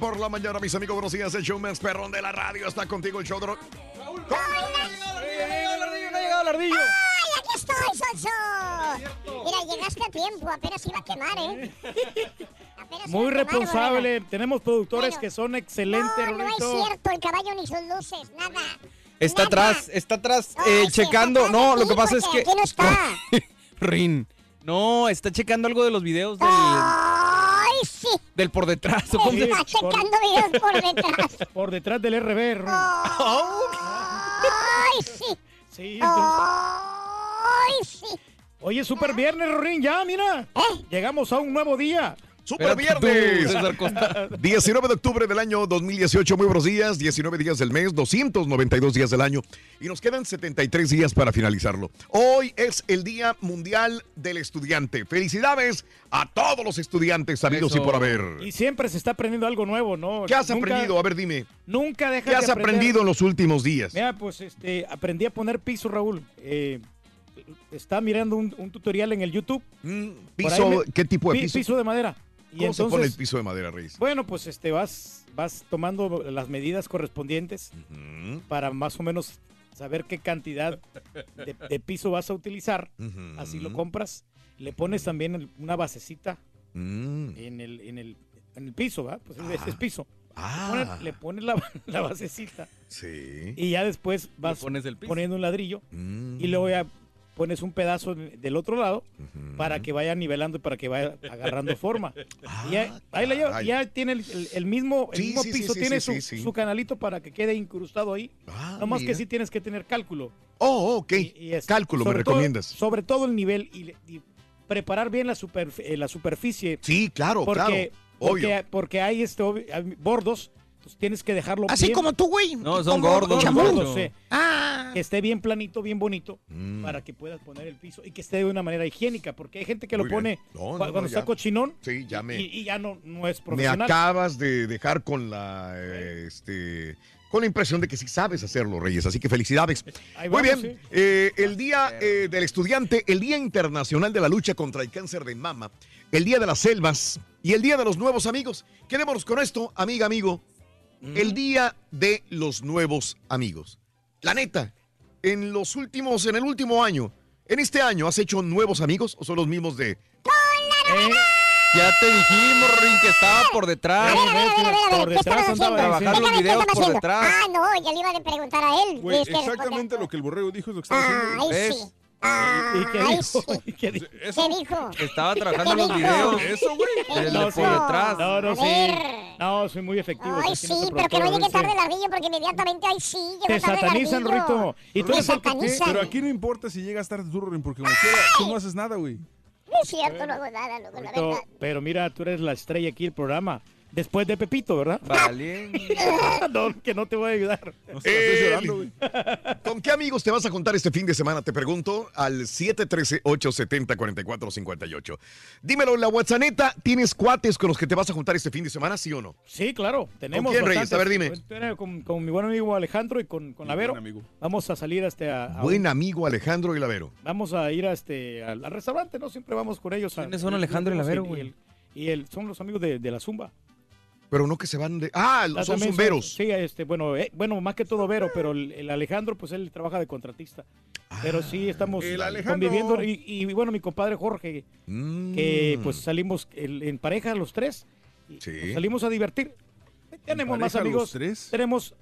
Por la mañana, mis amigos, buenos días. El show más perrón de la radio está contigo, el show de rock. ¡Ay, aquí estoy, Sonso! Mira, llegaste a tiempo, apenas iba a quemar, ¿eh? Apenas Muy iba a quemar, responsable. Tenemos productores Bueno. que son excelentes, No, no es cierto, el caballo ni sus luces, nada. Está atrás, está atrás, No, eh, sí, checando. está No, lo que pasa es que. aquí no está. Rin. No, está checando algo de los videos del, ¡Ay, sí! Del por detrás. ¿o cómo se- Está checando videos por detrás. Por detrás del RB. Ro- ¡Ay, sí! Sí, entonces- ¡Ay, sí! Oye, super viernes, Rorín, ya, mira. ¿Eh? Llegamos a un nuevo día. ¡Super tú, viernes! Costa. 19 de octubre del año 2018, muy buenos días, 19 días del mes, 292 días del año y nos quedan 73 días para finalizarlo. Hoy es el Día Mundial del Estudiante. Felicidades a todos los estudiantes, amigos y por haber. Y siempre se está aprendiendo algo nuevo, ¿no? ¿Qué has Nunca- aprendido? A ver, dime. Nunca dejas ¿Qué has aprendido en los últimos días? Mira, pues este, aprendí a poner piso, Raúl. Eh, está mirando un, un tutorial en el YouTube. Mm, ¿Piso? me- ¿Qué tipo de Pi- piso? de madera. Y ¿Cómo se entonces, pone el piso de madera, Reyes? Bueno, pues este vas, vas tomando las medidas correspondientes para más o menos saber qué cantidad de, de piso vas a utilizar. Así lo compras. Le pones también el- una basecita Mm. en el, en el, en el piso, ¿verdad? Pues ese es piso. Ah, Le pones, le pones la, la basecita sí. y ya después vas pones el piso. poniendo un ladrillo Mm. y luego ya pones un pedazo del otro lado para que vaya nivelando y para que vaya agarrando forma. Ah, y ya, ahí la lleva, caray. ya tiene el, el- el mismo, el Sí, mismo sí, piso, sí, tiene su, canalito para que quede incrustado ahí. Ah, Nomás mira. que sí tienes que tener cálculo. Oh, ok. Y- y es- Cálculo, me todo- recomiendas. sobre todo el nivel y, preparar bien la, superf- eh, la superficie. Sí, claro, porque, claro. Obvio. porque, porque hay, este, bordos, pues tienes que dejarlo Así bien. como tú, güey. No, son gordos. Gordos, sí. Ah, Que esté bien planito, bien bonito, Mm. para que puedas poner el piso y que esté de una manera higiénica, porque hay gente que lo bien. pone No, cu- no, cuando no, está ya. cochinón Sí, ya me, y, y ya no, no es me profesional. acabas de dejar con la, eh, este, con la impresión de que sí sabes hacerlo, Reyes. Así que felicidades. Muy bien. sí. eh, el Día eh, del Estudiante, el Día Internacional de la Lucha contra el Cáncer de Mama, el Día de las Selvas y el Día de los Nuevos Amigos. Quedémonos con esto, amiga, amigo. El Día de los Nuevos Amigos. La neta, en los últimos, en el último año, en este año, ¿has hecho nuevos amigos o son los mismos de... Eh, Ya te dijimos, Rin, que estaba por detrás. a ver, a ver, a ver, a ver, por ¿qué estaban detrás haciendo? andaba Trabajar diciendo. los Dígame, ¿qué videos por haciendo? detrás. Ah, no, ya le iba a preguntar a él. Este, exactamente lo que el borrego dijo es lo que estaba haciendo. Ay, ¿Ves? sí. ¿Y qué dijo? sí. ¿Y qué dijo? Eso, ¿Qué dijo? Estaba trabajando ¿Qué los dijo? videos. eso, güey. ¿Qué de No, lo dijo? por detrás. No, no, sí. No, soy muy efectivo. Ay, sí, no pero que no llegue tarde el ardillo porque inmediatamente, ay, sí, llegó Te tarde el satanizan. Rito. Y tú eres el que satanizan. Pero aquí no importa si llegas tarde tú, Rin, porque como quiera, tú no haces nada, güey. No es cierto, no hago nada, loco, la verdad. Pero mira, tú eres la estrella aquí del programa. Después de Pepito, ¿verdad? Vale. no, que no te voy a ayudar. Eh, ¿Con qué amigos te vas a contar este fin de semana? Te pregunto al 713-870-4458. Dímelo, la WhatsApp, ¿tienes cuates con los que te vas a juntar este fin de semana, sí o no? Sí, claro. Tenemos ¿Con quién, Reyes? A ver, dime. Con, con mi buen amigo Alejandro y con, con Lavero. Vamos a salir este, a, a Buen amigo Alejandro y Lavero. Vamos a ir a este, al, al restaurante, ¿no? Siempre vamos con ellos. a- ¿Quiénes son Alejandro y Lavero, güey? el- Y el, son los amigos de, de la Zumba. Pero no que se van de... Ah, Ah, son zumberos. Sí, este, bueno, eh, bueno, más que todo Vero, pero el, el Alejandro, pues él trabaja de contratista. pero sí estamos El Alejandro. conviviendo. Y, y, bueno, mi compadre Jorge, que Mm. pues salimos el- en pareja los tres. y, Sí. pues, salimos a divertir. Tenemos más amigos. los tres? Tenemos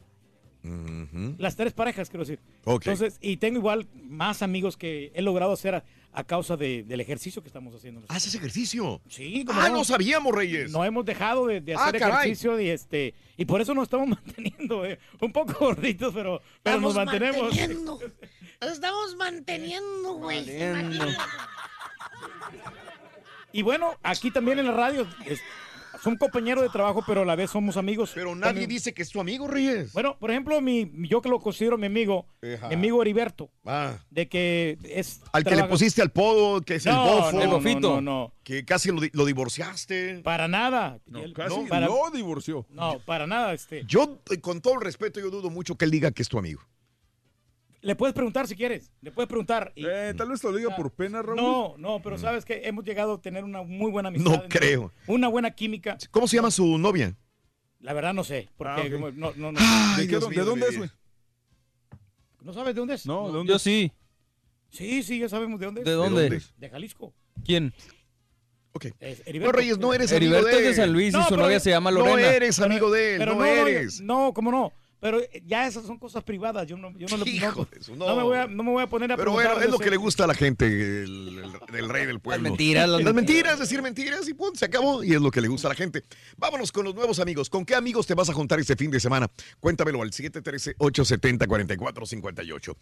Las tres parejas, quiero decir. Ok. Entonces, y tengo igual más amigos que he logrado hacer a, a causa de- del ejercicio que estamos haciendo. ¿Haces ejercicio? Sí, como Ah, no sabíamos, Reyes. No hemos dejado de, de Ah, hacer ejercicio y este y por eso nos estamos manteniendo eh, un poco gorditos, pero, pero Estamos nos mantenemos. manteniendo. Estamos manteniendo, güey. Y bueno, aquí también en la radio es- son compañeros de trabajo, pero a la vez somos amigos. Pero nadie dice que es tu amigo, Reyes. Bueno, por ejemplo, mi, yo que lo considero mi amigo, mi amigo Heriberto, Ah. de que es Al que le pusiste al podo, que es el bofo. no, El bofito. no, no. Que casi lo, di- lo divorciaste. Para nada. No, Él- casi para- lo divorció. No, para nada. Este, Yo, eh, con todo el respeto, yo dudo mucho que él diga que es tu amigo. Le puedes preguntar si quieres. Le puedes preguntar. y- Eh, tal vez te lo diga por pena, Raúl. No, no, pero sabes que hemos llegado a tener una muy buena amistad. No creo. Una buena química. ¿Cómo se llama su novia? La verdad no sé. Porque Ah, no, no, no. Ay, ¿De, qué- dónde es, güey? ¿No sabes de dónde es? No, ¿de dónde Yo es? sí. Sí, sí, ya sabemos de dónde es. ¿De dónde? dónde? De Jalisco. ¿Quién? Ok. Es No, Heriberto. Reyes, no eres Heriberto amigo de es de San Luis No, y su novia se llama No Lorena. eres amigo de él, Pero no, no, eres. No, cómo no. Pero eh, ya esas son cosas privadas. Yo no, yo no, Hijo no- no me voy a, no me voy a poner a Pero bueno, es lo que le gusta a la gente, el, el- el rey del pueblo. mentiras, las Las mentiras, decir mentiras y punto, se acabó. Y es lo que le gusta a la gente. Vámonos con los nuevos amigos. ¿Con qué amigos te vas a juntar este fin de semana? Cuéntamelo al 713-870-4458.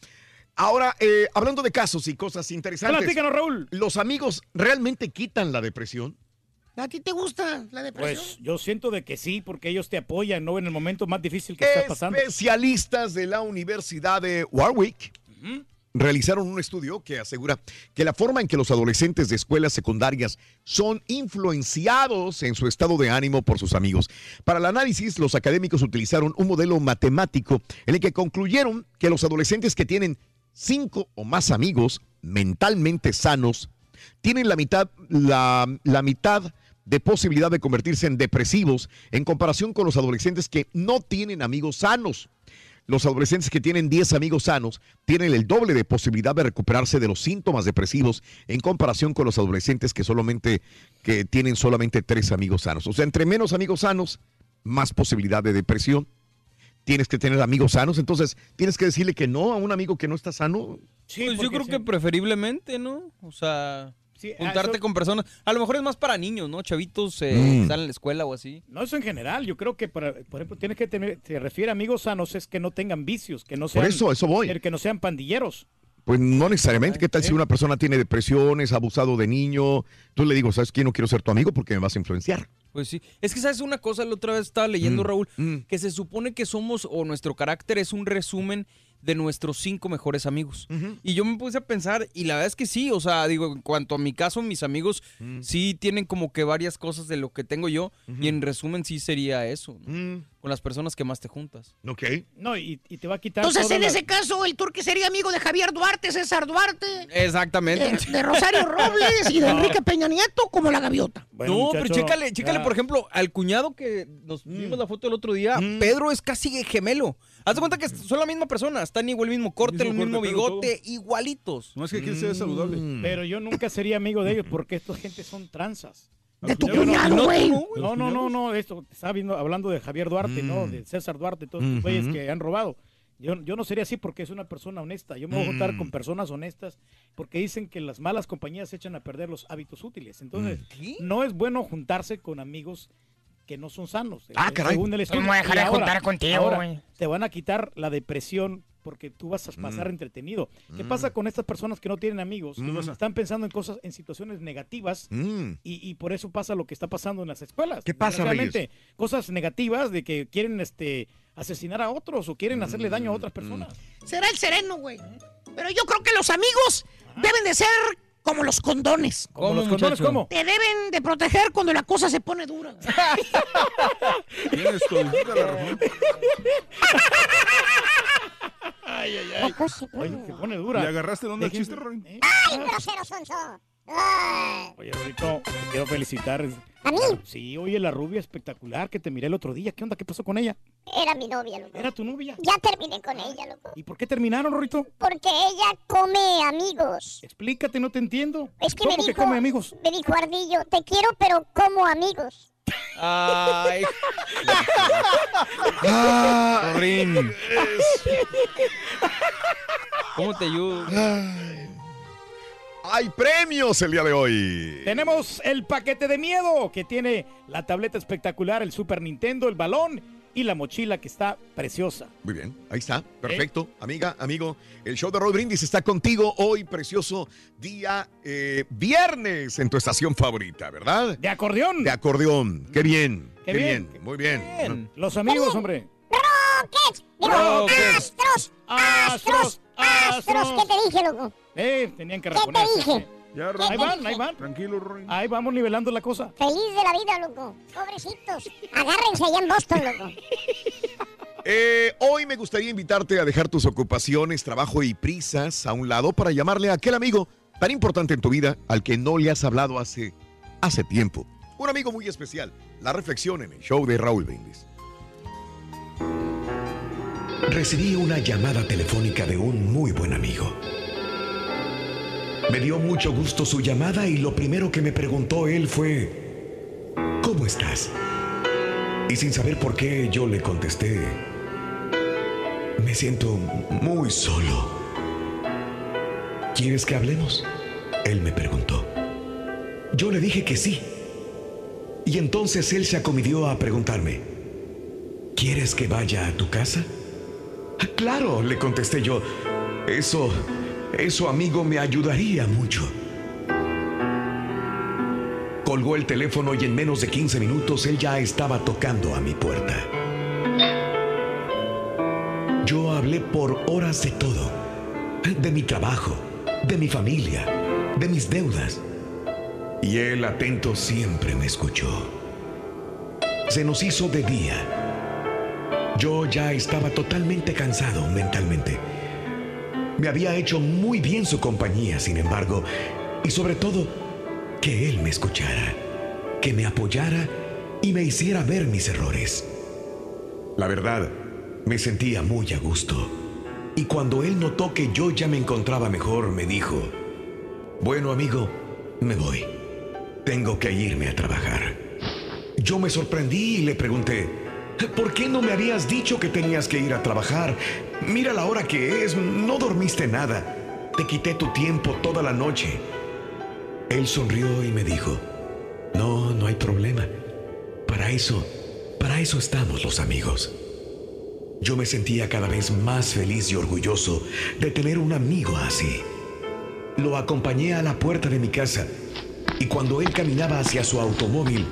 Ahora, eh, hablando de casos y cosas interesantes. Platícanos, Raúl. ¿Los amigos realmente quitan la depresión? ¿A ti te gusta la depresión? Pues yo siento de que sí, porque ellos te apoyan, ¿no? En el momento más difícil que estás pasando. Especialistas de la Universidad de Warwick realizaron un estudio que asegura que la forma en que los adolescentes de escuelas secundarias son influenciados en su estado de ánimo por sus amigos. Para el análisis, los académicos utilizaron un modelo matemático en el que concluyeron que los adolescentes que tienen cinco o más amigos mentalmente sanos tienen la mitad, la, la mitad de posibilidad de convertirse en depresivos en comparación con los adolescentes que no tienen amigos sanos. Los adolescentes que tienen 10 amigos sanos tienen el doble de posibilidad de recuperarse de los síntomas depresivos en comparación con los adolescentes que solamente que tienen solamente 3 amigos sanos. O sea, entre menos amigos sanos, más posibilidad de depresión. Tienes que tener amigos sanos, entonces tienes que decirle que no a un amigo que no está sano. Sí, Pues yo creo sí. que preferiblemente, ¿no? O sea, Sí, ah, juntarte eso- con personas. A lo mejor es más para niños, ¿no? Chavitos eh, Mm. están en la escuela o así. No, eso en general. Yo creo que, para, por ejemplo, tienes que tener, se refiere a amigos sanos, es que no tengan vicios, que no Por sean, eso, eso voy. que no sean pandilleros. Pues no necesariamente. ¿Qué tal si una persona tiene depresiones, ha abusado de niño? Tú le digo, ¿sabes qué? No quiero ser tu amigo porque me vas a influenciar. Pues sí. Es que, ¿sabes una cosa? La otra vez estaba leyendo, Mm, Raúl, mm. que se supone que somos, o nuestro carácter es un resumen de nuestros cinco mejores amigos. Y yo me puse a pensar, y la verdad es que sí, o sea, digo, en cuanto a mi caso, mis amigos Mm. sí tienen como que varias cosas de lo que tengo yo, y en resumen sí sería eso, ¿no? con las personas que más te juntas. Mm, Ok. No, y, y te va a quitar. Entonces, en la- ese caso, el turque sería amigo de Javier Duarte, César Duarte, Exactamente. de, de Rosario Robles y de Enrique Peña Nieto, como la gaviota. Bueno, no, muchacho, pero chécale, chécale, ya. por ejemplo, al cuñado que nos vimos la foto el otro día, Pedro es casi gemelo. Haz de cuenta que son la misma persona, están igual el mismo corte, Mismo el mismo corte, bigote, igualitos. No es que aquí sea saludable. Mm. Pero yo nunca sería amigo de ellos porque esta gente son tranzas. De tu cuñado, no, güey. no, No, no, no, esto, estaba viendo, hablando de Javier Duarte, ¿no? De César Duarte, todos Ujú. güeyes que han robado. Yo, yo no sería así porque es una persona honesta. Yo me voy a juntar Mm. con personas honestas porque dicen que las malas compañías echan a perder los hábitos útiles. Entonces, ¿Qué? no es bueno juntarse con amigos que no son sanos. Ah, Eh, caray. según el estudio. a dejar de ahora- juntar contigo, ahora, güey? Te van a quitar la depresión porque tú vas a pasar Mm. entretenido. ¿Qué Mm. pasa con estas personas que no tienen amigos? Mm. Están pensando en cosas, en situaciones negativas Mm. y, y por eso pasa lo que está pasando en las escuelas. ¿Qué pasa, Desgraciadamente, Cosas negativas de que quieren este, asesinar a otros o quieren hacerle daño a otras personas. Será el sereno, güey. Pero yo creo que los amigos deben de ser como los condones. ¿Cómo, los condones, muchacho? ¿cómo? Te deben de proteger cuando la cosa se pone dura. Tienes todita la razón. Ay, ay, La ay. cosa se pone- Ay, se pone dura. ¿Le agarraste la al Dejen- chiste, Rory? ¿Eh? ¡Ay, grosero sonso! Oye, Rito, te quiero felicitar. ¿A mí? Sí, oye, la rubia espectacular que te miré el otro día. ¿Qué onda? ¿Qué pasó con ella? Era mi novia, loco. ¿Era tu novia? Ya terminé con ella, loco. ¿Y por qué terminaron, Rito? Porque ella come amigos. Explícate, no te entiendo. Es que ¿Cómo me que dijo, come amigos? me dijo Ardillo, te quiero pero como amigos. Ay, Ah, Rin. ¿Cómo te ayudo? Hay premios el día de hoy. Tenemos el paquete de miedo que tiene la tableta espectacular, el Super Nintendo, el balón y la mochila que está preciosa. Muy bien, ahí está, perfecto. Amiga, amigo, el show de Roy Brindis está contigo hoy, precioso día eh, viernes en tu estación favorita, ¿verdad? De acordeón. De acordeón, qué bien, Qué qué, bien, bien, muy bien. Bien. Los amigos, hombre. ¡Rockets! Digo, Rockets. ¡Astros! ¡Astros! ¡Astros! ¿Qué te dije, loco? Eh, tenían que ¿Qué te reponerse. dije? Ya, Ahí van, ahí van. Tranquilo, Rory. Ahí vamos nivelando la cosa. Feliz de la vida, loco. Pobrecitos. Agárrense allá en Boston, loco. Eh, hoy me gustaría invitarte a dejar tus ocupaciones, trabajo y prisas a un lado para llamarle a aquel amigo tan importante en tu vida al que no le has hablado hace, hace tiempo. Un amigo muy especial. La reflexión en el show de Raúl Brindis. Recibí una llamada telefónica de un muy buen amigo. Me dio mucho gusto su llamada y lo primero que me preguntó él fue, ¿cómo estás? Y sin saber por qué yo le contesté, me siento muy solo. ¿Quieres que hablemos? Él me preguntó. Yo le dije que sí. Y entonces él se acomidió a preguntarme, ¿quieres que vaya a tu casa? "Ah, Claro, le contesté yo. Eso, eso amigo me ayudaría mucho. Colgó el teléfono y en menos de 15 minutos él ya estaba tocando a mi puerta. Yo hablé por horas de todo. De mi trabajo, de mi familia, de mis deudas. Y él atento siempre me escuchó. Se nos hizo de día. Yo ya estaba totalmente cansado mentalmente. Me había hecho muy bien su compañía, sin embargo, y sobre todo, que él me escuchara, que me apoyara y me hiciera ver mis errores. La verdad, me sentía muy a gusto. Y cuando él notó que yo ya me encontraba mejor, me dijo, bueno amigo, me voy. Tengo que irme a trabajar. Yo me sorprendí y le pregunté, ¿por qué no me habías dicho que tenías que ir a trabajar? Mira la hora que es, no dormiste nada. Te quité tu tiempo toda la noche. Él sonrió y me dijo, no, no hay problema. Para eso, para eso estamos los amigos. Yo me sentía cada vez más feliz y orgulloso de tener un amigo así. Lo acompañé a la puerta de mi casa y cuando él caminaba hacia su automóvil,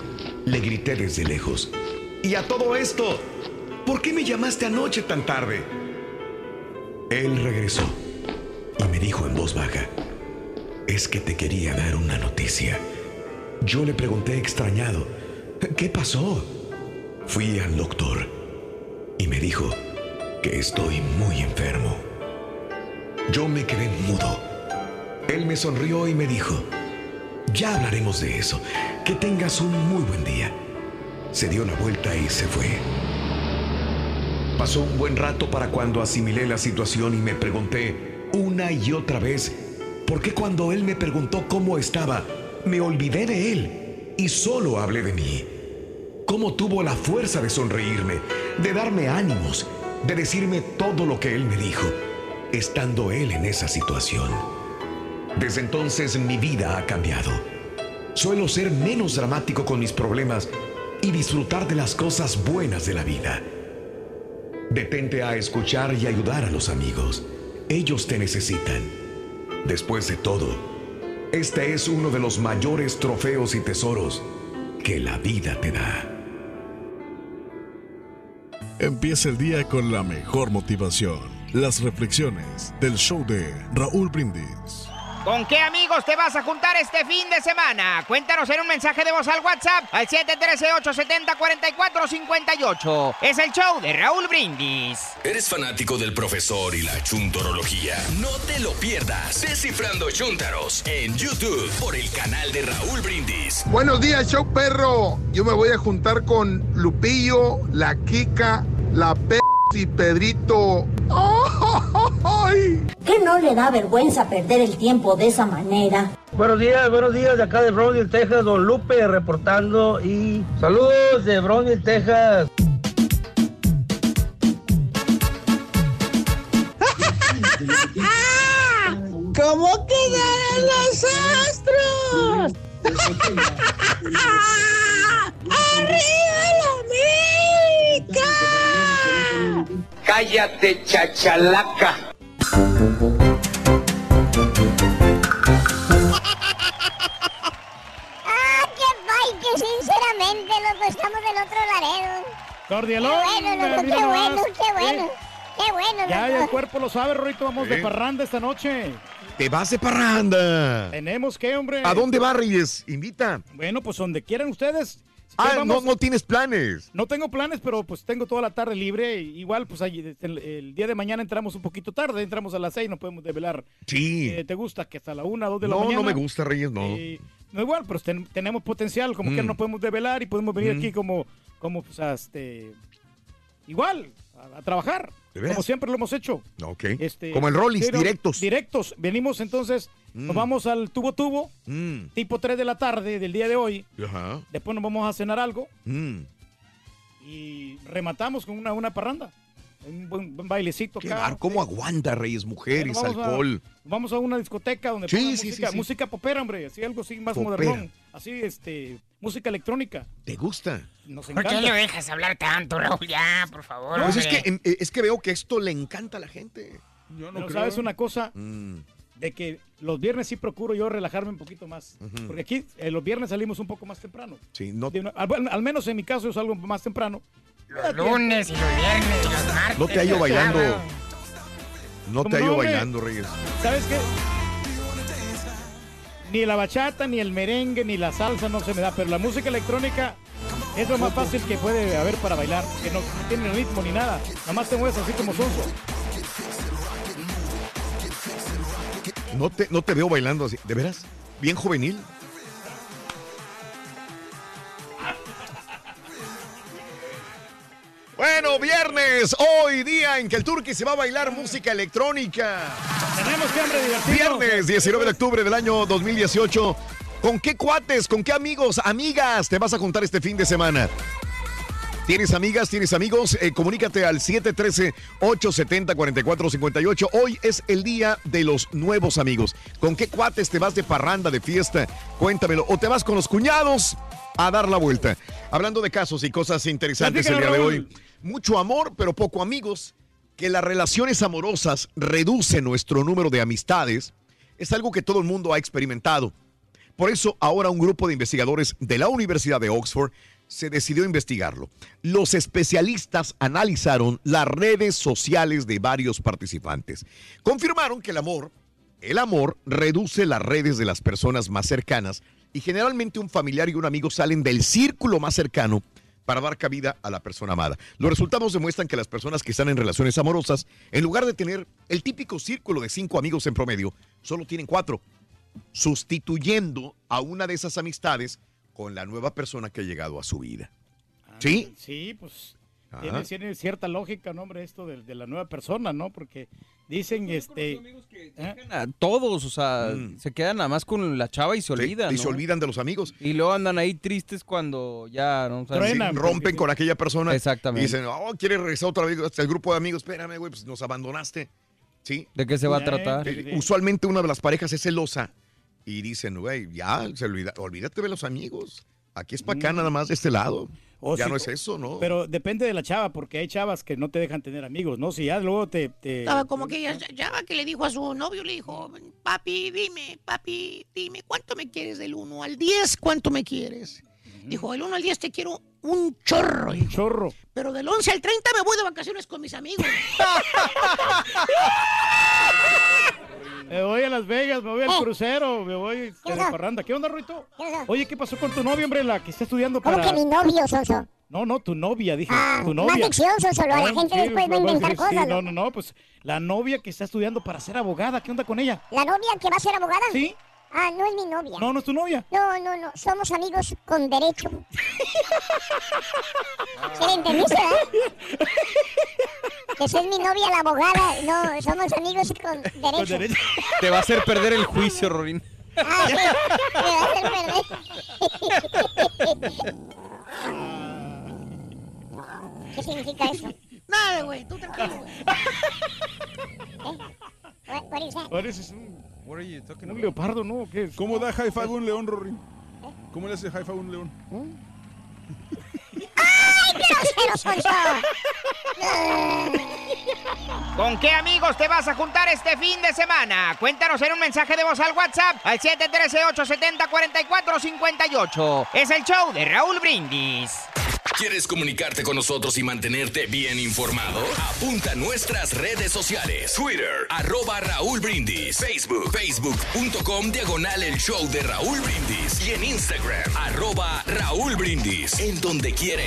le grité desde lejos. Y a todo esto, ¿por qué me llamaste anoche tan tarde? Él regresó y me dijo en voz baja, es que te quería dar una noticia. Yo le pregunté extrañado, ¿qué pasó? Fui al doctor y me dijo que estoy muy enfermo. Yo me quedé mudo. Él me sonrió y me dijo, ya hablaremos de eso. Que tengas un muy buen día. Se dio la vuelta y se fue. Pasó un buen rato para cuando asimilé la situación y me pregunté una y otra vez por qué cuando él me preguntó cómo estaba, me olvidé de él y solo hablé de mí. Cómo tuvo la fuerza de sonreírme, de darme ánimos, de decirme todo lo que él me dijo, estando él en esa situación. Desde entonces mi vida ha cambiado. Suelo ser menos dramático con mis problemas y disfrutar de las cosas buenas de la vida. Detente a escuchar y ayudar a los amigos. Ellos te necesitan. Después de todo, este es uno de los mayores trofeos y tesoros que la vida te da. Empieza el día con la mejor motivación. Las reflexiones del show de Raúl Brindis. ¿Con qué amigos te vas a juntar este fin de semana? Cuéntanos en un mensaje de voz al WhatsApp al 713-870-4458. Es el show de Raúl Brindis. ¿Eres fanático del profesor y la chuntorología? No te lo pierdas. Descifrando Chuntaros en YouTube por el canal de Raúl Brindis. Buenos días, show perro. Yo me voy a juntar con Lupillo, la Kika, la P y Pedrito. ¡Ay! ¿Qué no le da vergüenza perder el tiempo de esa manera? Buenos días, buenos días de acá de Brownsville, Texas, Don Lupe reportando y saludos de Brownsville, Texas. ¿Cómo quedaron los astros? ¡Arriba la Cállate, chachalaca. ¡Ah, qué! Que sinceramente, loco, estamos del otro Laredo. Cordialón. Qué bueno, loco, qué bueno, qué bueno. Qué bueno, Ya, ya loco. el cuerpo lo sabe, Rorito, vamos de parranda esta noche. Te vas de parranda. ¿Tenemos que, hombre? ¿A dónde va, Reyes? Invita. Bueno, pues donde quieran ustedes. Ah, no, no tienes planes. No tengo planes, pero pues tengo toda la tarde libre. Igual, pues ahí, el, el día de mañana entramos un poquito tarde, entramos a las seis, no podemos develar. Sí. Eh, ¿Te gusta que hasta la una, dos de la No, mañana? no me gusta, Reyes, no. Eh, no igual, pero ten- tenemos potencial, como que Mm. no podemos develar y podemos venir Mm. aquí como, como pues, este, igual, a, a trabajar, como siempre lo hemos hecho. Ok. Este, Como el Rollis, directos. Directos. Venimos entonces, Mm. nos vamos al tubo tubo, Mm, tipo 3 de la tarde del día de hoy. Ajá. Después nos vamos a cenar algo Mm. y rematamos con una, una parranda. Un buen, buen bailecito Qué bar- ¿Cómo aguanta, Reyes? Mujeres, Vamos a- alcohol. Vamos a una discoteca donde Sí, pongan sí, música, sí, sí. música popera, hombre, así algo así más Popera. modernón. Así, este, música electrónica. ¿Te gusta? Nos ¿Por qué encanta. lo dejas hablar tanto, Raúl? Ya, por favor. No, pues es que, em, eh, es que veo que esto le encanta a la gente. Yo no ¿Sabes una cosa? Mm. De que los viernes sí procuro yo relajarme un poquito más. Ujú. Porque aquí eh, los viernes salimos un poco más temprano. Sí, no, una- al, bueno, al menos en mi caso yo salgo más temprano. Los lunes y los viernes, los martes. no te hallo bailando. No ¿Cómo te hallo bailando, Reyes. ¿Sabes qué? Ni la bachata, ni el merengue, ni la salsa no se me da, pero la música electrónica es lo más fácil que puede haber para bailar, que no tiene ritmo ni nada, nada más te mueves así como sonso. No te, no te veo bailando así. ¿De veras? ¿Bien juvenil? Bueno, viernes, hoy día en que el Turqui se va a bailar música electrónica. Tenemos que, hombre, divertirnos. Viernes 19 de octubre del año 2018. ¿Con qué cuates, con qué amigos, amigas te vas a juntar este fin de semana? ¿Tienes amigas, tienes amigos? Eh, comunícate al 713-870-4458. Hoy es el día de los nuevos amigos. ¿Con qué cuates te vas de parranda, de fiesta? Cuéntamelo. ¿O te vas con los cuñados a dar la vuelta? Hablando de casos y cosas interesantes el día de hoy. Mucho amor, pero poco amigos. Que las relaciones amorosas reducen nuestro número de amistades es algo que todo el mundo ha experimentado. Por eso ahora un grupo de investigadores de la Universidad de Oxford se decidió investigarlo. Los especialistas analizaron las redes sociales de varios participantes. Confirmaron que el amor, el amor reduce las redes de las personas más cercanas y generalmente un familiar y un amigo salen del círculo más cercano para dar cabida a la persona amada. Los resultados demuestran que las personas que están en relaciones amorosas, en lugar de tener el típico círculo de cinco amigos en promedio, solo tienen cuatro sustituyendo a una de esas amistades con la nueva persona que ha llegado a su vida. ¿Sí? Sí, pues tiene, tiene cierta lógica, ¿no, hombre? Esto de, de la nueva persona, ¿no? Porque dicen, este... ¿eh? A todos, o sea, se quedan nada más con la chava y se Mm. Sí, olvidan. y se olvidan de los amigos. Y luego andan ahí tristes cuando ya no Sí, rompen con aquella persona. Exactamente. Y dicen, oh, ¿quieres regresar otra vez al grupo de amigos? Espérame, güey, pues nos abandonaste. ¿Sí? ¿De qué se va a tratar? Eh, Usualmente una de las parejas es celosa y dicen, güey, ya, se olvida, olvídate de los amigos. Aquí es para acá nada más de este lado. O Ya no es eso, ¿no? Pero depende de la chava, porque hay chavas que no te dejan tener amigos, ¿no? Si ya luego te... te- Estaba como que ella chava que le dijo a su novio, le dijo, papi, dime, papi, dime, ¿cuánto me quieres del 1 al 10? ¿Cuánto me quieres? Dijo, del 1 al 10 te quiero un chorro. Un chorro. Pero del 11 al 30 me voy de vacaciones con mis amigos. Me voy a Las Vegas, me voy al Eh. crucero, me voy de onda? parranda. ¿Qué onda, Ruito? Oye, ¿qué pasó con tu novia, hombre? La que está estudiando ¿Cómo para... que mi novio, Sonso? No, no, tu novia, dije. Ah, tu más novia. ficción, Sonso, la Ah, gente después va a inventar cosas, No, ¿no? no, no, pues la novia que está estudiando para ser abogada, ¿qué onda con ella? ¿La novia que va a ser abogada? Sí. Ah, no es mi novia. No, no es tu novia. No, no, no. Somos amigos con derecho. ¿Se le entendiste, eh? Que esa es mi novia, la abogada. No, somos amigos con derecho. Te va a hacer perder el juicio, Rorín. Ah, sí. Me va a hacer perder. ¿Qué significa eso? Nada, güey, tú tranquilo, güey. What, what is that? Pareces un, un leopardo, ¿no? ¿Qué es? ¿Cómo da high five a un león, Rory? ¿Cómo le hace high five a un león? ¡Ay, qué grosero, Sonso! ¿Con qué amigos te vas a juntar este fin de semana? Cuéntanos en un mensaje de voz al WhatsApp al 713-870-4458. Es el show de Raúl Brindis. ¿Quieres comunicarte con nosotros y mantenerte bien informado? Apunta a nuestras redes sociales. Twitter, arroba Raúl Brindis. Facebook, facebook.com, diagonal el show de Raúl Brindis. Y en Instagram, arroba Raúl Brindis. En donde quiera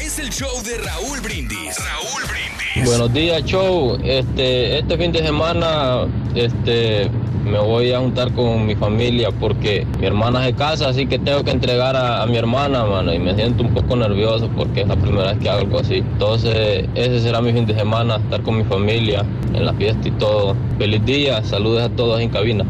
Es el show de Raúl Brindis. Raúl Brindis. Buenos días, show. Este, este fin de semana, este, me voy a juntar con mi familia porque mi hermana se casa, así que tengo que entregar a, a mi hermana, mano, y me siento un poco nervioso porque es la primera vez que hago algo así. Entonces, ese será mi fin de semana, estar con mi familia en la fiesta y todo. Feliz día, saludos a todos en cabina.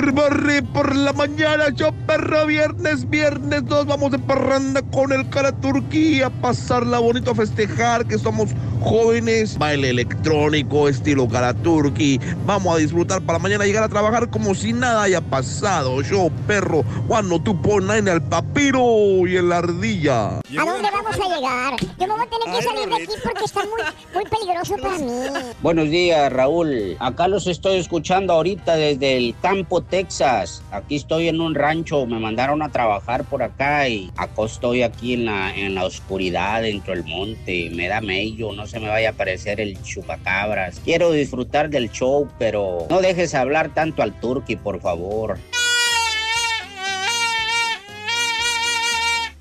Morning por la mañana, yo perro, viernes, viernes, nos vamos de parranda con el cara Turquía, pasarla bonito a festejar que somos jóvenes, baile electrónico, estilo cara Turqui, vamos a disfrutar para mañana llegar a trabajar como si nada haya pasado, yo perro, cuando tú pones en el papiro y en la ardilla. ¿A dónde vamos a llegar? Yo me voy a tener que salir de aquí porque está muy, muy peligroso para mí. Buenos días, Raúl. Acá los estoy escuchando ahorita desde el campo, Texas. Aquí estoy en un rancho. Me mandaron a trabajar por acá y acá estoy aquí en la, en la oscuridad dentro del monte. Me da mello, no se me vaya a aparecer el chupacabras. Quiero disfrutar del show, pero no dejes hablar tanto al turqui, por favor.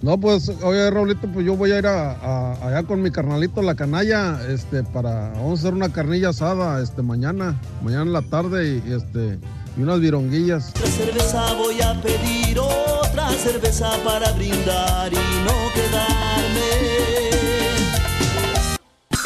No, pues, oye, Raulito, pues yo voy a ir a, a- allá con mi carnalito, la canalla, este, para, vamos a hacer una carnilla asada, este, mañana, mañana en la tarde y, y, este, y unas vironguillas. Otra cerveza voy a pedir, otra cerveza para brindar y no quedarme.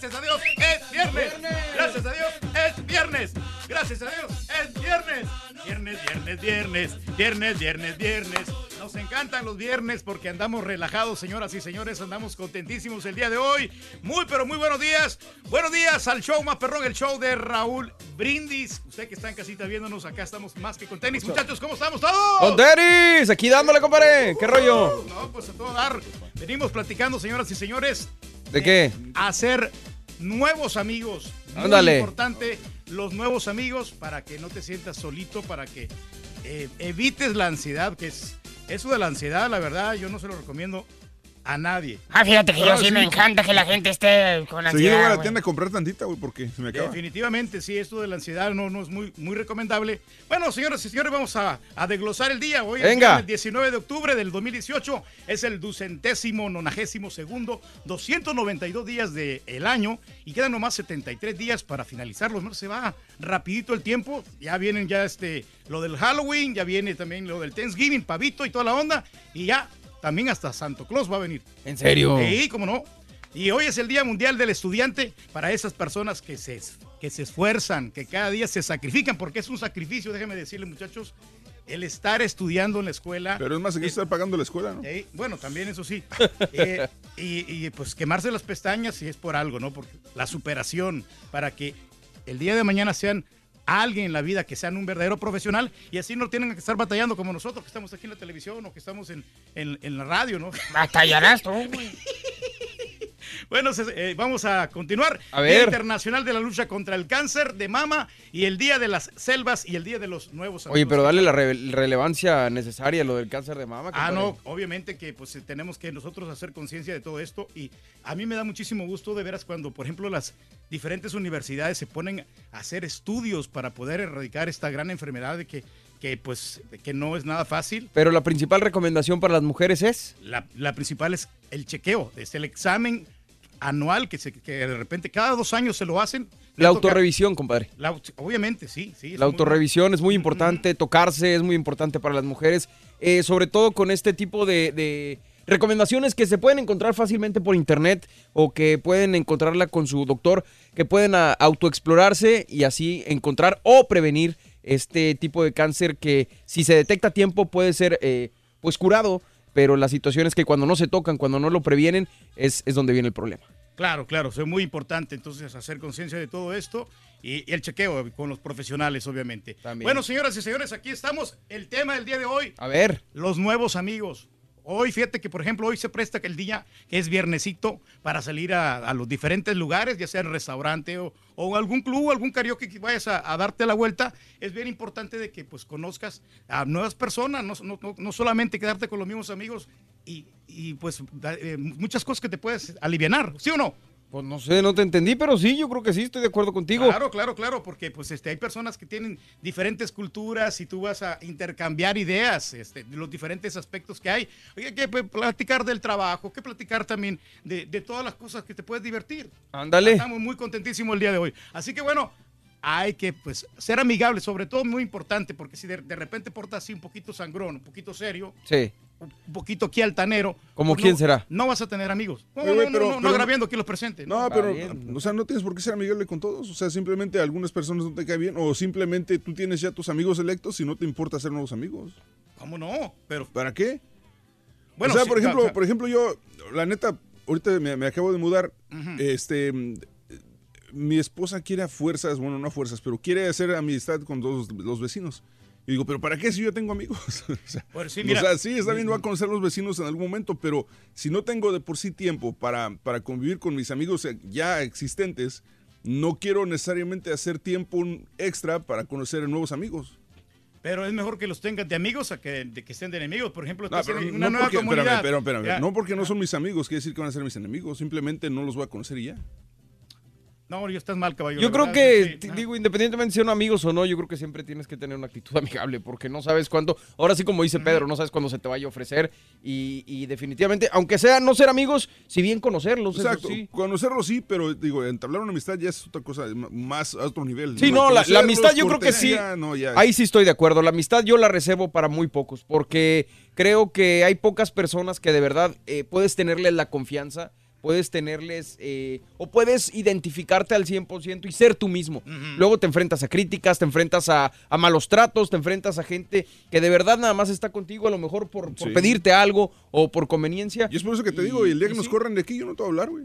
Gracias a Dios, es viernes. Gracias a Dios, es viernes. Gracias a Dios, es viernes. Viernes, viernes, viernes, viernes, viernes, viernes. Nos encantan los viernes porque andamos relajados, señoras y señores, andamos contentísimos el día de hoy. Muy, pero muy buenos días. Buenos días al show más perrón, el show de Raúl Brindis. Usted que está en casita viéndonos, acá estamos más que con tenis. Muchachos, ¿cómo estamos todos? ¡Con tenis! Aquí dándole, compadre. ¿Qué rollo? No, pues a todo dar. Venimos platicando, señoras y señores, ¿De qué? hacer nuevos amigos. Muy importante los nuevos amigos para que no te sientas solito, para que eh, evites la ansiedad, que es eso de la ansiedad, la verdad, yo no se lo recomiendo a nadie. Ah, fíjate que yo sí, me encanta que la gente esté con Seguido voy a ansiedad. la tienda a comprar tantita, güey, porque se me acaba. Definitivamente, sí, esto de la ansiedad no, no es muy, muy recomendable. Bueno, señoras y señores, vamos a, a desglosar el día. Hoy Venga. es el 19 de octubre del 2018, es el ducentésimo, nonagésimo segundo, 292 días del año y quedan nomás 73 días para finalizarlos. ¿no? Se va rapidito el tiempo, ya vienen ya este, lo del Halloween, ya viene también lo del Thanksgiving, pavito y toda la onda, y ya también hasta Santo Claus va a venir. ¿En serio? Sí, cómo no. Y hoy es el Día Mundial del Estudiante para esas personas que se, que se esfuerzan, que cada día se sacrifican, porque es un sacrificio, déjenme decirles muchachos, el estar estudiando en la escuela. Pero es más, hay que estar pagando la escuela, ¿no? Eh, bueno, también eso sí. Eh, y, y, pues quemarse las pestañas si es por algo, ¿no? Porque la superación para que el día de mañana sean alguien en la vida, que sean un verdadero profesional y así no tienen que estar batallando como nosotros que estamos aquí en la televisión o que estamos en, en- en la radio, ¿no? Batallarás tú, güey. Bueno, eh, vamos a continuar. A Día ver. Internacional de la Lucha contra el Cáncer de Mama y el Día de las Selvas y el Día de los Nuevos Oye, Amigos. pero dale la re- relevancia necesaria a lo del cáncer de mama. Ah, no, obviamente que pues eh, tenemos que nosotros hacer conciencia de todo esto y a mí me da muchísimo gusto de veras cuando, por ejemplo, las diferentes universidades se ponen a hacer estudios para poder erradicar esta gran enfermedad de que, que pues que no es nada fácil. Pero la principal recomendación para las mujeres es... La, la principal es el chequeo, es el examen anual que, se, que de repente cada dos años se lo hacen. La autorrevisión, compadre. la obviamente, sí, sí. La muy autorrevisión es muy importante, tocarse es muy importante para las mujeres, eh, sobre todo con este tipo de, de recomendaciones que se pueden encontrar fácilmente por internet o que pueden encontrarla con su doctor, que pueden a- autoexplorarse y así encontrar o prevenir este tipo de cáncer que si se detecta a tiempo puede ser eh, pues curado, pero la situación es que cuando no se tocan, cuando no lo previenen, es, es donde viene el problema. Claro, claro, es muy importante entonces hacer conciencia de todo esto y, y el chequeo con los profesionales, obviamente. Bueno, señoras y señores, aquí estamos. El tema del día de hoy, A ver. los nuevos amigos. Hoy, fíjate que, por ejemplo, hoy se presta que el día que es viernesito para salir a, los diferentes lugares, ya sea en restaurante o, algún club, algún karaoke que vayas a, darte la vuelta. Es bien importante de que pues conozcas a nuevas personas, no, no- no- solamente quedarte con los mismos amigos y, y, pues eh, muchas cosas que te puedes aliviar, ¿sí o no? Pues no sé, no te entendí, pero sí, yo creo que sí, estoy de acuerdo contigo. Claro, claro, claro, porque pues este hay personas que tienen diferentes culturas y tú vas a intercambiar ideas, este, de los diferentes aspectos que hay. Oye, que pues, platicar del trabajo, que platicar también de, de todas las cosas que te puedes divertir. Ándale. Estamos muy contentísimos el día de hoy. Así que bueno, hay que pues ser amigables, sobre todo muy importante, porque si de, de repente portas así un poquito sangrón, un poquito serio, Sí. Un poquito aquí altanero. ¿Como pues, quién no- será? No vas a tener amigos. No, Oye, no, pero- no, no, pero- agraviando aquí los presentes. No, pero, o sea, no tienes por qué ser amigable con todos. O sea, simplemente a algunas personas no te cae bien. O simplemente tú tienes ya tus amigos electos y no te importa hacer nuevos amigos. ¿Cómo no? Pero, ¿Para qué? Bueno, o sea, sí, por ejemplo, por ejemplo, yo, la neta, ahorita me, me acabo de mudar. Este. Mi esposa quiere a fuerzas, bueno, no a fuerzas, pero quiere hacer amistad con todos los vecinos. Y digo, ¿pero para qué si yo tengo amigos? o sea, Pues sí, o mira. sea, sí, está bien, voy a conocer a los vecinos en algún momento, pero si no tengo de por sí tiempo para, para convivir con mis amigos ya existentes, no quiero necesariamente hacer tiempo extra para conocer nuevos amigos. Pero es mejor que los tengas de amigos a que, de que estén de enemigos. Por ejemplo, No, pero una no nueva porque, comunidad. espérame, espérame, no porque no son mis amigos, quiere decir que van a ser mis enemigos, simplemente no los voy a conocer y ya. No, yo estás mal, caballero. Yo la creo verdad, que, sí. digo, independientemente si son amigos o no, yo creo que siempre tienes que tener una actitud amigable porque no sabes cuándo, ahora sí como dice Pedro, no sabes cuándo se te vaya a ofrecer y, y definitivamente, aunque sea no ser amigos, si bien conocerlos, Exacto, sí. conocerlos sí, pero digo, entablar una amistad ya es otra cosa, más a otro nivel. Sí, no, la, amistad yo creo que sí. cortesía, no, ya. Ahí sí estoy de acuerdo. La amistad yo la reservo para muy pocos, porque creo que hay pocas personas que de verdad eh, puedes tenerles la confianza, puedes tenerles, eh, o puedes identificarte al 100% y ser tú mismo. Luego te enfrentas a críticas, te enfrentas a, a malos tratos, te enfrentas a gente que de verdad nada más está contigo, a lo mejor por, por Sí. pedirte algo o por conveniencia. Y es por eso que te digo, y el día que nos sí. corran de aquí, yo no te voy a hablar, güey.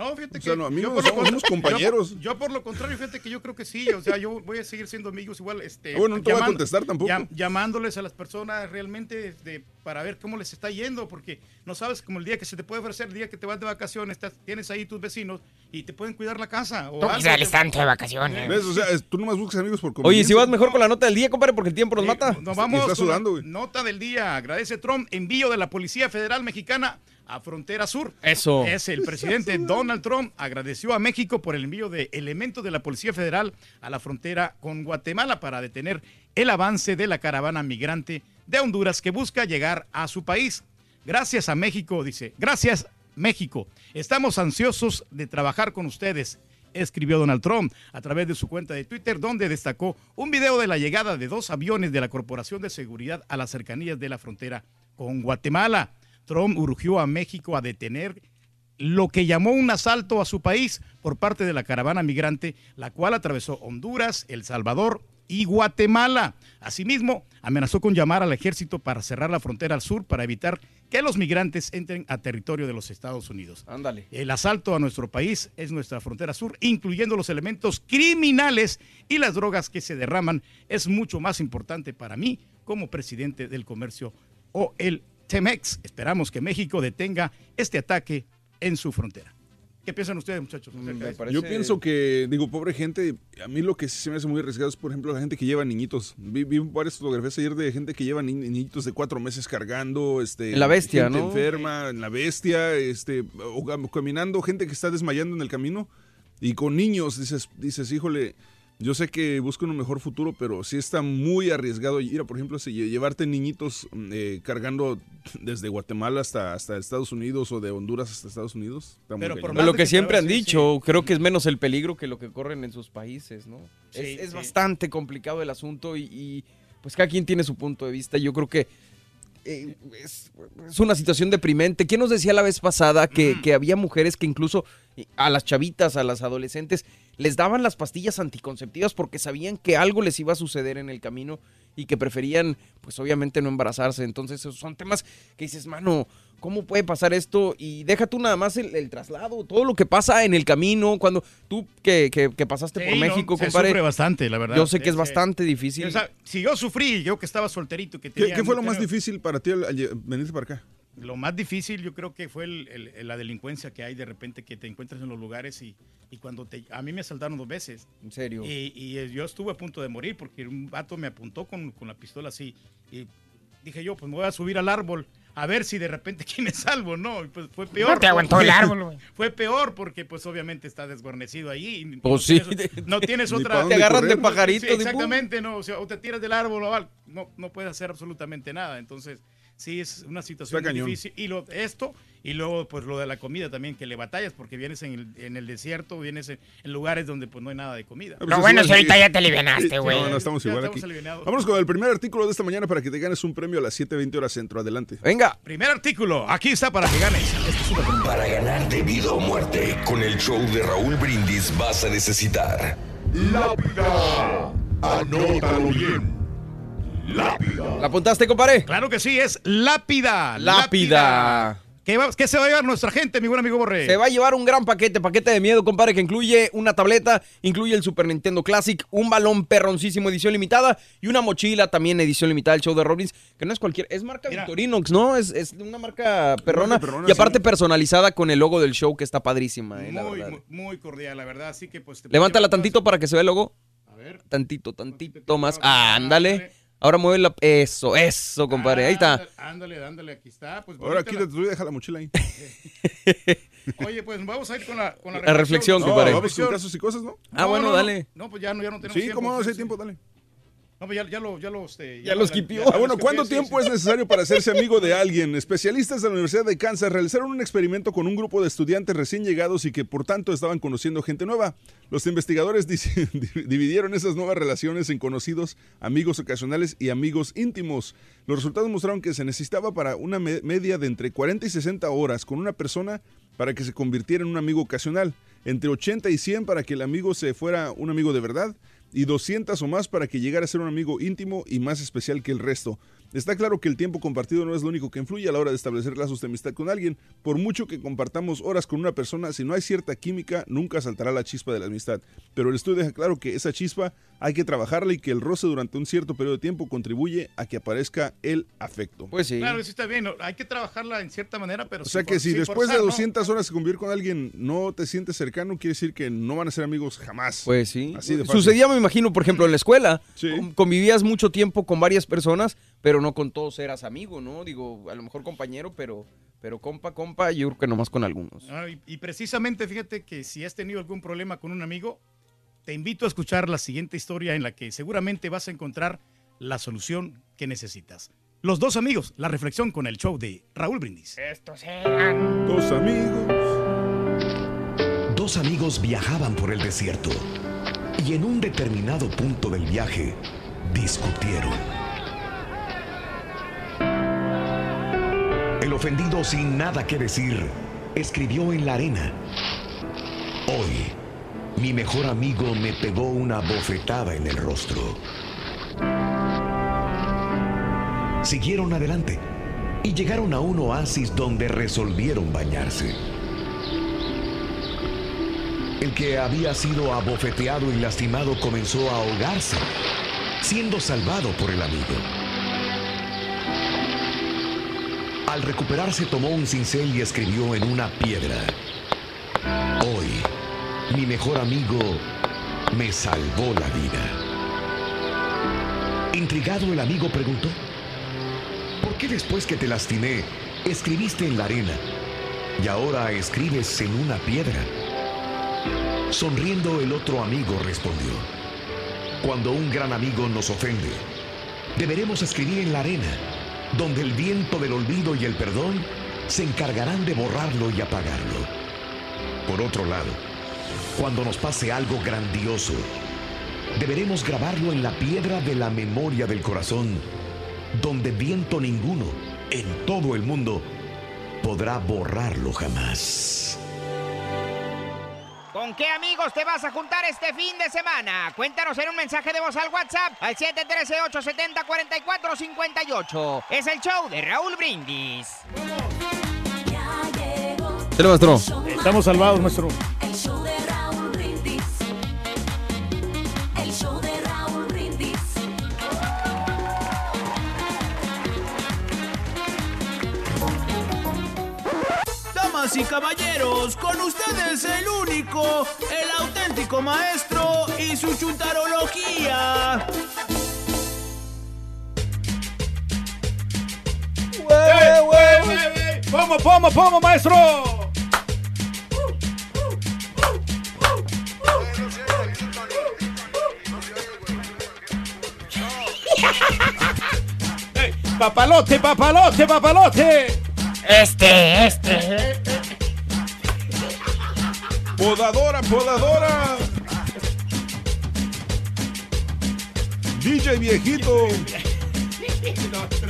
No, fíjate O sea, que. no, amigos, yo por lo somos compañeros. Yo, yo por lo contrario, fíjate que yo creo que sí. O sea, yo voy a seguir siendo amigos igual. Este, Ah, bueno, no te voy a llamando- contestar tampoco. llam- llamándoles a las personas realmente este, para ver cómo les está yendo, porque no sabes como el día que se te puede ofrecer, el día que te vas de vacaciones, estás- tienes ahí tus vecinos y te pueden cuidar la casa. O que sales tanto de vacaciones. ¿Ves? O sea, es- tú nomás buscas amigos por Oye, si vas mejor con la nota del día, compadre, porque el tiempo nos mata. Nos vamos está sudando, güey. nota del día. Agradece Trump envío de la Policía Federal Mexicana a Frontera Sur. Eso. Es el presidente Donald Trump agradeció a México por el envío de elementos de la Policía Federal a la frontera con Guatemala para detener el avance de la caravana migrante de Honduras que busca llegar a su país. Gracias a México, dice. Gracias, México. Estamos ansiosos de trabajar con ustedes escribió Donald Trump a través de su cuenta de Twitter, donde destacó un video de la llegada de dos aviones de la Corporación de Seguridad a las cercanías de la frontera con Guatemala. Trump urgió a México a detener lo que llamó un asalto a su país por parte de la caravana migrante, la cual atravesó Honduras, El Salvador y Guatemala. Asimismo, amenazó con llamar al ejército para cerrar la frontera al sur para evitar que los migrantes entren a territorio de los Estados Unidos. Ándale. El asalto a nuestro país es nuestra frontera sur, incluyendo los elementos criminales y las drogas que se derraman, es mucho más importante para mí como presidente del comercio o el Temex. Esperamos que México detenga este ataque en su frontera. ¿Qué piensan ustedes, muchachos? eso? Yo pienso que, digo, pobre gente, a mí lo que sí se me hace muy arriesgado es, por ejemplo, la gente que lleva niñitos. Vi, vi varias fotografías ayer de gente que lleva ni- niñitos de cuatro meses cargando, este... En la bestia, gente ¿no? enferma, en la bestia, este, o cam- caminando, gente que está desmayando en el camino. Y con niños, dices, dices, híjole, yo sé que buscan un mejor futuro, pero sí está muy arriesgado ir, a, por ejemplo, si lle- llevarte niñitos eh, cargando desde Guatemala hasta, hasta Estados Unidos o de Honduras hasta Estados Unidos. Está muy Pero por lo que siempre han dicho, creo que es menos el peligro que lo que corren en sus países, ¿no? Sí, es es sí. bastante complicado el asunto y, y, pues cada quien tiene su punto de vista. Yo creo que eh, es, es una situación deprimente. ¿Quién nos decía la vez pasada que, que había mujeres que incluso a las chavitas, a las adolescentes, les daban las pastillas anticonceptivas porque sabían que algo les iba a suceder en el camino y que preferían, pues obviamente no embarazarse. Entonces, esos son temas que dices, mano, ¿cómo puede pasar esto? Y deja tú nada más el, el traslado, todo lo que pasa en el camino, cuando tú que, que- que pasaste por Sí, no, México, se compadre. sufre bastante, la verdad. Yo sé que es bastante difícil. O sea, si yo sufrí, yo que estaba solterito, que ¿Qué, tenía... qué fue lo más difícil para ti al, al venirte para acá? Lo más difícil yo creo que fue el- el- la delincuencia que hay de repente que te encuentras en los lugares y, y cuando te... A mí me asaltaron dos veces. En serio. Y, y, yo estuve a punto de morir porque un vato me apuntó con, con la pistola así. Y dije yo, pues me voy a subir al árbol a ver si de repente quién me salvo, ¿no? Y pues fue peor. No te aguantó el árbol, güey. Fue peor porque pues obviamente está desguarnecido ahí. y Pues no sí. tienes- No tienes otra... Te agarran de pajarito, Sí, exactamente, no. O sea, o te tiras del árbol o algo. No, no puedes hacer absolutamente nada. Entonces, sí es una situación Está cañón. difícil. Y lo, esto, y luego pues lo de la comida también, que le batallas porque vienes en el, en el desierto, vienes en, en lugares donde pues no hay nada de comida. Ah, pues es igual, sí. güey. No, no, estamos Ya igual estamos aquí. Vámonos con el primer artículo de esta mañana para que te ganes un premio a las 7.20 horas centro. Adelante. Venga. Primer artículo, aquí está para que ganes. Este es Para ganar de vida o muerte, con el show de Raúl Brindis vas a necesitar Lápida. Anótalo bien. Lápida. ¿La apuntaste, compadre? Claro que sí, es lápida. Lápida. ¿Qué, va- qué se va a llevar nuestra gente, mi buen amigo Borre? Se va a llevar un gran paquete, paquete de miedo, compadre, que incluye una tableta, incluye el Super Nintendo Classic, un balón perroncísimo edición limitada y una mochila también edición limitada del show de Rollins, que no es cualquier, es marca Victorinox, ¿no? Es, es una marca perrona, Marca perrona, y aparte sí. personalizada con el logo del show que está padrísima, eh, Muy, muy, muy cordial, la verdad. Así que pues... te Levántala tantito para que se vea el logo. A ver. Tantito, tantito más. Ah, ándale. Ahora mueve la... Eso, eso, compadre. Ahí está. Ándale, ándale, aquí está. Pues Ahora quítate tú y deja la mochila ahí. la- Oye, pues vamos a ir con la, con la, La reflexión, ¿no? compadre. Vamos con casos y cosas, ¿no? Ah, bueno, no, no. dale. No, pues ya no, ya no tenemos Sí, tiempo. ¿cómo no? Si hay sí. tiempo, dale. No, pues ya, ya lo, ya lo, este, Ya los la- quipió. ya Ah, bueno, ¿cuánto sí, tiempo sí. es necesario para hacerse amigo de alguien? Especialistas de la Universidad de Kansas realizaron un experimento con un grupo de estudiantes recién llegados y que por tanto estaban conociendo gente nueva. Los investigadores dividieron esas nuevas relaciones en conocidos, amigos ocasionales y amigos íntimos. Los resultados mostraron que se necesitaba para una me- media de entre 40 y 60 horas con una persona para que se convirtiera en un amigo ocasional, entre 80 y 100 para que el amigo se fuera un amigo de verdad y 200 o más para que llegara a ser un amigo íntimo y más especial que el resto. Está claro que el tiempo compartido no es lo único que influye a la hora de establecer lazos de amistad con alguien. Por mucho que compartamos horas con una persona, si no hay cierta química, nunca saltará la chispa de la amistad. Pero el estudio deja claro que esa chispa hay que trabajarla y que el roce durante un cierto periodo de tiempo contribuye a que aparezca el afecto. Pues sí. Claro, sí está bien. no, Hay que trabajarla en cierta manera, pero O sea que si después de forzar, ¿no? 200 horas de convivir con alguien no te sientes cercano, quiere decir que no van a ser amigos jamás. Pues sí. Así de fácil. Sucedía, me imagino, por ejemplo, en la escuela. con- Convivías mucho tiempo con varias personas, pero no con todos eras amigo, ¿no? Digo, a lo mejor compañero, pero Pero compa, compa, yo creo que nomás con algunos. Ah, y, y precisamente, fíjate que si has tenido algún problema con un amigo, te invito a escuchar la siguiente historia en la que seguramente vas a encontrar la solución que necesitas. Los dos amigos, la reflexión con el show de Raúl Brindis. Estos eran Dos amigos. Dos amigos viajaban por el desierto y en un determinado punto del viaje discutieron. Ofendido sin nada que decir escribió en la arena. Hoy, mi mejor amigo me pegó una bofetada en el rostro. Siguieron adelante y llegaron a un oasis donde resolvieron bañarse. El que había sido abofeteado y lastimado comenzó a ahogarse, siendo salvado por el amigo. Al recuperarse tomó un cincel y escribió en una piedra. Hoy, mi mejor amigo me salvó la vida. Intrigado el amigo preguntó, ¿por qué después que te lastimé escribiste en la arena y ahora escribes en una piedra? Sonriendo el otro amigo respondió, cuando un gran amigo nos ofende, deberemos escribir en la arena, donde el viento del olvido y el perdón se encargarán de borrarlo y apagarlo. Por otro lado, cuando nos pase algo grandioso, deberemos grabarlo en la piedra de la memoria del corazón, donde viento ninguno en todo el mundo podrá borrarlo jamás. ¿Con qué amigos te vas a juntar este fin de semana? Cuéntanos en un mensaje de voz al WhatsApp al 713-870-4458. Es el show de Raúl Brindis. Maestro. Estamos salvados, maestro. Damas y caballeros, con ustedes el único, el auténtico maestro y su chuntarología. ¡Pomo, pomo, pomo, maestro! ¡Papalote, papalote, papalote! Este, este. Podadora, podadora. DJ viejito.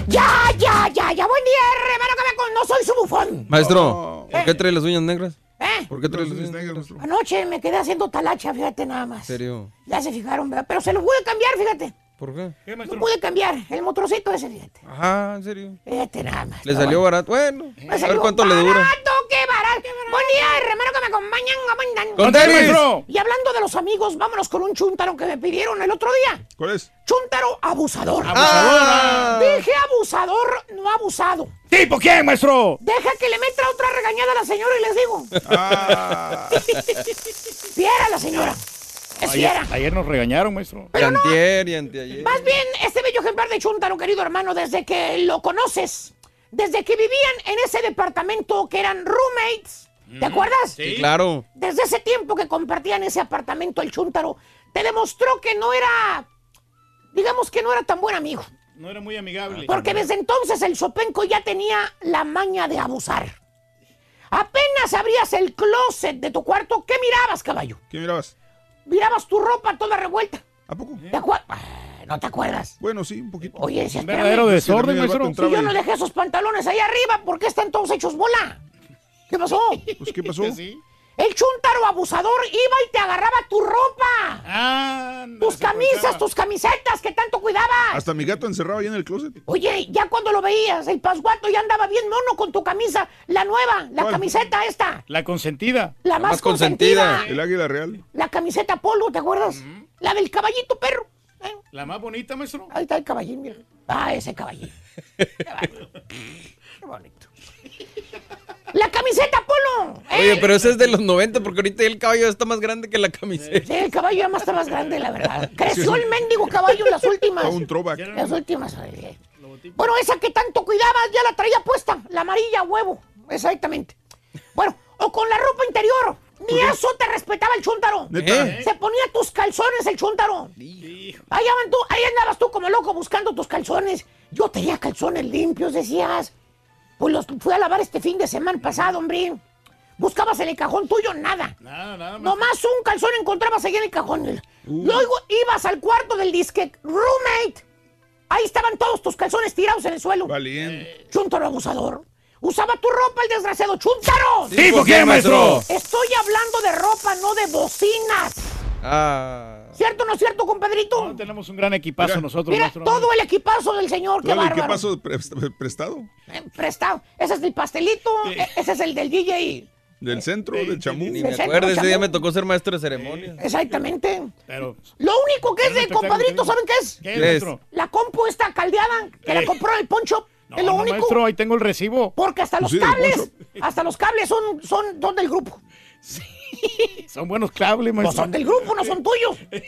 Ya, ya, ya, ya. Buen día, hermano, que me con... No soy su bufón. Maestro, ¿por qué trae las uñas negras? ¿Eh? ¿Por qué trae las uñas negras? Anoche me quedé haciendo talacha, fíjate nada ¿En más. serio? Ya se fijaron, ¿verdad? Pero se lo pude cambiar, fíjate. ¿Por qué? No pude cambiar el motorcito ese, fíjate. Ajá, ¿en serio? Fíjate nada más. ¿Le salió barato? Bueno, a ver cuánto le dura. ¡Barato, qué barato! Buen día, hermano, que me acompañan. acompañan. ¡Con tenis! Y hablando de los amigos, vámonos con un chúntaro que me pidieron el otro día. ¿Cuál es? Chúntaro abusador. ¡Abusadora! Dije abusador, no abusado. ¿Tipo quién, maestro? Deja que le meta otra regañada a la señora y les digo. Ah. Fiera la señora. Es Ayer, fiera. ayer nos regañaron, maestro. Y antier y anteayer. Más bien, este bello ejemplar de Chuntaro, querido hermano, desde que lo conoces, desde que vivían en ese departamento que eran roommates, ¿te acuerdas? Sí, claro. Desde ese tiempo que compartían ese apartamento el Chuntaro, te demostró que no era, digamos que no era tan buen amigo. No era muy amigable. Porque desde entonces el Sopenco ya tenía la maña de abusar. Apenas abrías el closet de tu cuarto, ¿qué mirabas, caballo? ¿Qué mirabas? Mirabas tu ropa toda revuelta. ¿A poco? ¿Te acuerdas? ¿No te acuerdas? Bueno, sí, un poquito. Oye, si Un verdadero desorden, maestro. Si yo no dejé esos pantalones ahí arriba, ¿por qué están todos hechos bola? ¿Qué pasó? Pues, ¿qué pasó? El chuntaro abusador iba y te agarraba tu ropa. Ah, tus camisas, tus camisetas que tanto cuidabas. Hasta mi gato encerrado ahí en el closet. Oye, ya cuando lo veías, el pasguato ya andaba bien mono con tu camisa, la nueva, la ¿Cuál? camiseta esta, La consentida. la, más, consentida. El águila real. La camiseta polo, ¿te acuerdas? La del caballito perro. ¿eh? La más bonita, maestro. Ahí está el caballín, mira. Ah, ese caballín. Qué bonito. La camiseta polo. ¿eh? Oye, pero ese es de los 90 porque ahorita el caballo está más grande que la camiseta. Sí, el caballo ya más está más grande, la verdad. Creció el mendigo caballo en las últimas. A un throwback. Las últimas. oye. Bueno, esa que tanto cuidabas ya la traía puesta, la amarilla huevo. exactamente. Bueno, o con la ropa interior. Ni eso te respetaba el chúntaro. ¿Neta? Se ponía tus calzones el chúntaro. Ahí, andaban tú, ahí andabas tú como loco buscando tus calzones. Yo tenía calzones limpios, decías. Pues los fui a lavar este fin de semana pasado, hombre. Buscabas en el cajón tuyo, nada. Nada, nada más. Nomás un calzón encontrabas ahí en el cajón. Luego ibas al cuarto del disque roommate. Ahí estaban todos tus calzones tirados en el suelo. Valiente. Chuntaro abusador. Usaba tu ropa el desgraciado. ¡Chuntaro! ¿Tipo qué, maestro? Estoy hablando de ropa, no de bocinas. Ah. ¿Cierto o no es cierto, compadrito? No, tenemos un gran equipazo Mira. nosotros, Mira, maestro. todo el equipazo del señor, qué Dale, ¿Qué bárbaro. pasó? Pre- ¿Prestado? Eh, prestado. Ese es el pastelito, eh, ese es el del DJ. ¿Del centro? ¿Del chamú? Ni me centro, acuerdo, ese día me tocó ser maestro de ceremonia. Exactamente. Pero, Lo único que es de compadrito, ¿saben qué es? ¿qué es. La compu esta caldeada que la Eh. compró el poncho. No, es lo no, único. maestro, ahí tengo el recibo. Porque hasta los Sí, del cables, hasta los cables son, son, son del grupo. Son buenos cables, No maestro. son del grupo, no son tuyos.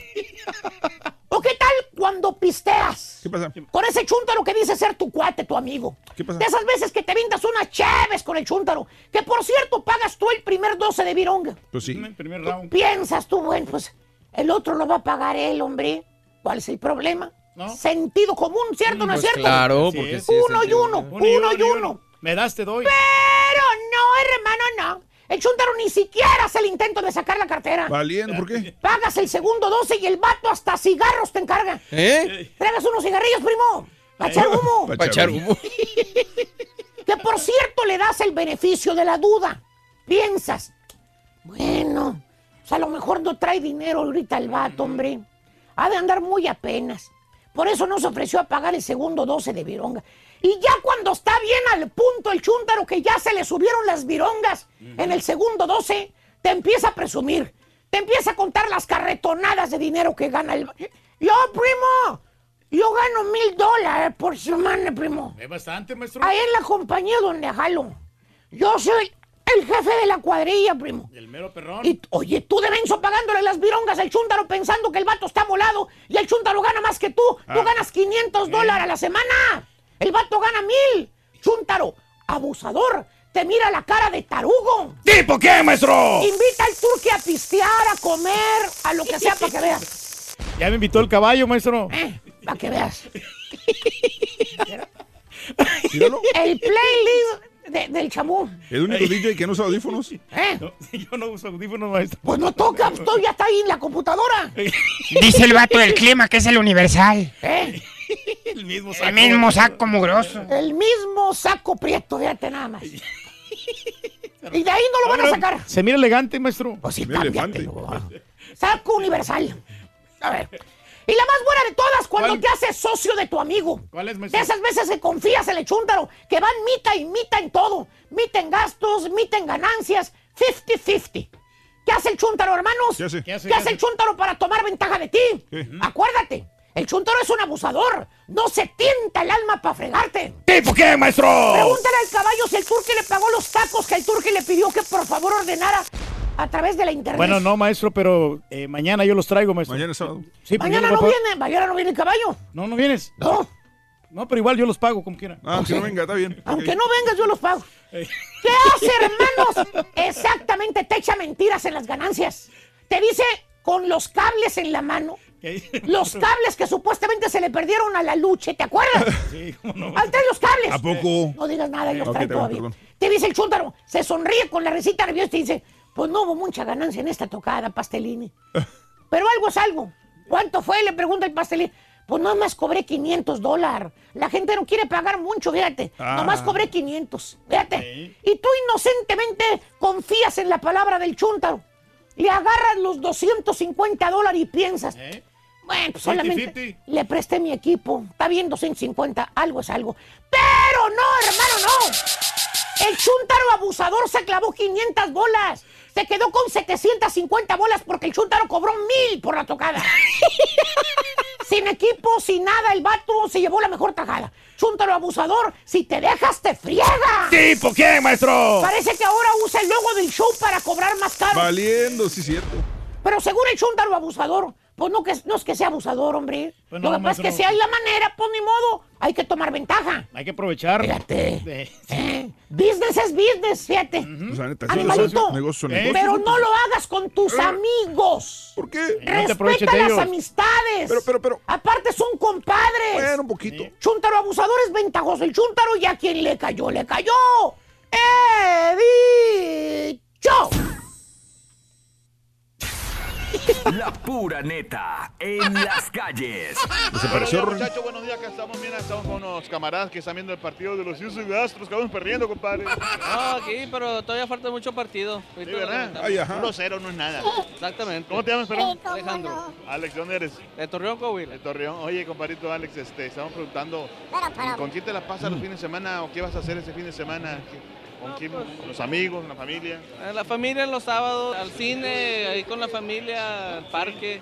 ¿O qué tal cuando pisteas? ¿Qué pasa? Con ese chúntaro que dice ser tu cuate, tu amigo. ¿Qué pasa? De esas veces que te vendas unas chaves con el chúntaro. Que por cierto pagas tú el primer 12 de vironga. Pues sí. El primer round. Piensas tú, bueno, pues el otro lo va a pagar él, hombre. ¿Cuál es el problema? ¿No? Sentido común, ¿cierto o no es Pues cierto? claro, porque es. sí es Uno y uno, uno y uno. Me das, te doy. Pero no, hermano, no. El chúntaro ni siquiera hace el intento de sacar la cartera. Valiente, ¿por qué? Pagas el segundo 12 y el vato hasta cigarros te encarga. ¿Eh? Traigas unos cigarrillos, primo. Para echar humo. Pa' Para echar humo. Que por cierto le das el beneficio de la duda. Piensas, bueno, pues a lo mejor no trae dinero ahorita el vato, hombre. Ha de andar muy apenas. Por eso no se ofreció a pagar el segundo 12 de vironga. Y ya cuando está bien al punto el chúntaro que ya se le subieron las virongas en el segundo 12, te empieza a presumir. Te empieza a contar las carretonadas de dinero que gana el... Yo, primo, yo gano mil dólares por semana, primo. Es bastante, maestro. Ahí en la compañía donde jalo. Yo soy el jefe de la cuadrilla, primo. El mero perrón. Y, oye, tú de menso pagándole las virongas al chúntaro pensando que el vato está molado y el chúntaro gana más que tú. Tú Ah. ganas 500 dólares a la semana. El vato gana mil. Chúntaro, abusador, te mira la cara de tarugo. ¿Tipo qué, maestro? Invita al turque a pistear, a comer, a lo que sea para que veas. Ya me invitó el caballo, maestro. Eh, para que veas. El playlist de- del chamú. El único DJ que no usa audífonos. ¿Eh? No, yo no uso audífonos, maestro. Pues no toca, pues, todo ya está ahí en la computadora. Dice el vato del clima que es el universal. ¿Eh? El mismo El saco. mismo saco mugroso. El mismo saco prieto, fíjate nada más. Y de ahí no lo van a sacar. Se mira elegante, maestro. Pues sí, cámbiatelo. Saco universal. A ver. Y la más buena de todas, cuando ¿Cuál? te haces socio de tu amigo. ¿Cuál es, De maestro? esas veces que confías en el chúntaro, que van mita y mita en todo. Mita en gastos, mita en ganancias, 50-50. ¿Qué hace el chúntaro, hermanos? ¿Qué hace? ¿Qué hace? ¿Qué hace el chúntaro para tomar ventaja de ti? ¿Qué? Acuérdate, el chúntaro es un abusador. No se tienta el alma para fregarte. ¿Tipo qué, maestro? Pregúntale al caballo si el turque le pagó los tacos que el turque le pidió que por favor ordenara a través de la internet. Bueno, no, maestro, pero eh, mañana yo los traigo, maestro. Mañana es sábado. Sí, pues Mañana no viene, mañana no viene el caballo. No, no vienes. No, No, pero igual yo los pago como quiera. Ah, si no venga, está bien. aunque no vengas yo los pago. ¿Qué hace, hermanos? Exactamente, te echa mentiras en las ganancias. Te dice con los cables en la mano. los cables que supuestamente se le perdieron a la lucha, ¿te acuerdas? Sí, cómo no. Ahí están los cables. ¿A poco? No digas nada, los trae está bien, todavía. perdón. Te dice el chúntaro, se sonríe con la risita nerviosa y te dice, pues no hubo mucha ganancia en esta tocada, Pastelini. Pero algo es algo. ¿Cuánto fue? Le pregunta el Pastelini. Pues nomás cobré 500 dólares. La gente no quiere pagar mucho, fíjate. Ah. Nomás cobré 500, fíjate. Y tú inocentemente confías en la palabra del chúntaro. Le agarras los 250 dólares y piensas, ¿Eh? Bueno, pues 50-50. solamente le presté mi equipo. Está bien 250, algo es algo. Pero no, hermano, no. El chúntaro abusador se clavó 500 bolas. Se quedó con 750 bolas porque el chúntaro cobró mil por la tocada. sin equipo, sin nada, el vato se llevó la mejor tajada. Chúntaro abusador, si te dejas te friega. ¿Tipo qué, maestro? Parece que ahora usa el logo del show para cobrar más caro. Valiendo, sí, cierto. Pero según el chúntaro abusador, Pues no, que, no es que sea abusador, hombre. Pues Lo no, que pasa es que si hay la manera, pues ni modo. Hay que tomar ventaja. Hay que aprovechar. Fíjate. Eh, business es business, fíjate. O sea, neta, sí, Animalito. negocio, negocio. Pero no lo hagas con tus amigos. ¿Por qué? No te aproveches Respeta las ellos. amistades. Pero, pero, pero. Aparte son compadres. Bueno, un poquito. Chuntaro abusador es ventajoso. El chuntaro ya quien le cayó, le cayó. Dicho. La pura neta en las calles. Buenos días, muchachos, buenos días. Acá estamos, mira, estamos con unos camaradas que están viendo el partido de los Houston Astros que vamos perdiendo, compadre. No, aquí, pero todavía falta mucho partido. Sí, ¿verdad? Ay, ajá. 1-0 no es nada. Exactamente. ¿Cómo te llamas, perdón? Alejandro. Alex, ¿de dónde eres? De Torreón, Coahuila. De Torreón. Oye, compadrito Alex, este, estamos preguntando, ¿con quién te la pasas los fines de semana o qué vas a hacer ese fin de semana? ¿Con quién? ¿Con los amigos, la familia? Eh, La familia los sábados, al cine, ahí con la familia, al parque.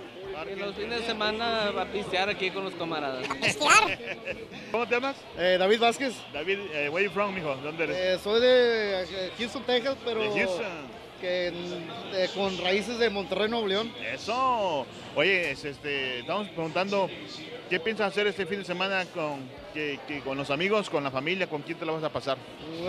Y los fines de semana a pistear aquí con los camaradas. ¿Cómo te llamas? Eh, David Vázquez. David, eh, where you from, mijo? ¿Dónde eres? Eh, soy de eh, Houston, Texas, pero De Houston. que, eh, con raíces de Monterrey, Nuevo León. Eso. Oye, es, este, estamos preguntando, ¿qué piensas hacer este fin de semana con, que, que con los amigos, con la familia? ¿Con quién te la vas a pasar?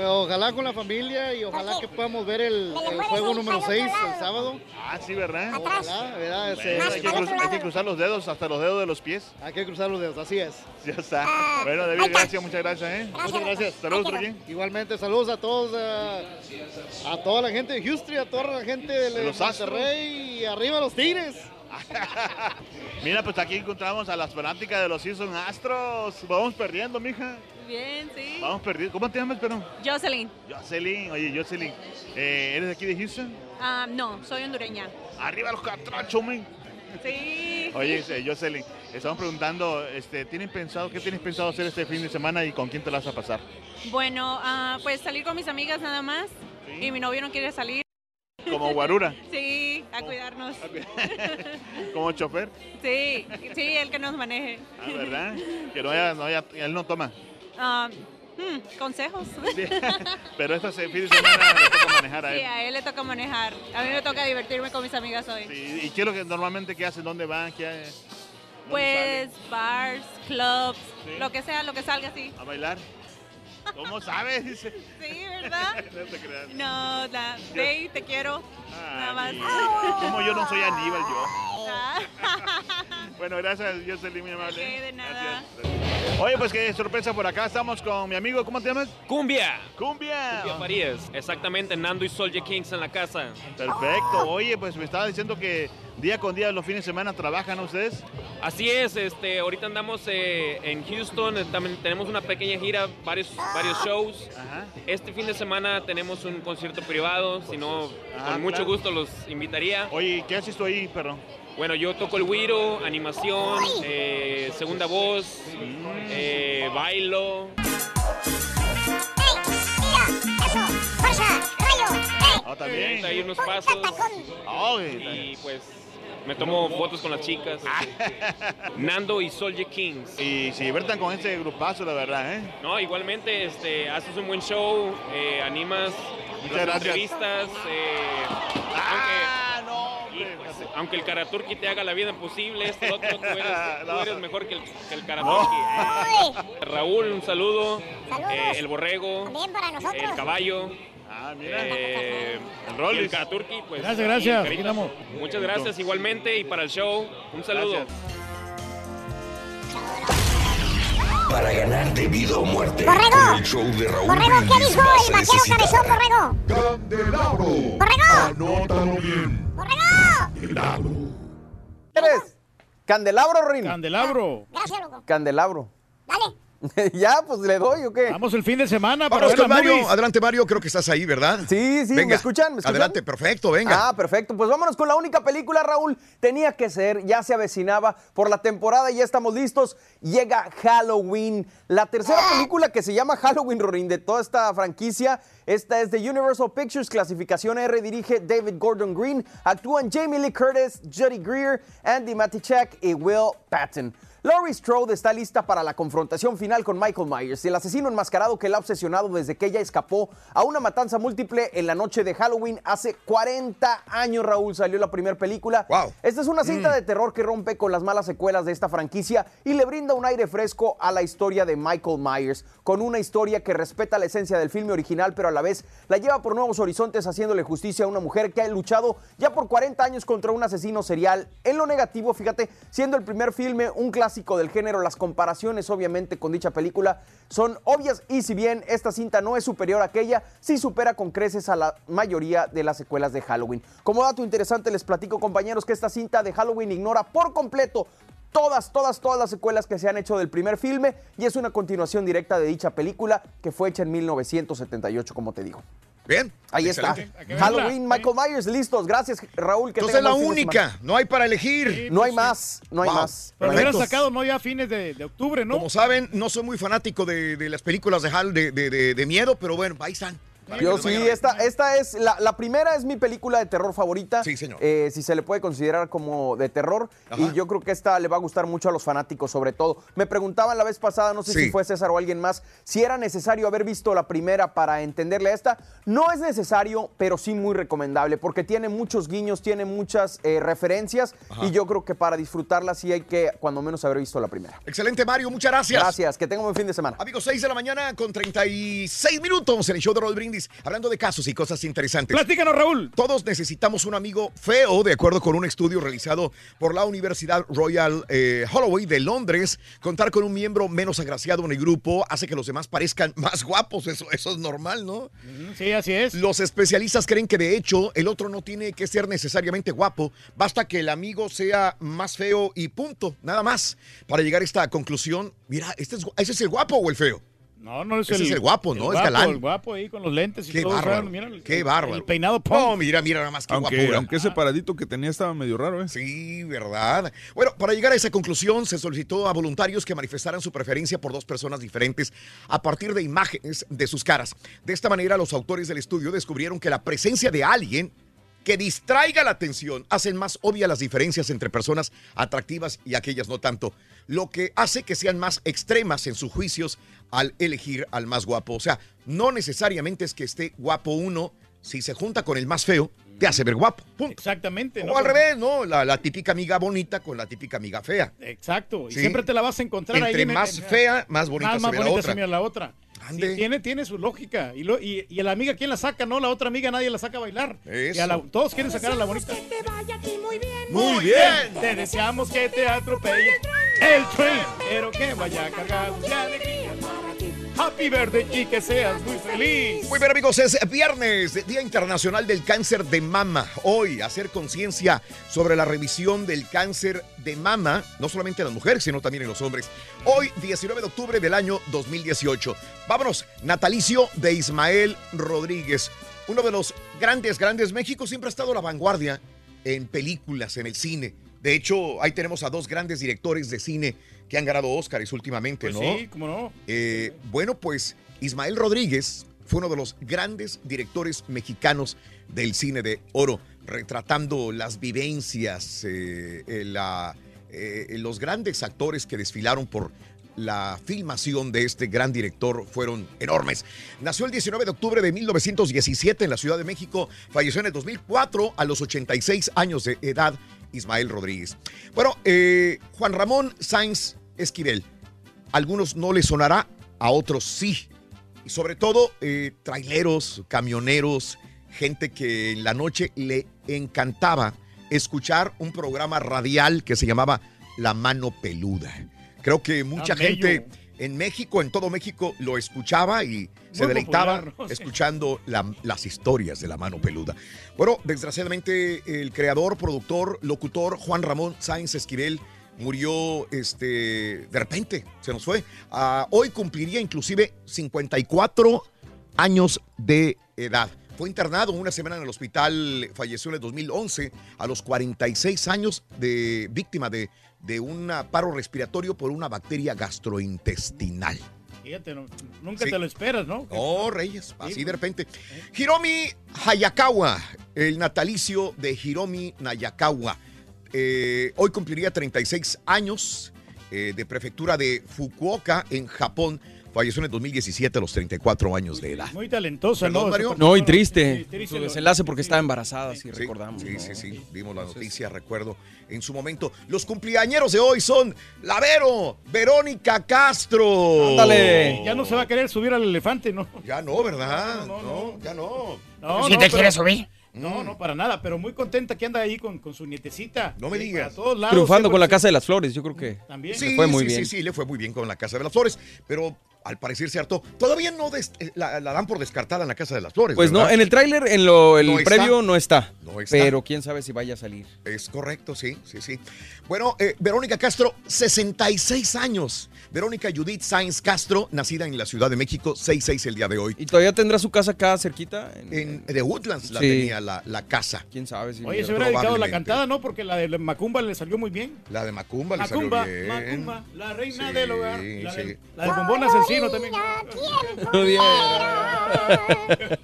Ojalá con la familia y ojalá que podamos ver el, el juego número 6 el sábado. Ah, sí, ¿verdad? Ojalá, ¿verdad? Ese- Bueno, hay, que cruz- hay que cruzar los dedos, hasta los dedos de los pies. Hay que cruzar los dedos, así es. Ya está. Bueno, David, gracias, muchas gracias, ¿eh? Muchas gracias. Saludos por aquí. Igualmente, saludos a todos, a toda la gente de Houston, a toda la gente de, De los Monterrey y arriba los Tigres. Mira, pues aquí encontramos a las fanáticas de los Houston Astros. Vamos perdiendo, mija. Bien, sí. Vamos perdiendo. ¿Cómo te llamas, perdón? Jocelyn. Jocelyn. Oye, Jocelyn, eh, ¿eres de aquí de Houston? Ah, no, soy hondureña. Arriba los catrachos, men. Sí. Oye, eh, Jocelyn, estamos preguntando, este, ¿tienen pensado, ¿qué tienes pensado hacer este fin de semana y con quién te la vas a pasar? Bueno, ah, pues salir con mis amigas nada más. Y mi novio no quiere salir. Como guarura, Sí, a cuidarnos. como chofer, Sí, sí, el que nos maneje. ah, ¿verdad? Que no haya, no haya- él no toma. Hmm, consejos. Pero este fin de semana le toca manejar a Sí, él. a él le toca manejar. A mí me toca divertirme con mis amigas hoy. ¿Y, y qué es lo que normalmente qué hacen? ¿Dónde van? ¿Qué hay? Pues bars, clubs, Sí. lo que sea, lo que salga así. ¿A bailar? ¿Cómo sabes? Dice. Sí, ¿verdad? no te creas. No, la, Dey, te quiero. Nada más. Como yo no soy Aníbal, yo. Ah. Bueno, gracias, Jocelyn, muy amable. Ok, de nada. Gracias. Oye, pues qué sorpresa por acá. Estamos con mi amigo, ¿cómo te llamas? Cumbia. Cumbia. Cumbia Farías. Exactamente, Nando y Soldier Kings en la casa. Perfecto. Oye, pues me estaba diciendo que día con día los fines de semana trabajan ustedes. Así es, este, ahorita andamos eh, en Houston, eh, también tenemos una pequeña gira, varios, varios shows. Este fin de semana tenemos un concierto privado, si no, Ah, con mucho claro. gusto los invitaría. Oye, ¿qué haces tú ahí, perro? Bueno, yo toco el güiro, animación, eh, segunda voz, eh, bailo. Ah, también. Hay unos pasos. Y pues me tomo fotos con las chicas. Nando y Soldier Kings. Y se diviertan con este grupazo, la verdad, ¿eh? No, igualmente, este, haces un buen show, eh, animas Muchas las gracias. entrevistas, eh, Ah, aunque, aunque el Karaturki te haga la vida imposible, esto, otro, tú eres, tú eres mejor que el, que el Karaturki. eh. Raúl, un saludo. Eh, el Borrego. También para nosotros. El Caballo. Ah, mira. El el Rollis. Karaturki, pues. Gracias, gracias. Carita. Muchas gracias igualmente y para el show, un saludo. Para ganar de vida o muerte. ¡Borrego! El show de Raúl Borrego, ¿qué dijo el vaquero cabezón, Borrego? Candelabro. ¡Borrego! Anótalo bien. Candelabro. ¿Eres? ¿Candelabro, Rin? Candelabro. Gracias, loco. Candelabro. Dale. ya, pues le doy o qué. Vamos el fin de semana para Vamos ver con las Mario. movies. Adelante, Mario. Creo que estás ahí, ¿verdad? Sí, sí, Venga. ¿me escuchan? ¿Me escuchan? Adelante, perfecto, venga. Ah, perfecto. Pues vámonos con la única película, Raúl. Tenía que ser, ya se avecinaba por la temporada y ya estamos listos. Llega Halloween, la tercera película que se llama Halloween, Rorin, de toda esta franquicia. Esta es de Universal Pictures, clasificación R, dirige David Gordon Green. Actúan Jamie Lee Curtis, Judy Greer, Andy Matichak y Will Patton. Laurie Strode está lista para la confrontación final con Michael Myers, el asesino enmascarado que la ha obsesionado desde que ella escapó a una matanza múltiple en la noche de Halloween hace 40 años, Raúl, salió la primera película. Esta es una cinta Mm. de terror que rompe con las malas secuelas de esta franquicia y le brinda un aire fresco a la historia de Michael Myers, con una historia que respeta la esencia del filme original, pero a la vez la lleva por nuevos horizontes haciéndole justicia a una mujer que ha luchado ya por 40 años contra un asesino serial. En lo negativo, fíjate, siendo el primer filme un clásico del género, las comparaciones obviamente con dicha película son obvias y si bien esta cinta no es superior a aquella, sí supera con creces a la mayoría de las secuelas de Halloween. Como dato interesante les platico compañeros que esta cinta de Halloween ignora por completo todas, todas, todas las secuelas que se han hecho del primer filme y es una continuación directa de dicha película que fue hecha en 1978, como te digo. Bien. Ahí excelente. está. Halloween, Michael Myers, listos. Gracias, Raúl. Que Entonces la única, no hay para elegir. No hay más, no hay Wow. más. Pero hubieran sacado no ya a fines de, de octubre, ¿no? Como saben, no soy muy fanático de, de las películas de, Hal de, de- de- de miedo, pero bueno, ahí están. Yo sí, esta, esta es la, la primera es mi película de terror favorita. Sí, señor. Eh, si se le puede considerar como de terror. Ajá. Y yo creo que esta le va a gustar mucho a los fanáticos, sobre todo. Me preguntaban la vez pasada, no sé Sí. si fue César o alguien más, si era necesario haber visto la primera para entenderle a esta. No es necesario, pero sí muy recomendable, porque tiene muchos guiños, tiene muchas eh, referencias. Ajá. Y yo creo que para disfrutarla sí hay que, cuando menos, haber visto la primera. Excelente, Mario, muchas gracias. Gracias, que tengan un buen fin de semana. Amigos, 6 de la mañana con 36 minutos en el show de Roll Brindis, hablando de casos y cosas interesantes. Platícanos, Raúl. Todos necesitamos un amigo feo, de acuerdo con un estudio realizado por la Universidad Royal eh, Holloway de Londres. Contar con un miembro menos agraciado en el grupo hace que los demás parezcan más guapos. Eso, eso es normal, ¿no? Sí, así es. Los especialistas creen que de hecho el otro no tiene que ser necesariamente guapo, basta que el amigo sea más feo y punto, nada más. Para llegar a esta conclusión, mira, este es, ¿ese es el guapo o el feo? No, no es Ese el, es el guapo, ¿no? el Es guapo, galán. El guapo ahí con los lentes y Qué todo. bárbaro, el- qué bárbaro. El peinado No, punk. mira, mira nada más que Aunque, guapura. aunque ese paradito que tenía estaba medio raro, ¿eh? Sí, ¿verdad? Bueno, para llegar a esa conclusión se solicitó a voluntarios que manifestaran su preferencia por dos personas diferentes a partir de imágenes de sus caras. De esta manera, los autores del estudio descubrieron que la presencia de alguien que distraiga la atención hacen más obvias las diferencias entre personas atractivas y aquellas no tanto, lo que hace que sean más extremas en sus juicios al elegir al más guapo. O sea, no necesariamente es que esté guapo uno, si se junta con el más feo, te hace ver guapo. Punto. Exactamente. O al revés, ¿no? La, la típica amiga bonita con la típica amiga fea. Exacto. Y Sí. siempre te la vas a encontrar ahí. Entre en- más en- fea, más bonita más, se más ve la bonita otra. se mira la otra. Ande. Sí, tiene, tiene su lógica. Y, lo- y, y a la amiga, ¿quién la saca? No, la otra amiga nadie la saca a bailar. Eso. Y a la- todos quieren sacar a la bonita. muy bien. Muy bien. Te deseamos que te atropelle el tren, pero que vaya cargado de alegría para ti. Happy birthday y que seas muy feliz. Muy bien amigos, es viernes, Día Internacional del Cáncer de Mama. Hoy hacer conciencia sobre la revisión del cáncer de mama, no solamente en las mujeres, sino también en los hombres. Hoy, 19 de octubre del año 2018. Vámonos, natalicio de Ismael Rodríguez. Uno de los grandes, grandes. México siempre ha estado a la vanguardia en películas, en el cine. De hecho, ahí tenemos a dos grandes directores de cine que han ganado Óscares últimamente, Pues ¿no? sí, cómo no. Eh, bueno, pues Ismael Rodríguez fue uno de los grandes directores mexicanos del cine de oro, retratando las vivencias, eh, eh, la- eh, los grandes actores que desfilaron por la filmación de este gran director fueron enormes. Nació el 19 de octubre de 1917 en la Ciudad de México, falleció en el 2004 a los 86 años de edad Ismael Rodríguez. Bueno, eh, Juan Ramón Sáenz Esquivel, a algunos no les sonará, a otros sí. Y sobre todo, eh, traileros, camioneros, gente que en la noche le encantaba escuchar un programa radial que se llamaba La Mano Peluda. Creo que mucha gente en México, en todo México, lo escuchaba y se Muy deleitaba popular, ¿no? Sí. escuchando la- las historias de La Mano Peluda. Bueno, desgraciadamente el creador, productor, locutor Juan Ramón Sáenz Esquivel murió este, de repente, se nos fue. Ah, hoy cumpliría inclusive 54 años de edad. Fue internado una semana en el hospital, falleció en el 2011 a los 46 años de víctima de, de un paro respiratorio por una bacteria gastrointestinal. Fíjate, no- nunca Sí. te lo esperas, ¿no? Oh, Reyes, así de repente. Hiromi Hayakawa, el natalicio de Hiromi Nayakawa. Eh, hoy cumpliría 36 años eh, de prefectura de Fukuoka, en Japón. Falleció en el 2017 a los 34 años de edad. Muy talentosa, ¿no? Mario. No, y triste. Triste Su desenlace porque estaba embarazada, si Sí, recordamos. Sí, ¿no? sí, sí. Vimos la noticia, recuerdo, en su momento. Los cumpleañeros de hoy son Lavero, Verónica Castro. Ándale. Ya no se va a querer subir al elefante, ¿no? Ya no, ¿verdad? No, ya no. No, ¿Sí no, te pero- quieres subir? No, no, para nada, pero muy contenta que anda ahí con, con su nietecita. No me digas. todos lados, Triunfando con la Casa de las Flores, yo creo que También. Sí, le fue muy sí, bien. sí, sí, le fue muy bien con la Casa de las Flores, pero al parecer se hartó. Todavía no eh, la, la dan por descartada en la Casa de las Flores. Pues no, en el tráiler, en lo el No está. previo no está, No está. Pero quién sabe si vaya a salir. Es correcto, sí, sí, sí. Bueno, eh, Verónica Castro, 66 años. Verónica Judith Sainz Castro, nacida en la Ciudad de México, 66 el día de hoy. ¿Y todavía tendrá su casa acá cerquita? En The Woodlands la Sí. tenía la, la casa. ¿Quién sabe si Oye, se hubiera dedicado a la cantada, ¿no? Porque la de Macumba le salió muy bien. La de Macumba le Macumba, salió bien. Macumba, la reina Sí, del hogar. La, sí. de, la de Bombonas Encino también.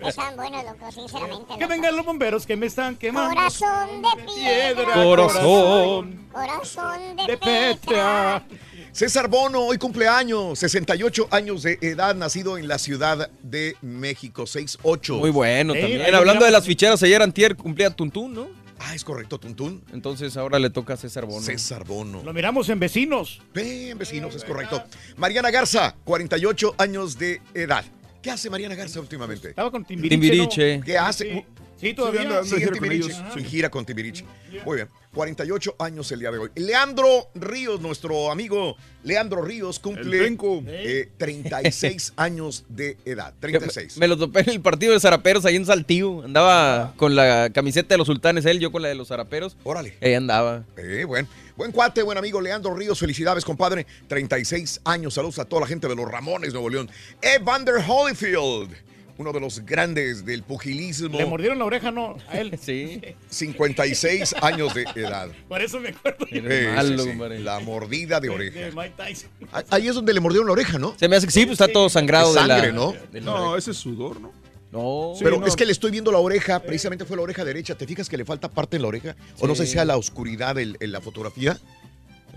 Están buenos, loco, sinceramente. Que vengan los bomberos que me están quemando. Corazón de piedra. Corazón. Corazón de, de Petra. Petra. César Bono, hoy cumpleaños, 68 años de edad, nacido en la Ciudad de México, 6'8". Muy bueno Sí, también. Hablando de las ficheras, ayer Antier cumplía Tuntún, ¿no? Ah, es correcto, Tuntún. Entonces ahora le toca a César Bono. César Bono. Lo miramos en Vecinos. Ven, vecinos, es correcto. Mariana Garza, 48 años de edad. ¿Qué hace Mariana Garza últimamente? Estaba con Timbiriche. Timbiriche. ¿no? ¿Qué hace? Sí, sí, todavía. Sigue gira en con ellos. su gira con Timbiriche. Muy bien, 48 años el día de hoy. Leandro Ríos, nuestro amigo Leandro Ríos, cumple penco. eh, 36 años de edad. Me, 36. me lo topé en el partido de Zaraperos ahí en Saltillo. Andaba con la camiseta de los sultanes, él, yo con la de los Zaraperos. Órale. Ahí andaba. Eh, buen, buen cuate, buen amigo Leandro Ríos. Felicidades, compadre. 36 años. Saludos a toda la gente de los Ramones, Nuevo León. Evander Holyfield, uno de los grandes del pugilismo. Le mordieron la oreja, no, a él. Sí. 56 años de edad. Por eso me acuerdo. Sí, malo, sí. La mordida de De oreja. Mike Tyson. Ah, Ahí es donde le mordieron la oreja, ¿no? Se me hace que sí, pues está todo sangrado de la. sangre, ¿no? de la No, oreja. ese es sudor, ¿no? No. Sí, Pero no. es que le estoy viendo la oreja, precisamente fue la oreja derecha. ¿Te fijas que le falta parte en la oreja? O no sé si sea la oscuridad en, en la fotografía.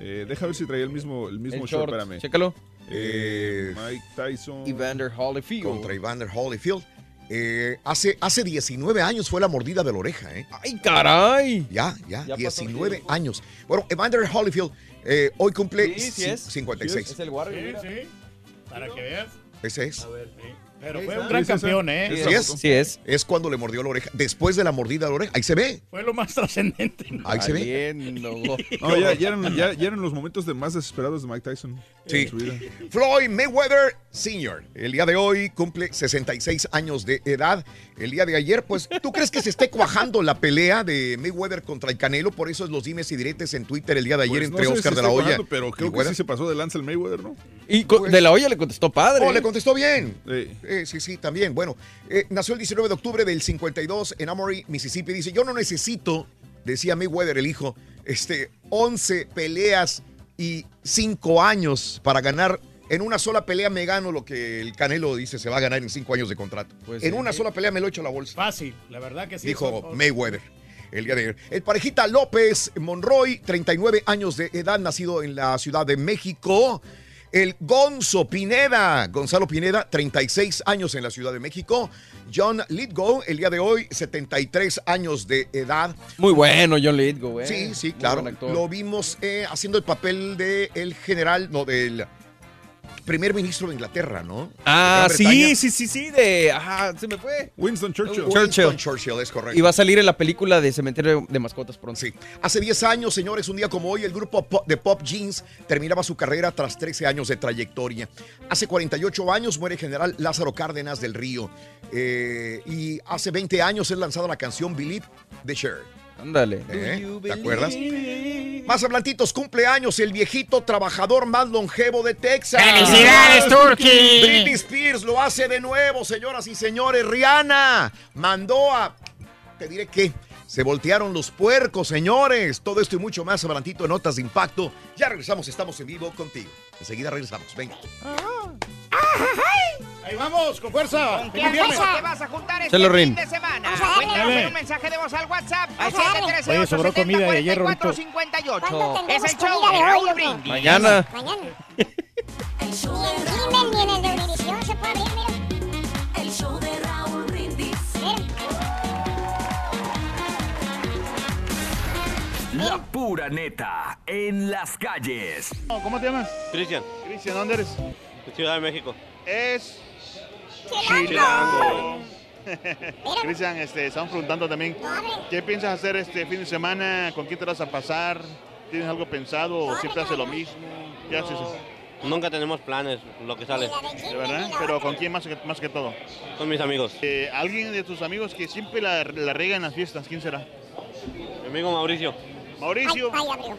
Eh, deja ver si traía el mismo, el mismo El short, short. espérame. Chécalo. Eh, Mike Tyson. Evander Holyfield. contra Evander Holyfield. Eh, hace, hace 19 años fue la mordida de la oreja, ¿eh? ¡Ay, caray! Ya, ya, Ya pasó 19 tiempo. años. Bueno, Evander Holyfield eh, hoy cumple Sí, sí es. 56. Es el Warrior. Sí, sí. Para que veas. Ese es. Pero Sí, fue sí, un gran campeón, ¿eh? Sí Sí es. es. Sí es. Es cuando le mordió la oreja. Después de la mordida de la oreja. Ahí se ve. Fue lo más trascendente. Ahí se ve. No, ya, ya eran, ya- ya eran los momentos de más desesperados de Mike Tyson. Sí. en su vida. Floyd Mayweather Sr. El día de hoy cumple 66 años de edad. El día de ayer, pues, ¿tú crees que se esté cuajando la pelea de Mayweather contra el Canelo? Por eso es los dimes y diretes en Twitter el día de ayer Pues no entre Oscar de la Hoya. Pero creo que sí se pasó de lanza el Mayweather, ¿no? Y Pues- de la olla le contestó padre. Oh, le contestó bien. Sí. Eh, sí, sí, también. Bueno, eh, nació el 19 de octubre del 52 en Amory, Mississippi. Dice, yo no necesito, decía Mayweather, el hijo, este, 11 peleas y 5 años para ganar. En una sola pelea me gano lo que el Canelo dice se va a ganar en 5 años de contrato. Pues en una sola pelea me lo echo a la bolsa. Fácil, la verdad que sí. dijo Mayweather. El día de ayer. El parejita López Monroy, 39 años de edad, nacido en la Ciudad de México. El Gonzo Pineda, Gonzalo Pineda, 36 años en la Ciudad de México. John Lithgow, el día de hoy, 73 años de edad. Muy bueno, John Lithgow, eh. Sí, sí, Muy claro. Lo vimos eh, haciendo el papel de el general, no, del primer ministro de Inglaterra, ¿no? Ah, sí, sí, sí, sí, de... Ajá, se me fue. Winston Churchill. Winston Churchill. Es correcto. Y va a salir en la película de Cementerio de Mascotas pronto. Sí. Hace 10 años, señores, un día como hoy, el grupo de Pop Jeans terminaba su carrera tras 13 años de trayectoria. Hace 48 años muere el general Lázaro Cárdenas del Río. Eh, y hace 20 años es lanzada la canción Believe de Cher. Ándale. ¿Eh? ¿Te acuerdas? Más hablantitos, cumpleaños, el viejito trabajador más longevo de Texas. ¡Felicidades, Turkey! Britney Spears lo hace de nuevo, señoras y señores. Rihanna mandó a. Te diré que. Se voltearon los puercos, señores. Todo esto y mucho más adelantito en Notas de Impacto. Ya regresamos, estamos en vivo contigo. Enseguida regresamos. Venga. Ahí vamos, con fuerza. ¿Con qué te vas a juntar este fin de semana? Vamos a darle. Cuéntanos un mensaje de voz al WhatsApp al Oye, sobró comida de ayer, Rorito. 713-870-4458. ¿Cuándo Es el show de de hoy, Raúl? Brindis. Mañana. Mañana. El de Univisión se puede abrir, mira. El show de Raúl Brindis. La pura neta en las calles. ¿Cómo te llamas? Cristian, Cristian, ¿dónde eres? Ciudad de México. Es Chilango. Cristian, este, estamos preguntando también, ¿qué piensas hacer este fin de semana? ¿Con quién te vas a pasar? ¿Tienes algo pensado o siempre haces lo mismo? ¿Qué haces? Nunca tenemos planes, lo que sale. ¿De verdad? ¿Pero con quién más que, más que todo? Con mis amigos. Eh, ¿Alguien de tus amigos que siempre la, la riega en las fiestas? ¿Quién será? Mi amigo Mauricio. Mauricio. Ay,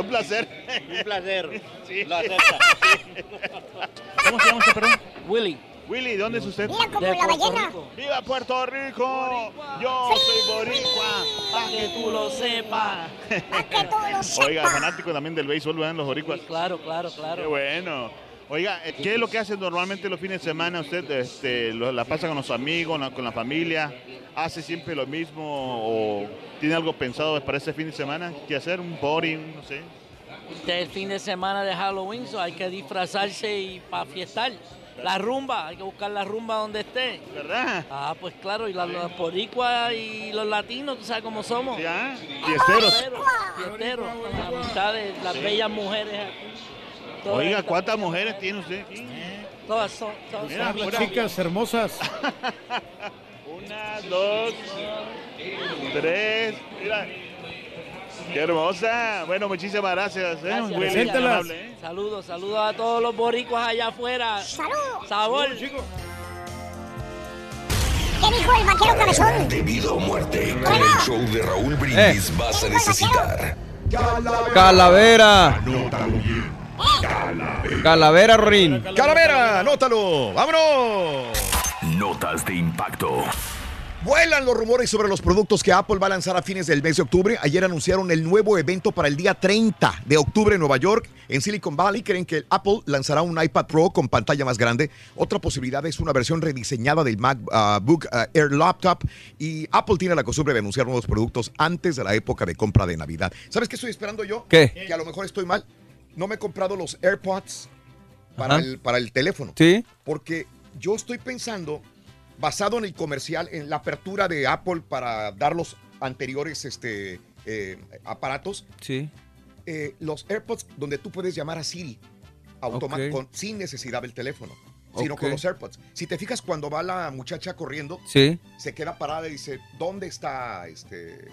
un placer. Un placer. Sí. Lo acepta. ¿Cómo se llama usted, perdón? Willy. Willy, ¿dónde es usted? Mira como la ballena. ¡Viva Puerto Rico! Yo soy boricua, para que tú lo sepas. Para que tú lo sepas. Oiga, fanático también del béisbol, ¿verdad? Los boricuas. Claro, claro, claro. Qué bueno. Oiga, eh, ¿qué es lo que hace normalmente los fines de semana? ¿Usted este, la pasa con los amigos, con la familia? ¿Hace siempre lo mismo o tiene algo pensado para ese fin de semana? ¿Qué hacer? ¿Un un- No sé. Este es el fin de semana de Halloween, so hay que disfrazarse y para fiestar. La rumba, hay que buscar la rumba donde esté. ¿Verdad? Ah, pues claro, y la- los boricuas y los latinos, tú sabes cómo somos. ¿Ya? Fiesteros. Fiesteros, fiesteros, las amistades, las Sí. bellas mujeres aquí. Todas Oiga, ¿cuántas mujeres tiene usted aquí? Todas son, todas Mira, son chicas hermosas. Una, dos, tres. Mira. Qué hermosa. Bueno, muchísimas gracias. ¿eh? Gracias, ¿eh? Saludos, saludos a todos los boricuas allá afuera. Saludos. Sabor. ¿Qué dijo el vaquero cabezón? De vida o muerte, con el show de Raúl Brindis vas a necesitar. Calavera. Calavera, Rin. Calavera, anótalo. ¡Vámonos! Notas de impacto. Vuelan los rumores sobre los productos que Apple va a lanzar a fines del mes de octubre. Ayer anunciaron el nuevo evento para el día 30 de octubre en Nueva York. En Silicon Valley creen que Apple lanzará un iPad Pro con pantalla más grande. Otra posibilidad es una versión rediseñada del MacBook uh, Air Laptop. Y Apple tiene la costumbre de anunciar nuevos productos antes de la época de compra de Navidad. ¿Sabes qué estoy esperando yo? ¿Qué? Que a lo mejor estoy mal. No me he comprado los AirPods para, el, para el teléfono. Sí. Porque yo estoy pensando, basado en el comercial, en la apertura de Apple para dar los anteriores este, eh, aparatos, Sí. eh, los AirPods donde tú puedes llamar a Siri automa- Ok. con- sin necesidad del teléfono, sino con los AirPods. Si te fijas cuando va la muchacha corriendo, Sí. se queda parada y dice, ¿dónde está este?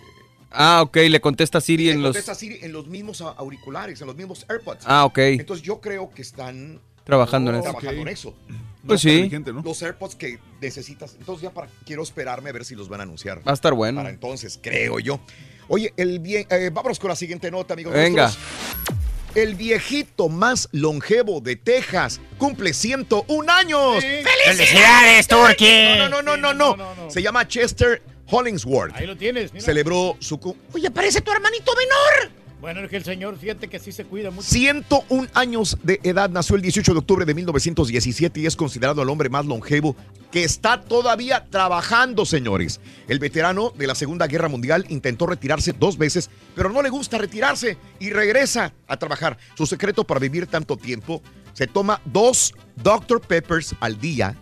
Ah, ok, le contesta Siri en los... Contesta Siri en los mismos auriculares, en los mismos AirPods. Ah, ok. Entonces yo creo que están Trabajando en eso. trabajando en eso. Pues sí. Los AirPods que necesitas. Entonces ya para, quiero esperarme a ver si los van a anunciar. Va a estar bueno. Para entonces, creo yo. Oye, el bien, eh, vámonos con la siguiente nota, amigos. Venga. nuestros. El viejito más longevo de Texas cumple 101 años. ¡Felicidades, Turkey! No, no, no, no, no, no. Se llama Chester Hollingsworth. Ahí lo tienes, mira. Celebró su Oye, parece tu hermanito menor. Bueno, es que el señor, fíjate que sí se cuida mucho. 101 años de edad, nació el 18 de octubre de 1917 y es considerado el hombre más longevo que está todavía trabajando, señores. El veterano de la Segunda Guerra Mundial intentó retirarse dos veces, pero no le gusta retirarse y regresa a trabajar. Su secreto para vivir tanto tiempo, se toma dos Dr. Peppers al día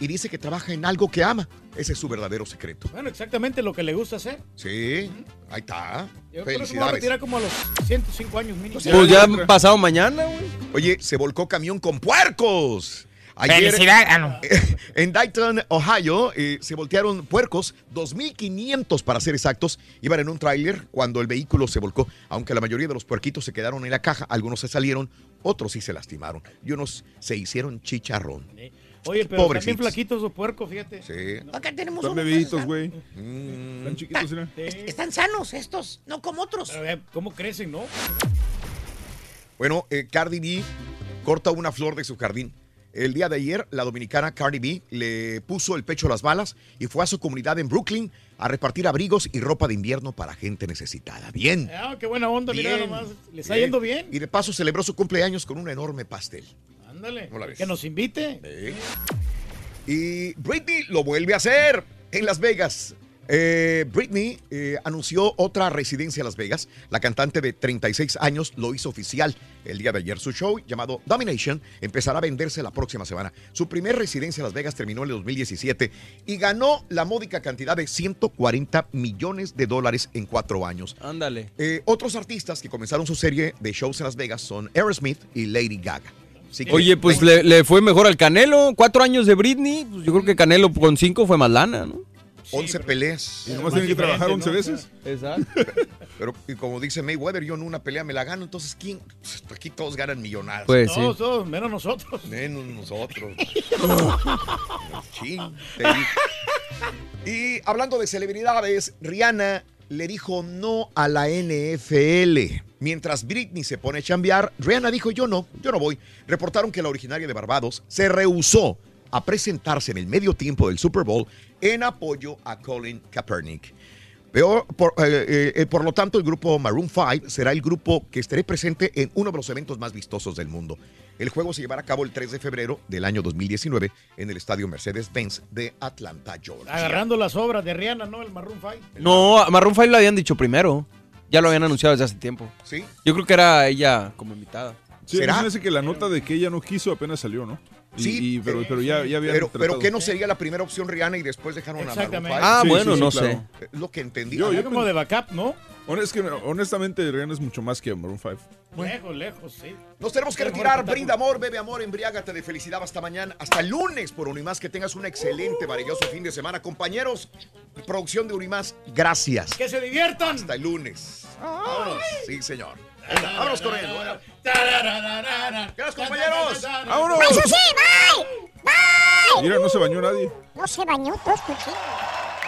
y dice que trabaja en algo que ama. Ese es su verdadero secreto. Bueno, exactamente lo que le gusta hacer. Sí, ahí está. Yo creo que me voy a Felicidades. retirar como a los 105 años mínimo. Pues ya han pasado mañana, güey. Oye, se volcó camión con puercos. Felicidad- ah, no. En Dayton, Ohio, eh, se voltearon puercos, 2.500 para ser exactos. Iban en un tráiler cuando el vehículo se volcó. Aunque la mayoría de los puerquitos se quedaron en la caja, algunos se salieron, otros sí se lastimaron. Y unos se hicieron chicharrón. Oye, pero Pobrecitos. también flaquitos los puercos, fíjate. Sí. Acá tenemos Están unos, bebiditos, güey. Mm. Están chiquitos, mira. Est- Están sanos estos, no como otros. Pero, ¿Cómo crecen, no? Bueno, eh, Cardi B corta una flor de su jardín. El día de ayer, la dominicana Cardi B le puso el pecho a las balas y fue a su comunidad en Brooklyn a repartir abrigos y ropa de invierno para gente necesitada. Bien. Ah, qué buena onda, mira Bien, nomás. Le está yendo bien. Y de paso celebró su cumpleaños con un enorme pastel. Ándale. ¿Cómo la ves? Que nos invite. Y Britney lo vuelve a hacer en Las Vegas. Eh, Britney eh, anunció otra residencia en Las Vegas. La cantante de 36 años lo hizo oficial el día de ayer. Su show llamado Domination empezará a venderse la próxima semana. Su primer residencia en Las Vegas terminó en el 2017 y ganó la módica cantidad de 140 millones de dólares en cuatro años. Ándale. Eh, otros artistas que comenzaron su serie de shows en Las Vegas son Aerosmith y Lady Gaga. Oye, pues le, le fue mejor al Canelo. Cuatro años de Britney. Pues yo creo que Canelo con cinco fue más lana, ¿no? 11 peleas. Y nomás tienen que trabajar 11 veces. Exacto. Pero y como dice Mayweather, yo en una pelea me la gano, entonces ¿quién? Pues, Aquí todos ganan millonadas. Pues sí. Todos, todos, menos nosotros. Menos nosotros. Chin, te digo. Y hablando de celebridades, Rihanna le dijo no a la NFL. Mientras Britney se pone a chambear, Rihanna dijo yo no, yo no voy. Reportaron que la originaria de Barbados se rehusó a presentarse en el medio tiempo del Super Bowl en apoyo a Colin Kaepernick. Por, eh, eh, por lo tanto, el grupo Maroon 5 será el grupo que estaré presente en uno de los eventos más vistosos del mundo. El juego se llevará a cabo el 3 de febrero del año 2019 en el estadio Mercedes-Benz de Atlanta, Georgia. Agarrando las obras de Rihanna, ¿no? El Maroon 5. No, Maroon 5 lo habían dicho primero. Ya lo habían anunciado desde hace tiempo. ¿Sí? Yo creo que era ella como invitada. Sí, ¿Será? me parece que la nota de que ella no quiso apenas salió, ¿no? Sí, y- pero, pero ya, ya había Pero, pero ¿qué no sería la primera opción Rihanna y después dejaron a Maroon Exactamente. 5? Ah, Sí, bueno, sí, sí, no claro. sé. Es lo que entendí. Yo- yo como de backup, ¿no? Que, honestamente, Rihanna es mucho más que Maroon 5. Lejos, lejos, sí. Nos tenemos que retirar. Brinda amor, bebe amor, embriágate de felicidad hasta mañana, hasta el lunes por Unimás. Que tengas un excelente, maravilloso fin de semana. Compañeros, producción de Unimás, gracias. Que se diviertan. Hasta el lunes. Vámonos. Sí, señor. Venga, vámonos corriendo. Gracias, compañeros. ¡Vámonos! ¡Eso sí, bye! ¡Bye! Mira, no se bañó nadie. No se bañó, todos.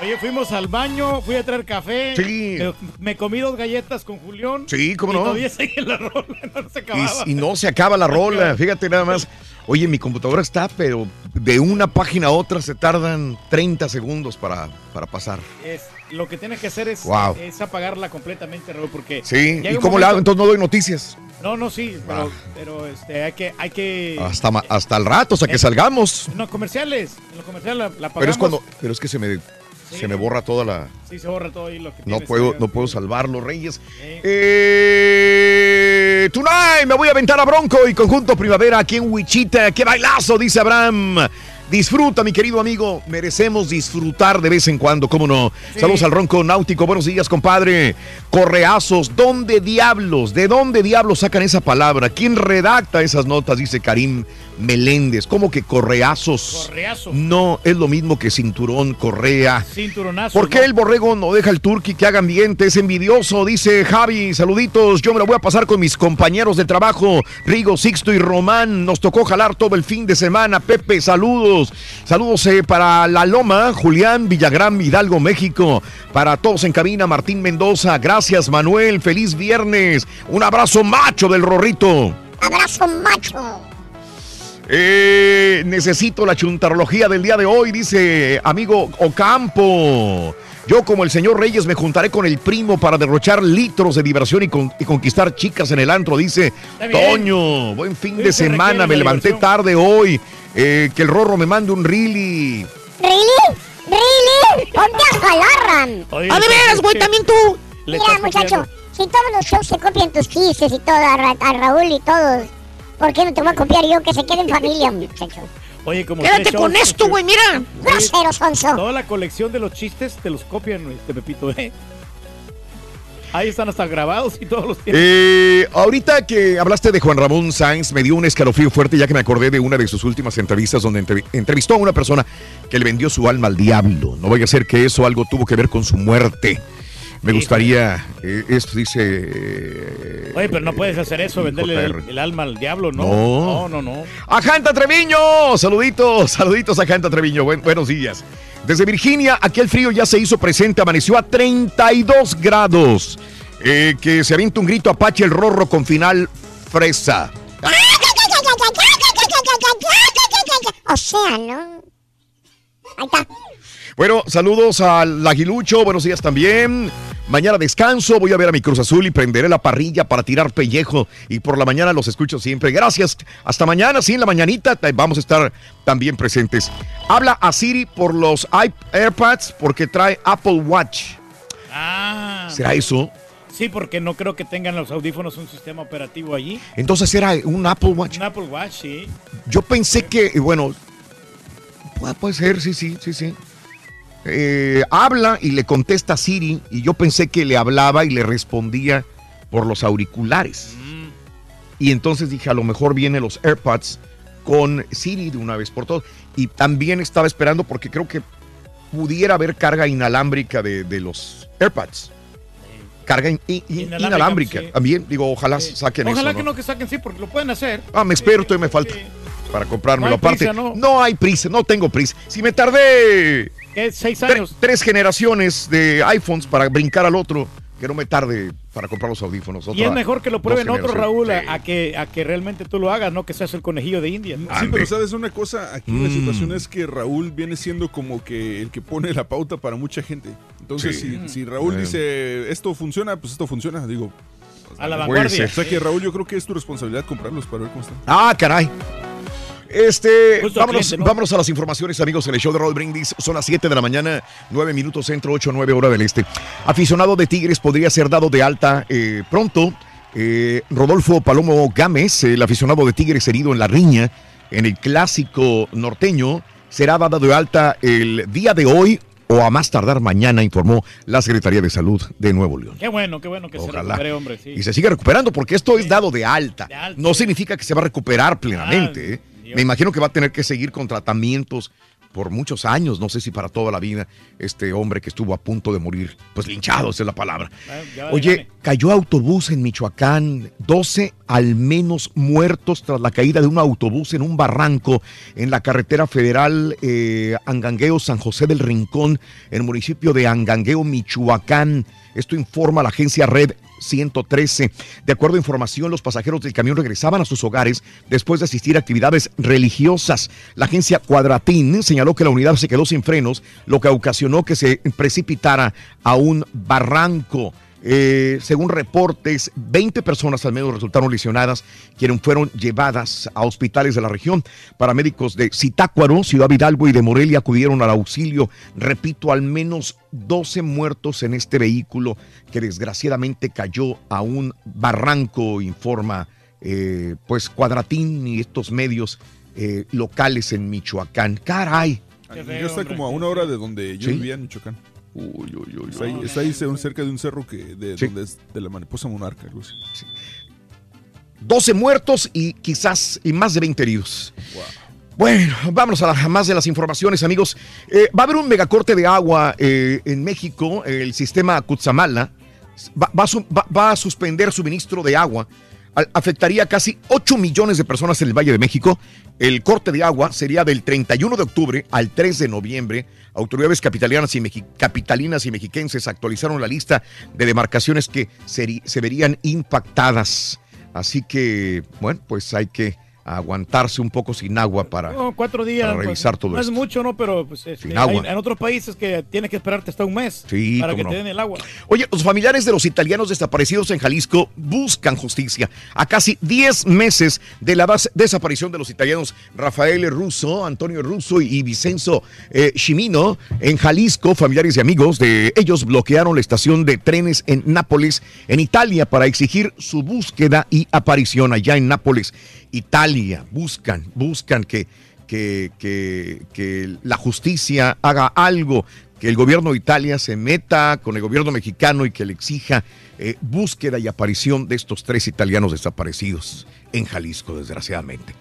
Oye, fuimos al baño, fui a traer café. Sí. Me, me comí dos galletas con Julián. Sí, cómo y no. todavía sigue la rola, no se acababa. Y, y no se acaba la rola. Fíjate nada más. Oye, mi computadora está, pero de una página a otra se tardan 30 segundos para, para pasar. Lo que tienes que hacer es, Wow. es apagarla completamente, Raúl, porque... Sí, ¿y cómo le hago? Entonces no doy noticias. No, no, sí, pero, Ah. pero este, hay que... Hay que Hasta, ma- hasta el rato, hasta que Eh, salgamos. En los comerciales, en los comerciales la, la apagamos. Pero es cuando, pero es que se me, se me borra toda la. Sí, se borra todo ahí lo que No puedo, ahí. no puedo salvarlo, Reyes. Eh, tonight me voy a aventar a Bronco y conjunto Primavera aquí en Wichita. ¡Qué bailazo! Dice Abraham. Disfruta, mi querido amigo. Merecemos disfrutar de vez en cuando, ¿cómo no? Sí. Saludos al Ronco Náutico. Buenos días, compadre. Correazos. ¿Dónde diablos? ¿De dónde diablos sacan esa palabra? ¿Quién redacta esas notas? Dice Karim Meléndez. ¿Cómo que correazos? Correazo. No, es lo mismo que cinturón, correa. Cinturonazo. ¿Por qué el borrego no deja el turqui que haga ambiente? Es envidioso, dice Javi. Saluditos, yo me lo voy a pasar con mis compañeros de trabajo, Rigo, Sixto y Román. Nos tocó jalar todo el fin de semana. Pepe, saludos. Saludos eh, para La Loma, Julián, Villagrán, Hidalgo, México. Para todos en cabina, Martín Mendoza. Gracias, Manuel. Feliz viernes. Un abrazo macho del Rorrito. Abrazo macho. Eh, necesito la chuntarología del día de hoy, dice amigo Ocampo. Yo, como el señor Reyes, me juntaré con el primo para derrochar litros de diversión y, con- y conquistar chicas en el antro, dice. Toño. Buen fin Sí, de se semana, me levanté diversión. tarde hoy. Eh, que el Rorro me mande un really. ¿Really? ¿Really? A jalarran. A de veras, güey, también tú. Mira, muchacho, si todos los shows se copian tus chistes y todo, a, Ra- a Raúl y todos, ¿por qué no te voy a copiar yo? Que se quede en familia, muchacho. Oye, como Quédate con shows, esto, güey, mira. Grosero, sonso. Toda la colección de los chistes te los copian, este Pepito, ¿eh? Ahí están hasta grabados y todos los tienen. Eh, ahorita que hablaste de Juan Ramón Sáenz, me dio un escalofrío fuerte ya que me acordé de una de sus últimas entrevistas donde entrevi- entrevistó a una persona que le vendió su alma al diablo. No vaya a ser que eso algo tuvo que ver con su muerte. Me gustaría, eh, esto dice... eh, Oye, pero no puedes hacer eso, venderle el, JR. el alma al diablo, ¿no? No. No, no, no. A Janta Treviño, saluditos, saluditos a Janta Treviño, Buen- buenos días. Desde Virginia, aquí el frío ya se hizo presente, amaneció a 32 grados. Eh, que se avienta un grito Apache el Rorro con final fresa. Océano. Bueno, saludos al Aguilucho, buenos días también. Mañana descanso, voy a ver a mi Cruz Azul y prenderé la parrilla para tirar pellejo. Y por la mañana los escucho siempre. Gracias. Hasta mañana, sí, en la mañanita ta- vamos a estar también presentes. Habla a Siri por los AirPods porque trae Apple Watch. Ah. ¿Será eso? Sí, porque no creo que tengan los audífonos un sistema operativo allí. Entonces era un Apple Watch. Un Apple Watch, sí. Yo pensé que, bueno, pu- puede ser, sí, sí, sí, sí. Eh, habla y le contesta a Siri y yo pensé que le hablaba y le respondía por los auriculares. Y entonces dije, a lo mejor vienen los AirPods con Siri de una vez por todas. Y también estaba esperando porque creo que pudiera haber carga inalámbrica de, de los AirPods. Carga in- in- Inalámbrica, inalámbrica. sí. También, digo, ojalá saquen Ojalá eso. que ¿no? no que saquen sí, porque lo pueden hacer. Ah, me espero, todavía me falta para comprármelo. No Aparte, prisa, ¿no? no hay prisa, no tengo prisa. Si me tardé ¿Qué? ¿Seis tre- años? tres generaciones de iPhones para brincar al otro, que no me tarde para comprar los audífonos. Y es mejor que lo prueben otro, generaciones. Raúl, a, a que, a que realmente tú lo hagas, no que seas el conejillo de India. Sí, pero sabes una cosa, aquí la Mm. situación es que Raúl viene siendo como que el que pone la pauta para mucha gente. Entonces, Sí. si, si Raúl Eh. dice esto funciona, pues esto funciona, digo. A la vanguardia. O sea que Raúl, yo creo que es tu responsabilidad comprarlos para ver cómo están. Ah, caray. Este, vámonos, cliente, ¿no? vámonos a las informaciones, amigos, en el show de Roll Brindis. Son las 7 de la mañana, 9 minutos centro, 8, 9 hora del este. Aficionado de Tigres podría ser dado de alta eh, pronto. Eh, Rodolfo Palomo Gámez, el aficionado de Tigres herido en la riña en el clásico norteño, será dado de alta el día de hoy o a más tardar mañana, informó la Secretaría de Salud de Nuevo León. Qué bueno, qué bueno que se recupere, hombre. Sí. Y se sigue recuperando porque esto es dado de alta. No significa que se va a recuperar plenamente. ¿eh? Me imagino que va a tener que seguir con tratamientos por muchos años, no sé si para toda la vida, este hombre que estuvo a punto de morir, pues linchado, esa es la palabra. ya, Oye, cayó autobús en Michoacán, 12 al menos muertos tras la caída de un autobús en un barranco en la carretera federal eh, Angangueo San José del Rincón, en el municipio de Angangueo, Michoacán. Esto informa la agencia Red 113. De acuerdo a información, los pasajeros del camión regresaban a sus hogares después de asistir a actividades religiosas. La agencia Cuadratín señaló que la unidad se quedó sin frenos, lo que ocasionó que se precipitara a un barranco. Eh, según reportes, 20 personas al menos resultaron lesionadas, quienes fueron llevadas a hospitales de la región. Paramédicos de Zitácuaro, Ciudad Hidalgo y de Morelia acudieron al auxilio. Repito, al menos 12 muertos en este vehículo que desgraciadamente cayó a un barranco, informa eh, pues Cuadratín y estos medios eh, locales en Michoacán. Caray. Yo está como a una hora de donde yo Sí. vivía en Michoacán. Está ahí, está ahí cerca de un cerro que de, donde es de la mariposa monarca. así. 12 muertos y quizás y más de 20 heridos. Bueno, vámonos a, la- más de las informaciones, amigos. Eh, va a haber un megacorte de agua eh, en México. El sistema Cutzamala va, va- va a suspender suministro de agua. Afectaría a casi 8 millones de personas en el Valle de México. El corte de agua sería del 31 de octubre al 3 de noviembre. Autoridades capitalinas y, capitalinas y mexiquenses actualizaron la lista de demarcaciones que seri- se verían impactadas. Así que, bueno, pues hay que aguantarse un poco sin agua para, No, cuatro días. para pues, revisar todo no esto. es mucho, ¿no? Pero pues, este, Sin agua. hay- en otros países que tienes que esperarte hasta un mes Sí, para que no. te den el agua. Oye, los familiares de los italianos desaparecidos en Jalisco buscan justicia. A casi 10 meses de la desaparición de los italianos Rafael Russo, Antonio Russo y Vicenzo eh, en Jalisco, familiares y amigos de ellos bloquearon la estación de trenes en Nápoles, en Italia, para exigir su búsqueda y aparición allá en Nápoles, Italia. Buscan, buscan que, que, que, que la justicia haga algo que el gobierno de Italia se meta con el gobierno mexicano y que le exija eh, búsqueda y aparición de estos tres italianos desaparecidos en Jalisco, desgraciadamente.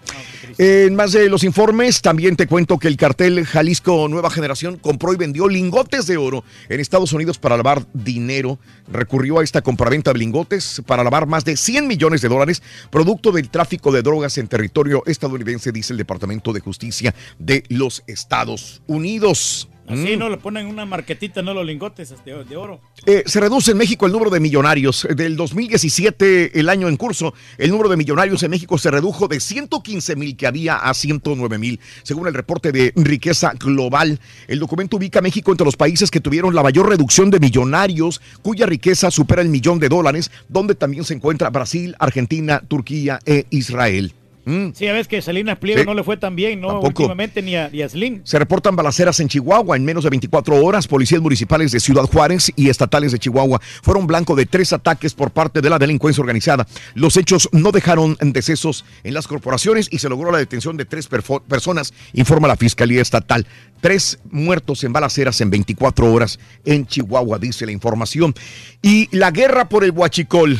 En más de los informes, también te cuento que el cartel Jalisco Nueva Generación compró y vendió lingotes de oro en Estados Unidos para lavar dinero. Recurrió a esta compraventa de lingotes para lavar más de 100 millones de dólares, producto del tráfico de drogas en territorio estadounidense, dice el Departamento de Justicia de los Estados Unidos. Así, Mm. ¿no? Le ponen una marquetita, no los lingotes de, de oro. Eh, se reduce en México el número de millonarios. Del 2017, el año en curso, el número de millonarios en México se redujo de 115 mil que había a 109 mil, según el reporte de riqueza global. El documento ubica a México entre los países que tuvieron la mayor reducción de millonarios, cuya riqueza supera el millón de dólares, donde también se encuentra Brasil, Argentina, Turquía e Israel. Mm. Sí, ya ves que Salinas Pliego Sí. no le fue tan bien, ¿no? Tampoco. Últimamente ni a, ni a Slim. Se reportan balaceras en Chihuahua en menos de 24 horas. Policías municipales de Ciudad Juárez y estatales de Chihuahua fueron blanco de tres ataques por parte de la delincuencia organizada. Los hechos no dejaron decesos en las corporaciones y se logró la detención de tres personas, informa la Fiscalía Estatal. Tres muertos en balaceras en 24 horas en Chihuahua, dice la información. Y la guerra por el huachicol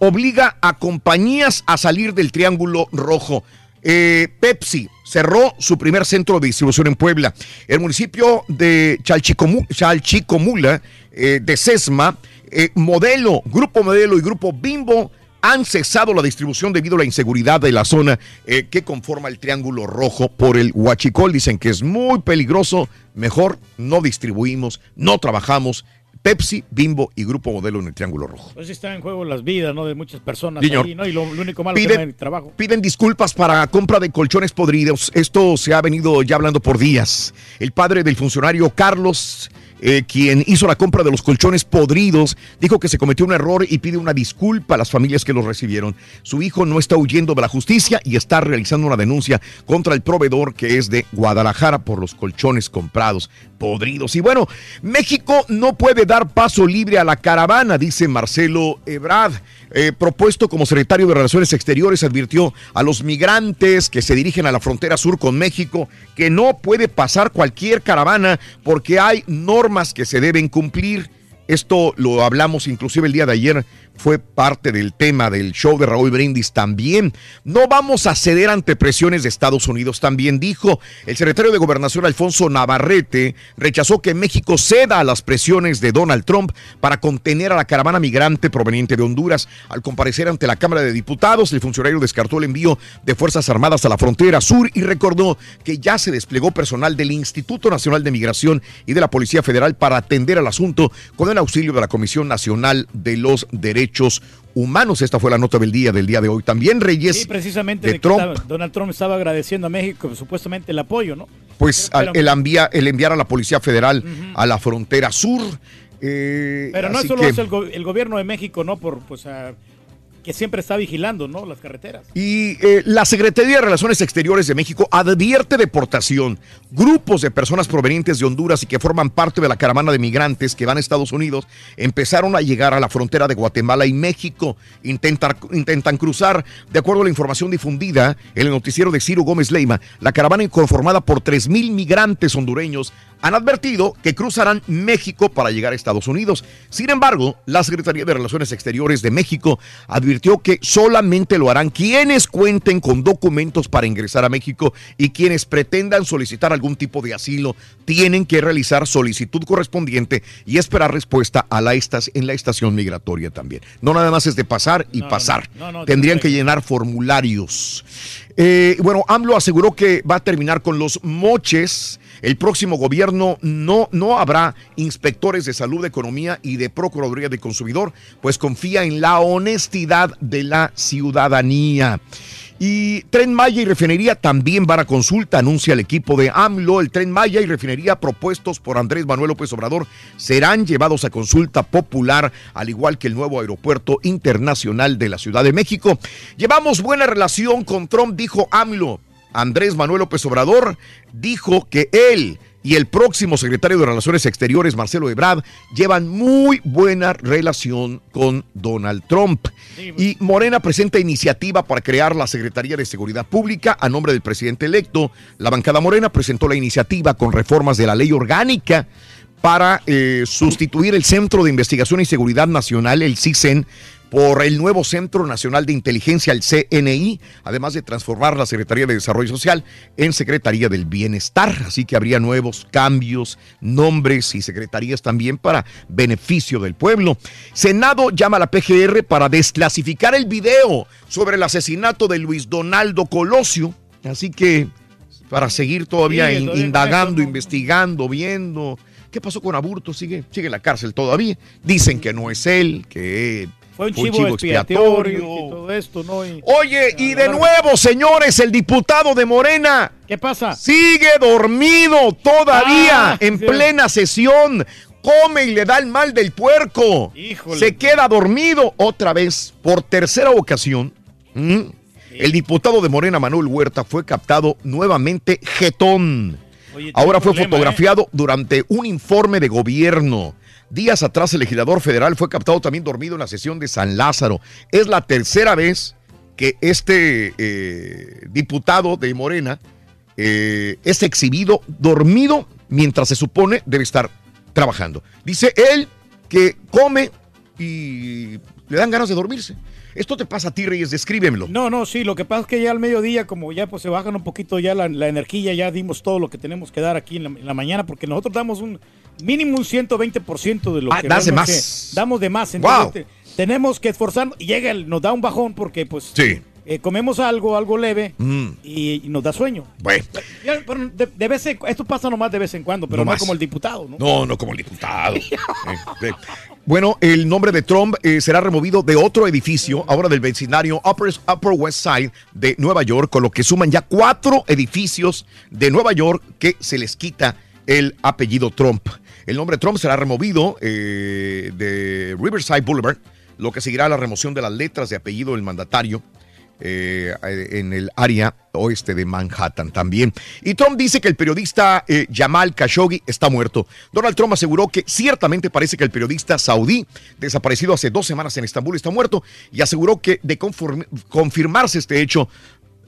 obliga a compañías a salir del Triángulo Rojo. Eh, Pepsi cerró su primer centro de distribución en Puebla. El municipio de Chalchicomu- Chalchicomula, eh, de Sesma, eh, Modelo, Grupo Modelo y Grupo Bimbo han cesado la distribución debido a la inseguridad de la zona que conforma el Triángulo Rojo por el Huachicol. Dicen que es muy peligroso, mejor no distribuimos, no trabajamos. Pepsi, Bimbo y Grupo Modelo en el Triángulo Rojo. Pues sí están en juego las vidas, ¿no? De muchas personas Señor. ahí, ¿no? Y lo, lo único malo Pide- que hay trabajo. Piden disculpas para compra de colchones podridos. Esto se ha venido ya hablando por días. El padre del funcionario Carlos, eh, quien hizo la compra de los colchones podridos, dijo que se cometió un error y pide una disculpa a las familias que los recibieron. Su hijo no está huyendo de la justicia y está realizando una denuncia contra el proveedor que es de Guadalajara por los colchones comprados podridos. Y bueno, México no puede dar paso libre a la caravana, dice Marcelo Ebrard. Eh, propuesto como secretario de Relaciones Exteriores, advirtió a los migrantes que se dirigen a la frontera sur con México que no puede pasar cualquier caravana porque hay normas que se deben cumplir. Esto lo hablamos inclusive el día de ayer, fue parte del tema del show de Raúl Brindis también. No vamos a ceder ante presiones de Estados Unidos, también dijo. El secretario de Gobernación Alfonso Navarrete rechazó que México ceda a las presiones de Donald Trump para contener a la caravana migrante proveniente de Honduras. Al comparecer ante la Cámara de Diputados, el funcionario descartó el envío de Fuerzas Armadas a la frontera sur y recordó que ya se desplegó personal del Instituto Nacional de Migración y de la Policía Federal para atender al asunto con el auxilio de la Comisión Nacional de los Derechos Humanos. Esta fue la nota del día del día de hoy. También Reyes Sí, precisamente de de que Trump, estaba- Donald Trump estaba agradeciendo a México supuestamente el apoyo, ¿no? pues al- el, envía- el enviar a la Policía Federal a la frontera sur. eh, Pero no solo que- es el, go- el gobierno de México, ¿no? Por, pues, a- que siempre está vigilando, ¿no? Las carreteras. Y eh, la Secretaría de Relaciones Exteriores de México advierte deportación. Grupos de personas provenientes de Honduras y que forman parte de la caravana de migrantes que van a Estados Unidos empezaron a llegar a la frontera de Guatemala y México. Intentar- intentan cruzar. De acuerdo a la información difundida en el noticiero de Ciro Gómez Leima, la caravana conformada por 3.000 migrantes hondureños han advertido que cruzarán México para llegar a Estados Unidos. Sin embargo, la Secretaría de Relaciones Exteriores de México advirtió que solamente lo harán quienes cuenten con documentos para ingresar a México y quienes pretendan solicitar algún tipo de asilo tienen que realizar solicitud correspondiente y esperar respuesta a la estas en la estación migratoria también. No nada más es de pasar y pasar. no, no, Tendrían que llenar formularios. Eh, bueno, AMLO aseguró que va a terminar con los moches. El próximo gobierno no, no habrá inspectores de salud, de economía y de procuraduría de consumidor, pues confía en la honestidad de la ciudadanía. Y Tren Maya y Refinería también van a consulta, anuncia el equipo de AMLO. El Tren Maya y Refinería propuestos por Andrés Manuel López Obrador serán llevados a consulta popular, al igual que el nuevo aeropuerto internacional de la Ciudad de México. Llevamos buena relación con Trump, dijo AMLO. Andrés Manuel López Obrador dijo que él y el próximo secretario de Relaciones Exteriores, Marcelo Ebrard, llevan muy buena relación con Donald Trump. Y Morena presenta iniciativa para crear la Secretaría de Seguridad Pública a nombre del presidente electo. La bancada Morena presentó la iniciativa con reformas de la ley orgánica para eh, sustituir el Centro de Investigación y Seguridad Nacional, el CISEN, por el nuevo Centro Nacional de Inteligencia, el CNI, además de transformar la Secretaría de Desarrollo Social en Secretaría del Bienestar. Así que habría nuevos cambios, nombres y secretarías también para beneficio del pueblo. Senado llama a la PGR para desclasificar el video sobre el asesinato de Luis Donaldo Colosio. Así que para seguir todavía indagando, investigando, viendo. ¿Qué pasó con Aburto? Sigue, sigue en la cárcel todavía. Dicen que no es él, que Fue un chivo, expiatorio y todo esto, ¿no? Y- Oye, y de nuevo, señores, el diputado de Morena. ¿Qué pasa? Sigue dormido todavía Ah, en sí. plena sesión. Come y le da el mal del puerco. Híjole. Se queda dormido otra vez por tercera ocasión. ¿Mm? El diputado de Morena, Manuel Huerta, fue captado nuevamente jetón. Oye, Ahora fue problema, ¿eh? fotografiado durante un informe de gobierno. Días atrás el legislador federal fue captado también dormido en la sesión de San Lázaro. Es la tercera vez que este eh, diputado de Morena eh, es exhibido dormido mientras se supone debe estar trabajando. Dice él que come y le dan ganas de dormirse. Esto te pasa a ti, Reyes, descríbemelo. No, no, sí, lo que pasa es que ya al mediodía, como ya pues se bajan un poquito ya la, energía, ya dimos todo lo que tenemos que dar aquí en la mañana, porque nosotros damos un mínimo un 120% de lo Ah, que das de damos de más. Wow. Entonces, te- tenemos que esforzarnos y llega, el- nos da un bajón porque pues Sí. eh, comemos algo, algo leve Mm, y, y nos da sueño. bueno. De, de vez en- esto pasa nomás de vez en cuando, pero No como el diputado, ¿no? No, no como el diputado. Eh. Bueno, el nombre de Trump eh, será removido de otro edificio, ahora del vecindario Upper, Upper West Side de Nueva York, con lo que suman ya cuatro edificios de Nueva York que se les quita el apellido Trump. El nombre Trump será removido eh, de Riverside Boulevard, lo que seguirá la remoción de las letras de apellido del mandatario eh, en el área oeste de Manhattan también. Y Trump dice que el periodista eh, Jamal Khashoggi está muerto. Donald Trump aseguró que ciertamente parece que el periodista saudí, desaparecido hace dos semanas en Estambul, está muerto y aseguró que de confirmarse este hecho,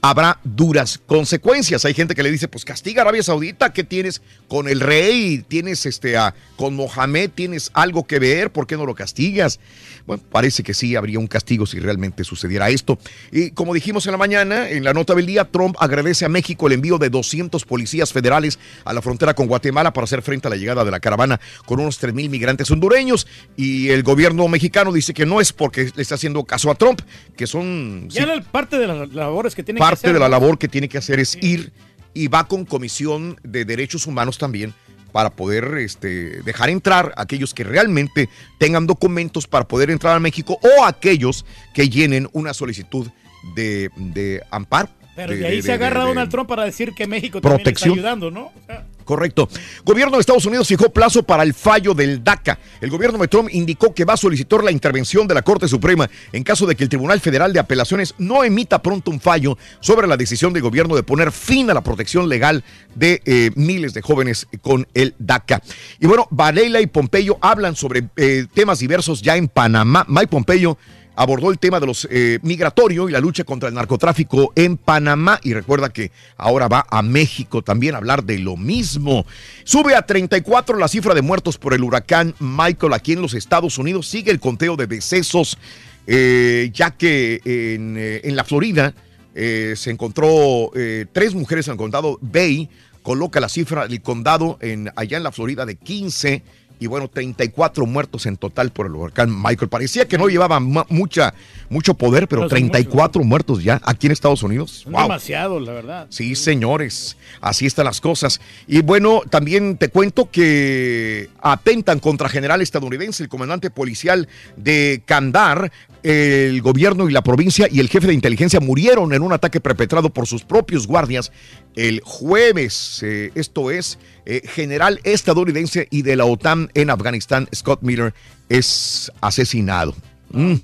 habrá duras consecuencias. Hay gente que le dice, pues castiga a Arabia Saudita, ¿qué tienes con el rey? ¿Tienes este, a- con Mohamed? ¿Tienes algo que ver? ¿Por qué no lo castigas? Bueno, parece que sí habría un castigo si realmente sucediera esto. Y como dijimos en la mañana, en la nota del día, Trump agradece a México el envío de 200 policías federales a la frontera con Guatemala para hacer frente a la llegada de la caravana con unos 3 mil migrantes hondureños. Y el gobierno mexicano dice que no es porque le está haciendo caso a Trump, que son Ya sí, parte de las labores que tienen que parte de la labor que tiene que hacer es ir y va con comisión de derechos humanos también para poder este, dejar entrar a aquellos que realmente tengan documentos para poder entrar a México o aquellos que llenen una solicitud de, de amparo. Pero de- de ahí de- se agarra Donald Trump para decir que México también le está Protección. ayudando, ¿no? O sea, Correcto. Gobierno de Estados Unidos fijó plazo para el fallo del DACA. El gobierno de Trump indicó que va a solicitar la intervención de la Corte Suprema en caso de que el Tribunal Federal de Apelaciones no emita pronto un fallo sobre la decisión del gobierno de poner fin a la protección legal de eh, miles de jóvenes con el DACA. Y bueno, Varela y Pompeyo hablan sobre eh, temas diversos ya en Panamá. Mike Pompeyo abordó el tema de los eh, migratorio y la lucha contra el narcotráfico en Panamá y recuerda que ahora va a México también a hablar de lo mismo. Sube a 34 la cifra de muertos por el huracán Michael aquí en los Estados Unidos. Sigue el conteo de decesos eh, ya que en, eh, en la Florida se encontró tres mujeres en el condado Bay. Coloca la cifra del condado en, allá en la Florida de 15 y bueno, 34 muertos en total por el huracán Michael. Parecía que no llevaba mucha, mucho poder, pero Pero son 34 muertos ya aquí en Estados Unidos. Wow. demasiados, la verdad. Sí, señores, así están las cosas. Y bueno, también te cuento que atentan contra general estadounidense, el comandante policial de Kandar, el gobierno y la provincia y el jefe de inteligencia murieron en un ataque perpetrado por sus propios guardias el jueves. Eh, esto es, eh, general estadounidense y de la OTAN en Afganistán, Scott Miller, es asesinado. Mm.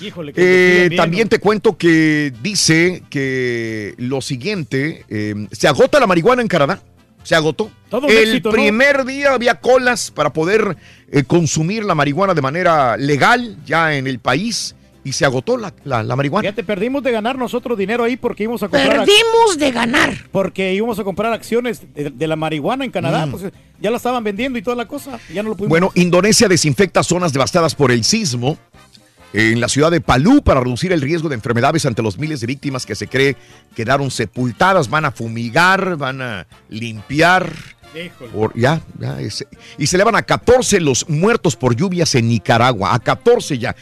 Híjole, que Eh, también te cuento que dice que lo siguiente, se agota la marihuana en Canadá. Se agotó. Todo un El éxito, ¿no? primer día había colas para poder eh, consumir la marihuana de manera legal ya en el país y se agotó la, la- la marihuana. Fíjate, perdimos de ganar nosotros dinero ahí porque íbamos a comprar. Perdimos de ganar. Porque íbamos a comprar acciones de, de la marihuana en Canadá. Mm. Pues ya la estaban vendiendo y toda la cosa. y Ya no lo pudimos. Bueno, Indonesia desinfecta zonas devastadas por el sismo en la ciudad de Palú para reducir el riesgo de enfermedades ante los miles de víctimas que se cree quedaron sepultadas. Van a fumigar, van a limpiar. Por- ya, ya es- y se elevan a 14 los muertos por lluvias en Nicaragua, a 14 ya.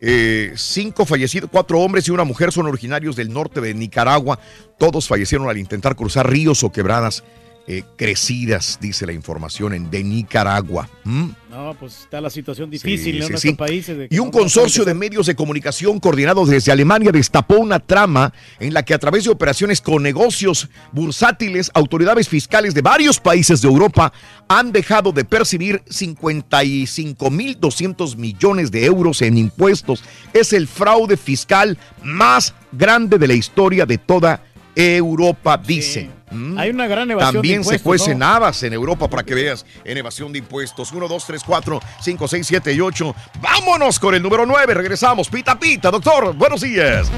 Eh, cinco fallecidos, cuatro hombres y una mujer son originarios del norte de Nicaragua. Todos fallecieron al intentar cruzar ríos o quebradas eh, crecidas, dice la información en de Nicaragua. ¿Mm? No, pues está la situación difícil Sí, en sí, nuestros sí. países. de Y un consorcio de medios de comunicación coordinados desde Alemania destapó una trama en la que a través de operaciones con negocios bursátiles, autoridades fiscales de varios países de Europa han dejado de percibir 55.200 millones de euros en impuestos. Es el fraude fiscal más grande de la historia de toda Europa, dicen. Mm. Hay una gran evasión de También se impuestos, cuecen ¿no? habas en Europa para que veas en evasión de impuestos. 1, 2, 3, 4, 5, 6, 7 y 8. Vámonos con el número 9. Regresamos. Pita, pita, doctor. Buenos días.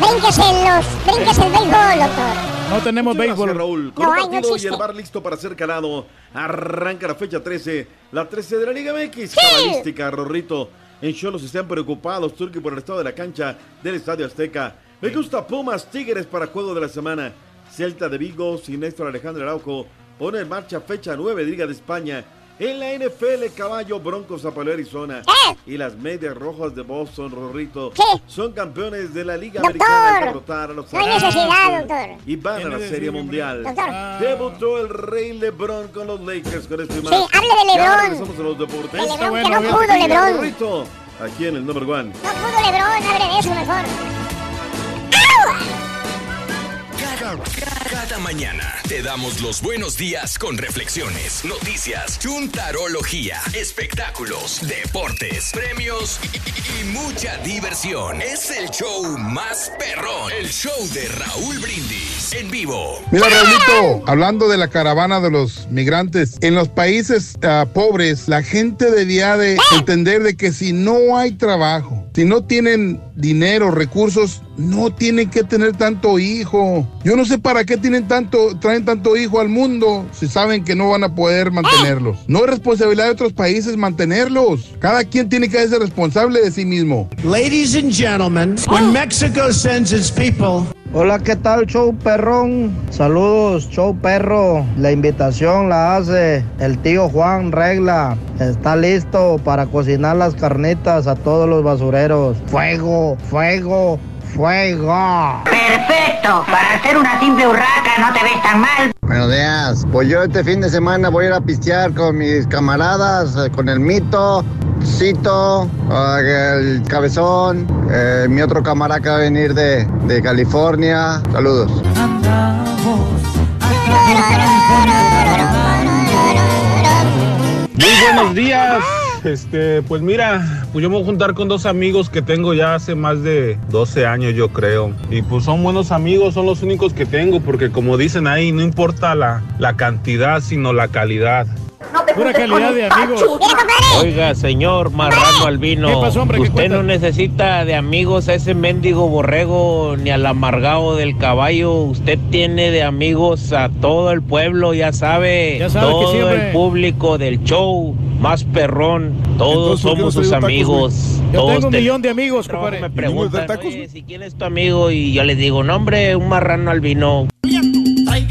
Brinques en los, brinques el béisbol, doctor. No tenemos béisbol. Raúl, con No un hay, no partido y el bar listo para ser calado. Arranca la fecha 13, la 13 de la Liga MX. Cabalística, Rorrito. En Cholos están preocupados, Turki, por el estado de la cancha del Estadio Azteca. Me gusta Pumas Tigres para juego de la semana. Celta de Vigo, sin Néstor Alejandro Araujo, pone en marcha fecha 9 de Liga de España. En la NFL, Caballo Broncos Zapaleo, Arizona. Y las medias rojas de Boston, Rorrito, son campeones de la Liga Doctor, Americana al derrotar a los no hay necesidad, Atlantas doctor. Y van a ¿Qué la Serie? Mundial. Doctor. Debutó el Rey LeBron con los Lakers con este Sí, más. hable de LeBron. regresamos a los deportes. De LeBron, que no pudo, LeBron. Rorrito, Aquí en el number one. No pudo Lebron, hable de eso mejor. Cada mañana te damos los buenos días con reflexiones, noticias, chuntarología, espectáculos, deportes, premios y, y- y mucha diversión. Es el show más perrón, el show de Raúl Brindis en vivo. Mira, Raulito, hablando de la caravana de los migrantes, en los países ah, pobres, la gente debía de entender de que si no hay trabajo, si no tienen dinero, recursos, no tienen que tener tanto hijo. Yo no sé para qué tienen tanto, traen tanto hijo al mundo si saben que no van a poder mantenerlos. No es responsabilidad de otros países mantenerlos. Cada quien tiene que ser responsable de sí mismo. Ladies and gentlemen, when Mexico sends its people, Hola, ¿qué tal, show perrón? Saludos, show perro. La invitación la hace el tío Juan Regla. Está listo para cocinar las carnitas a todos los basureros. Fuego, fuego, fuego. Perfecto, para hacer una simple urraca no te ves tan mal. Buenos días. Pues yo este fin de semana voy a ir a pistear con mis camaradas, eh, con el Mito, Cito, ah, el Cabezón, eh, mi otro camarada que va a venir de, de California. Saludos. Muy buenos días. Este, pues mira, pues yo me voy a juntar con dos amigos que tengo ya hace más de 12 años, yo creo. Y pues son buenos amigos, son los únicos que tengo, porque como dicen ahí, no importa la, la cantidad, sino la calidad. Pura calidad de amigos. Oiga, señor Marrano Albino, ¿Qué pasó, hombre? ¿Qué usted no necesita de amigos a ese mendigo borrego ni al amargado del caballo. Usted tiene de amigos a todo el pueblo, ya sabe. Ya sabe que todo siempre- el público del show, más perrón. Todos Entonces, ¿por qué no somos sus amigos. Yo Todos tengo un te- millón de amigos, compadre. me preguntan, "Oye, si quién es tu amigo y yo les digo, no hombre, un marrano albino.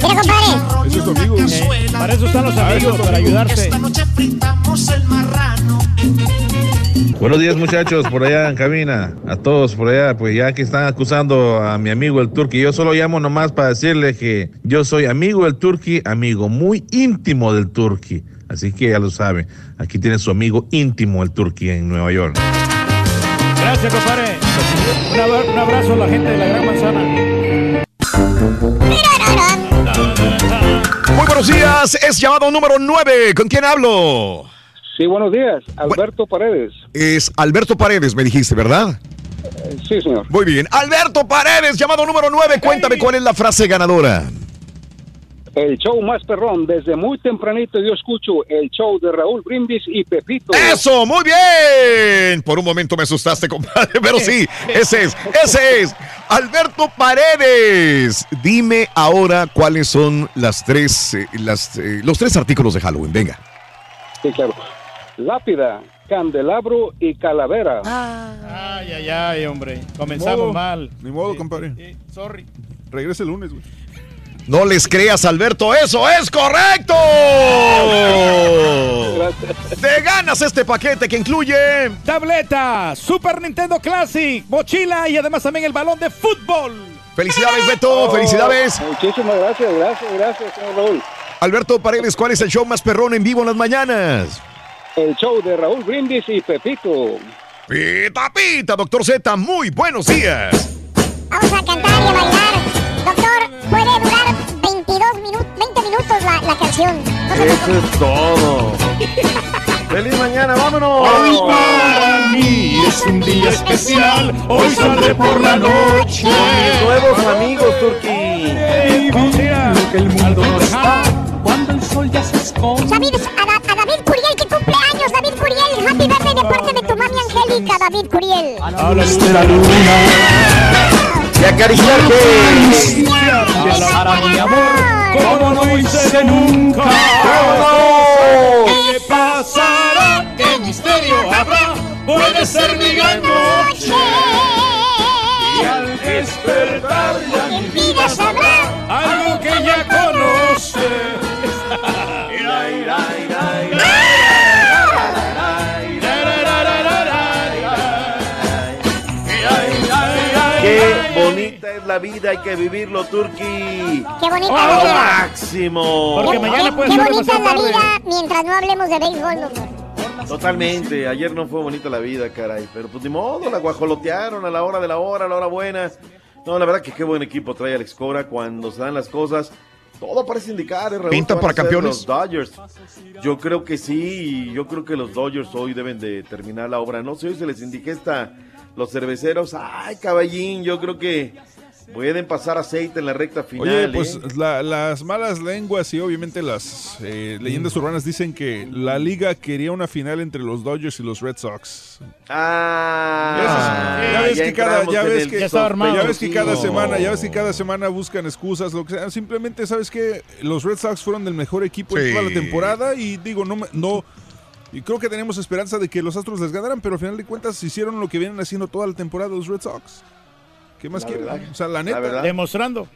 Mira, compadre. Ese es tu amigo. Eh, para eso están los amigos, para ayudarse. Buenos días muchachos, por allá en cabina, a todos por allá, pues ya que están acusando a mi amigo el Turqui, yo solo llamo nomás para decirle que yo soy amigo del Turqui, amigo muy íntimo del Turqui, así que ya lo saben, aquí tiene su amigo íntimo el Turqui en Nueva York. Gracias, compadre. Un abrazo a la gente de la Gran Manzana. Muy buenos días. Es llamado número 9. ¿Con quién hablo? Sí, buenos días. Alberto Paredes. Es Alberto Paredes, me dijiste, ¿verdad? Sí, señor. Muy bien. Alberto Paredes, llamado número 9. Cuéntame cuál es la frase ganadora. El show más perrón. Desde muy tempranito yo escucho el show de Raúl Brindis y Pepito. Eso, muy bien. Por un momento me asustaste, compadre, pero sí, ese es, ese es. Alberto Paredes. Dime ahora cuáles son las tres, eh, las, eh, los tres artículos de Halloween. Venga. Sí, claro. Lápida, candelabro y calavera. Ay, ay, ay, hombre. Comenzamos modo. mal. Ni modo, compadre. Sorry. Regresa el lunes, güey. No les creas, Alberto, eso es correcto. Te ganas este paquete que incluye tableta, Super Nintendo Classic, mochila y además también el balón de fútbol. Felicidades, Beto, felicidades. Muchísimas gracias, gracias, gracias, señor Raúl. Alberto Paredes, ¿cuál es el show más perrón en vivo en las mañanas? El show de Raúl Brindis y Pepito. Pita, pita, doctor Z, muy buenos días. Vamos a cantar y a bailar. Doctor, puede durar 22 minutos, 20 minutos la, la canción. No se Eso es todo. ¡Feliz mañana, vámonos! Hoy para mí es un día especial. Hoy saldré por la noche. Nuevos amigos, Turquí. Lo que el mundo no está cuando el sol ya se esconde. David, a, Da- a David Curiel, que cumple años, David Curiel. Happy birthday de parte de tu mami Angélica, David Curiel. A la luz de la luna. Y acariciar que... Y a mi amor como no hice nunca. ¿Qué pasará? ¿Qué misterio habrá? Puede ser mi gran noche. Y al despertar ya mi vida sabrá la vida, hay que vivirlo, Turqui. Qué bonita A la lo máximo. Qué, qué- qué bonita es la vida mientras no hablemos de béisbol, doctor. Totalmente, ayer no fue bonita la vida, caray. Pero pues ni modo, la guajolotearon a la hora de la hora, a la hora buena. No, la verdad que qué buen equipo trae Alex Cora cuando se dan las cosas. Todo parece indicar, ¿eh, Raúl, ¿Pintan que van para campeones? Los Dodgers. Yo creo que sí, yo creo que los Dodgers hoy deben de terminar la obra. No sé, hoy se les indigesta los cerveceros. Ay, caballín, yo creo que pueden pasar aceite en la recta final. Oye, pues ¿eh? la- las malas lenguas y obviamente las eh, leyendas urbanas dicen que la liga quería una final entre los Dodgers y los Red Sox. Ah, ya ves ya que cada, ya ves que, Ya estaba armado. ya ves que cada semana, ya ves que cada semana buscan excusas, lo que sea. Simplemente sabes que los Red Sox fueron el mejor equipo Sí. en toda la temporada y digo no, me- no. Y creo que tenemos esperanza de que los Astros les ganaran, pero al final de cuentas hicieron lo que vienen haciendo toda la temporada los Red Sox. ¿Qué más verdad. O sea, la neta. Demostrando.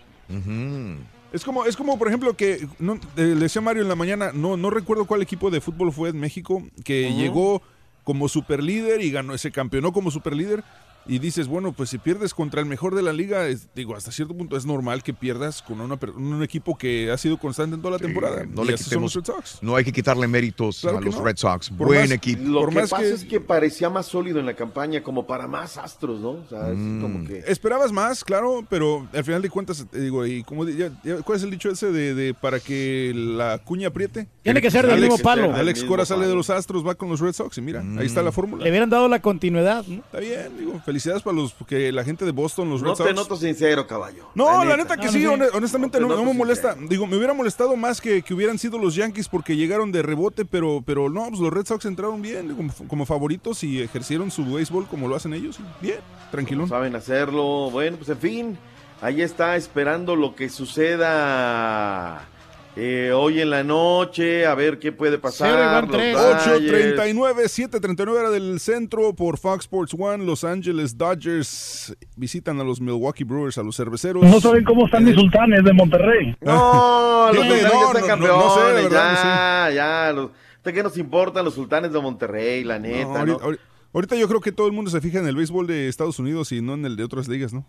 Es como, es como, por ejemplo, que no, eh, le decía Mario en la mañana, no, no recuerdo cuál equipo de fútbol fue en México, que llegó como superlíder y ganó, se campeonó como superlíder. Y dices, bueno, pues si pierdes contra el mejor de la liga, es- digo, hasta cierto punto es normal que pierdas con una per- un equipo que ha sido constante en toda la temporada. No Y le los quitemos, Red Sox. no hay que quitarle méritos Claro a los no. Red Sox. Por Buen más- equipo. Lo por que más pasa que- es que parecía más sólido en la campaña, como para más astros, ¿no? O sea, es Mm. como que. Esperabas más, claro, pero al final de cuentas, te digo, y como di- ya- ya- ¿cuál es el dicho ese de, de para que la cuña apriete? Tiene que ser del Alex- mismo palo. Alex Cora sale de los Astros, va con los Red Sox y mira, ahí está la fórmula. Le hubieran dado la continuidad, ¿no? Está bien, digo, felicidades para los que la gente de Boston, los Red No Sox. te noto sincero, caballo. No, la neta que No, sí, no, sí. hone- honestamente No no, no me molesta. Digo, me hubiera molestado más que, que hubieran sido los Yankees porque llegaron de rebote, pero, pero no, pues los Red Sox entraron bien como, favoritos y ejercieron su béisbol como lo hacen ellos. Bien, tranquilo. Saben hacerlo. Bueno, pues en fin, ahí está esperando lo que suceda eh, hoy en la noche, a ver qué puede pasar. Cero y van los tres. Dodgers. 8.39, 7.39 era del centro por Fox Sports One. Los Angeles Dodgers visitan a los Milwaukee Brewers, a los cerveceros. No saben cómo están mis sultanes de Monterrey. No, los sultanes no, no, campeones. no sé, verdad, ya, ya. Los, ¿De qué nos importan los sultanes de Monterrey, la neta? ¿no? ahorita, ahorita- ahorita yo creo que todo el mundo se fija en el béisbol de Estados Unidos y no en el de otras ligas, ¿no?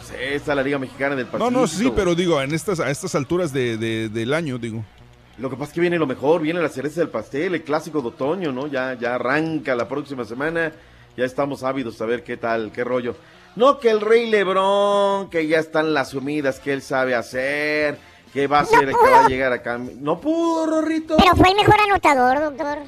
No sé, está la Liga Mexicana del No, Pacífico. no, sí, pero digo, en estas, a estas alturas de, de- del año, digo. Lo que pasa es que viene lo mejor, viene la cereza del pastel, el clásico de otoño, ¿no? Ya, ya arranca la próxima semana, ya estamos ávidos a ver qué tal, qué rollo. No que el Rey Lebrón, que ya están las sumidas que él sabe hacer, que va a ser el que va a llegar acá. No pudo, Rorrito. Pero fue el mejor anotador, doctor.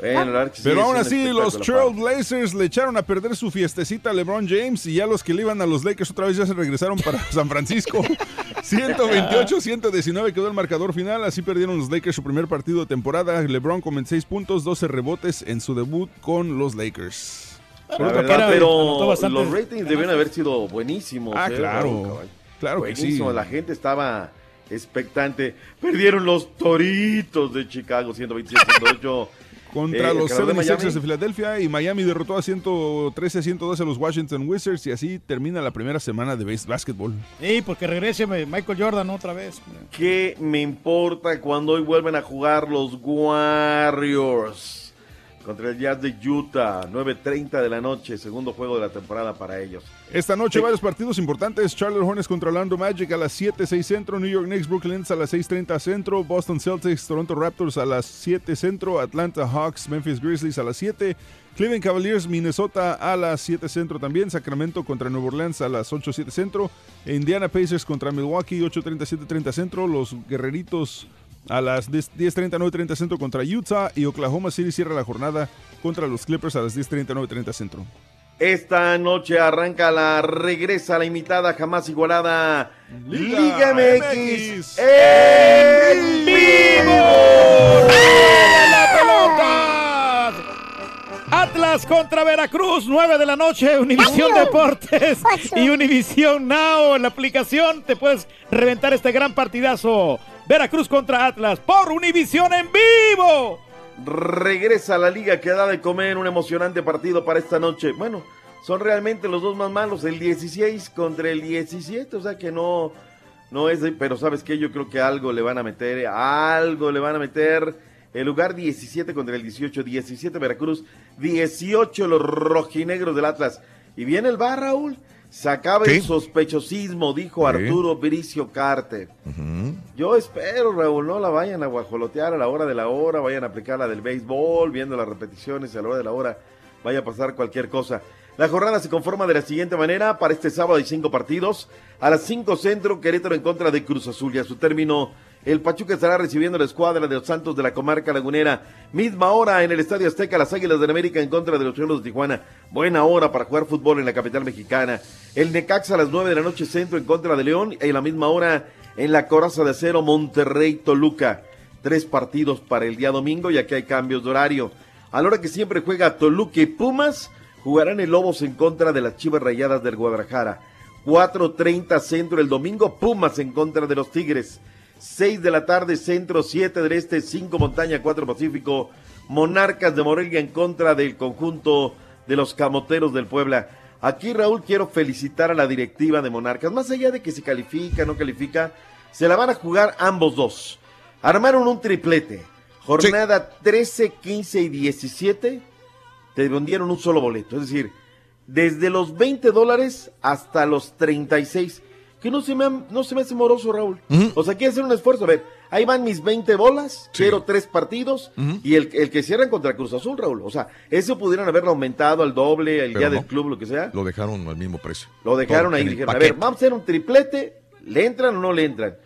Bueno, la verdad que sí, Pero aún así, los. Trailblazers le echaron a perder su fiestecita a LeBron James y ya los que le iban a los Lakers otra vez ya se regresaron para San Francisco. 128-119 quedó el marcador final, así perdieron los Lakers su primer partido de temporada. LeBron con 26 puntos, 12 rebotes en su debut con los Lakers. La verdad, pero los ratings debieron haber sido buenísimos. Ah, eh, claro. Claro que sí. Buenísimo, la gente estaba expectante. Perdieron los Toritos de Chicago, 127-108 Contra Eh, los ganador de 76ers Miami. de Filadelfia y Miami derrotó a 113-112 a los Washington Wizards y así termina la primera semana de base- básquetbol. Sí, porque regrese Michael Jordan otra vez. ¿Qué me importa cuando hoy vuelven a jugar los Warriors? Contra el Jazz de Utah, 9.30 de la noche, segundo juego de la temporada para ellos. Esta noche varios partidos importantes. Charlotte Hornets contra Orlando Magic a las 7, 6 centro. New York Knicks, Brooklyn Nets a las 6.30 centro. Boston Celtics, Toronto Raptors a las 7 centro. Atlanta Hawks, Memphis Grizzlies a las 7. Cleveland Cavaliers, Minnesota a las 7 centro también. Sacramento contra Nueva Orleans a las 8, 7 centro. Indiana Pacers contra Milwaukee, 8.30, 7.30 centro. Los Guerreritos a las 10, 10.30, 9.30 centro contra Utah. Y Oklahoma City cierra la jornada contra los Clippers a las 10.30, 9.30 centro. Esta noche arranca la regresa la imitada jamás igualada Liga Liga, MX, MX. en vivo. la pelota! Atlas contra Veracruz, 9 de la noche, Univisión Deportes y Univisión Now. En la aplicación te puedes reventar este gran partidazo. Veracruz contra Atlas por Univisión en vivo. Regresa la liga que da de comer un emocionante partido para esta noche. Bueno, son realmente los dos más malos, el 16 contra el 17, o sea que no, no es, pero sabes que yo creo que algo le van a meter, algo le van a meter. El lugar 17 contra el 18, 17 Veracruz, 18 los rojinegros del Atlas. Y viene el bar, Raúl. Se acaba el sospechosismo, dijo. Arturo Bricio Carte. Yo espero, Raúl, no la vayan a guajolotear a la hora de la hora, vayan a aplicar la del béisbol, viendo las repeticiones a la hora de la hora, vaya a pasar cualquier cosa. La jornada se conforma de la siguiente manera, para este sábado hay cinco partidos, a las 5 centro, Querétaro en contra de Cruz Azul y a su término, el Pachuca estará recibiendo la escuadra de los Santos de la comarca lagunera, misma hora en el Estadio Azteca, las Águilas de América en contra de los Cholos de Tijuana, buena hora para jugar fútbol en la capital mexicana, el Necaxa a las 9 de la noche centro en contra de León y a la misma hora en la Coraza de Acero, Monterrey, Toluca. Tres partidos para el día domingo, ya que hay cambios de horario. A la hora que siempre juega Toluca y Pumas, jugarán el Lobos en contra de las Chivas Rayadas del Guadalajara. 4.30 centro el domingo, Pumas en contra de los Tigres. 6 de la tarde, centro, 7 del este, 5 montaña, 4 pacífico. Monarcas de Morelia en contra del conjunto de los Camoteros del Puebla. Aquí, Raúl, quiero felicitar a la directiva de Monarcas. Más allá de que si califica, no califica, se la van a jugar ambos dos. Armaron un triplete. Jornada 13, 15 y 17 te vendieron un solo boleto. Es decir, desde los 20 dólares hasta los 36. Que no se me, no se me hace moroso, Raúl. O sea, quiere hacer un esfuerzo. A ver, ahí van mis 20 bolas, quiero tres partidos y el, el que cierran contra Cruz Azul, Raúl. O sea, eso pudieran haberlo aumentado al doble, el Pero día no. del club, lo que sea. Lo dejaron al mismo precio. Lo dejaron Todo ahí. Dijeron, a ver, vamos a hacer un triplete. ¿Le entran o no le entran?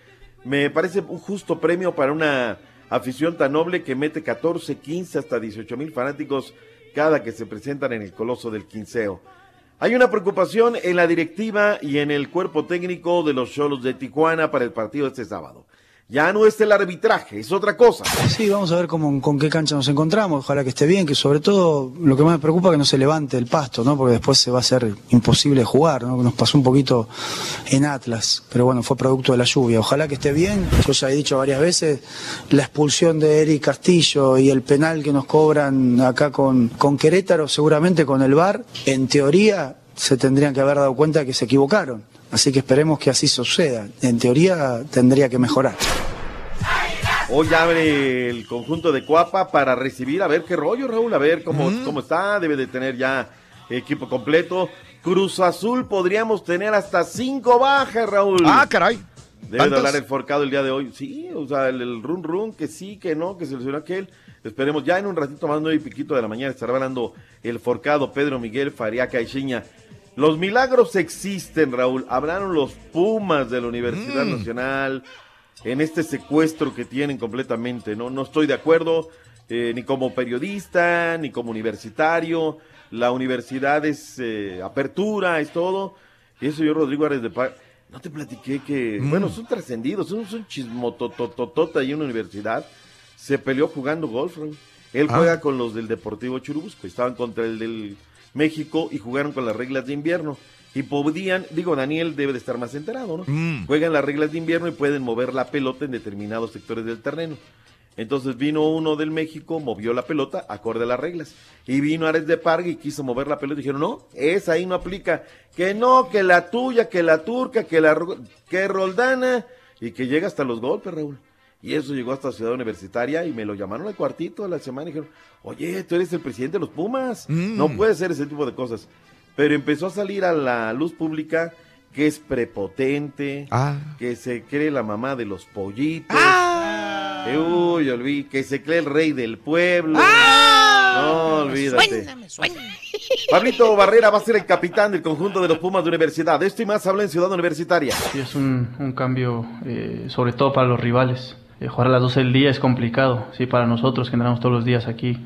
Me parece un justo premio para una afición tan noble que mete 14, 15, hasta 18 mil fanáticos cada que se presentan en el Coloso del Quinceo. Hay una preocupación en la directiva y en el cuerpo técnico de los Cholos de Tijuana para el partido este sábado. Ya no es el arbitraje, es otra cosa. Sí, vamos a ver cómo, con qué cancha nos encontramos. Ojalá que esté bien, que sobre todo lo que más me preocupa es que no se levante el pasto, ¿no? Porque después se va a hacer imposible jugar, ¿no? Nos pasó un poquito en Atlas, pero bueno, fue producto de la lluvia. Ojalá que esté bien. Yo ya he dicho varias veces, la expulsión de Eric Castillo y el penal que nos cobran acá con, con Querétaro, seguramente con el VAR, en teoría se tendrían que haber dado cuenta que se equivocaron. Así que esperemos que así suceda. En teoría tendría que mejorar. Hoy abre el conjunto de Cuapa para recibir, a ver qué rollo, Raúl, a ver cómo, Mm. cómo está, debe de tener ya equipo completo. Cruz Azul podríamos tener hasta cinco bajas, Raúl. Ah, caray. Debe de hablar el forcado el día de hoy. Sí, o sea, el, el run run, que sí, que no, que se lesionó aquel. Esperemos, ya en un ratito más, nueve y piquito de la mañana, estará hablando el forcado Pedro Miguel Faria Caixinha. Los milagros existen, Raúl. Hablaron los Pumas de la Universidad Mm. Nacional en este secuestro que tienen completamente. No, no estoy de acuerdo, eh, ni como periodista, ni como universitario. La universidad es eh, apertura, es todo. Y eso yo, Rodrigo Ares de Paz, no te platiqué que, Mm. bueno, son trascendidos, son, son chismotototota en la universidad. Se peleó jugando golf, Raúl. Él Ah. juega con los del Deportivo Churubusco, estaban contra el del México y jugaron con las reglas de invierno. Y podían, digo, Daniel debe de estar más enterado, ¿no? Mm. Juegan las reglas de invierno y pueden mover la pelota en determinados sectores del terreno. Entonces vino uno del México, movió la pelota acorde a las reglas. Y vino Ares de Parga y quiso mover la pelota. Y dijeron, no, esa ahí no aplica. Que no, que la tuya, que la turca, que la que Roldana. Y que llega hasta los golpes, Raúl. Y eso llegó hasta Ciudad Universitaria y me lo llamaron al cuartito a la semana y dijeron, oye, tú eres el presidente de los Pumas. No puede ser ese tipo de cosas. Pero empezó a salir a la luz pública que es prepotente, Ah. que se cree la mamá de los pollitos. Que, uy, olví, que se cree el rey del pueblo. No, olvídate. Pablito Barrera va a ser el capitán del conjunto de los Pumas de Universidad. De esto y más habla en Ciudad Universitaria. Sí, es un, un cambio, eh, sobre todo para los rivales. Eh, jugar a las 12 del día es complicado, sí, para nosotros que entramos todos los días aquí.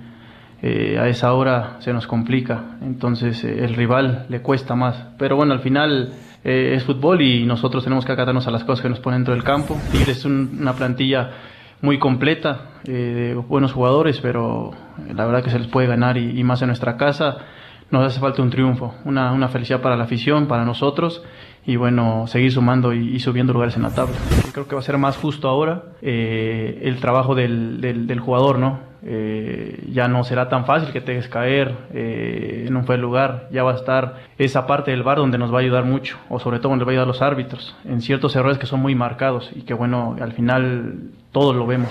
eh, a esa hora se nos complica, entonces eh, el rival le cuesta más. Pero bueno, al final es fútbol y nosotros tenemos que acatarnos a las cosas que nos ponen dentro del campo. Tigres es un- una plantilla muy completa, de buenos jugadores, pero la verdad que se les puede ganar y, y más en nuestra casa. Nos hace falta un triunfo, una, una felicidad para la afición, para nosotros y bueno, seguir sumando y, y subiendo lugares en la tabla. Creo que va a ser más justo ahora eh, el trabajo del, del- del jugador, ¿no? Eh, ya no será tan fácil que te dejes caer eh, en un buen lugar, ya va a estar esa parte del bar donde nos va a ayudar mucho, o sobre todo donde va a ayudar los árbitros, en ciertos errores que son muy marcados y que bueno, al final todos lo vemos.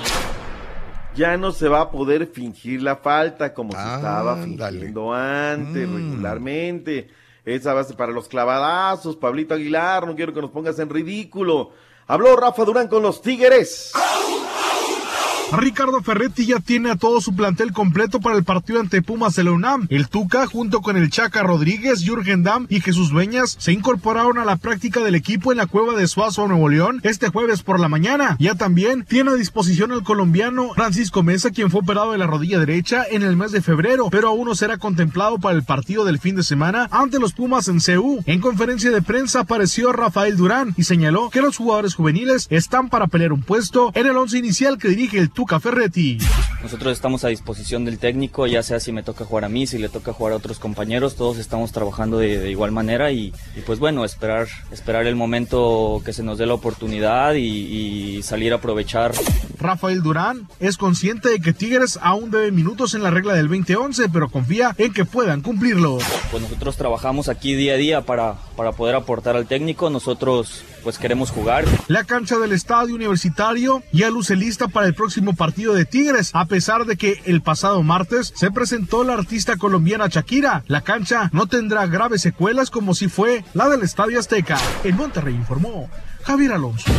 Ya no se va a poder fingir la falta como se estaba fingiendo antes, regularmente. Esa base para los clavadazos, Pablito Aguilar, no quiero que nos pongas en ridículo. Habló Rafa Durán con los Tigres. Ricardo Ferretti ya tiene a todo su plantel completo para el partido ante Pumas de la UNAM. El Tuca, junto con el Chaca Rodríguez, Jürgen Damm y Jesús Dueñas, se incorporaron a la práctica del equipo en la cueva de Suazo, Nuevo León, este jueves por la mañana. Ya también tiene a disposición al colombiano Francisco Mesa, quien fue operado de la rodilla derecha en el mes de febrero, pero aún no será contemplado para el partido del fin de semana ante los Pumas en CU. En conferencia de prensa apareció Rafael Durán y señaló que los jugadores juveniles están para pelear un puesto en el once inicial que dirige el Tuca Ferretti. Nosotros estamos a disposición del técnico, ya sea si me toca jugar a mí, si le toca jugar a otros compañeros, todos estamos trabajando de, de igual manera y, y pues bueno, esperar, esperar el momento que se nos dé la oportunidad y, y salir a aprovechar. Rafael Durán es consciente de que Tigres aún debe minutos en la regla del 2011, pero confía en que puedan cumplirlo. Pues nosotros trabajamos aquí día a día para, para poder aportar al técnico, nosotros pues queremos jugar. La cancha del estadio universitario ya luce lista para el próximo partido de Tigres, a pesar de que el pasado martes se presentó la artista colombiana Shakira. La cancha no tendrá graves secuelas como si fue la del Estadio Azteca. En Monterrey informó Javier Alonso.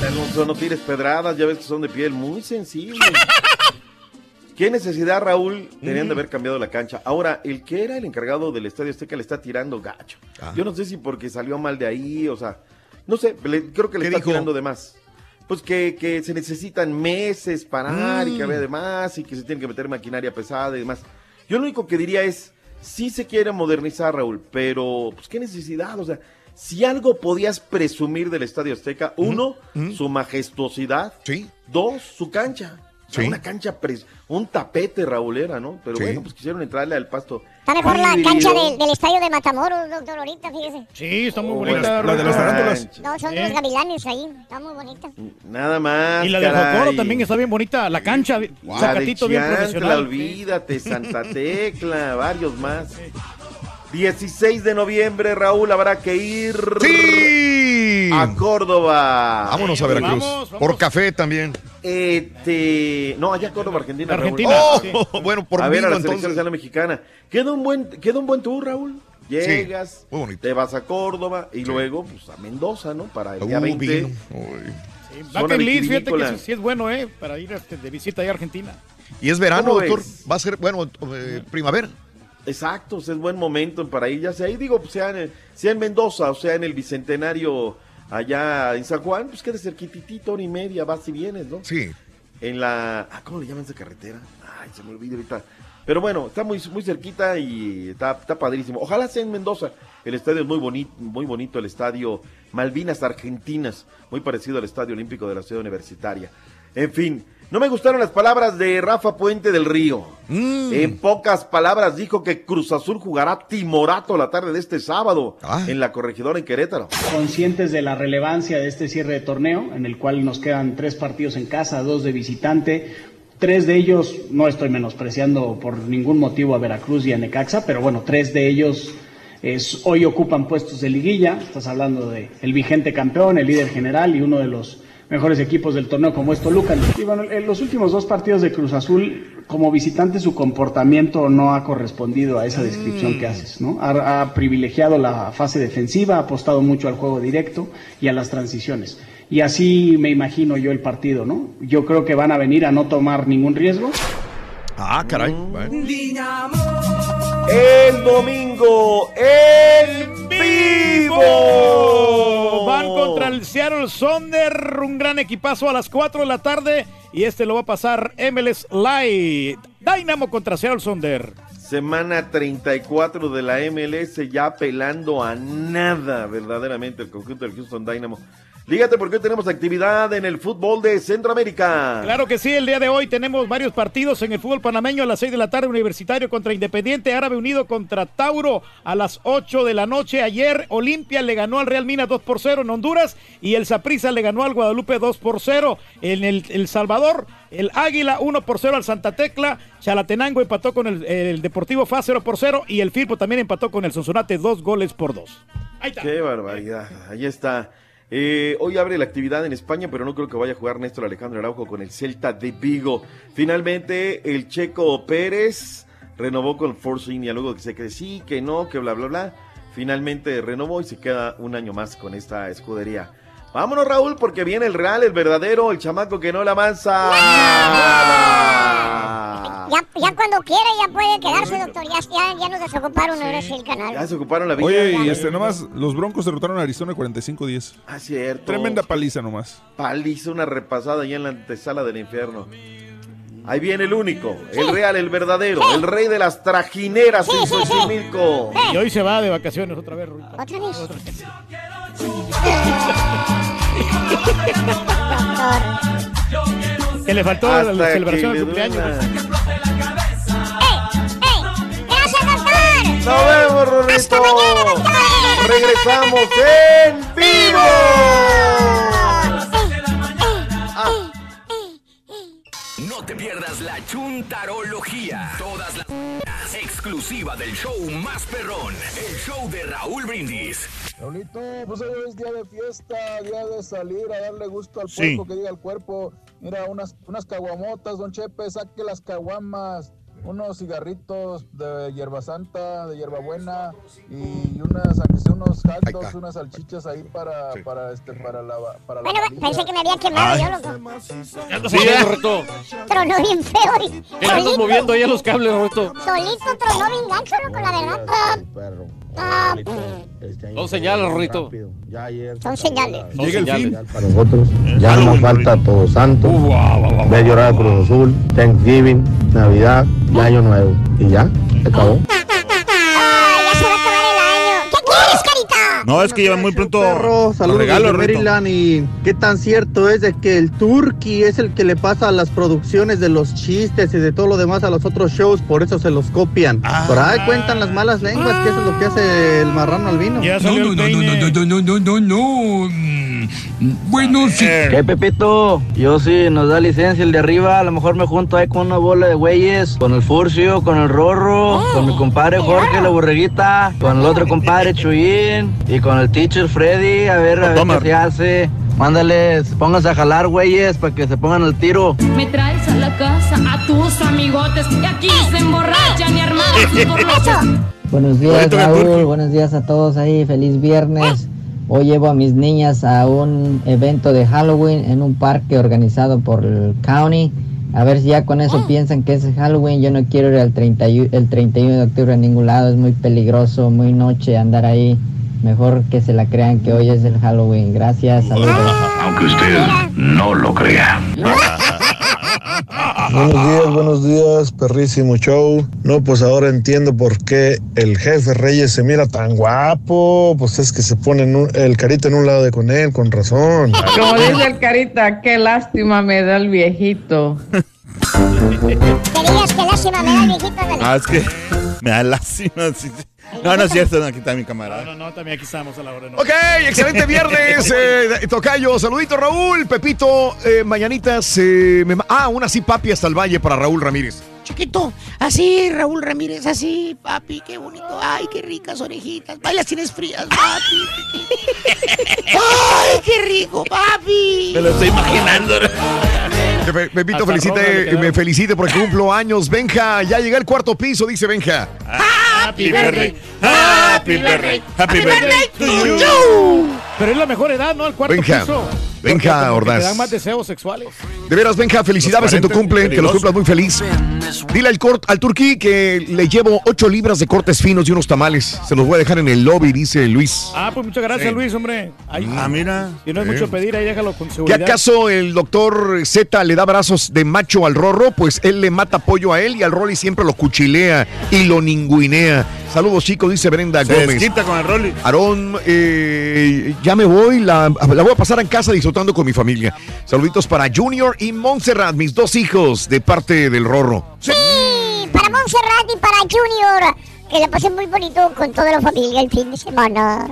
Alonso, no tires pedradas, ya ves que son de piel muy sensible. ¿Qué necesidad, Raúl? Tenían de haber cambiado la cancha. Ahora, el que era el encargado del Estadio Azteca le está tirando gacho. Ah. Yo no sé si porque salió mal de ahí, o sea, no sé, le- creo que le ¿Qué está dijo? tirando de más. Pues que, que se necesitan meses parar y Mm. que había de más y que se tiene que meter maquinaria pesada y demás. Yo lo único que diría es, sí se quiere modernizar, Raúl, pero pues qué necesidad, o sea, si algo podías presumir del Estadio Azteca, uno, su majestuosidad, dos, su cancha. Sí. Una cancha, pres- un tapete, Raúl era, ¿no? Pero Sí. bueno, pues quisieron entrarle al pasto. Está mejor la cancha del, del estadio de Matamoros, doctor, ahorita, fíjese. Sí, está muy Oh, bonita. la de las tarántulas. No, son de los gavilanes ahí. Está muy bonita. Nada más. Y la de. Jocoro también está bien bonita. La cancha, La de sacatito bien profesional. olvídate, Santa Tecla, varios más. 16 de noviembre, Raúl, habrá que ir a Córdoba. Vámonos a Veracruz. Por café también. Este, no, allá Córdoba, Argentina. Raúl. Argentina, Oh, bueno, por A ver, a la selección entonces. mexicana. Queda un buen, queda un buen tour, Raúl. Llegas, muy bonito. te vas a Córdoba y luego pues, a Mendoza, ¿no? Para el día Uh, 20. vino. List, fíjate que sí, es bueno, ¿eh? Para ir este, de visita ahí a Argentina. Y es verano, ¿Cómo doctor. ves? Va a ser, bueno, eh, primavera. Exacto, es buen momento para ir, ya sea ahí, digo, pues, sea en, sea en Mendoza o sea en el Bicentenario allá en San Juan, pues queda cerquititito, hora y media, vas y vienes, ¿no? Sí. En la, ah, ¿cómo le llaman esa carretera? Ay, se me olvida ahorita. Pero bueno, está muy, muy cerquita y está, está padrísimo. Ojalá sea en Mendoza. El estadio es muy bonito, muy bonito, el estadio Malvinas Argentinas, muy parecido al Estadio Olímpico de la Ciudad Universitaria. En fin, no me gustaron las palabras de Rafa Puente del Río. En pocas palabras dijo que Cruz Azul jugará timorato la tarde de este sábado en la corregidora en Querétaro. conscientes de la relevancia de este cierre de torneo, en el cual nos quedan tres partidos en casa, dos de visitante, Tres de ellos, no estoy menospreciando por ningún motivo a Veracruz y a Necaxa, pero bueno, tres de ellos es, hoy ocupan puestos de liguilla. Estás hablando de el vigente campeón, el líder general y uno de los mejores equipos del torneo como es Toluca. Y bueno, en los últimos dos partidos de Cruz Azul, como visitante, su comportamiento no ha correspondido a esa descripción que haces, ¿no? Ha, ha privilegiado la fase defensiva, ha apostado mucho al juego directo y a las transiciones. Y así me imagino yo el partido, ¿no? Yo creo que van a venir a no tomar ningún riesgo. Ah, caray. Mm. bueno. El domingo en vivo. Van contra el Seattle Sonder, un gran equipazo a las 4 de la tarde y este lo va a pasar MLS Live. Dynamo contra Seattle Sonder. Semana 34 de la MLS ya pelando a nada verdaderamente el conjunto del Houston Dynamo. Dígate por qué tenemos actividad en el fútbol de Centroamérica. Claro que sí, el día de hoy tenemos varios partidos en el fútbol panameño a las 6 de la tarde, Universitario contra Independiente, Árabe Unido contra Tauro a las 8 de la noche. Ayer Olimpia le ganó al Real Minas 2 por 0 en Honduras y el Saprissa le ganó al Guadalupe 2 por 0 en el, El Salvador. El Águila 1 por 0 al Santa Tecla, Chalatenango empató con el, el Deportivo FA 0 por 0 y el Firpo también empató con el Sonsonate 2 goles por 2. Qué barbaridad. Ahí está. Eh, hoy abre la actividad en España, pero no creo que vaya a jugar Néstor Alejandro Araujo con el Celta de Vigo. Finalmente, el Checo Pérez renovó con Force India, luego que se que sí, que no, que bla, bla, bla. Finalmente renovó y se queda un año más con esta escudería. Vámonos, Raúl, porque viene el real, el verdadero, el chamaco que no la avanza. Ya, ya cuando quiera ya puede quedarse, doctor. Ya, ya, ya nos desocuparon ahora sí el canal. Ya se ocuparon la vida. Oye, y este nomás, los Broncos derrotaron a Arizona 45-10. Ah, cierto. Tremenda paliza nomás. Paliza, una repasada allá en la antesala del infierno. Ahí viene el único, el real, el verdadero, el rey de las trajineras en Xochimilco. Y hoy se va de vacaciones otra vez, Rudito. ¿Otra vez? Que le faltó Hasta la celebración que del le cumpleaños. duela. ¡Gracias, doctor! Nos vemos, Rorrito. Regresamos en vivo. No te pierdas la chuntarología. Todas las exclusiva del show más perrón. El show de Raúl Brindis. Raulito, pues hoy es día de fiesta, día de salir a darle gusto al Sí. cuerpo, que diga el cuerpo. Mira, unas, unas caguamotas, don Chepe, saque las caguamas, unos cigarritos de hierba santa, de hierba buena, y unas, aunque sea unos hot dogs, unas salchichas ahí para, para, este, para la, para la Bueno, varilla. pensé que me había quemado Ay. yo, loco. Ya andas Sí. Tronó bien feo. y- ¿Qué andas solito, moviendo ahí a los cables, Roberto? solito tronó bien gancho, loco, la verdad. Ah, Son señales, Rorrito. Son señales. Son Llega el señales. fin. Para nosotros, ya no nos falta Todos Santos, ver llorar a Cruz Azul, Thanksgiving, Navidad y Año Nuevo. Y ya, se acabó. No, es que llevan muy pronto Perro, saludos regalos, desde Rito. Maryland y qué tan cierto es de que el Turkey es el que le pasa las producciones de los chistes y de todo lo demás a los otros shows, por eso se los copian. Por ahí cuentan las malas lenguas que eso es lo que hace el marrano albino. Ya salió el peine. no, no, no, no. Bueno, sí. ¿Qué, Pepito? Yo sí, nos da licencia el de arriba. A lo mejor me junto ahí con una bola de güeyes. Con el Furcio, con el Rorro, con mi compadre Jorge, la burreguita. Con el otro compadre Chuyín. Y con el teacher Freddy. A ver, a ver qué se hace. Mándales, pónganse a jalar, güeyes, para que se pongan al tiro. Me traes a la casa a tus amigotes y aquí se emborrachan y los Buenos días. Raúl. Buenos días a todos ahí. Feliz viernes. Hoy llevo a mis niñas a un evento de Halloween en un parque organizado por el county. A ver si ya con eso piensan que es Halloween. Yo no quiero ir al 31, el 31 de octubre a ningún lado. Es muy peligroso, muy noche andar ahí. Mejor que se la crean que hoy es el Halloween. Gracias, saludos. Aunque usted no lo crea. Buenos días, buenos días, perrísimo show. No, pues ahora entiendo por qué el jefe Reyes se mira tan guapo. Pues es que se pone en un- el carito en un lado de con él, con razón. Como dice el carita, qué lástima me da el viejito. Digas que lástima me da el viejito. Ah, es que me da lástima. sí, sí. No, no es cierto, no, aquí está mi camarada. No, no, también aquí estamos a la hora. No. Ok, excelente viernes, eh, Tocayo. Saludito, Raúl. Pepito, eh, mañanitas. eh, me ah, una así, papi, hasta el valle para Raúl Ramírez. Chiquito, así, Raúl Ramírez, así, papi, qué bonito. Ay, qué ricas orejitas. Ay, las tienes frías, papi. Ay, qué rico, papi. Me lo estoy imaginando. Pepito, felicite, me felicite porque cumplo años. Benja, ya llegué al cuarto piso, dice Benja. Happy birthday, happy birthday, happy birthday to you. Pero es la mejor edad, ¿no? El cuarto Benja, piso. Benja Ordaz. Te dan más deseos sexuales. De veras, Benja, felicidades en tu 40, cumple, que los peligroso. cumplas muy feliz. Dile al, cort, al turquí que le llevo 8 libras de cortes finos y unos tamales. Se los voy a dejar en el lobby, dice Luis. Ah, pues muchas gracias, Sí. Luis, hombre. Ahí, Ah, mira. Si no es Sí. mucho pedir, ahí déjalo con ¿Que seguridad. acaso el doctor Z le da brazos de macho al Rorro? Pues él le mata pollo a él y al Rolly siempre lo cuchilea y lo ninguinea. Saludos chicos, dice Brenda Se Gómez. desquita con el Rolly. Aarón, eh, ya me voy, la, la voy a pasar en casa disfrutando con mi familia. Saluditos para Junior y Montserrat, mis dos hijos, de parte del Rorro. Sí, para Montserrat y para Junior. Que la pasen muy bonito con toda la familia el fin de semana.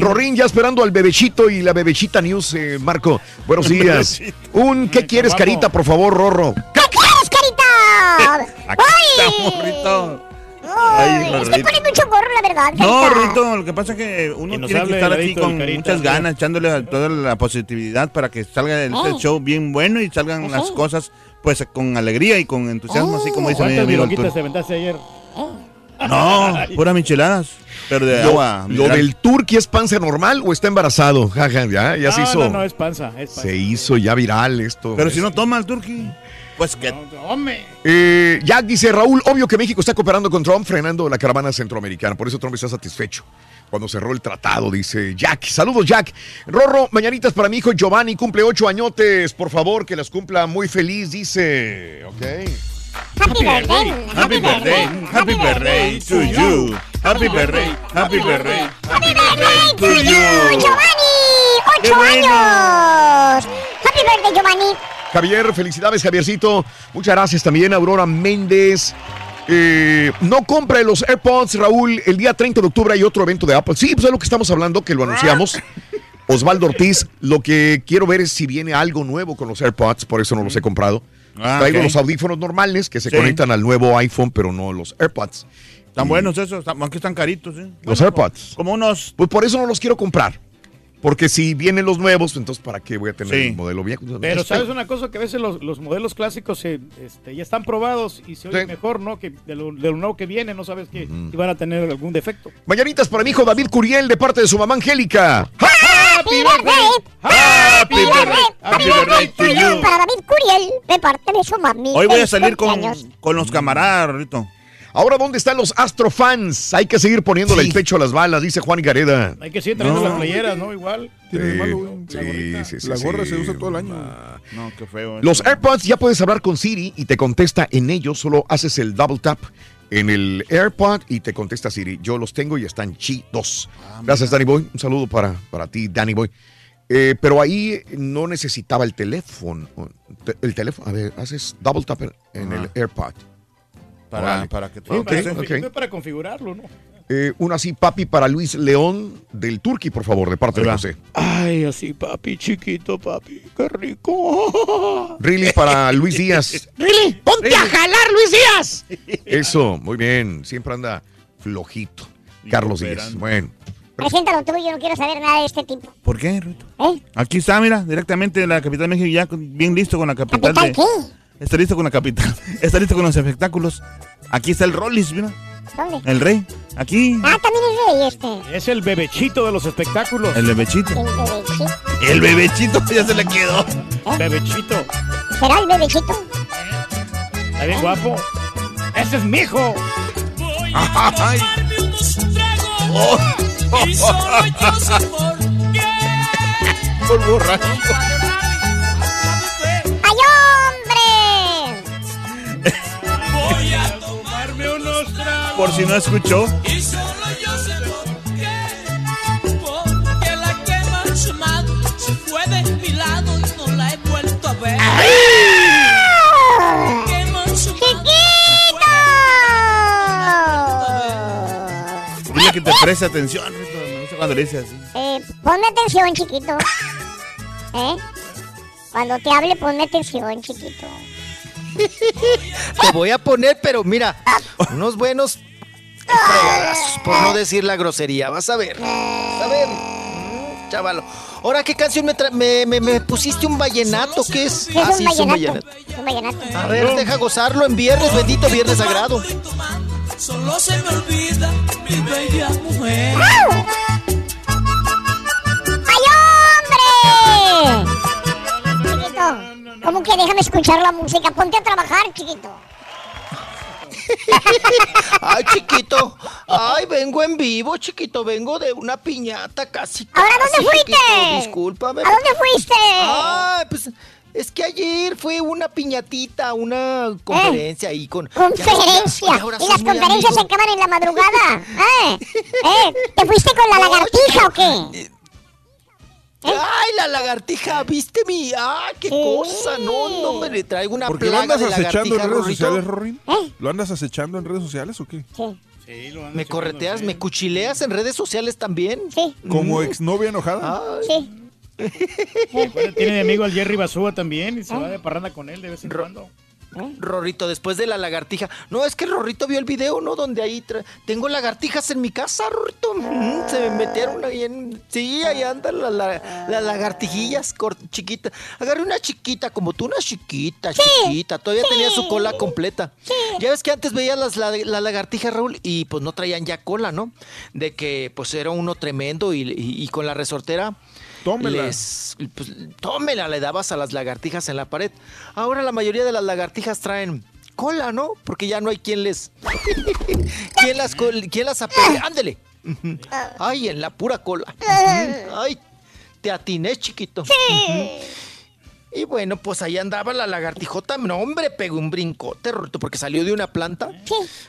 Rorín ya esperando al bebechito y la bebechita news, eh, Marco. Buenos días. Un ¿qué quieres, carita, por favor, Rorro? ¿Qué quieres, carita? Aquí ¡Ay! Ay, Ay, estoy poniendo mucho gorro, la verdad, No. Rito, lo que pasa es que uno Que nos tiene que estar aquí con Carita, muchas ¿no? ganas, echándole a toda la positividad para que salga el, Eh. el show bien bueno y salgan las cosas pues con alegría y con entusiasmo, así como dice mi ¿Cuántas amigo te aventaste ayer? No, puras micheladas, pero de Lo, agua. lo mineral. del turqui es panza normal o está embarazado? Jaja, ya, ya se no, hizo. no, no, es panza, es panza. Se hizo ya viral esto. Pero si no toma el turqui, pues que... Hombre. Eh, Jack dice, Raúl, obvio que México está cooperando con Trump frenando la caravana centroamericana. Por eso Trump está satisfecho. Cuando cerró el tratado, dice Jack. Saludos, Jack. Rorro, mañanitas para mi hijo Giovanni, cumple ocho añotes. Por favor, que las cumpla muy feliz, dice. Ok. Happy birthday. Happy birthday, happy birthday to you. Happy birthday, happy birthday. Happy birthday to you. Giovanni. ¡Ocho años! Happy birthday, Giovanni. Javier, felicidades, Javiercito. Muchas gracias también, Aurora Méndez. Eh, no compre los AirPods, Raúl. El día 30 de octubre hay otro evento de Apple. Sí, pues es lo que estamos hablando, que lo anunciamos. Osvaldo Ortiz, lo que quiero ver es si viene algo nuevo con los AirPods, por eso no los he comprado. Ah, Traigo los audífonos normales que se Sí. conectan al nuevo iPhone, pero no los AirPods. Están Y buenos esos, aunque están caritos, ¿eh? Los Bueno, AirPods. Como unos... Pues por eso no los quiero comprar. Porque si vienen los nuevos, entonces ¿para qué voy a tener Sí. el modelo viejo? Pero sabes una cosa que a veces los, los modelos clásicos eh, este, ya están probados y se oye Sí. mejor, ¿no? Que de lo, de lo nuevo que viene, no sabes que van a tener algún defecto. Mañanitas para mi hijo David Curiel de parte de su mamá Angélica. Happy birthday. Happy birthday, happy birthday to you. Para David Curiel, de parte de su mami. Hoy voy a salir con, con los camaradas, Rito. Ahora, ¿dónde están los Astrofans? Hay que seguir poniéndole el pecho a las balas, dice Juan Gareda. Hay que seguir trayendo No. las playeras, ¿no? Igual. Sí, sí, sí, sí, La gorra sí. se usa todo el año. No, qué feo. Los AirPods ya puedes hablar con Siri y te contesta en ellos. Solo haces el double tap en el AirPod y te contesta Siri. Yo los tengo y están chidos. Gracias, Danny Boy. Un saludo para, para ti, Danny Boy. Eh, pero ahí no necesitaba el teléfono. Te- El teléfono, a ver, haces double tap en, en el Ah. AirPod. Para, para que todo para, Ok, confi- ok. para configurarlo, ¿no? Eh, uno así, papi, para Luis León del Turqui, por favor, de parte de. José. Ay, así, papi, chiquito, papi, qué rico. Really para Luis Díaz. Really, ponte a jalar, Luis Díaz. Eso, muy bien. Siempre anda flojito. Carlos Díaz. Bueno. Preséntalo tú, yo no quiero saber nada de este tipo. ¿Por qué, Rito? ¿Eh? Aquí está, mira, directamente de la capital de México, ya bien listo con la capital ¿Capital de... qué? Está listo con la capital. Está listo con los espectáculos. Aquí está el Rollis, mira. ¿Dónde? El rey. Aquí. Ah, también es rey este. Es el bebechito de los espectáculos. El bebechito. El bebechito. El bebechito ya se le quedó. Bebechito. ¿Será el bebechito? Está bien guapo. Ese es mi hijo. Ay. Oh. Y solo yo sé por qué. Por borracho. Por si no escuchó. Y solo yo sé por qué. Porque la que más amado se fue de mi lado y no la he vuelto a ver. Que vuelto a ver. Presta atención, Rito. Me gusta cuando le dice así. Eh, ponme atención, chiquito. ¿Eh? Cuando te hable, ponme atención, chiquito. Te voy a poner, pero mira, unos buenos fregadazos, por no decir la grosería. Vas a ver. Vas a ver. Chavalo. Ahora, ¿qué canción me, tra- me, me- me pusiste un vallenato? ¿Qué es? ¿Qué es Ah, un sí, es un vallenato? vallenato. Un vallenato. A ver, deja gozarlo en viernes, bendito viernes sagrado. Solo se me olvida mi bella mujer. ¡Ay, hombre! ¿Cómo que déjame escuchar la música? Ponte a trabajar, chiquito. Ay, chiquito. Ay, vengo en vivo, chiquito. Vengo de una piñata casi. ¿Ahora dónde casi, fuiste? chiquito, Discúlpame. ¿A dónde fuiste? Ay, pues es que ayer fue una piñatita, una conferencia ahí con. Conferencia. Ya y las conferencias se acaban en la madrugada. ¿Eh? ¿Eh? ¿Te fuiste con la lagartija o qué? Ay, la lagartija, ¿viste mi? ¡Ay, qué cosa! No, no, me le traigo una ¿Por qué lo plaga andas de acechando en redes Rorrito. sociales, Rorín? ¿Eh? ¿Lo andas acechando en redes sociales o qué? Sí. ¿Me correteas, me cuchileas en redes sociales también? Sí. ¿Como exnovia enojada? Sí. Tiene de amigo al Jerry Basúa también y se va de parranda con él de vez en cuando. Rorrito, después de la lagartija. No, es que Rorrito vio el video, ¿no? Donde ahí tra- tengo lagartijas en mi casa, Rorrito. Mm, se me metieron ahí en. Sí, ahí andan las la- las lagartijillas chiquitas. Agarré una chiquita, como tú, una chiquita, chiquita. Todavía tenía su cola completa. Ya ves que antes veías las, la, la lagartijas, Raúl, y pues no traían ya cola, ¿no? De que pues era uno tremendo y, y- y con la resortera. Tómela. Les, pues, tómela, le dabas a las lagartijas en la pared. Ahora la mayoría de las lagartijas traen cola, ¿no? Porque ya no hay quien les. quien las, quien las apegue. ¡Ándele! Ay, en la pura cola. Ay, te atiné, chiquito. Ujú. Y bueno, pues ahí andaba la lagartijota. No, hombre, pegó un brincote, Rorrito, porque salió de una planta.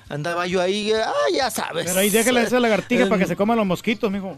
Andaba yo ahí, ah, ya sabes. Pero ahí déjale a esa lagartija Eh, para que se coman los mosquitos, mijo.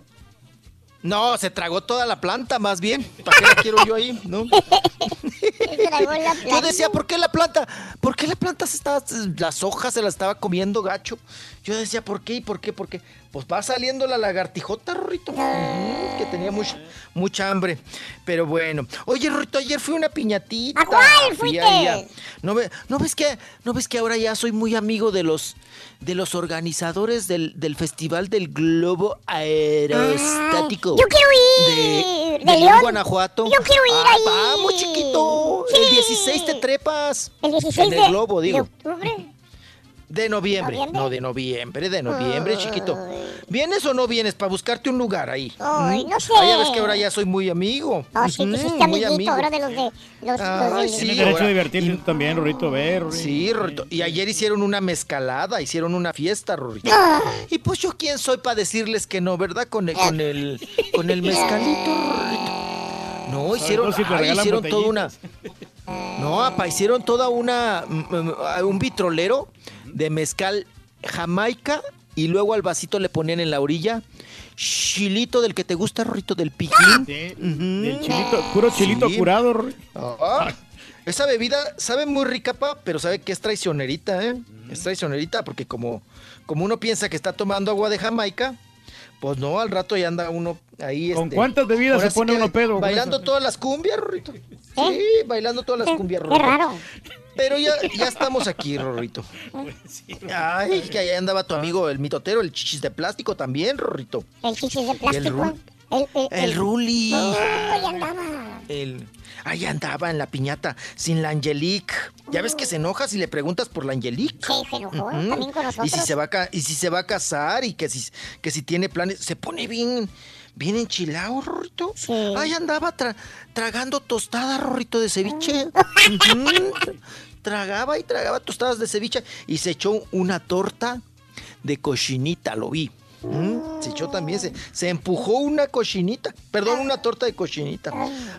No, se tragó toda la planta, más bien. ¿Para qué la quiero yo ahí? ¿No? Yo decía, ¿por qué la planta? ¿Por qué la planta se estaba, las hojas se las estaba comiendo gacho? Yo decía, ¿por qué y por qué? ¿Por qué? Pues va saliendo la lagartijota, Rorrito, que tenía mucha, mucha hambre. Pero bueno. Oye, Rorrito, ayer fui una piñatita. ¿A cuál Fui fuiste? ¿No, ve- no ves que, ¿No ves que ahora ya soy muy amigo de los, de los organizadores del, del Festival del Globo Aerostático? yo quiero ir. De, ¿De León? Guanajuato. Yo quiero ir Ah, ahí. Vamos, chiquito. Sí. El 16 te trepas. El 16 En de, el globo, digo. de octubre. De noviembre. ¿Noviembre? No, de noviembre, de noviembre, chiquito. ¿Vienes o no vienes para buscarte un lugar ahí? Ay, ¿Mm? no sé. Ah, ya ves que ahora ya soy muy amigo. Oh, sí, muy amiguito ahora de los de los, Ay, los del- sí, Tienes derecho ahora- a divertirte también, Rorrito. Ver. Sí, Rorrito. Y ayer hicieron una mezcalada, hicieron una fiesta, Rorrito. Ah. Y pues yo quién soy para decirles que no, ¿verdad? Con el, con el, con el mezcalito, Rorrito. No, hicieron, todo si ay, hicieron toda una. No, apa, hicieron toda una. mm, mm, un vitrolero de mezcal Jamaica y luego al vasito le ponían en la orilla chilito del que te gusta, Rorrito, del piquín. Del chilito, puro chilito Sí. curado. Ah, esa bebida sabe muy rica, pa, pero sabe que es traicionerita, ¿eh? Es traicionerita porque como, como uno piensa que está tomando agua de Jamaica, pues no, al rato ya anda uno ahí. ¿Con este, cuántas bebidas se pone uno pedo? Bailando todas las cumbias, Rorrito. Sí, bailando todas las cumbias, Qué Rorrito. raro. Pero ya, ya estamos aquí, Rorrito. Ay, que ahí andaba tu amigo el mitotero, el chichis de plástico también, Rorrito. El chichis de plástico. Ru- El, el, El Ruli. Oh, ahí andaba. El, ahí andaba en la piñata, sin la Angelique. Ya ves que se enoja si le preguntas por la Angelique. Sí, se enojó, también con Y si se va a, y si se va a casar y que si, que si tiene planes, se pone bien, bien enchilado, Rorrito. Ahí andaba tra- tragando tostadas, Rorrito, de ceviche. Ujú. Tragaba y tragaba tostadas de ceviche y se echó una torta de cochinita, lo vi. Mm, Se echó también, se, se empujó una cochinita, perdón, una torta de cochinita.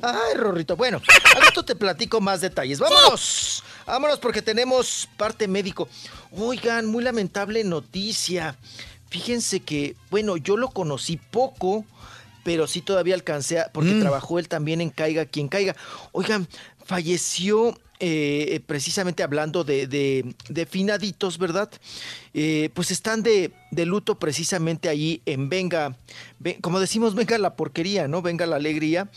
Ay, Rorrito, bueno, al rato te platico más detalles. Vámonos, vámonos porque tenemos parte médico. Oigan, muy lamentable noticia. Fíjense que, bueno, yo lo conocí poco, pero sí todavía alcancé, a- porque trabajó él también en Caiga quien caiga. Oigan, falleció eh, precisamente hablando de, de- de finaditos, ¿verdad? Eh, pues están de, de luto precisamente allí en Venga, ve- como decimos, venga la porquería, ¿no? Venga la alegría,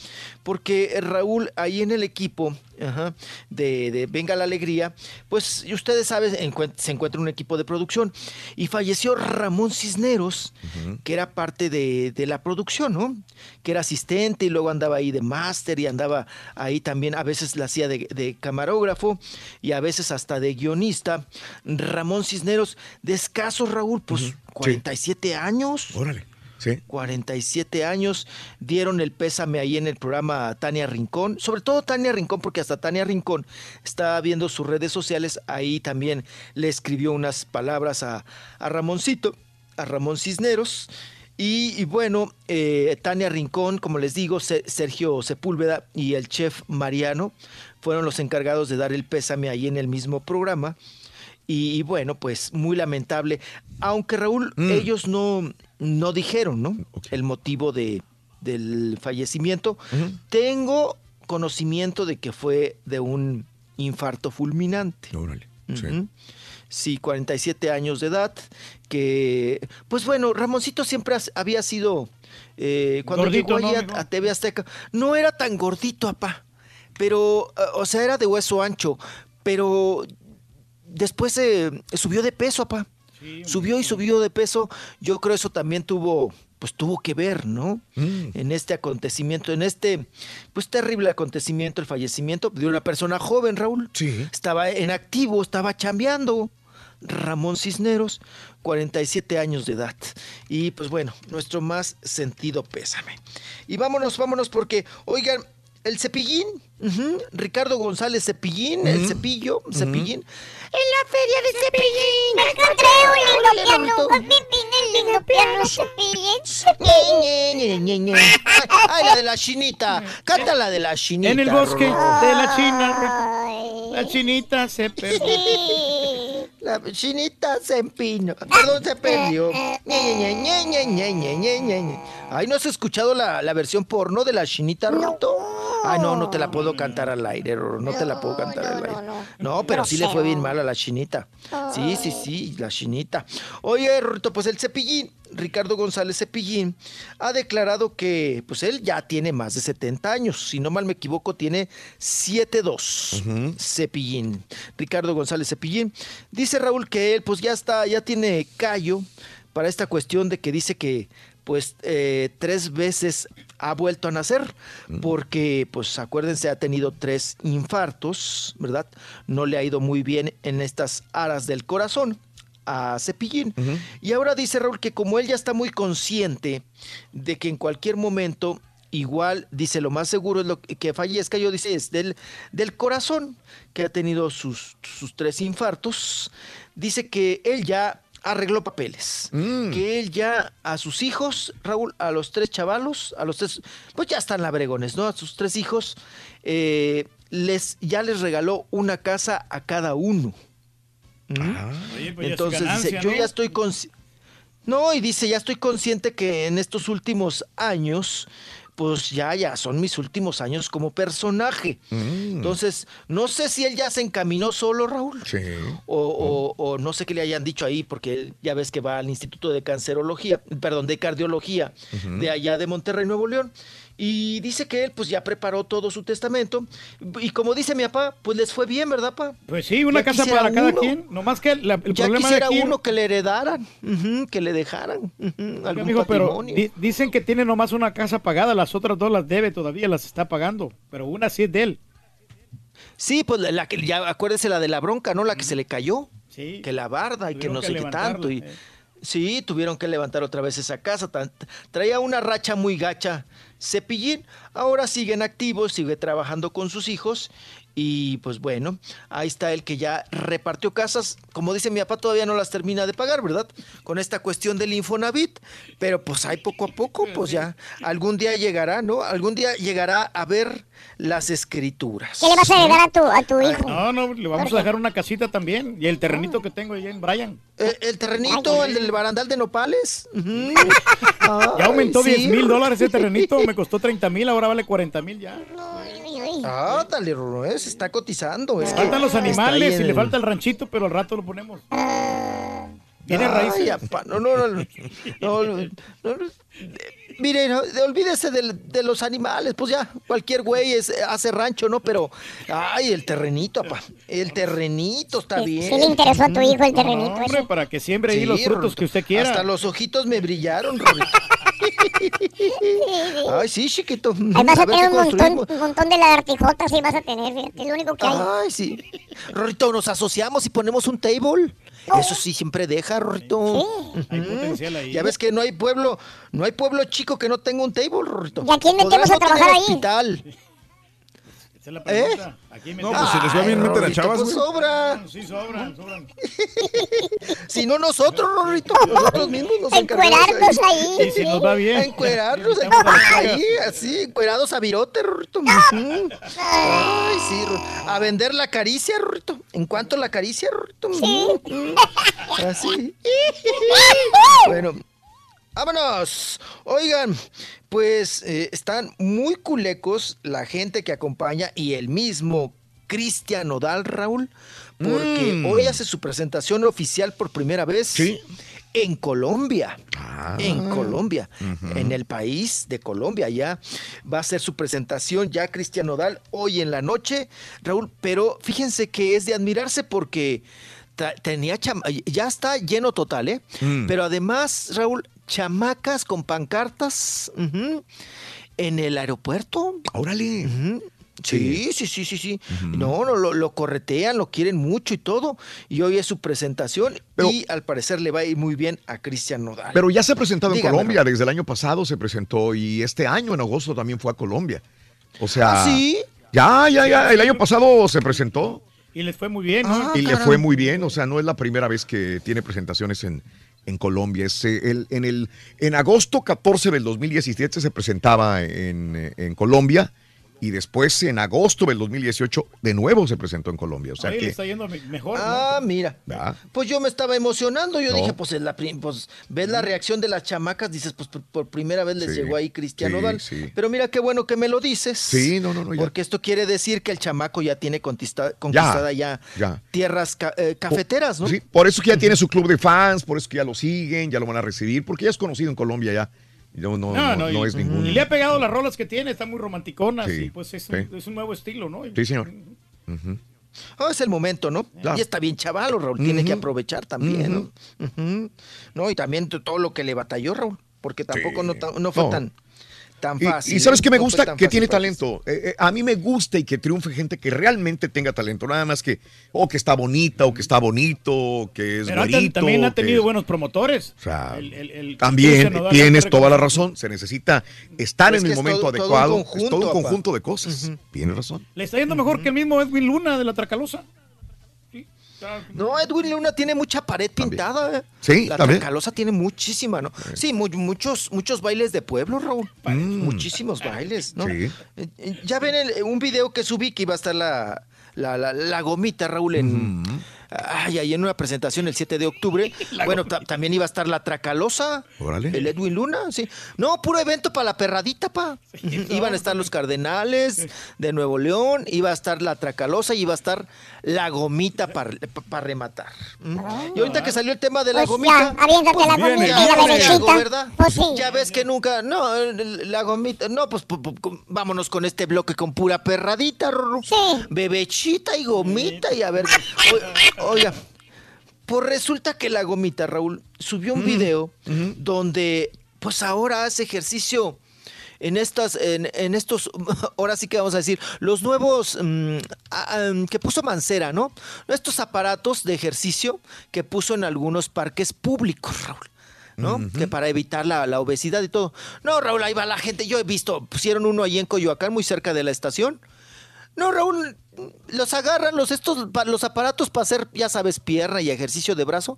porque Raúl ahí en el equipo ajá, de, de Venga la Alegría, pues ustedes saben, se encuentra un equipo de producción y falleció Ramón Cisneros, que era parte de, de la producción, ¿no? Que era asistente y luego andaba ahí de máster y andaba ahí también, a veces la hacía de, de camarógrafo y a veces hasta de guionista. Ramón Cisneros, de escasos, Raúl, pues 47 años. Órale. Sí. 47 años, dieron el pésame ahí en el programa Tania Rincón, sobre todo Tania Rincón, porque hasta Tania Rincón está viendo sus redes sociales, ahí también le escribió unas palabras a, a Ramoncito, a Ramón Cisneros. Y, y bueno, eh, Tania Rincón, como les digo, Se- Sergio Sepúlveda y el chef Mariano fueron los encargados de dar el pésame ahí en el mismo programa. Y, y bueno, pues muy lamentable. Aunque Raúl, ellos no, no dijeron, ¿no? El motivo de, del fallecimiento. Tengo conocimiento de que fue de un infarto fulminante. Ujú. Sí, 47 años de edad, que, pues bueno, Ramoncito siempre has- había sido, eh, cuando Gordito, llegó ahí ¿no, a- mijo? a, TV Azteca, no era tan gordito, apá, pero, eh, o sea, era de hueso ancho, pero después eh, subió de peso, apá. subió y subió de peso. Yo creo eso también tuvo, pues tuvo que ver, ¿no? En este acontecimiento, en este, pues terrible acontecimiento, el fallecimiento de una persona joven, Raúl. Sí. Estaba en activo, estaba chambeando. Ramón Cisneros, 47 años de edad. Y pues bueno, nuestro más sentido pésame. Y vámonos, vámonos, porque, oigan, el cepillín, Ricardo González Cepillín, el cepillo, cepillín. En la feria de Cepillín encontré un lindo piano, el lindo piano Cepillín, Ñe. Ay, ay, la de la chinita. Canta la de la chinita. En el bosque de la China, la chinita se perdió. La chinita se empinó. Perdón, se perdió. Ñe, Ñe, Ñe, Ay, ¿no has escuchado la, la versión porno de la chinita, Roto? Ay, no, no te la puedo cantar al aire, Rorro. No te la puedo cantar al aire. No, pero sí le fue bien mal a la chinita. Sí, sí, sí, la chinita. Oye, Rorrito, pues el cepillín, Ricardo González Cepillín, ha declarado que pues él ya tiene más de 70 años. Si no mal me equivoco, tiene 7'2. Cepillín. Ricardo González Cepillín. Dice Raúl que él pues ya está, ya tiene callo para esta cuestión de que dice que pues eh, tres veces ha vuelto a nacer, porque pues acuérdense, ha tenido tres infartos, ¿verdad? No le ha ido muy bien en estas aras del corazón a Cepillín. Y ahora dice Raúl que como él ya está muy consciente de que en cualquier momento, igual, dice, lo más seguro es lo que, que fallezca, yo dice, es del, del corazón, que ha tenido sus, sus tres infartos, dice que él ya arregló papeles, que él ya a sus hijos, Raúl, a los tres chavalos, a los tres, pues ya están labregones, ¿no? A sus tres hijos, eh, les, ya les regaló una casa a cada uno. ¿Mm? Oye, pues ya Entonces ganancia, dice, yo ya estoy consciente. No, y dice, ya estoy consciente que en estos últimos años, pues ya, ya son mis últimos años como personaje. Entonces, no sé si él ya se encaminó solo, Raúl. Sí. O, o- o no sé qué le hayan dicho ahí, porque él ya ves que va al Instituto de Cancerología, perdón, de Cardiología de allá de Monterrey, Nuevo León. Y dice que él pues ya preparó todo su testamento. Y como dice mi papá, pues les fue bien, ¿verdad, papá? Pues sí, una Ya casa para cada uno. quien. Nomás que la- el ya problema de quisiera aquí... uno que le heredaran, que le dejaran Oiga, algún pero patrimonio. di- dicen que tiene nomás una casa pagada, las otras dos las debe todavía, las está pagando, pero una sí es de él. Sí, pues la, la que ya acuérdese la de la bronca, ¿no? La que se le cayó. Sí. Que la barda y que no sé qué tanto. Y, eh. Sí, tuvieron que levantar otra vez esa casa. traía una racha muy gacha. Cepillín ahora sigue en activo, sigue trabajando con sus hijos. Y pues bueno, ahí está el que ya repartió casas. Como dice mi papá, todavía no las termina de pagar, ¿verdad? Con esta cuestión del Infonavit. Pero pues ahí poco a poco, pues ya algún día llegará, ¿no? Algún día llegará a ver las escrituras. ¿Qué le vas a heredar a tu, a tu hijo? No, no, le vamos a dejar una casita también y el terrenito que tengo allá en Bryan. Eh, el terrenito, ah, el del barandal de nopales. Ya aumentó sí. 10 mil dólares ese terrenito, me costó 30 mil, ahora vale 40 mil ya. Ah, dale, eh, se está cotizando. Es Faltan los animales y le falta el ranchito, pero al rato lo ponemos. Ah. Tiene raíces. No, no, no Mire, no, de- olvídese de, los animales, pues ya, cualquier güey es- hace rancho, ¿no? Pero, ay, el terrenito, apá, el terrenito está Sí, bien. sí le interesó a tu hijo el terrenito No, hombre, ese. para que siembre ahí Sí, los frutos que usted quiera. Hasta los ojitos me brillaron. Ay, sí, chiquito. Ahí vas a, tener un montón, un montón de lagartijotas y vas a tener, es lo único que hay. Ay, sí. Rorrito, nos asociamos y ponemos un table. Eso sí, siempre deja, Rorrito. Hay Ujú. potencial ahí. Ya ves que no hay pueblo, no hay pueblo chico que no tenga un table, Rorrito. ¿Y a quién metemos a no tener trabajar ahí? hospital. Esa es la pregunta. ¿A quién No, pues si les va bien, meten a chavas, pues güey. sobra. Sí, sobran, sobran. Si no nosotros, Rorrito, nosotros mismos nos encargamos Encuerarnos ahí. Y si nos va bien. A encuerarnos ahí, así, encuerados a virote, Rorrito. Ay, sí, a vender la caricia, Rorrito. ¿En cuánto la caricia, Rorrito? Ujú. Así. Bueno, vámonos. Oigan, pues eh, están muy culecos la gente que acompaña y el mismo Cristian Nodal, Raúl, porque Mm. hoy hace su presentación oficial por primera vez Sí. en Colombia. Ah. En Colombia, en el país de Colombia, ya va a ser su presentación ya Cristian Nodal hoy en la noche, Raúl, pero fíjense que es de admirarse porque tenía ya está lleno total, ¿eh? Mm. Pero además, Raúl, chamacas con pancartas en el aeropuerto. Órale. Sí, sí, sí, sí, sí. No, no, lo, lo corretean, lo quieren mucho y todo. Y hoy es su presentación Pero- y al parecer le va a ir muy bien a Cristian Nodal. Pero ya se ha presentado en Colombia, desde el año pasado se presentó y este año en agosto también fue a Colombia. O sea, ¿Ah, sí? ya, ya, ya, el año pasado se presentó Y les fue muy bien, ¿no? Ah, y le fue muy bien, o sea, no es la primera vez que tiene presentaciones en, en Colombia. Es, eh, el- en, el, en agosto 14 del 2017 se presentaba en, eh, en Colombia y después en agosto del 2018 de nuevo se presentó en Colombia. O sea Ahí le que... está yendo me- mejor. ¿no? Ah, mira. Pues yo me estaba emocionando. Yo No. dije, pues, es la pues ves la reacción de las chamacas, dices, pues por, por primera vez les Sí, llegó ahí Cristian sí, sí. Pero mira qué bueno que me lo dices. Sí, no, no, no, ya. Porque esto quiere decir que el chamaco ya tiene conquista- conquistada ya, ya. tierras ca- eh, cafeteras, ¿no? Sí, por eso que ya tiene su club de fans, por eso que ya lo siguen, ya lo van a recibir, porque ya es conocido en Colombia ya. No, no, no, No, no, no y- es ningún. Y le ha pegado las rolas que tiene, están muy romanticonas Sí, y pues es un, sí. es un nuevo estilo, ¿no? Sí, señor. Ah, es el momento, ¿no? Claro. Y está bien chavalo, Raúl. Tiene que aprovechar también, ¿no? No, y también todo lo que le batalló, Raúl. Porque tampoco Sí. no, no fue No. tan, tan Y- fácil. Y, sabes que me gusta que fácil tiene para talento. Eh, eh, a mí me gusta y que triunfe gente que realmente tenga talento. Nada más que, o que está bonita, o que está bonito, o que es Pero güerito, también ha tenido es- buenos promotores. O sea, El- el- el- También tienes toda la razón. Se necesita estar Es en el momento todo- todo un adecuado. es conjunto, todo un conjunto de cosas. Tienes razón. Le está yendo mejor que el mismo Edwin Luna de la Tracalosa. No, Edwin Luna tiene mucha pared pintada. ¿eh? Sí, La también. Tracalosa tiene muchísima, ¿no? Sí, mu- muchos, muchos bailes de pueblo, Raúl. Muchísimos bailes, ¿no? Mm. Sí. Eh, eh, Ya ven el- un video que subí que iba a estar la, la, la- la gomita, Raúl, en... Ay, ahí en una presentación el 7 de octubre. bueno, ta- también iba a estar la Tracalosa. Órale. El Edwin Luna, sí. No, puro evento para la perradita, pa. Iban a estar los Cardenales de Nuevo León, iba a estar la Tracalosa y iba a estar la gomita para rematar. Ujú. Y ahorita que salió el tema de la Pues gomita. ya, aviéntate la viene, gomita y la ¿verdad? Pues sí. Ya ves que nunca, no, la gomita, no, pues pu- pu- con- vámonos con este bloque con pura perradita, Rorro. Bebechita y gomita y a ver, oiga, pues resulta que la gomita, Raúl, subió un video donde pues ahora hace ejercicio en estas, en, en estos, ahora sí que vamos a decir, los nuevos mm, ah, que puso Mancera, ¿no? Estos aparatos de ejercicio que puso en algunos parques públicos, Raúl. ¿no? Que para evitar la, la obesidad y todo. No, Raúl, ahí va la gente. Yo he visto, pusieron uno ahí en Coyoacán, muy cerca de la estación. No, Raúl, los agarran los estos los aparatos para hacer, ya sabes, pierna y ejercicio de brazo.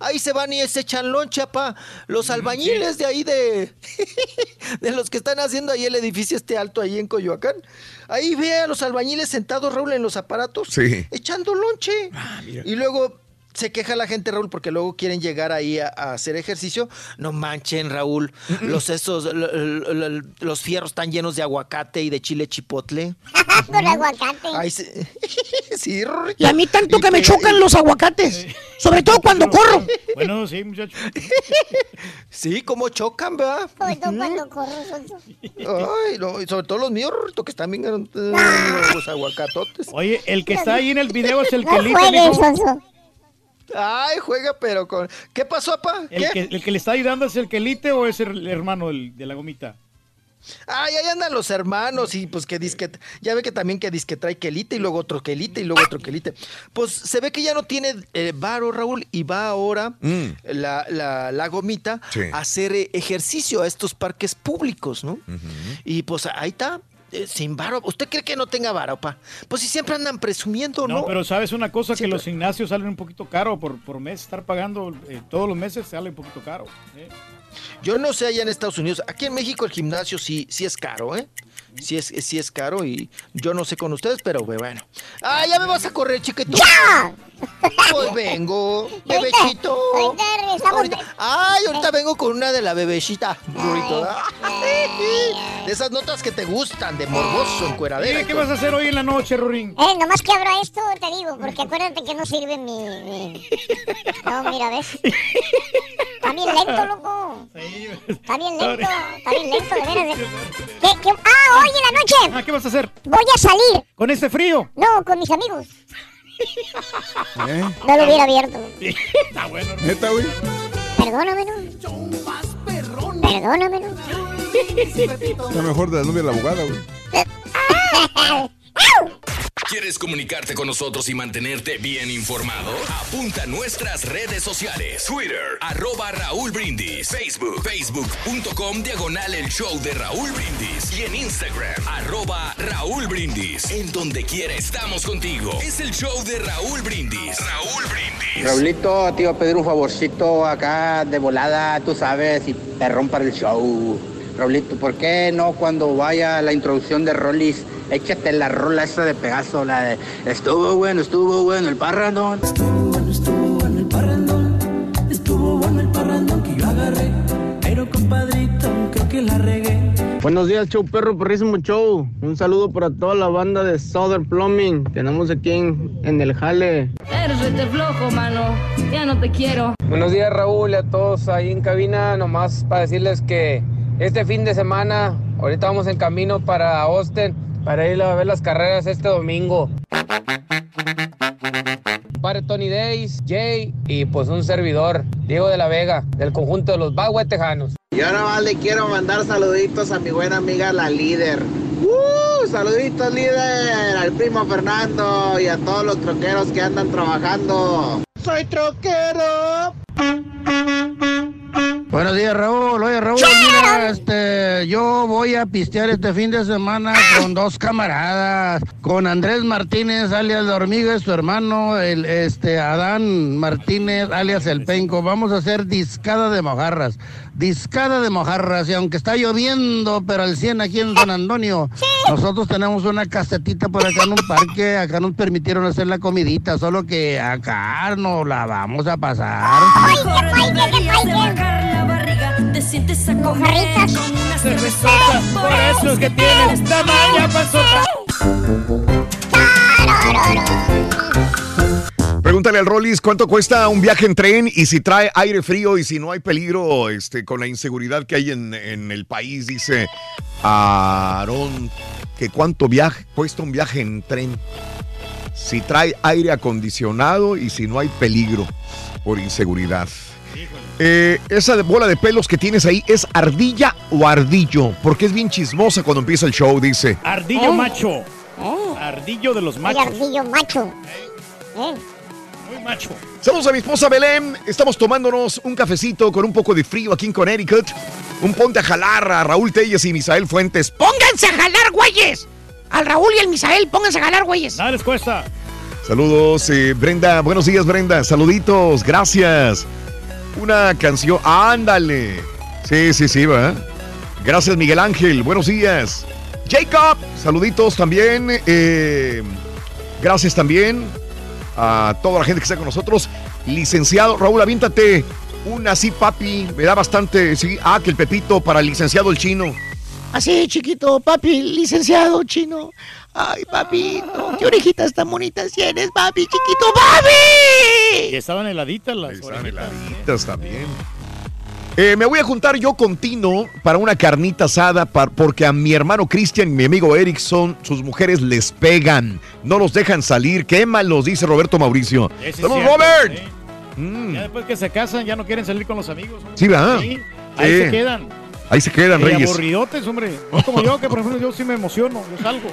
Ahí se van y se echan loncha, pa. Los albañiles de ahí de de los que están haciendo ahí el edificio este alto ahí en Coyoacán. Ahí ve a los albañiles sentados, Raúl, en los aparatos, Sí. echando lonche. y luego se queja la gente, Raúl, porque luego quieren llegar ahí a, a hacer ejercicio. No manchen, Raúl. Los esos, lo- lo- lo- los fierros están llenos de aguacate y de chile chipotle. Con aguacate. Ay, sí, sí, Rorrito. Y a mí tanto que me chocan los aguacates. Sobre todo cuando corro. Bueno, sí, muchacho. Sí, como chocan, ¿verdad? Sobre todo cuando corro. Ay, no, y sobre todo los míos, Rorrito, que están bien eh, los aguacatotes. Oye, el que está ahí en el video es el No juegues, mijo. Sonso. Ay, juega, pero con. ¿Qué pasó, papá? El que, el que le está ayudando es el quelite o es el hermano del- de la gomita. Ay, ahí andan los hermanos y pues que disque, ya ve que también que disque trae quelite y luego otro quelite y luego otro quelite. Pues se ve que ya no tiene eh, varo, Raúl, y va ahora Mm. la, la, la gomita Sí. a hacer eh, ejercicio a estos parques públicos, ¿no? Y pues ahí está, eh, sin varo. ¿Usted cree que no tenga varo, pa? Pues si siempre andan presumiendo, ¿no? No, pero sabes una cosa, que los gimnasios salen un poquito caro por, por mes. Estar pagando eh, todos los meses sale un poquito caro. ¿eh? Yo no sé allá en Estados Unidos. Aquí en México el gimnasio sí, sí es caro, ¿eh? Sí es, sí es caro y yo no sé con ustedes, pero bueno. ¡Ah, ya me vas a correr, chiquito! ¡Ya! Pues vengo, bebecito. Ahorita ¡Ay, ahorita vengo con una de la bebecita! Burrito. De esas notas que te gustan, de morboso, encueradera. Dime, ¿qué vas a hacer hoy en la noche, Rurín? Eh, nomás que abro esto, te digo, porque acuérdate que no sirve mi... mi- No, mira, ¿ves? Está bien lento, loco. Está bien lento, está bien lento, de veras. de- ¿Qué, qué? Ah, hoy en la noche Ah, ¿Qué vas a hacer? voy a salir. ¿Con este frío? No, con mis amigos. ¿Eh? No lo hubiera abierto. Está bueno. ¿Neta, güey? Perdóname, ¿no? Perdóname, ¿no? Está mejor de la novia de la abogada, güey. ¿Quieres comunicarte con nosotros y mantenerte bien informado? Apunta a nuestras redes sociales. Twitter, arroba Raúl Brindis. Facebook, facebook.com, diagonal el show de Raúl Brindis. Y en Instagram, arroba Raúl Brindis. En donde quiera estamos contigo. Es el show de Raúl Brindis. Raúl Brindis. Raulito, te iba a pedir un favorcito acá de volada, tú sabes, y perrón para el show. Raulito, ¿por qué no cuando vaya la introducción de Rollis, échate la rola esa de Pegaso, la de estuvo bueno, estuvo bueno el parrandón? Estuvo bueno el parrandón que yo agarré, pero compadrito, creo que la regué. Buenos días, show perro, perrísimo show. Un saludo para toda la banda de Southern Plumbing. Tenemos aquí en, en el jale. Eres flojo, mano. Ya no te quiero. Buenos días Raúl y a todos ahí en cabina, nomás para decirles que este fin de semana, ahorita vamos en camino para Austin, para ir a ver las carreras este domingo. Padre Tony Days, Jay y pues un servidor, Diego de la Vega, del conjunto de los Bagua Tejanos. Yo nada más le quiero mandar saluditos a mi buena amiga la líder. ¡Uh! Saluditos líder, al primo Fernando y a todos los troqueros que andan trabajando. Soy troquero. Buenos días, Raúl. Oye, Raúl, mira, este, yo voy a pistear este fin de semana con dos camaradas, con Andrés Martínez, alias La Hormiga, y su hermano, el, este, Adán Martínez, alias El Penco. Vamos a hacer discada de mojarras, discada de mojarras, y aunque está lloviendo, pero al 100 aquí en San Antonio, nosotros tenemos una casetita por acá en un parque, acá nos permitieron hacer la comidita, solo que acá no la vamos a pasar. Te sientes a comer con una Cervezota, por eso es que tienes tamaña panzota. Pregúntale al Rollis cuánto cuesta un viaje en tren y si trae aire frío y si no hay peligro este, con la inseguridad que hay en, en el país, dice Aarón, que cuánto viaje, cuesta un viaje en tren. Si trae aire acondicionado y si no hay peligro por inseguridad. Eh, esa bola de pelos que tienes ahí es ardilla o ardillo, porque es bien chismosa cuando empieza el show, dice. Ardillo Oh. macho. Oh. Ardillo de los El machos. ardillo macho. Eh. Muy macho. Saludos a mi esposa Belén. Estamos tomándonos un cafecito con un poco de frío aquí en Connecticut. Un ponte a jalar a Raúl Telles y Misael Fuentes. ¡Pónganse a jalar, güeyes! Al Raúl y al Misael, pónganse a jalar, güeyes. Nada les cuesta. Saludos, eh, Brenda. Buenos días, Brenda. Saluditos. Gracias. Una canción. Ándale. Sí, sí, sí, va. Gracias, Miguel Ángel. Buenos días. Jacob. Saluditos también. eh, gracias también a toda la gente que está con nosotros. licenciado. Raúl, avíntate una así, papi. Me da bastante. Sí. Ah, que el Pepito para el licenciado el chino. Así, chiquito, papi, licenciado chino. Ay, papito, qué orejitas tan bonitas tienes, papi, chiquito, papi. Y estaban heladitas las Estaban orejitas. heladitas también. Eh, me voy a juntar yo con Tino para una carnita asada porque a mi hermano Cristian y mi amigo Erickson, sus mujeres les pegan, no los dejan salir, quémalos, dice Roberto Mauricio. ¡Vamos, cierto, Robert! sí. Mm. Ya después que se casan, ya no quieren salir con los amigos. hombre. Sí, ¿verdad? Sí, ahí se quedan. Ahí se quedan, Y Reyes. aburridotes, hombre. No como yo, que por ejemplo yo sí me emociono, yo salgo.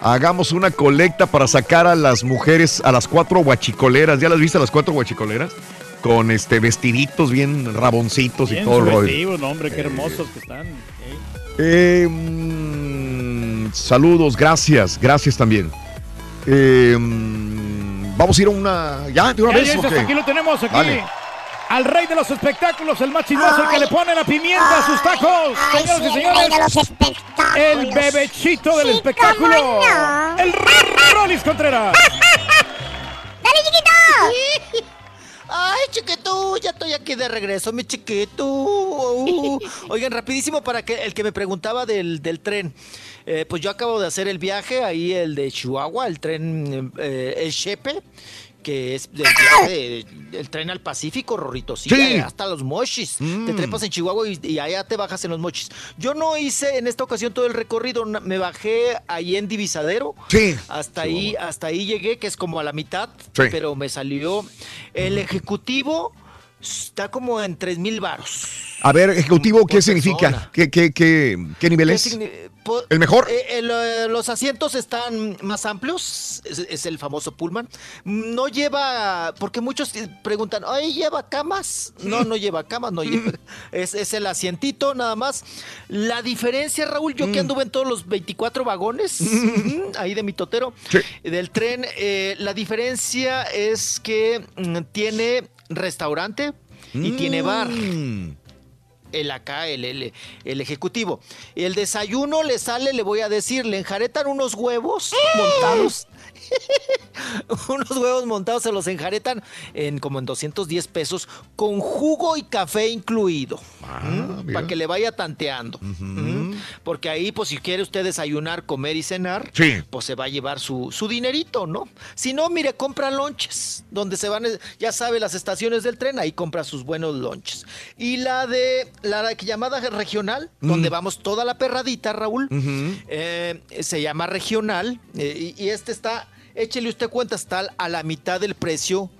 Hagamos una colecta para sacar a las mujeres, a las cuatro guachicoleras. ¿Ya las viste a las cuatro guachicoleras? Con este vestiditos bien raboncitos Bien y todo el rollo. no, hombre, qué hermosos que están. ¿eh? Eh, saludos, gracias, gracias también. Eh, mm, vamos a ir a una. ¿Ya? ¿De una Ya, vez? ya, aquí lo tenemos, aquí. Al rey de los espectáculos, el más chismoso, el que le pone la pimienta a sus tacos. Ay, Señoras sí, y el señores, rey de los espectáculos. el bebechito del Sí, espectáculo. no. El Rolis Contreras. ¡Dale, chiquito! Ay, chiquito, ya estoy aquí de regreso, mi chiquito. Uh, Oigan, rapidísimo para que el que me preguntaba del, del tren. Eh, pues yo acabo de hacer el viaje ahí, el de Chihuahua, el tren, eh, el Chepe, que es del el tren al Pacífico, Rorrito. Sí, Sí. hasta los mochis. Te Mm. trepas en Chihuahua y, y allá te bajas en los mochis. Yo no hice en esta ocasión todo el recorrido, me bajé ahí en Divisadero. Sí. Hasta ahí, hasta ahí llegué, que es como a la mitad, Sí. pero me salió el ejecutivo está como en tres mil varos. A ver, ejecutivo, ¿qué significa? ¿Qué, qué, qué, qué nivel ¿Qué es? ¿El mejor? eh, eh, los asientos están más amplios, es, es el famoso Pullman. No lleva, porque muchos preguntan, ¿ay, lleva camas? No, no lleva camas, no lleva. Es, es el asientito nada más. La diferencia, Raúl, yo Mm. que anduve en todos los 24 vagones, ahí de mi totero, del tren, eh, la diferencia es que mm, tiene restaurante y tiene bar el acá, el, el, el ejecutivo. El desayuno le sale, le voy a decir, le enjaretan unos huevos montados. unos huevos montados se los enjaretan en como en 210 pesos con jugo y café incluido. mira. Para que le vaya tanteando. ¿Mm? Porque ahí, pues si quiere usted desayunar, comer y cenar, Sí. pues se va a llevar su, su dinerito, ¿no? Si no, mire, compra lonches, donde se van, ya sabe, las estaciones del tren, ahí compra sus buenos lonches. Y la de, la llamada regional, donde vamos toda la perradita, Raúl, eh, se llama regional, eh, y, y este está, échele usted cuenta, está a la mitad del precio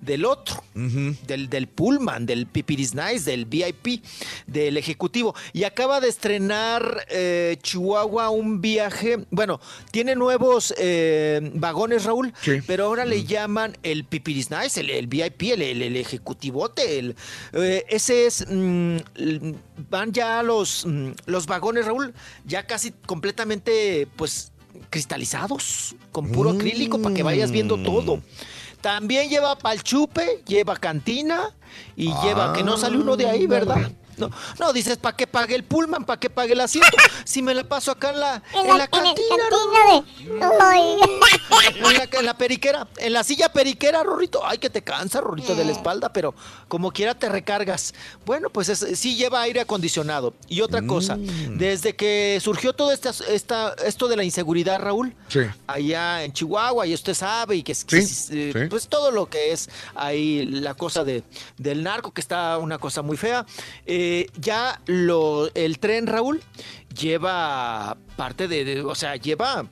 del otro, del, del Pullman, del Pipiris Nice, del VIP, del Ejecutivo. Y acaba de estrenar eh, Chihuahua un viaje, bueno, tiene nuevos eh, vagones, Raúl, pero ahora le llaman el Pipiris Nice, el, el VIP, el, el, el Ejecutivote. El, eh, ese es, mm, van ya los, mm, los vagones, Raúl, ya casi completamente, pues, cristalizados, con puro acrílico, para que vayas viendo todo. También lleva palchupe, lleva cantina y lleva que no sale uno de ahí, ¿verdad? No, no dices, ¿para qué pague el pullman? ¿Para qué pague el asiento? Si me la paso acá en la, en la cantina, en la, en la periquera, en la silla periquera, Rorrito. Ay, que te cansa, Rorrito, de la espalda, pero como quiera te recargas. Bueno, pues es- sí lleva aire acondicionado. Y otra cosa, desde que surgió todo esta, esta, esto de la inseguridad, Raúl, Sí. allá en Chihuahua, y usted sabe, y que es- Sí, eh, sí. pues todo lo que es ahí la cosa de, del narco, que está una cosa muy fea. Eh, ya lo, el tren, Raúl, lleva parte de, de- o sea, lleva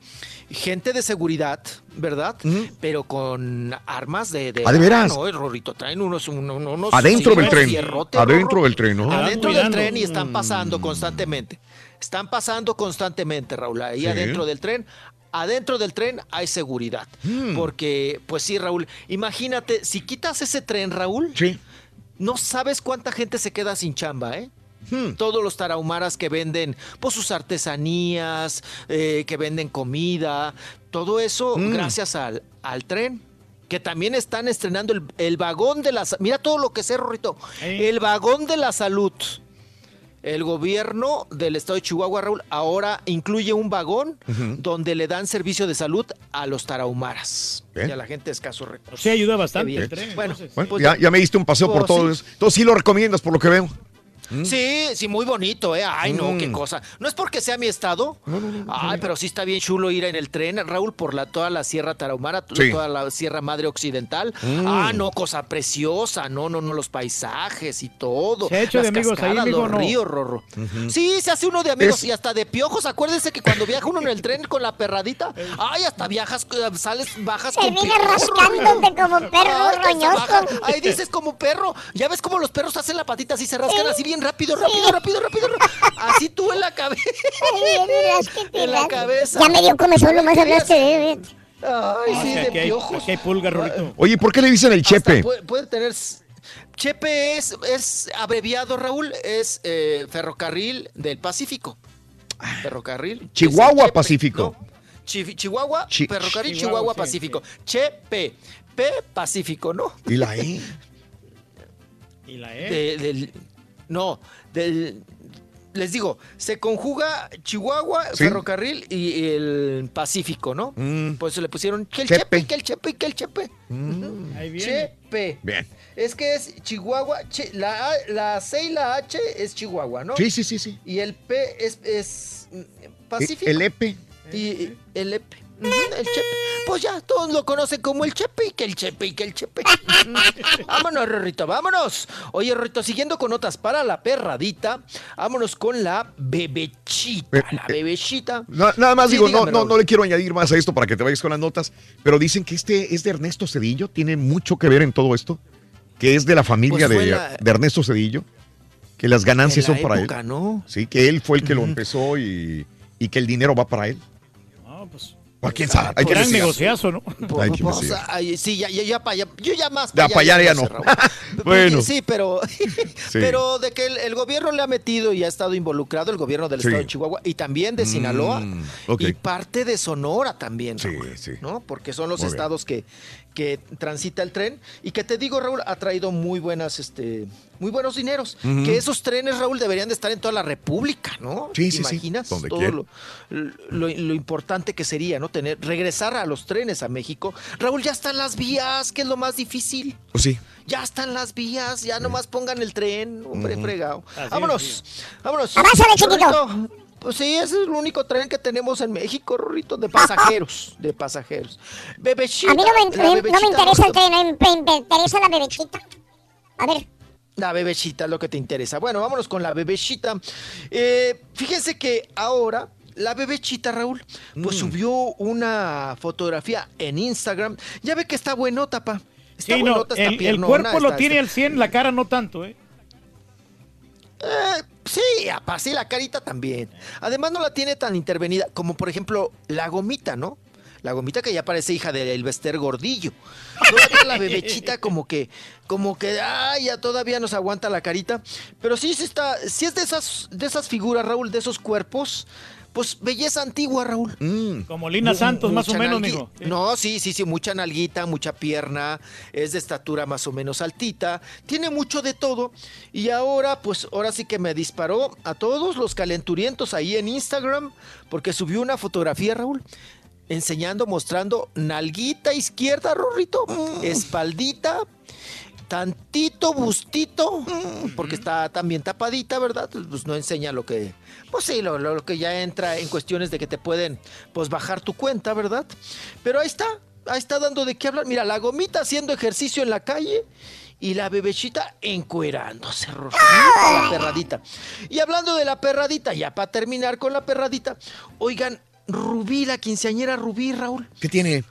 gente de seguridad, ¿verdad? Pero con armas de... de ¿Ah, de veras? No, el Rorrito, traen unos... unos, unos Adentro sí, del unos tren. Adentro Rorro. del tren, ¿no? Adentro del tren y están pasando constantemente. Están pasando constantemente, Raúl, ahí Sí. adentro del tren. Adentro del tren hay seguridad. Mm. Porque, pues sí, Raúl, imagínate, si quitas ese tren, Raúl, no sabes cuánta gente se queda sin chamba, ¿eh? Hmm. Todos los tarahumaras que venden pues, sus artesanías, eh, que venden comida, todo eso Mm. gracias al, al tren. Que también están estrenando el, el vagón de la Mira todo lo que sé, Rorrito. El vagón de la salud. El gobierno del estado de Chihuahua, Raúl, ahora incluye un vagón donde le dan servicio de salud a los tarahumaras Bien. y a la gente de escaso recursos. Sí, ayuda bastante bien. el tren, Bueno, Bueno, pues ya, ya me diste un paseo por Pues todo sí. eso. Entonces sí lo recomiendas por lo que veo. Sí, sí, muy bonito, ¿eh? Ay, no, Mm. qué cosa. No es porque sea mi estado. Ay, pero sí está bien chulo ir en el tren, Raúl, por la, toda la Sierra Tarahumara, Sí. toda la Sierra Madre Occidental. Mm. Ah, no, cosa preciosa. No, no, no, los paisajes y todo. ¿Se ha hecho de Las amigos ahí, cascadas, amigo, los no? ríos, Rorro. Ujú. Sí, se hace uno de amigos Es- y hasta de piojos. Acuérdense que cuando viaja uno en el tren con la perradita, ay, hasta viajas, eh, sales, bajas con piojos, rascándote como perro Ay, te roñoso. Ahí dices como perro. Ya ves cómo los perros hacen la patita así, se rascan así bien rápido, rápido, rápido, rápido. rápido. Así tú en la cabeza. En la cabeza. Ya me dio comezón, nomás hablaste de... Ay, sí, Ah, de piojos. hay pulga. Oye, ¿por qué le dicen el chepe? Puede, puede tener. Chepe es, es abreviado, Raúl, es eh, ferrocarril del Pacífico. Ferrocarril. es el Chihuahua Chepe, Pacífico. ¿no? Chi- Chihuahua, Chi- ferrocarril Chihuahua, Chihuahua, sí, Pacífico. Chepe, P Pacífico, ¿no? ¿Y la E? ¿Y la E? De- del, no, del, les digo, se conjuga Chihuahua, Sí. ferrocarril y el Pacífico, ¿no? Mm. Pues se le pusieron que el Chepe. que el chepe, que el chepe. Ahí viene. Chepe. Bien. Es que es Chihuahua, chi- la, la C y la H es Chihuahua, ¿no? Sí, sí, sí, sí. Y el P es, es mm, Pacífico. El EPE. Y y el EP. El Chepe. Pues ya, todos lo conocen como el Chepe y que el Chepe y que el Chepe. Vámonos, Rorrito, vámonos. Oye, Rorrito, siguiendo con notas para la perradita, vámonos con la bebechita. Eh, La bebechita. Na- nada más Sí, digo, no, dígame, no, no le quiero añadir más a esto para que te vayas con las notas, pero dicen que este es de Ernesto Cedillo, tiene mucho que ver en todo esto, que es de la familia Pues de, la- de Ernesto Cedillo, que las ganancias la son para época, él. ¿no? Sí, que él fue el que lo empezó y, y que el dinero va para él. Pues. ¿O quién sabe? Hay que Gran negociazo, ¿no? Hay que Pues, investigar. ay, sí, ya, ya, ya pa' allá- yo ya más Ya pa' allá ya no. Bueno. Sí, pero, Sí. pero de que el, el gobierno le ha metido y ha estado involucrado, el gobierno del Sí. estado de Chihuahua y también de Sinaloa Mm, ok. y parte de Sonora también, Sí, Raúl, sí. ¿no? Porque son los Muy bien. estados que, que transita el tren y que te digo, Raúl, ha traído muy buenas, este, muy buenos dineros. Que esos trenes, Raúl, deberían de estar en toda la República, ¿no? Sí, ¿Te sí, sí, imaginas donde todo lo, lo, lo importante que sería, ¿no? Tener, regresar a los trenes a México. Raúl, ya están las vías, que es lo más difícil. Pues sí. Ya están las vías, ya nomás pongan el tren, hombre fregado. Así Vámonos, vámonos. Chiquito. Pues sí, ese es el único tren que tenemos en México, Rorrito, de pasajeros, de pasajeros. Bebechita. A mí no me, no interesa el tren, me, me interesa la bebechita. A ver, La bebechita es lo que te interesa. Bueno, vámonos con la bebechita. Eh, fíjense que ahora la bebechita, Raúl, pues Mm. subió una fotografía en Instagram. Ya ve que está buenota, pa. Está Sí, no, buenota, está el, cuerpo lo tiene al 100, la cara no tanto, ¿eh? Eh, sí, apa, sí, la carita también. Además no la tiene tan intervenida como por ejemplo la gomita, ¿no? La gomita que ya parece hija de Elvester Gordillo. Todavía la bebechita como que, como que, ay, ya todavía nos aguanta la carita. Pero sí, sí está, sí es de esas, de esas figuras, Raúl, de esos cuerpos, pues belleza antigua, Raúl. Mm. Como Lina Santos, más o menos, amigo. No, sí, sí, sí, mucha nalguita, mucha pierna, es de estatura más o menos altita, tiene mucho de todo. Y ahora, pues, ahora sí que me disparó a todos los calenturientos ahí en Instagram, porque subió una fotografía, Raúl, enseñando, mostrando nalguita izquierda, Rorrito, espaldita, tantito bustito, porque está también tapadita, ¿verdad? Pues no enseña lo que, pues sí, lo, lo- lo que ya entra en cuestiones de que te pueden, pues bajar tu cuenta, ¿verdad? Pero ahí está, ahí está dando de qué hablar. Mira, la gomita haciendo ejercicio en la calle y la bebechita encuerándose, la perradita. Y hablando de la perradita, ya para terminar con la perradita, oigan, Rubí, la quinceañera Rubí, Raúl, ¿Qué tiene?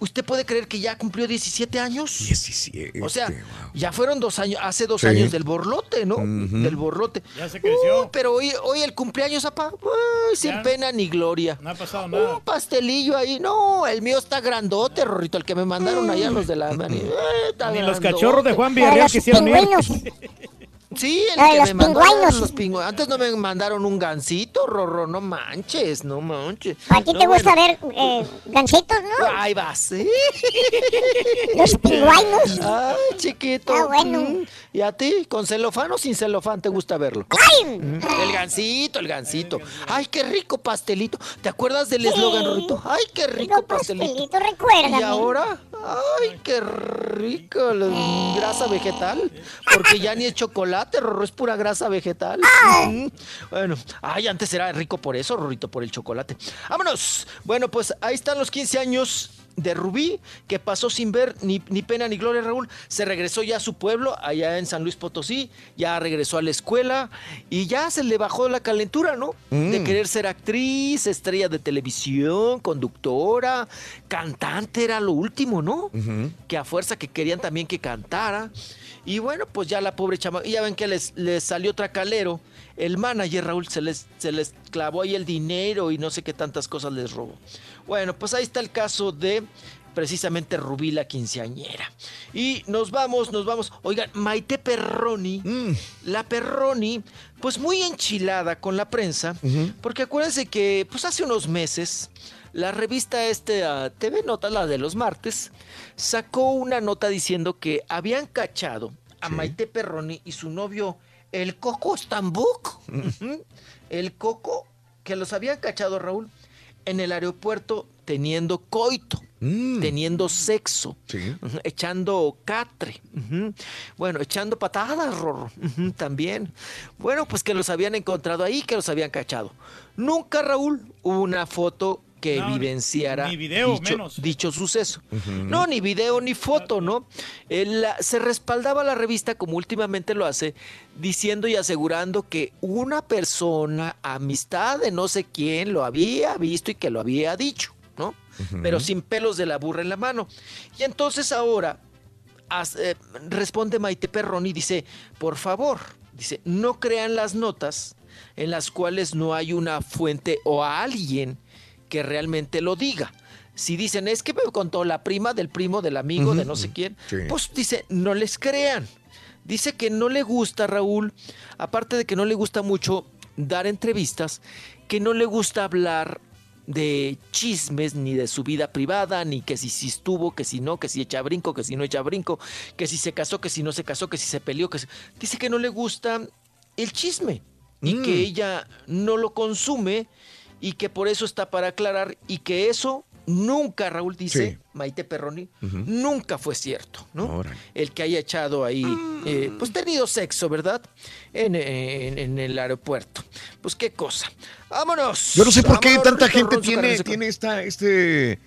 ¿Usted puede creer que ya cumplió 17 años? 17. O sea, ya fueron dos años, hace dos Sí. años del borlote, ¿no? Ujú. Del borlote. Ya se creció. Uh, pero hoy, hoy el cumpleaños, apá, uy, sin Ya. pena ni gloria. No ha pasado nada. Un pastelillo ahí. No, el mío está grandote, Rorrito, el que me mandaron allá los de la mani. Eh, está Ni los grandote. cachorros de Juan Villarreal los quisieron ir. Sí, el que los me los pingüinos. Antes no me mandaron un gansito, Rorro, no manches, no manches. A ti No, te gusta ver eh, gancitos, ¿no? Ahí vas, ¿eh? Los pingüinos. Ay, chiquito. Ah, bueno. Mm. ¿Y a ti, con celofán o sin celofán, te gusta verlo? ¡Ay! Mm, El gansito, el gansito. Ay, qué rico pastelito. ¿Te acuerdas del eslogan, Rorrito? Ay, qué rico pastelito. pastelito, recuérdame. ¿Y ahora? Ay, qué rico. la Grasa vegetal. Porque ya ni es chocolate, Rorro, es pura grasa vegetal. Bueno, ay, antes era rico por eso, Rorrito, por el chocolate. Vámonos. Bueno, pues ahí están los 15 años de Rubí, que pasó sin ver ni, ni pena ni gloria, Raúl. Se regresó ya a su pueblo, allá en San Luis Potosí, ya regresó a la escuela y ya se le bajó la calentura, ¿no? De Mm. querer ser actriz, estrella de televisión, conductora, cantante, era lo último, ¿no? Que a fuerza que querían también que cantara. Y bueno, pues ya la pobre chama, y ya ven que les, les salió tracalero. El manager, Raúl, se les, se les clavó ahí el dinero y no sé qué tantas cosas les robó. Bueno, pues ahí está el caso de precisamente Rubí la quinceañera. Y nos vamos, nos vamos. Oigan, Maite Perroni, la Perroni, pues muy enchilada con la prensa, porque acuérdense que pues hace unos meses la revista este ah, TV Notas, la de los martes, sacó una nota diciendo que habían cachado a Maite Perroni y su novio el Coco Stambuk, el Coco, que los habían cachado Raúl en el aeropuerto teniendo coito, teniendo sexo, echando catre, bueno, echando patadas, Rorro, también. Bueno, pues que los habían encontrado ahí, que los habían cachado. Nunca, Raúl, hubo una foto que No, evidenciara ni video, dicho, menos. dicho suceso. No, ni video ni foto, ¿no? Eh, la- se respaldaba la revista, como últimamente lo hace, diciendo y asegurando que una persona, amistad de no sé quién, lo había visto y que lo había dicho, ¿no? Pero sin pelos de la burra en la mano. Y entonces ahora as- eh, responde Maite Perrón y dice, por favor, dice, no crean las notas en las cuales no hay una fuente o a alguien que realmente lo diga. Si dicen, es que me contó la prima del primo del amigo de no sé quién, Sí. pues dice, no les crean. Dice que no le gusta, Raúl, aparte de que no le gusta mucho dar entrevistas, que no le gusta hablar de chismes ni de su vida privada, ni que si, si estuvo, que si no, que si echa brinco, que si no echa brinco, que si se casó, que si no se casó, que si se peleó, que si- Dice que no le gusta el chisme y Mm. que ella no lo consume y que por eso está para aclarar y que eso nunca, Raúl dice, Sí. Maite Perroni, nunca fue cierto, ¿no? Órale. El que haya echado ahí, eh, pues tenido sexo, ¿verdad? En, en- en el aeropuerto. Pues qué cosa. Vámonos. Yo no sé por qué tanta Rito gente Ronzo tiene, tiene esta, este,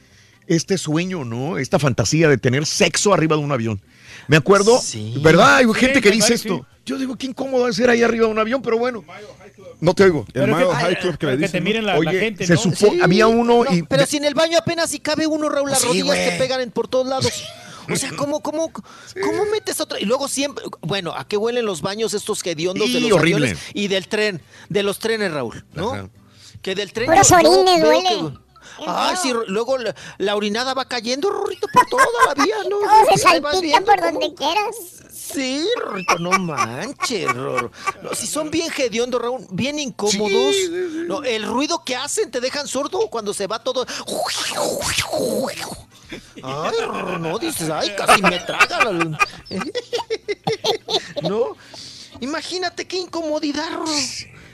este sueño, ¿no? Esta fantasía de tener sexo arriba de un avión. Me acuerdo, ¿verdad? Hay Sí, gente que sí, dice sí. esto. Yo digo, qué incómodo es ser ahí arriba de un avión, pero bueno. No te oigo. Pero que- High Club que le pero que te dicen, miren la- gente, se ¿no? supo, Sí, había uno no, y... Pero si en el baño apenas si cabe uno, Raúl, las Sí, rodillas güey. te pegan en- por todos lados. O sea, ¿cómo, cómo, cómo metes otra? Y luego siempre, bueno, ¿a qué huelen los baños estos hediondos de Y los horrible. aviones y del tren? De los trenes, Raúl, ¿no? Ajá. Que del tren. Orines huelen. Ay, sí, luego la, la orinada va cayendo, Rorrito, por toda la vía, ¿no? Todo se salpica por donde quieras. Sí, Rorrito, no manches, Rorro. No, si son bien hediondos, Raúl, bien incómodos. No, el ruido que hacen te dejan sordo cuando se va todo. Ay, Rorro, no, dices, ay, casi me tragan. No, imagínate qué incomodidad, Rorro.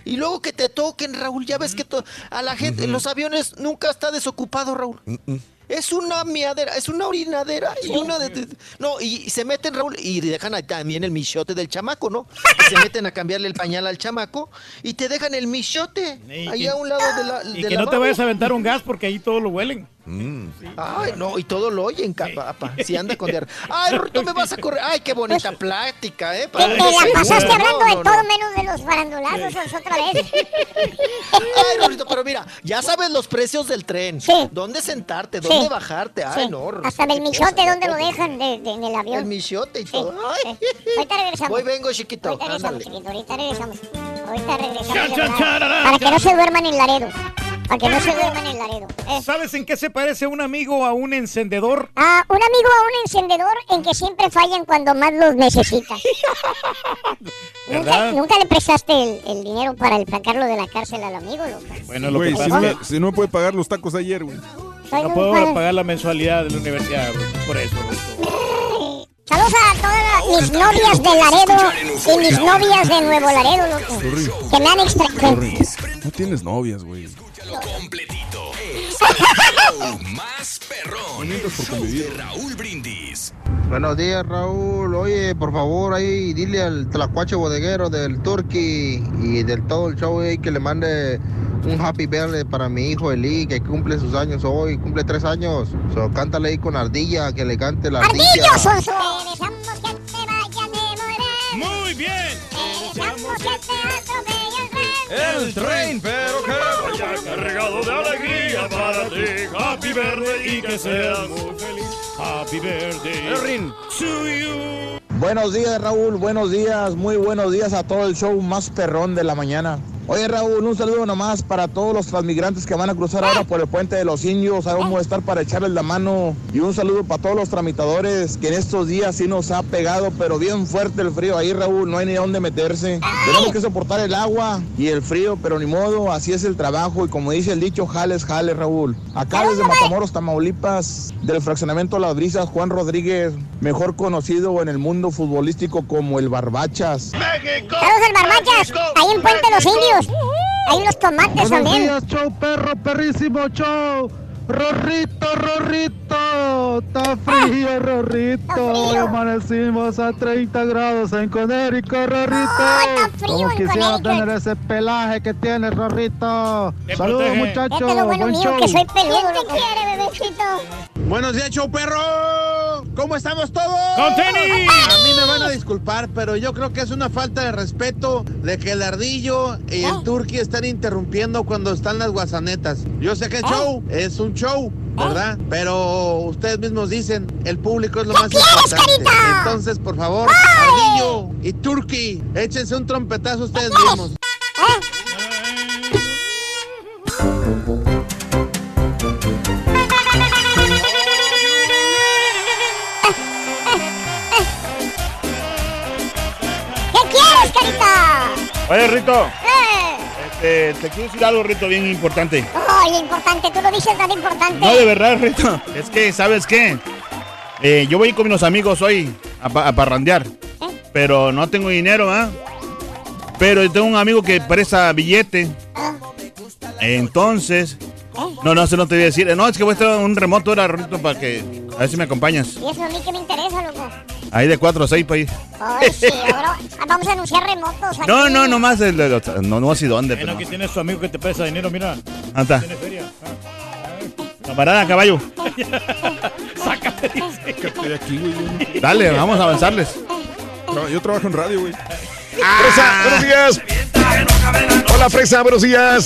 Y luego que te toquen, Raúl, ya ves que a la gente, en los aviones nunca está desocupado, Raúl. Es una miadera, es una orinadera y una de, de- no, y, se meten, Raúl, y dejan ahí también el michote del chamaco, ¿no? Y se meten a cambiarle el pañal al chamaco y te dejan el michote Y ahí que- a un lado de la. Y de que la no te mano. vayas a aventar un gas porque ahí todo lo huelen. Ay, no, y todo lo oyen, papá. Si anda con diarrea. Ay, Rorrito, me vas a correr. Ay, qué bonita plática, ¿eh? Te, te la pasaste No, hablando no, de no. todo menos de los farandulazos otra vez. Ay, Rorrito, pero mira, ya sabes los precios del tren. Sí. ¿Dónde sentarte? ¿Dónde Sí. bajarte? Ay, Sí. no. Hasta del michote, ¿dónde lo ¿no? dejan de, de- en el avión? El michote y Sí, todo. Ay. sí. Ahorita regresamos. Voy, vengo, chiquito. Ahorita regresamos, Ándale. chiquito. Ahorita regresamos. Ahorita regresamos. Para que no se duerman en Laredo. Para que no se duerman en Laredo. Eh. ¿Sabes en qué se parece un amigo a un encendedor? Ah, un amigo a un encendedor en que siempre fallan cuando más los necesitas. ¿Nunca, le prestaste el, el dinero para el sacarlo de la cárcel al amigo, loco? Bueno, lo que si, pasa no, es que si no me puede pagar los tacos ayer, güey. no puedo pagar la mensualidad de la universidad, Ruito, por eso, Ruito. Saludos a todas mis novias de Laredo y mis novias de Nuevo Laredo, loco. Que me han extraído. No tienes novias, güey. Más perrón. mientas por convivir. Raúl Brindis. Buenos días, Raúl. Oye, por favor, ahí dile al tlacuache bodeguero del Turkey y del todo el show ahí que le mande un happy birthday para mi hijo Eli, que cumple sus años hoy, cumple tres años. So, cántale ahí con ardilla, que le cante la ardilla. De morir. Muy bien. El. El tren, pero de alegría para ti. Happy birthday y que seas muy feliz. Happy birthday to you. Buenos días, Raúl. Buenos días, muy buenos días a todo el show más perrón de la mañana. Oye, Raúl, un saludo nomás para todos los transmigrantes que van a cruzar ahora por el puente de los indios. Ahí vamos a estar para echarles la mano. Y un saludo para todos los tramitadores que en estos días sí nos ha pegado, pero bien fuerte el frío ahí, Raúl. No hay ni dónde meterse. Tenemos que soportar el agua y el frío, pero ni modo, así es el trabajo. Y como dice el dicho, jales, jales, Raúl. Acá desde Matamoros, Tamaulipas, del fraccionamiento Las Brisas, Juan Rodríguez, mejor conocido en el mundo futbolístico como el Barbachas. Saludos al Barbachas, ahí en Puente de los Indios. Hay unos tomates Buenos también. días, show perro, perrísimo show. Rorrito, Rorrito, está frío, Rorrito. Hoy amanecimos a 30 grados en Conérico, Rorrito. frío Como quisiera tener ese pelaje que tiene, Rorrito. Saludos, muchachos. Vete lo bueno Buen mío, show. que soy peludo. ¿Quién te quiere, bebecito? Buenos días, show perro. ¿Cómo estamos todos? ¡Con tenis! A mí me van a disculpar, pero yo creo que es una falta de respeto de que el ardillo y el turqui están interrumpiendo cuando están las guasanetas. Yo sé que el show es un show, ¿verdad? Pero ustedes mismos dicen, el público es lo más importante. Entonces, por favor, ardillo y turqui, échense un trompetazo ustedes mismos. Oye, Rito, Eh. este, te quiero decir algo, Rito, bien importante. Ay, importante, tú lo dices tan importante. No, de verdad, Rito. Es que, ¿sabes qué? Eh, yo voy con unos amigos hoy a, pa- a parrandear. Pero no tengo dinero, ¿ah? Pero tengo un amigo que presta billete. Entonces. No, no, eso no te voy a decir. No, es que voy a estar en un remoto ahora, Rito, para que. A ver si me acompañas. Y eso a mí que me interesa, loco. Ahí de 4 a 6 para ir. Ay, sí, ahora ah, vamos a anunciar remotos aquí. No, no, nomás. el- el- no, no sé dónde. Bueno, Pero, aquí tienes tu amigo que te presta dinero, mira. ¿Dónde está? Tiene feria. Camarada, caballo. Sácate, dice. Estoy aquí, güey. Dale, vamos a avanzarles. Tra- Yo trabajo en radio, güey. Fresa, buenos días. Hola, Fresa, buenos días.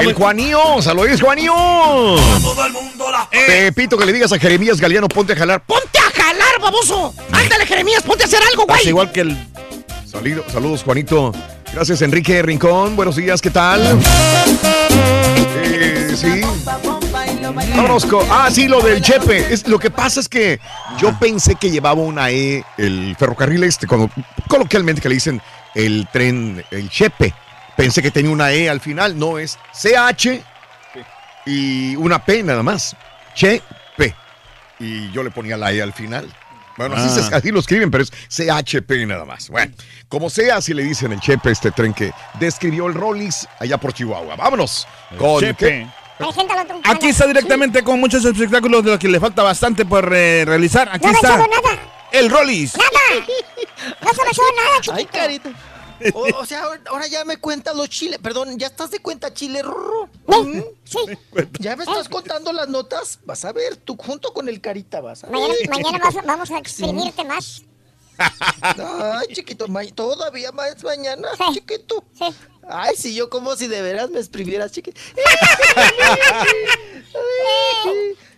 El Juanío, saludos, Juanío. Pepito, que le digas a Jeremías Galeano, ponte a jalar. ¡Ponte baboso! ¡Ándale, Jeremías, ponte a hacer algo, güey! Igual que el. Salido- saludos, Juanito. Gracias, Enrique Rincón. Buenos días, ¿qué tal? Eh, sí. Vámonos con- Ah, sí, lo del Chepe. Es, lo que pasa es que yo pensé que llevaba una E, el ferrocarril este, cuando, coloquialmente que le dicen el tren, el Chepe. Pensé que tenía una E al final. No, es CH y una P nada más. Chepe. Y yo le ponía la E al final. Bueno, así, Ah. se- así lo escriben, pero es CHP nada más. Bueno, como sea, así le dicen el Chepe, este tren que describió el Rollis allá por Chihuahua. Vámonos con Chepe. Aquí está directamente con muchos espectáculos de los que le falta bastante por eh, realizar. Aquí No está nada. el Rollis. Nada. No se me nada, chiquito. Ay, carita. O, o sea, ahora- ya me cuentas los chiles. Perdón, ¿ya estás de cuenta chile, Rorro? ¿Mm? Sí. ¿Ya me estás contando las notas? Vas a ver, tú junto con el carita vas a ver. Mañana, mañana vas- vamos a exprimirte más. Ay, chiquito, ma- todavía más mañana, chiquito. Ay, si yo como si de veras me exprimieras, chiquito.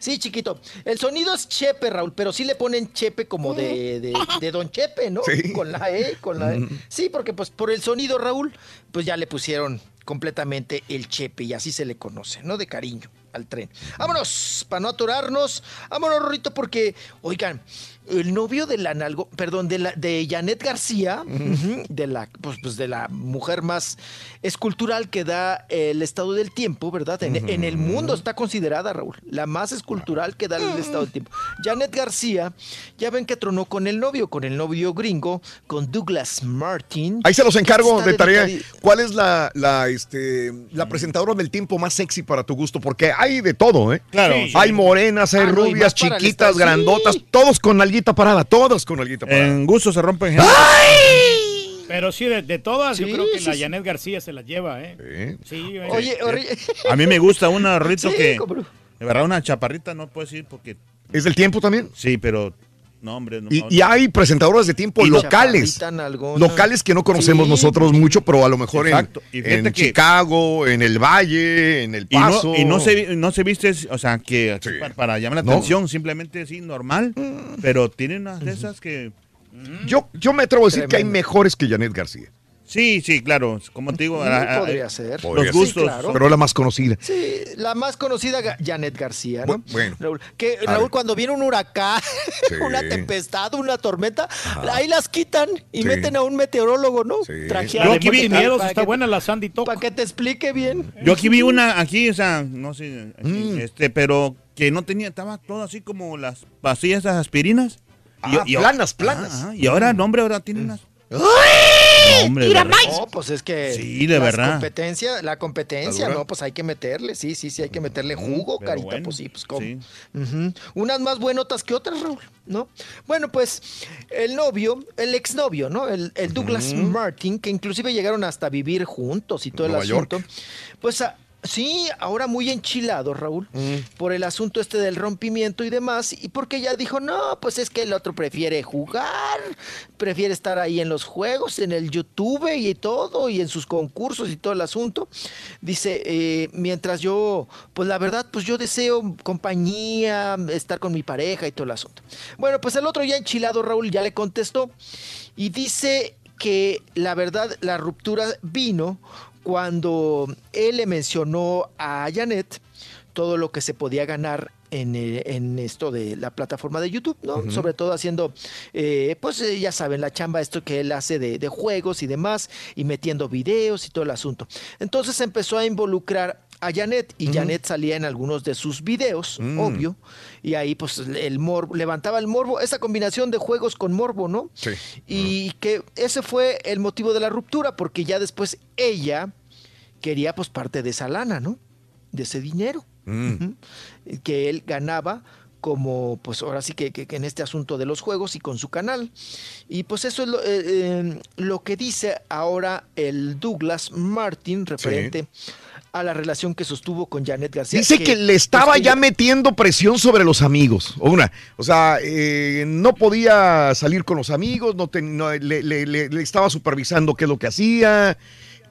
Sí, chiquito. El sonido es Chepe, Raúl, pero sí le ponen Chepe como de, de, de Don Chepe, ¿no? Sí. Con la E, con la E. Sí, porque pues por el sonido, Raúl, pues ya le pusieron completamente el Chepe y así se le conoce, ¿no? De cariño al tren. Vámonos, para no aturarnos. Vámonos, Rorrito, porque, oigan, el novio de la nalgo, perdón, de la de Janet García, de la pues, pues, de la mujer más escultural que da el estado del tiempo, ¿verdad? En, en el mundo está considerada, Raúl, la más escultural que da el estado del tiempo. Janet García, ya ven que tronó con el novio, con el novio gringo, con Douglas Martin. Ahí se los encargo de tarea. ¿Cuál es la, la, este, la presentadora del tiempo más sexy para tu gusto? Porque hay de todo, ¿eh? Claro. Sí. Hay morenas, hay Ah, rubias, chiquitas, grandotas, Sí. todos con alguita parada, todos con alguita parada. En gusto se rompen gente. Pero sí, de, de todas, yo creo que sí, la sí. Janet García se las lleva, ¿eh? Sí, eh. Oye, oye, A mí me gusta una Rito Sí, que. cómo no. De verdad, una chaparrita no puedo decir porque. ¿Es del tiempo también? Sí, pero. No, hombre. No, Y, no. y hay presentadoras de tiempo Y locales. Locales que no conocemos Sí. nosotros mucho, pero a lo mejor en, Exacto. En que- Chicago, en el Valle, en el Y no, Paso. y no se, vi- no se viste, o sea, que Sí. para, para llamar la No. atención, simplemente así, normal. Pero tiene unas de esas que. Yo, yo me atrevo a decir que hay mejores que Janet García. Sí, sí, claro. Como te digo, Mm, a- podría ser. Podría los gustos. Sí, claro. Pero la más conocida. Sí, la más conocida, Janet García, ¿no? Bu- bueno. Raúl, que Raúl, cuando viene un huracán, Sí. una tempestad, una tormenta, ahí las quitan y Sí. meten a un meteorólogo, ¿no? De aquí vi- para está que- buena la Sandy Talk. Para que te explique bien. Yo aquí vi una, aquí, o sea, no sé, aquí, Mm. este, pero que no tenía, estaba todo así como las pastillas, esas aspirinas. Ah, planas, planas. Ajá, y ahora, no, hombre, ahora tiene unas. No, hombre, Tira más. No, pues es que Sí, de verdad. competencia, la competencia, ¿Está dura? no, pues hay que meterle, sí, sí, sí, hay que meterle jugo, pero carita, bueno, pues sí, pues como. sí. Unas más buenotas que otras, Raúl, ¿no? Bueno, pues el novio, el exnovio, ¿no? El, el Douglas Martin, que inclusive llegaron hasta vivir juntos y todo Nueva el York. asunto. Pues a- sí, ahora muy enchilado, Raúl, por el asunto este del rompimiento y demás, y porque ella dijo, no, pues es que el otro prefiere jugar, prefiere estar ahí en los juegos, en el YouTube y todo, y en sus concursos y todo el asunto. Dice, eh, mientras yo, pues la verdad, pues yo deseo compañía, estar con mi pareja y todo el asunto. Bueno, pues el otro ya enchilado, Raúl, ya le contestó, y dice que la verdad, la ruptura vino cuando él le mencionó a Janet todo lo que se podía ganar en, eh, en esto de la plataforma de YouTube, ¿no? Sobre todo haciendo, eh, pues eh, ya saben, la chamba, esto que él hace de, de juegos y demás, y metiendo videos y todo el asunto. Entonces empezó a involucrar a Janet y Janet salía en algunos de sus videos, Mm. obvio, y ahí pues el morbo, levantaba el morbo, esa combinación de juegos con morbo, ¿no? Sí. Y que ese fue el motivo de la ruptura, porque ya después ella quería pues parte de esa lana, ¿no? De ese dinero Mm. que él ganaba como pues ahora sí que, que- que en este asunto de los juegos y con su canal. Y pues eso es lo, eh, eh, lo que dice ahora el Douglas Martin referente a la relación que sostuvo con Janet García. Dice que, le estaba pues, ya metiendo presión sobre los amigos. O una, o sea, eh, no podía salir con los amigos, no, ten- no, le, le- le- le estaba supervisando qué es lo que hacía.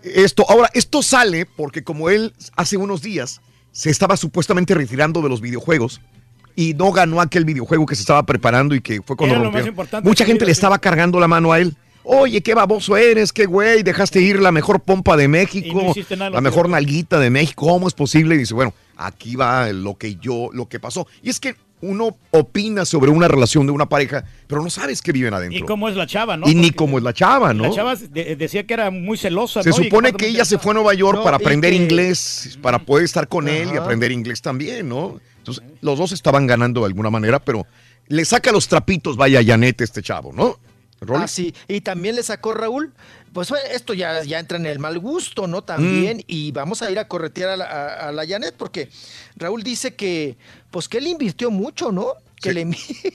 Esto, ahora, esto sale porque como él hace unos días se estaba supuestamente retirando de los videojuegos y no ganó aquel videojuego que se estaba preparando y que fue cuando rompió. Mucha gente le estaba cargando la mano a él. Oye, qué baboso eres, qué güey, dejaste ir la mejor pompa de México, no la mejor nalguita de México, ¿cómo es posible? Y dice, bueno, aquí va lo que yo, lo que pasó. Y es que uno opina sobre una relación de una pareja, pero no sabes qué viven adentro. Y cómo es la chava, ¿no? Y ni cómo es la chava, ¿no? La chava de- decía que era muy celosa, Se supone que ella se fue a Nueva York No, para aprender que- inglés, para poder estar con él y aprender inglés también, ¿no? Entonces, los dos estaban ganando de alguna manera, pero le saca los trapitos, vaya Janet, este chavo, ¿no? Ah, sí. Y también le sacó Raúl. Pues esto ya, ya entra en el mal gusto, ¿no? También. Mm. Y vamos a ir a corretear a la, a- a la Janet, porque Raúl dice que, pues que él invirtió mucho, ¿no? Que le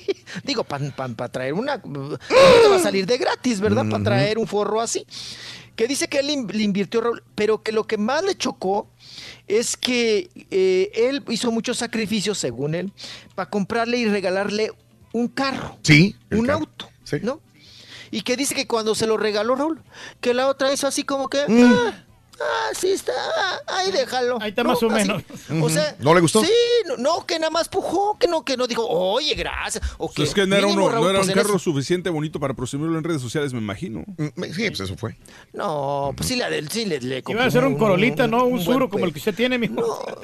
digo, para traer una. No te va a salir de gratis, ¿verdad? Para traer un forro así. Que dice que él le invirtió, Raúl, pero que lo que más le chocó es que eh, él hizo muchos sacrificios, según él, para comprarle y regalarle un carro Sí. un carro. auto, Sí. ¿no? Y que dice que cuando se lo regaló Raúl, que la otra hizo así como que, Mm. ah, Ah, sí está. ah, Ahí déjalo. Ahí está más o así. menos. O sea, ¿No le gustó? Sí, no, no, que nada más pujó, que no, que no dijo, oye, gracias. O que Pues es que no era, uno, no era pues un carro suficiente bonito para presumirlo en redes sociales, me imagino. Sí, pues eso fue. No, pues sí, la del, sí le, le Iba a ser un Corolita, ¿no? Un buen suro como el que usted tiene, mijo.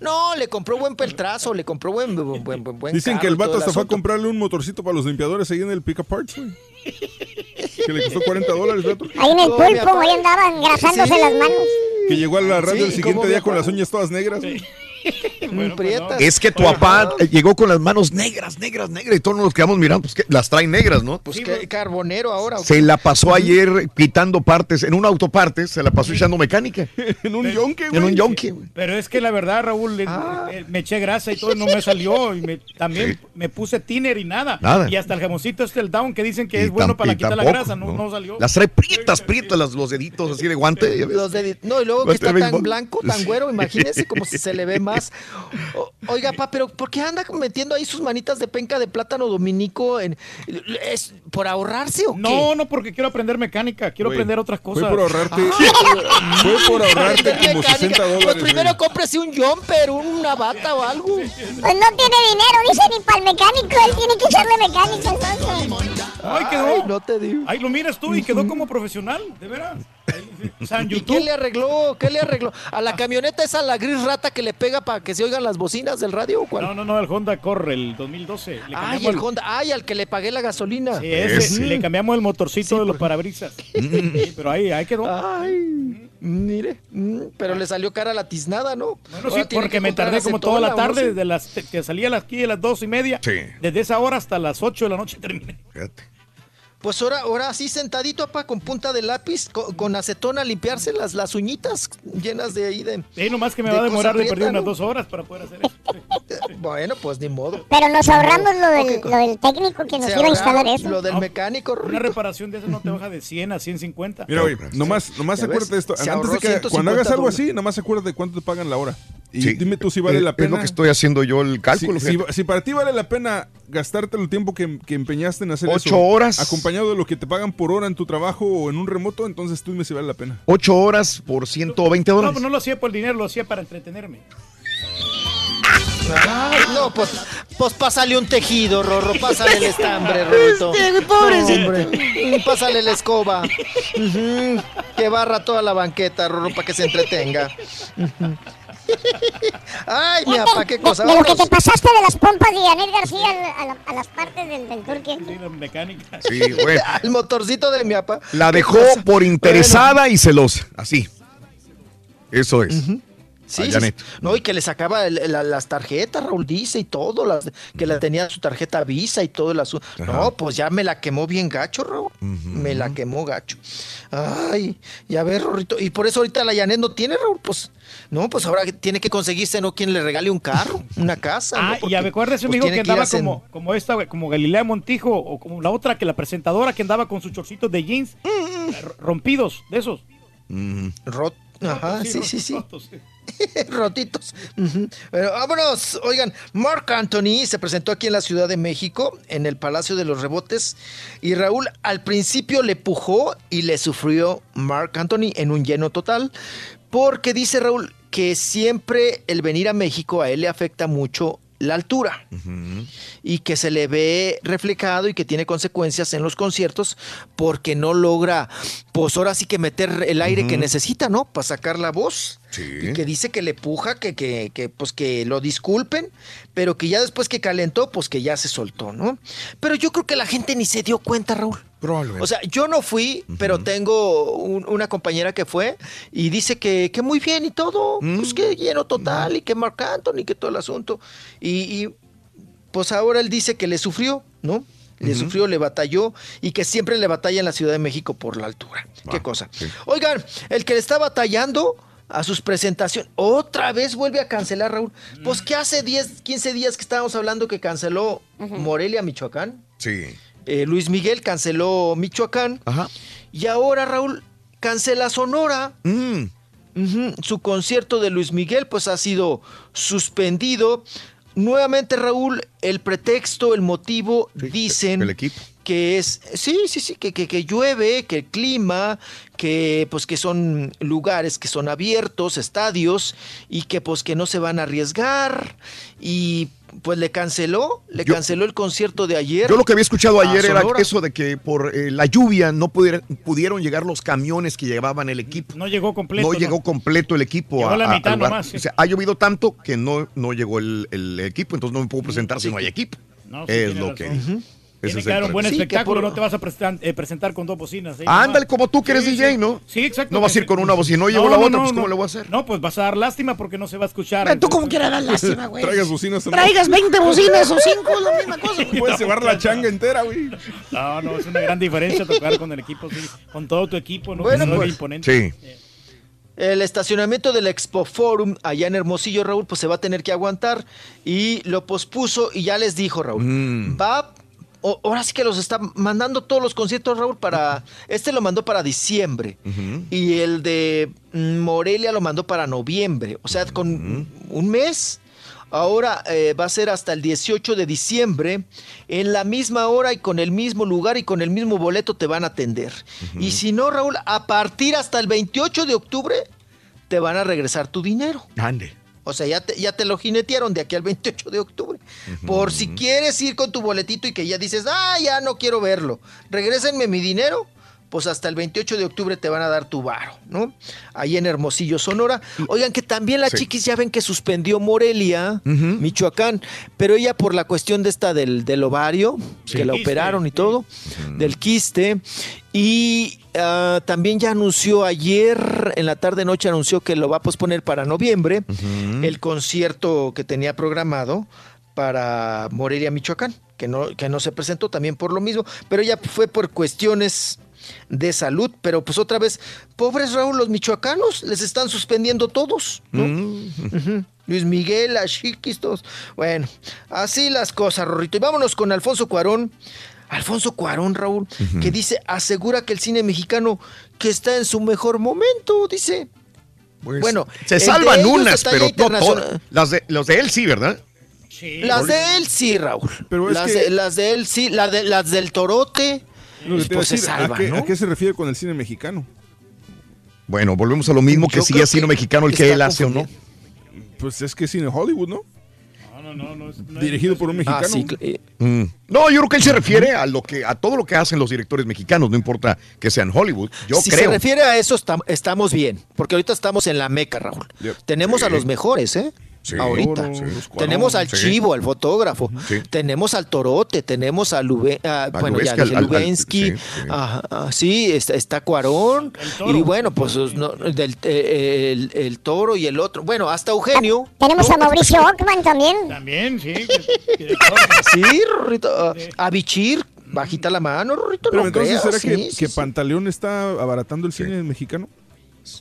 No, le compró buen peltrazo, le compró buen, buen, buen, buen- buen Dicen que el vato hasta fue a comprarle un motorcito para los limpiadores ahí en el Pick Parts, güey. Que le costó 40 dólares, vato. Ahí en el No, pulpo, ahí andaba engrasándose Sí. las manos. Que llegó a la radio Sí, el siguiente ¿cómo día con las uñas todas negras. Muy prietas. Es que tu papá llegó con las manos negras, negras, negras y todos nos quedamos mirando, pues que las trae negras, ¿no? Pues que carbonero ahora. ¿o Se la pasó ayer quitando partes, en un autopartes, se la pasó echando mecánica. en un yonque, En un yonque, güey. Pero es que la verdad, Raúl, Ah. me eché grasa y todo y no me salió. Y me- también me puse tiner y nada. Nada. Y hasta el jamoncito este, el down, que dicen que Y es bueno para quitar la grasa, no, no salió. Las trae prietas, prietas las- los deditos así de guante. Los dedi- no, y luego que está tan blanco, tan Sí. güero, imagínese como si se le ve más. O- oiga, pa, pero ¿por qué anda metiendo ahí sus manitas de penca de plátano dominico? En, ¿Es por ahorrarse o qué? No, no, porque quiero aprender mecánica, quiero Güey, aprender otras cosas. Fue por ahorrarte, fue por ahorrarte como mecánica. 60 dólares. Pues primero güey. cómprese un jumper, una bata o algo. Pues no tiene dinero, dice ni para el mecánico. Él tiene que echarle mecánica entonces. Ay, quedó. Ay, no te digo. Ahí lo miras tú y quedó como profesional, de veras. ¿Y qué le arregló? ¿Qué le arregló? ¿A la camioneta esa, la gris rata que le pega para que se oigan las bocinas del radio o cuál? No, no, no, el Honda Corre, el 2012. Le Ay, el Honda. Ay, al que le pagué la gasolina. Sí, ese, Ese. le cambiamos el motorcito de los parabrisas. Sí, pero ahí, ahí quedó. Ay, mire, mm, pero le salió cara la tiznada, ¿no? Bueno, Ahora sí, porque que me tardé como toda la acetona, ¿o no tarde, desde las que salía a las aquí a las dos y media. Sí. Desde esa hora hasta las 8 de la noche terminé. Fíjate. Pues ahora, ahora así sentadito, apa, con punta de lápiz, co- con, acetona a limpiarse las, las uñitas llenas de ahí de... Sí, nomás que me De va a demorar de perder unas dos horas para poder hacer eso. Bueno, pues ni modo. Pero nos ahorramos lo del, lo del técnico que nos iba a instalar eso. Lo del No, mecánico, Una Rorrito. reparación de eso no te baja de 100 a 150. Mira, güey, nomás, nomás acuérdate de esto. Antes de que 150 cuando hagas algo dólares. así, nomás acuérdate de cuánto te pagan la hora. Y Sí. dime tú si vale Eh, la pena. Es lo que estoy haciendo yo el Si, cálculo. si- para ti vale la pena gastarte el tiempo que, que empeñaste en hacer Ocho eso, horas. acompañado de lo que te pagan por hora en tu trabajo o en un remoto, entonces tú dime si vale la pena. Ocho horas por 120 No, dólares. pues no lo hacía por el dinero, lo hacía para entretenerme. Ay, no, pues, pues pásale un tejido, Rorro, pásale el estambre, Rorrito. pobrecito. No, hombre, Pásale la escoba. Que barra toda la banqueta, Rorro, para que se entretenga. Ay, mi papá, qué cosa. De, de lo que te pasaste de las pompas de Janet García a, la- a las partes del, del turque. Sí, la mecánica. Sí, güey. El motorcito de mi papá. La ¿Qué dejó por interesada y celosa. Así. Eso es. Sí, a sí, Janet. sí. No, y que le sacaba el- la- las tarjetas, Raúl dice, y todo, las, que la tenía su tarjeta Visa y todo el asunto. No, pues ya me la quemó bien gacho, Raúl. Me la quemó gacho. Ay, ya ver, Rorrito. Y por eso ahorita la Janet no tiene, Raúl, pues. No, pues ahora tiene que conseguirse, ¿no? Quien le regale un carro, una casa. ¿no? Ah, y Porque, ya me acuerdo ese pues, amigo que andaba a como, como esta, güey, como Galilea Montijo, o como la otra que la presentadora que andaba con sus chorcitos de jeans Mm, eh, rompidos, de esos. Rot- Ajá, sí, sí, sí. rotos, sí. Rotitos. Ujú. Pero vámonos. Oigan, Mark Anthony se presentó aquí en la Ciudad de México, en el Palacio de los Rebotes. Y Raúl al principio le pujó y le sufrió Mark Anthony en un lleno total. Porque dice Raúl que siempre el venir a México a él le afecta mucho la altura y que se le ve reflejado y que tiene consecuencias en los conciertos porque no logra, pues ahora sí que meter el aire que necesita, ¿no? Para sacar la voz. Sí. Y que dice que le puja, que, que, que, pues que lo disculpen, pero que ya después que calentó, pues que ya se soltó, ¿no? Pero yo creo que la gente ni se dio cuenta, Raúl. Probablemente. O sea, yo no fui, pero tengo un- una compañera que fue y dice que, que muy bien y todo, pues que lleno total y que Marc Anthony, que todo el asunto. Y, y, pues ahora él dice que le sufrió, ¿no? Le sufrió, le batalló y que siempre le batalla en la Ciudad de México por la altura. Qué cosa. Oigan, el que le está batallando a sus presentaciones, otra vez vuelve a cancelar, Raúl. Pues que hace 10, 15 días que estábamos hablando que canceló Morelia, Michoacán. Sí. Eh, Luis Miguel canceló Michoacán. Ajá. Y ahora Raúl cancela Sonora. Mm. Su concierto de Luis Miguel pues ha sido suspendido. Nuevamente Raúl, el pretexto, el motivo, dicen el equipo. que es, sí, sí, sí, que, que, que llueve, que el clima, que pues que son lugares que son abiertos, estadios, y que pues que no se van a arriesgar, y pues le canceló, le canceló el concierto de ayer. Yo lo que había escuchado ayer era Sonora. eso de que por eh, la lluvia no pudieron, pudieron llegar los camiones que llevaban el equipo. No llegó completo. No llegó completo el equipo. Llegó a- la mitad nomás, sí. O sea, ha llovido tanto que no, no llegó el, el equipo, entonces no me puedo presentar si no hay equipo. No, sí, es lo razón. que. Ese Tiene que dar un buen espectáculo, no te vas a presentar, eh, presentar con dos bocinas. ahí Ándale, como tú que eres Sí, DJ. ¿no? Sí, exacto. No vas a ir con una bocina, no llevo la otra, pues ¿cómo le voy a hacer? No, pues vas a dar lástima porque no se va a escuchar. Tú como quieras dar lástima, güey. Traigas bocinas. Traigas 20 bocinas o 5, es la misma cosa. güey. Puedes llevar la changa entera, güey. No, no, es una gran diferencia tocar con el equipo, sí, con todo tu equipo, ¿no? Bueno, pues. imponente. Sí. El estacionamiento del Expo Forum allá en Hermosillo, Raúl, pues se va a tener que aguantar y lo pospuso y ya les dijo, Raúl, Mm. va, o- ahora sí que los está mandando todos los conciertos, Raúl, para, este lo mandó para diciembre y el de mm, Morelia lo mandó para noviembre, o sea, con un mes. Ahora eh, va a ser hasta el 18 de diciembre, en la misma hora y con el mismo lugar y con el mismo boleto te van a atender. Y si no, Raúl, a partir hasta el 28 de octubre te van a regresar tu dinero. Ande. O sea, ya te, ya te lo jinetearon de aquí al 28 de octubre. Por si quieres ir con tu boletito y que ya dices, ah, ya no quiero verlo, regrésenme mi dinero, pues hasta el 28 de octubre te van a dar tu varo, ¿no? Ahí en Hermosillo, Sonora. Oigan, que también la Sí. chiquis ya ven que suspendió Morelia, Michoacán, pero ella por la cuestión de esta del, del ovario, Sí. que la Quiste, operaron y todo, del quiste, y ah, también ya anunció ayer, en la tarde noche anunció que lo va a posponer para noviembre, el concierto que tenía programado para Morelia, Michoacán, que no, que no se presentó también por lo mismo, pero ya fue por cuestiones de salud, pero pues otra vez, pobres Raúl, los michoacanos, les están suspendiendo todos, ¿no? Ujú. Luis Miguel, a Chiquis, todos. Bueno, así las cosas, Rorrito. Y vámonos con Alfonso Cuarón. Alfonso Cuarón, Raúl, que dice, asegura que el cine mexicano que está en su mejor momento, dice. Pues, bueno, se salvan unas, pero no todas. Las de, los de él sí, ¿verdad? Las de él sí, Raúl. Pero es las, que- de, las de él sí, las, de, las del Torote, A pues se decir, ¿a qué- ¿no? ¿A qué se refiere con el cine mexicano? Bueno, volvemos a lo mismo que si es cine mexicano el que él hace o no. Pues es que es cine Hollywood, ¿no? No, no, no. es- no es- Dirigido por un Ah, mexicano. sí, cl- eh, Mm. No, yo creo que él se refiere a lo que a todo lo que hacen los directores mexicanos, no importa que sean Hollywood. Yo si creo. se refiere a eso, estam- estamos bien. Porque ahorita estamos en la meca, Raúl. Tenemos a los mejores, ¿eh? Sí. ahorita. Los tenemos al sí. Chivo, al fotógrafo. Tenemos al Torote, tenemos a Lube, ah, A bueno, ya Lubensky, dije al- al- Lubensky. sí, sí. Ajá, ah, sí, está, está Cuarón. Y bueno, pues no, del, eh, el, el toro y el otro. Bueno, hasta Eugenio. Tenemos a Mauricio Ockman también. También, sí. Sí, Rorrito. ah, A Bichir, bajita la mano, Rorrito. Pero no entonces, creas, ¿será que, sí, sí, que sí. Pantaleón está abaratando el cine mexicano?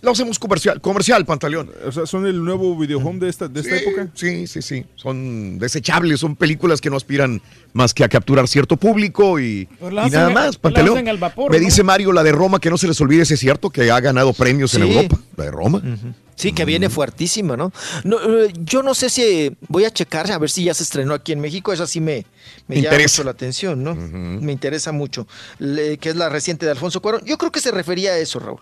Lo hacemos comercial, comercial, Pantaleón. O sea, ¿son el nuevo videohome de esta, de esta Sí, época? Sí, sí, sí. Son desechables, son películas que no aspiran más que a capturar cierto público y, Pues nada más. Pantaleón. vapor, Me ¿no? dice Mario la de Roma, que no se les olvide, si es cierto, que ha ganado premios en. Europa. La de Roma. Sí, que viene fuertísima, ¿no? No, eh, Yo no sé si voy a checar a ver si ya se estrenó aquí en México. Esa sí me, me llama Interesa. mucho la atención, ¿no? Me interesa mucho. Le- que es la reciente de Alfonso Cuarón. Yo creo que se refería a eso, Raúl.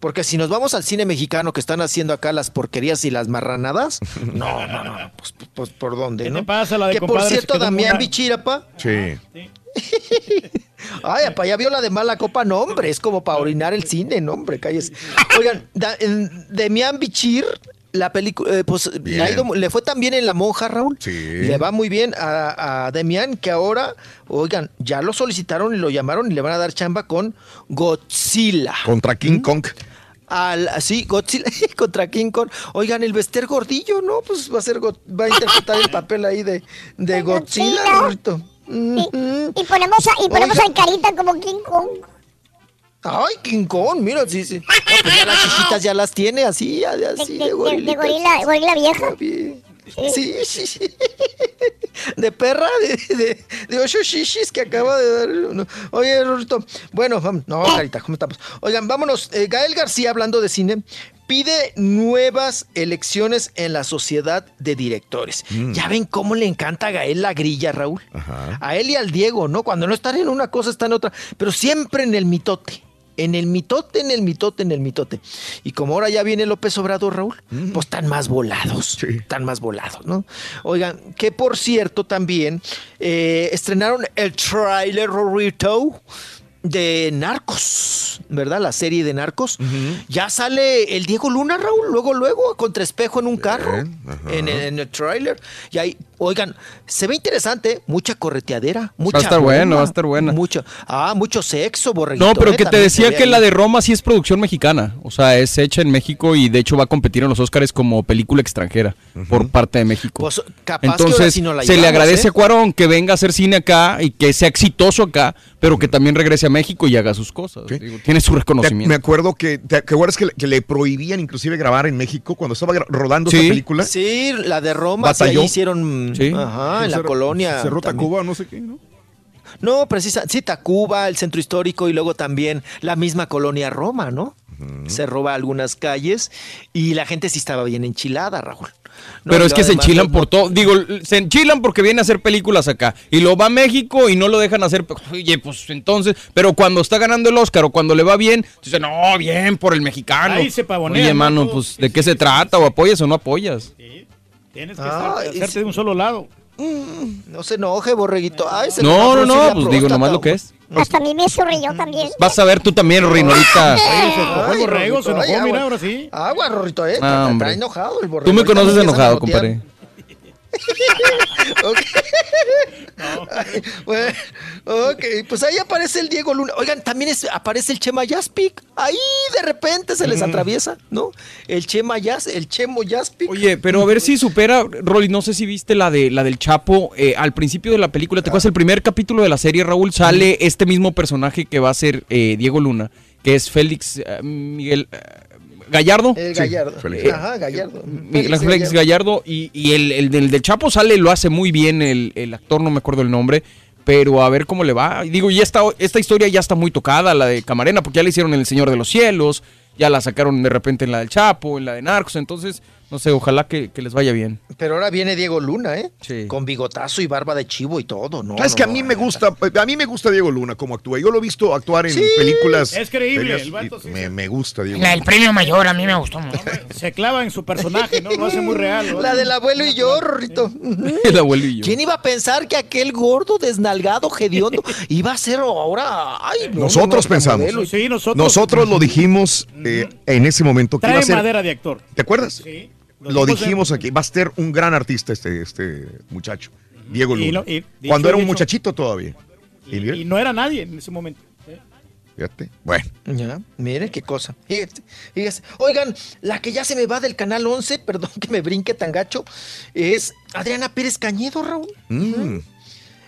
Porque si nos vamos al cine mexicano que están haciendo acá las porquerías y las marranadas, no, no, no, pues, pues, por dónde, ¿Qué ¿no? te pasa, la de que por cierto, Damián mona? Bichirapa, Sí. Ay, apa, ya vio la de mala copa, no, hombre, es como para orinar el cine, no, hombre, cállese. Oigan, Da- en- Demian Bichir, la película, pues le, ha ido le fue tan bien en La Monja, Raúl. Sí. Le va muy bien a, a Demian que ahora, oigan, ya lo solicitaron y lo llamaron y le van a dar chamba con Godzilla. Contra ¿Mm? King Kong. Al, sí, Godzilla contra King Kong. Oigan, el Bester Gordillo, ¿no? Pues va a ser, va a interpretar el papel ahí de, de Godzilla, Godzilla. Y ponemos, a, y ponemos al carita como King Kong. Ay, King Kong, mira, sí, sí. No, pues ya las chichitas ya las tiene así, así, de- de, de- gorilita. de gorila- gorila vieja. Sí, sí, sí. De perra, de, de, de ocho shishis que acaba de dar. no. Oye, Rorito, bueno, vamos. No, Carita, ¿cómo estamos? Oigan, vámonos. Eh, Gael García, hablando de cine, pide nuevas elecciones en la sociedad de directores. Mm. Ya ven cómo le encanta a Gael la grilla, Raúl. A él y al Diego, ¿no? Cuando no están en una cosa, están en otra. Pero siempre en el mitote. En el mitote, en el mitote, en el mitote. Y como ahora ya viene López Obrador, Raúl, pues están más volados. Están más volados, ¿no? Oigan, que por cierto también eh, estrenaron el trailer, Rorito, de Narcos, ¿verdad? La serie de Narcos. Ya sale el Diego Luna, Raúl, luego, luego, contra espejo en un carro, en, el- en el tráiler. Y ahí, oigan, se ve interesante, mucha correteadera, mucha Va a estar bueno, broma, va a estar buena. Mucho, ah, mucho sexo, borreguito. No, pero ¿eh? que te decía que ahí. la de Roma sí es producción mexicana. O sea, es hecha en México y de hecho va a competir en los Oscars como película extranjera por parte de México. Pues, capaz que Entonces, sí no la se le agradece ¿eh? a Cuarón que venga a hacer cine acá y que sea exitoso acá, pero que también regrese a México y haga sus cosas. Digo, tiene su Te- reconocimiento. Me acuerdo que, ¿te acuerdas que, le- que le prohibían inclusive grabar en México cuando estaba rodando Sí. esa película? Sí, la de Roma, sí, ahí hicieron, Sí. ajá, en la colonia. Cerró. Tacuba, no sé qué, ¿no? No, precisa, sí, Tacuba, el centro histórico y luego también la misma colonia Roma, ¿no? Se roba algunas calles y la gente sí estaba bien enchilada, Raúl. No, Pero es que se enchilan por todo. Digo, se enchilan porque viene a hacer películas acá. Y lo va a México y no lo dejan hacer. Oye, pues entonces. Pero cuando está ganando el Oscar o cuando le va bien, dicen, no, bien por el mexicano. Ahí se pavonean, Oye, ¿no? mano, Todos, pues, ¿de qué se trata? ¿O apoyas o no apoyas? Tienes que Ah, estar- hacerte sí. de un solo lado. Mm, no se enoje, borreguito. Ay, se No, no, no, pues digo nomás lo que es. Hasta a mí me churrilló también. Vas a ver tú también, Rino, ahorita. Oye, se enojó el Ay, borrego, se enojó, ay, mira, agua. ahora sí. Agua, Rorrito, eh. Ah, está, está enojado el borrego. Tú me conoces enojado, compadre. Ok. Ay, bueno, ok, pues ahí aparece el Diego Luna. Oigan, también es- aparece el Chema Yaspic. Ahí de repente se les atraviesa, ¿no? El Chema Yas, el Chemo Yaspic. Oye, pero a ver si supera, Rolly, no sé si viste la de la del Chapo, eh, al principio de la película, ¿te acuerdas? El primer capítulo de la serie, Raúl, sale este mismo personaje que va a ser eh, Diego Luna, que es Félix eh, Miguel Gallardo. El Gallardo. Félix. Ajá, Gallardo. Miguel Ángel Félix Gallardo y, y el, el del, del Chapo sale, lo hace muy bien el, el actor, no me acuerdo el nombre, pero a ver cómo le va. Y digo, y esta, esta historia ya está muy tocada, la de Camarena, porque ya la hicieron en El Señor de los Cielos, ya la sacaron de repente en la del Chapo, en la de Narcos, entonces, no sé, ojalá que, que les vaya bien. Pero ahora viene Diego Luna, ¿eh? Con bigotazo y barba de chivo y todo, ¿no? ¿Sabes no, que a no, mí me gusta, a mí me gusta Diego Luna como actúa. Yo lo he visto actuar en Sí, películas. es creíble, el vato sí me, me gusta Diego. La del premio mayor a mí me gustó mucho. Se clava en su personaje, ¿no? Lo hace muy real. ¿no? La del abuelo y yo, Rorrito. El abuelo y yo. ¿Quién iba a pensar que aquel gordo, desnalgado, hediondo, iba a ser ahora... Ay, no, Nosotros no, no, pensamos. Sí, nosotros. Nosotros lo dijimos eh, en ese momento que iba Trae a ser. madera de actor. ¿Te acuerdas? Sí. Lo dijimos aquí. Va a ser un gran artista este, este muchacho, Diego Y Luna. lo- y dicho Cuando era un y muchachito todavía. Y, Y no era nadie en ese momento. ¿eh? fíjate. Bueno. Ya, mire qué cosa. Fíjate, fíjate. Oigan, la que ya se me va del canal 11, perdón que me brinque tan gacho, es Adriana Pérez Cañedo, Raúl. Mm.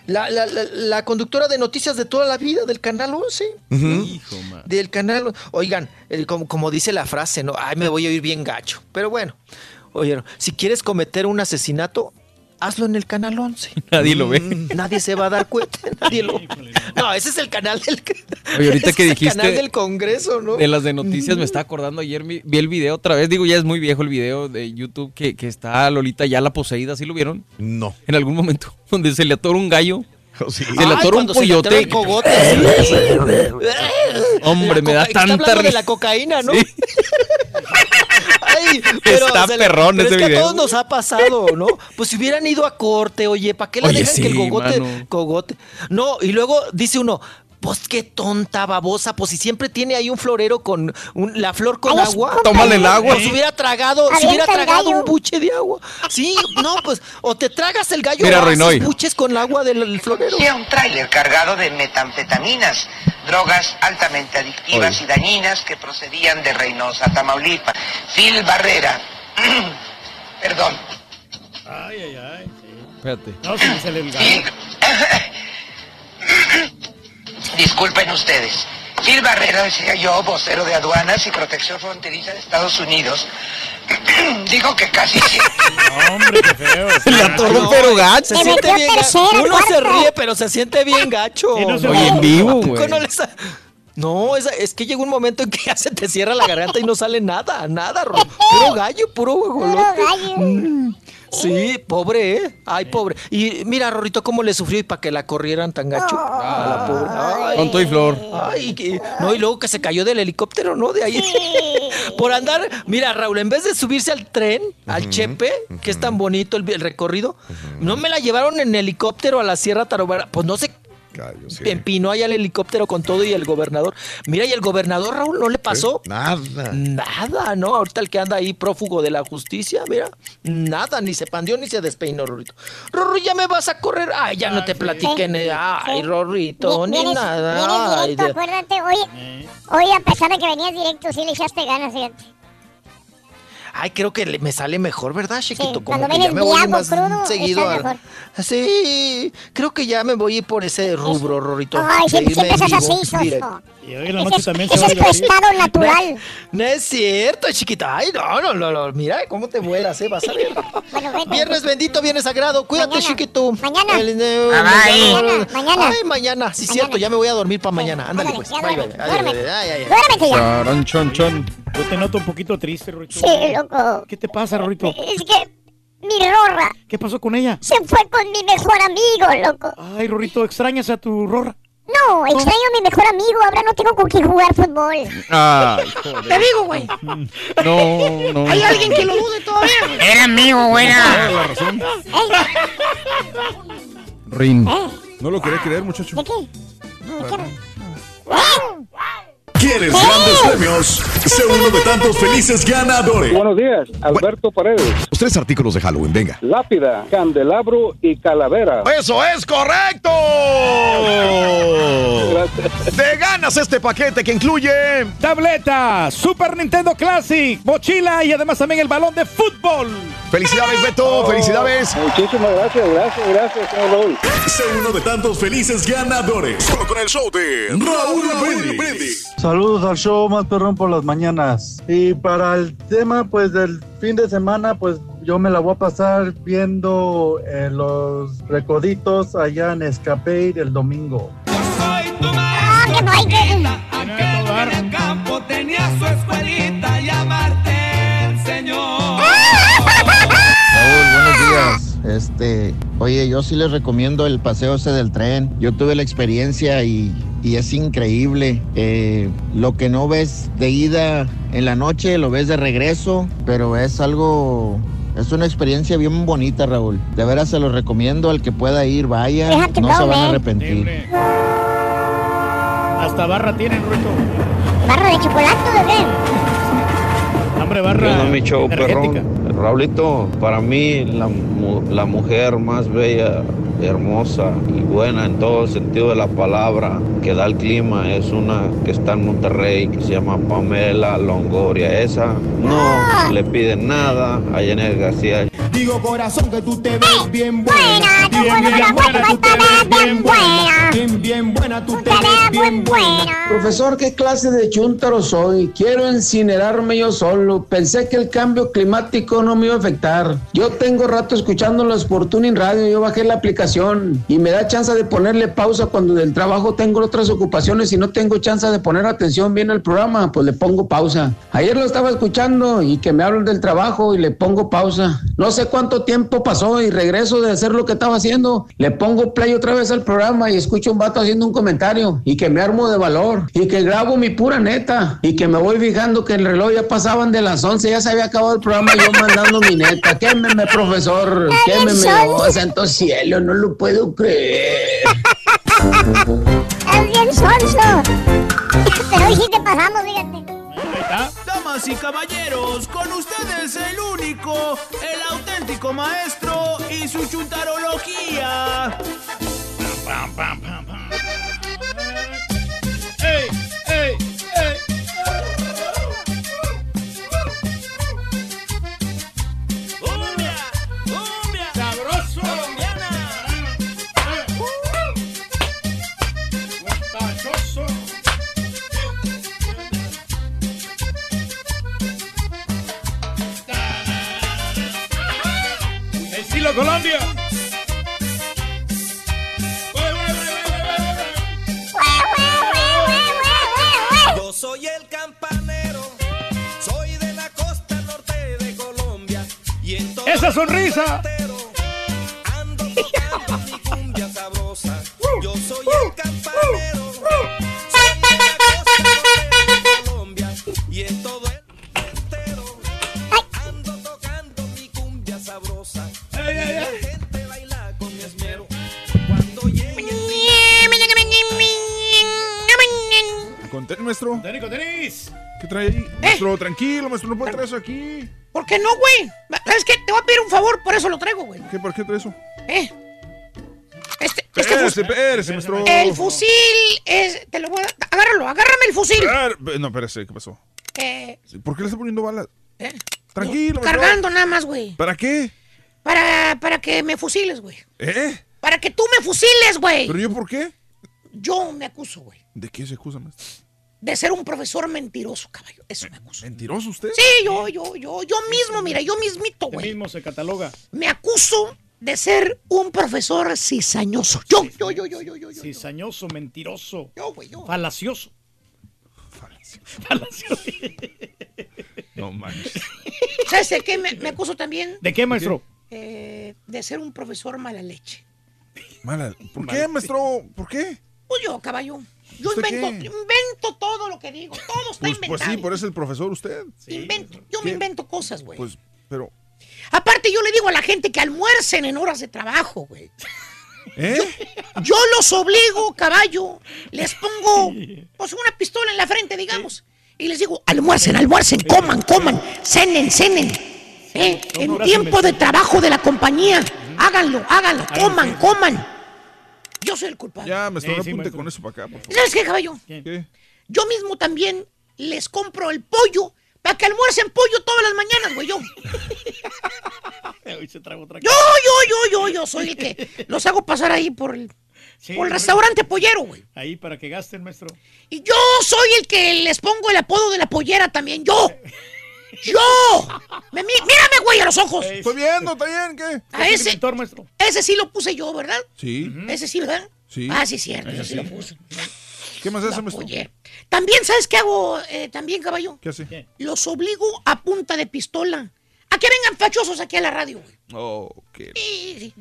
La, la- la- la conductora de noticias de toda la vida del canal 11. Hijo, man. Del canal. Oigan, el- como, como dice la frase, ¿no? Ay, me voy a oír bien gacho. Pero bueno, oyeron, si quieres cometer un asesinato, hazlo en el canal 11. Nadie lo ve. Mm, Nadie se va a dar cuenta. Nadie lo. No, ese es el canal del. Oye, ahorita ese que el dijiste canal del Congreso, ¿no? De las de noticias me estaba acordando ayer, vi, vi el video otra vez, digo, ya es muy viejo el video de YouTube que, que está Lolita ya la poseída, ¿sí lo vieron? No. En algún momento, donde se le atora un gallo, Sí. se le Ay, atora un pollote. el cogote, sí. Hombre, me da tanta hablando de risa. la cocaína, ¿no? Sí. Ay, pero Está perrón pero ese es que video. a todos nos ha pasado, ¿no? Pues si hubieran ido a corte, oye, ¿para qué le Oye, dejan que el cogote, cogote? No, y luego dice uno, pues qué tonta babosa, pues si siempre tiene ahí un florero con un- la flor con Ay, agua. Tómale el agua. Pues si hubiera tragado, si hubiera tragado un buche de agua. Sí, no, pues, o te tragas el gallo Mira, o buches con el agua del el florero. Era un tráiler cargado de metanfetaminas, drogas altamente adictivas y dañinas que procedían de Reynosa, Tamaulipas. Phil Barrera, perdón, Ay, ay, ay. sí. Espérate. No, se le sale el gallo. Disculpen ustedes. Phil Barrera, decía yo, vocero de aduanas y protección fronteriza de Estados Unidos, dijo que casi. No, hombre, qué feo. Le atoró No, pero gacho. Se Me siente bien gacho. tercera, Uno se ríe, pero se siente bien gacho. Sí, no se Oye, en vivo, ¿A poco güey. no les ha- No, es, es que llega un momento en que ya se te cierra la garganta y no sale nada, nada, Ro- puro gallo, puro guajolote. Mm, Sí, pobre, ¿eh? Ay, pobre. Y mira, Rorrito, cómo le sufrió y para que la corrieran tan gacho. A la pobre. Ay. Con todo y flor. Ay, que- no, y luego que se cayó del helicóptero, ¿no? De ahí. Por andar, mira, Raúl, en vez de subirse al tren, al Chepe, que es tan bonito el, el recorrido, no me la llevaron en helicóptero a la Sierra Tarahumara. Pues no sé. Empinó allá el helicóptero con todo y el gobernador. Mira, y el gobernador, Raúl, no le pasó Nada. nada, ¿no? Ahorita el que anda ahí prófugo de la justicia, mira, nada, ni se pandió ni se despeinó, Rorrito. Rorro, ya me vas a correr. Ay, ya no te platiqué, ni- ay, Rorrito, ni nada. Ay, directo, de- acuérdate. Hoy, hoy, a pesar de que venías directo, sí le echaste ganas, fíjate. Ay, creo que le- me sale mejor, ¿verdad, chiquito? Como cuando que ya me voy más crudo, seguido. estás a-. Sí, creo que ya me voy a ir por ese rubro, Rorrito. Ay, siempre, siempre en es vivo, así, directo. Y hoy en la Ese noche es- también se ese va a es estado natural. No es cierto, chiquita. Ay, no, no, no, no. Mira cómo te vuelas, ¿eh? Vas a ver. Viernes bendito, viernes sagrado. Cuídate, chiquito. Mañana. El- eh, Mañana, mañana. Ay, mañana. Sí, cierto. Ya me voy a dormir para mañana. Ándale, pues. Bye, bye. Ay, ay, ay, ay, ay. Duérmete ya. Chon, chon. Yo te noto un poquito triste, Rorito. Sí, loco. ¿Qué te pasa, Rorito? Es que mi Rorra ¿Qué pasó con ella? se fue con mi mejor amigo, loco. Ay, Rorito, ¿extrañas a tu Rorra? No, extraño a mi mejor amigo. Ahora no tengo con quién jugar fútbol. Ay, Te digo, güey. no, no. Hay alguien que lo dude todavía. güey. Era amigo, güera. la razón. Rin. No lo quería creer, muchacho. ¿De qué? ¿Quieres grandes premios? Sé uno de tantos felices ganadores. Buenos días, Alberto Paredes. Los tres artículos de Halloween, venga. Lápida, candelabro y calavera. ¡Eso es correcto! Te ganas este paquete que incluye. Tableta, Super Nintendo Classic, mochila y además también el balón de fútbol. Felicidades, Beto, felicidades. Muchísimas gracias, gracias, gracias, señor Raúl. Sé uno de tantos felices ganadores. Solo con el show de Raúl Brindis. Saludos al show más perrón por las mañanas. Y para el tema, pues del fin de semana, pues yo me la voy a pasar viendo eh, los recoditos allá en Escape el domingo. Ah, que no hay que... campo tenía su escuelita Este, oye, yo sí les recomiendo el paseo ese del tren. Yo tuve la experiencia y, y es increíble. Eh, lo que no ves de ida en la noche, lo ves de regreso, pero es algo, es una experiencia bien bonita, Raúl. De veras se lo recomiendo al que pueda ir, vaya, Déjate no se van a arrepentir. Hasta barra tienen, Rorito. ¿Barra de chocolate de? Hombre, barra Bueno, mi show, perrón. Raulito, para mí la, la mujer más bella, hermosa y buena en todo el sentido de la palabra que da el clima es una que está en Monterrey que se llama Pamela Longoria. Esa no le pide nada a Janet García. Digo corazón que tú te ves bien buena. Bien, bien buena, tú te ves bien buena. Bien, bien buena, tú te ves bien buena. Profesor, ¿qué clase de chuntaro soy? Quiero incinerarme yo solo. Pensé que el cambio climático no me iba a afectar. Yo tengo rato escuchándolos por Tuning Radio. Yo bajé la aplicación y me da chance de ponerle pausa cuando del trabajo tengo otras ocupaciones y no tengo chance de poner atención bien al programa. Pues le pongo pausa. Ayer lo estaba escuchando y que me hablan del trabajo y le pongo pausa. No sé cuánto tiempo pasó y regreso de hacer lo que estaba haciendo. Le pongo play otra vez al programa y escucho un vato haciendo un comentario y que me armo de valor y que grabo mi pura neta y que me voy fijando que el reloj ya pasaban de las 11, ya se había acabado el programa y yo mandando mi neta. Quémeme, profesor, quémeme. Oh, santo cielo, no lo puedo creer. Es bien sonso. Pero hoy sí te pasamos, fíjate. Damas y caballeros, con ustedes el único, el auténtico maestro y su chuntarología. Pam, pam, tranquilo, maestro, no puede traer eso aquí. ¿Por qué no, güey? ¿Sabes qué? Te voy a pedir un favor, por eso lo traigo, güey. ¿Qué, ¿Por qué trae eso? ¿Eh? Este, este Espérese, fusil. espérese, maestro. El fusil es. Te lo voy a. Agárralo, agárrame el fusil. No, espérese, ¿qué pasó? Eh, ¿Por qué le está poniendo balas? eh, Tranquilo, maestro. cargando nada más, güey. ¿Para qué? Para, para que me fusiles, güey. ¿Eh? Para que tú me fusiles, güey. ¿Pero yo por qué? Yo me acuso, güey. ¿De qué se acusa, maestro? De ser un profesor mentiroso, caballo. Eso me acuso. ¿Mentiroso usted? Sí, yo, yo, yo, yo mismo, mira, yo mismito, güey. mismo se cataloga. Me acuso de ser un profesor cizañoso. Yo, yo, yo, yo, yo, yo. yo. Cizañoso, mentiroso. Yo, güey, yo. Falacioso. Falacioso. No manches. ¿Sabes de qué me, me acuso también? ¿De qué, maestro? Eh, de ser un profesor mala leche. Mala. ¿Por qué, maestro? ¿Por qué? Pues yo, caballo. Yo ¿Usted invento, invento todo lo que digo. Todo está Pues, pues inventado. sí, por eso es el profesor usted. Invento. Yo me invento cosas, güey. Pues, pero. Aparte, yo le digo a la gente que almuercen en horas de trabajo, güey. ¿Eh? Yo los obligo, caballo. Les pongo pues una pistola en la frente, digamos. Y les digo, almuercen, almuercen, coman, coman, cenen, cenen. ¿Eh? En tiempo de trabajo de la compañía. Háganlo, háganlo, coman, coman. Yo soy el culpable. Ya, Sí, no sí, apunte con eso para acá, por favor. ¿Sabes qué, caballo? ¿Qué? Yo mismo también les compro el pollo para que almuercen pollo todas las mañanas, güey. Yo, Hoy se trago otra yo, yo, yo, yo, yo soy el que los hago pasar ahí por el, Sí, por el restaurante pollero, güey. Ahí para que gasten, maestro. Y yo soy el que les pongo el apodo de la pollera también. Yo. Yo. Me, mírame, güey, a los ojos. Estoy viendo, está bien, ¿qué? A ese, Inventor, maestro. ese sí lo puse yo, ¿verdad? Sí. Ese sí, ¿verdad? Sí. Ah, sí, cierto. Ese sí lo puse. ¿Qué más hace, maestro? pollera. También, ¿sabes qué hago? eh, también, caballo. ¿Qué hace? Los obligo a punta de pistola. A que vengan fachosos aquí a la radio, güey. Oh, qué. Sí.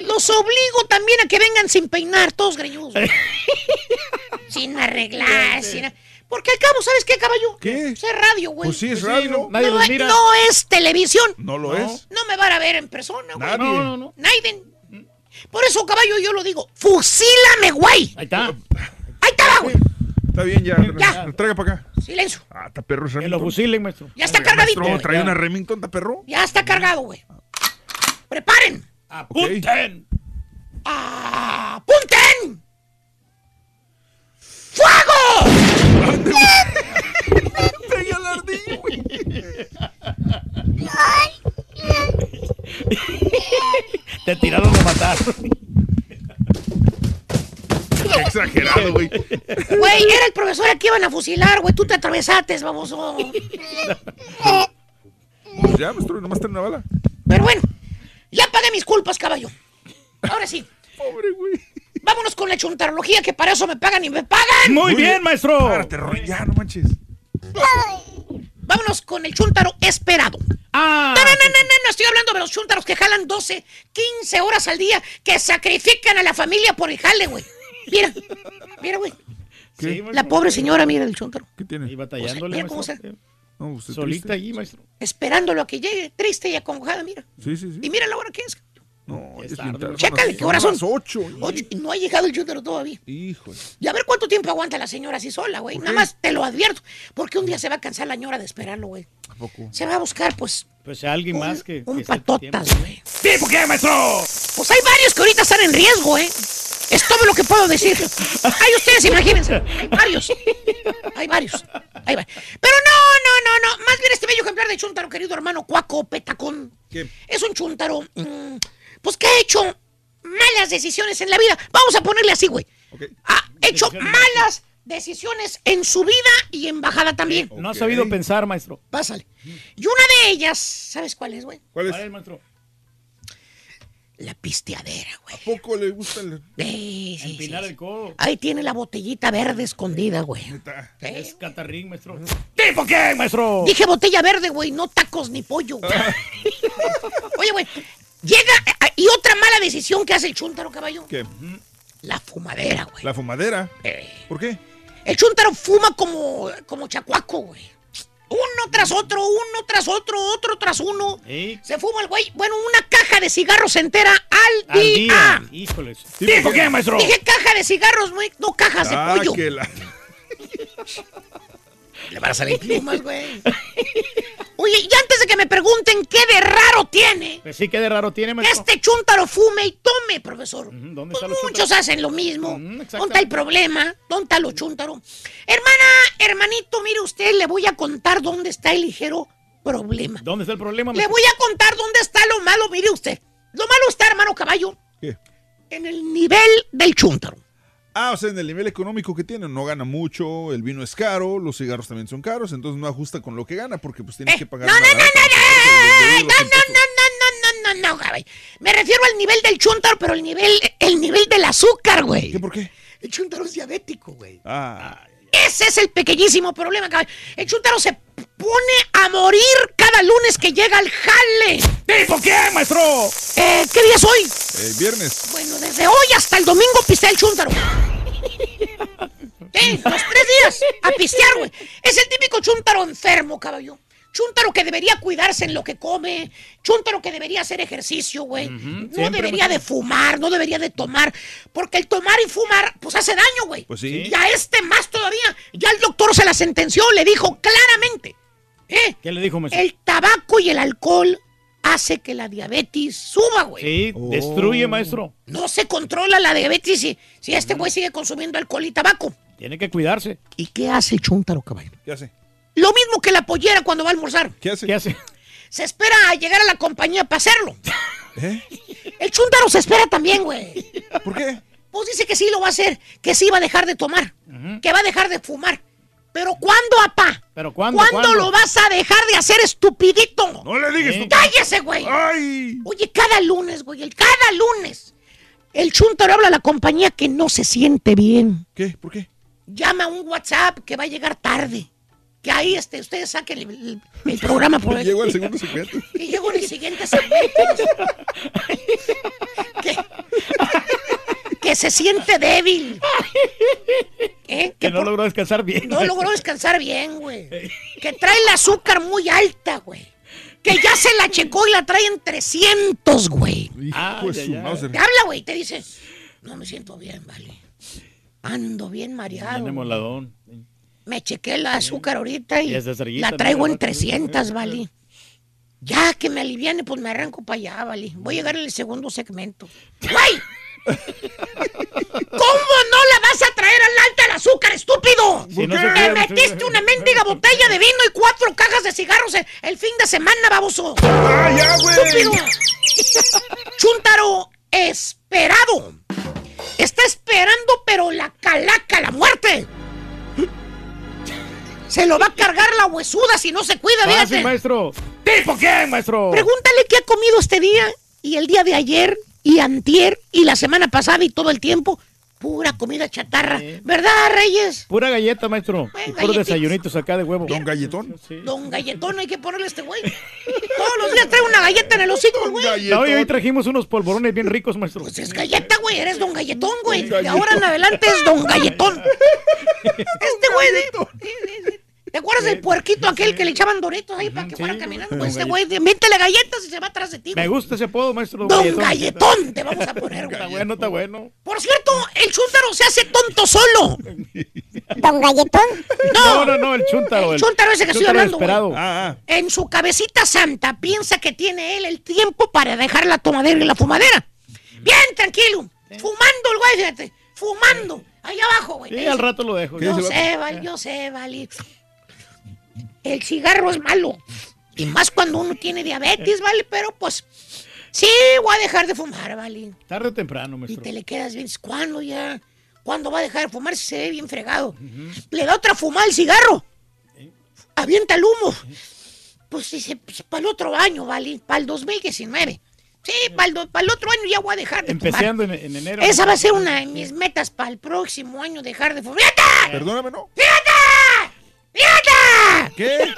Los obligo también a que vengan sin peinar, todos greñudos. sin arreglar, sin... Porque al cabo, ¿sabes qué, caballo? ¿Qué? Es radio, güey. Pues sí, es sí, radio. no- nadie no, los es- mira. no es televisión. No lo No. es. No me van a ver en persona, güey. Nadie. No, no, no. Naiden. Por eso, caballo, yo lo digo. ¡Fusílame, güey! Ahí está. Ahí está, va, güey. Está bien, ya. Ya. Traiga para acá. Silencio. Ah, está perro ese Que lo Remington. fusilen, maestro. Ya está cargadito. maestro. ¿Trae Ya. una Remington, está perro? Ya está cargado, güey. Preparen. Apunten. ¡Apunten! ¡Fuego! Traía la ardilla, güey. Te tiraron a matar. Qué exagerado, güey. Güey, era el profesor al que iban a fusilar, güey. Tú te atravesaste, baboso. Pues ya, maestro, nomás trae una bala. Pero bueno, ya pagué mis culpas, caballo. Ahora sí. Pobre, güey. Vámonos con la chuntarología, que para eso me pagan y me pagan. Muy bien, maestro. Párate, Roy, ya, no manches. Vámonos con el chuntaro esperado. Ah, No, no, no, no, no, no estoy hablando de los chuntaros que jalan 12, 15 horas al día, que sacrifican a la familia por el jale, güey. Mira, mira, güey. La pobre señora, mira el chuntaro. ¿Qué tiene? Ahí batallándole, Mira cómo maestro. No, usted Solita allí, maestro. Esperándolo a que llegue, triste y acongojada, mira. Sí, sí, sí. Y mira la hora que es. No, Es bien tarde. Chécale, ¿qué horas las son? ocho. Oye, y no ha llegado el chuntaro todavía. Híjole. Y a ver cuánto tiempo aguanta la señora así sola, güey. Nada más te lo advierto. Porque un día se va a cansar la ñora de esperarlo, güey. ¿A poco? Se va a buscar, pues, Pues a alguien más que. un que patotas, tiempo. güey. ¿Tipo qué, maestro? Pues hay varios que ahorita están en riesgo, ¿eh? Es todo lo que puedo decir. Hay ustedes, imagínense. Hay varios. Hay varios. Hay va- Pero no, no, no, no. Más bien este bello ejemplar de chuntaro, querido hermano Cuaco Petacón. ¿Qué? Es un chuntaro, mm, pues que ha hecho malas decisiones en la vida. Vamos a ponerle así, güey. Ha hecho Decisiones malas decisiones en su vida y en bajada también. No ha sabido pensar, maestro. Pásale. Y una de ellas, ¿sabes cuál es, güey? ¿Cuál ¿Cuál es, es? maestro? La pisteadera, güey. ¿A poco le gusta el... Sí, sí, Empinar sí, el codo. Ahí tiene la botellita verde escondida, güey. Es catarrín, maestro. ¿Tipo qué, maestro? Dije botella verde, güey, no tacos ni pollo. Oye, güey, llega... eh, Y otra mala decisión que hace el chúntaro, caballo. ¿Qué? La fumadera, güey. La fumadera. ¿Por qué? El chúntaro fuma como, como chacuaco, güey. Uno tras otro, uno tras otro, otro tras uno. Se fuma el güey. Bueno, una caja de cigarros entera al Al día. día. Híjoles. ¿Tipo qué, maestro? Dije caja de cigarros, güey, no cajas de Ah, pollo. que la- Le van a salir plumas, güey. Oye, y antes de que me pregunten qué de raro tiene, Pues sí, qué de raro tiene, maestro. este chúntaro fume y tome, profesor. ¿Dónde Pues muchos hacen lo mismo. ¿Dónde está el problema? ¿Dónde está lo chúntaro? Hermana, hermanito, mire usted, le voy a contar dónde está el ligero problema. ¿Dónde está el problema, Le voy a contar dónde está lo malo, mire usted. Lo malo está, hermano caballo. ¿Qué? En el nivel del chúntaro. Ah, o sea, en el nivel económico que tiene, no gana mucho, el vino es caro, los cigarros también son caros, entonces no ajusta con lo que gana porque pues tiene que pagar. Eh, no, no, no, no, los no, no, no, no, no, no, no, güey. Me refiero al nivel del chúntaro, pero el nivel, el nivel del azúcar, güey. ¿Qué por qué? El chúntaro es diabético, güey. Ah, Ese es el pequeñísimo problema, caballo. El chúntaro se pone a morir cada lunes que llega al jale. ¿Tipo qué, maestro? Eh, ¿Qué día es hoy? eh, viernes. Bueno, desde hoy hasta el domingo pistea el chúntaro. ¿Qué? Los tres días a pistear, güey. Es el típico chúntaro enfermo, caballo. Chúntaro que debería cuidarse en lo que come. Chúntaro que debería hacer ejercicio, güey. No debería de fumar, no debería de tomar. Porque el tomar y fumar, pues hace daño, güey. Pues sí. Y a este más todavía. Ya el doctor se la sentenció, le dijo claramente. ¿Eh? ¿Qué le dijo, maestro? El tabaco y el alcohol hace que la diabetes suba, güey. Sí, destruye, maestro. No se controla la diabetes si, si este güey sigue consumiendo alcohol y tabaco. Tiene que cuidarse. ¿Y qué hace el chúntaro, caballo? ¿Qué hace? Lo mismo que la pollera cuando va a almorzar. ¿Qué hace? ¿Qué hace? Se espera a llegar a la compañía para hacerlo. ¿Eh? El chúntaro se espera también, güey. ¿Por qué? Pues dice que sí lo va a hacer, que sí va a dejar de tomar, que va a dejar de fumar. Pero ¿cuándo, apá? ¿Pero cuándo? ¿Cuándo, cuándo? lo vas a dejar de hacer, estupidito? No le digas. ¿Eh? ¡Cállese, güey! ¡Ay! Oye, cada lunes, güey, el cada lunes. El chúntaro habla a la compañía que no se siente bien. ¿Qué? ¿Por qué? Llama a un WhatsApp que va a llegar tarde. Que ahí este, ustedes saquen el, el- el programa por ahí. Llegó al segundo segmento. Y llego en el siguiente segmento. que, que se siente débil. ¿Eh? Que no logró descansar bien. No logró descansar bien, güey. Que trae el azúcar muy alta, güey. Que ya se la checó y la trae en 300, güey. Mauser. Te habla, güey, te dice, no me siento bien, vale. Ando bien mareado. Tiene moladón. Me chequé el azúcar ahorita y la traigo en 300, vale. Ya que me aliviane, pues me arranco para allá, vale. Voy a llegar en el segundo segmento. ¡Güey! ¿Cómo no la vas a traer al alta el azúcar, estúpido? Si no Te puede, metiste una mendiga botella de vino y cuatro cajas de cigarros el, el fin de semana, baboso. ¡Ah, ya, güey! ¡Estúpido! Chúntaro esperado. Está esperando, pero la calaca, la muerte. Se lo va a cargar la huesuda si no se cuida, fíjate. maestro. ¿Tipo qué, maestro? Pregúntale qué ha comido este día y el día de ayer y antier y la semana pasada y todo el tiempo. Pura comida chatarra. ¿Verdad, Reyes? Pura galleta, maestro. Y puros desayunitos acá de huevo. ¿Don Galletón? Sí. Don Galletón, hay que ponerle a este güey. Todos los días trae una galleta en el hocico, güey. No, y hoy trajimos unos polvorones bien ricos, maestro. Pues es galleta, güey. Eres Don Galletón, güey. De ahora en adelante es Don Galletón. Este güey. de- ¿Te acuerdas del puerquito aquel que le echaban doritos ahí para que fuera caminando? Pues este güey, métele galletas y se va atrás de ti. Me gusta ese apodo, maestro. Don Galletón te vamos a poner, güey. Está bueno, está bueno. Por cierto, el chúntaro se hace tonto solo. Don Galletón. No, no, no, el chúntaro. El chúntaro ese que estoy hablando, güey. Ah, ah. En su cabecita santa piensa que tiene él el tiempo para dejar la tomadera y la fumadera. Bien, tranquilo. Fumando el güey, fíjate. Fumando. Ahí abajo, güey. Sí, al rato lo dejo. Yo sé, vale, yo sé, vale. El cigarro es malo. Y más cuando uno tiene diabetes, vale, pero pues sí, voy a dejar de fumar, vale. Tarde o temprano, Y maestro. te le quedas bien. ¿Cuándo ya? ¿Cuándo va a dejar de fumar si se ve bien fregado? Le da otra fumada al cigarro. Avienta el humo. Pues dice, para el otro año, vale, para el 2019. Sí, para el, para el otro año ya voy a dejar de fumar. Empezando en, en enero. Esa va a ser una de mis metas para el próximo año, dejar de fumar. ¡Fíjate! Perdóname, no. ¡Fíjate! ¿Qué?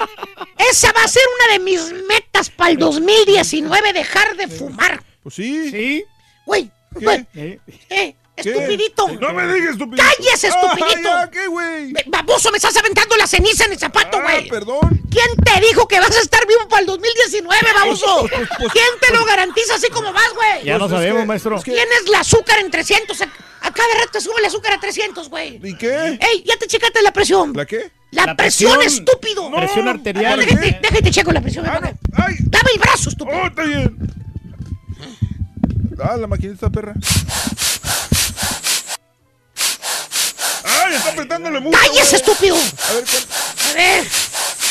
Esa va a ser una de mis metas para el 2019, dejar de fumar. Pues sí. Sí. Güey, güey. Eh, estupidito. No me digas estupidito. ¡Cállese, estupidito! Ah, ya, ¿qué, güey? Baboso, me estás aventando la ceniza en el zapato, Ah, güey. perdón. ¿Quién te dijo que vas a estar vivo para el 2019, baboso? ¿Quién te lo garantiza así como vas, güey? Ya no sabemos, maestro. Tienes el azúcar en 300. A, cada rato te sube el azúcar a 300, güey. ¿Y qué? Ey, ya te checaste la presión. ¿La qué? La, La presión, presión. estúpido. Presión arterial. Déjate, déjate checo la presión. ¡Ay! Dame el brazo, estúpido. ¡Oh, está bien! Ah, la maquinita perra. ¡Ay, está apretándole mucho! ¡Cállese, estúpido! A ver, ¿cuál? A ver.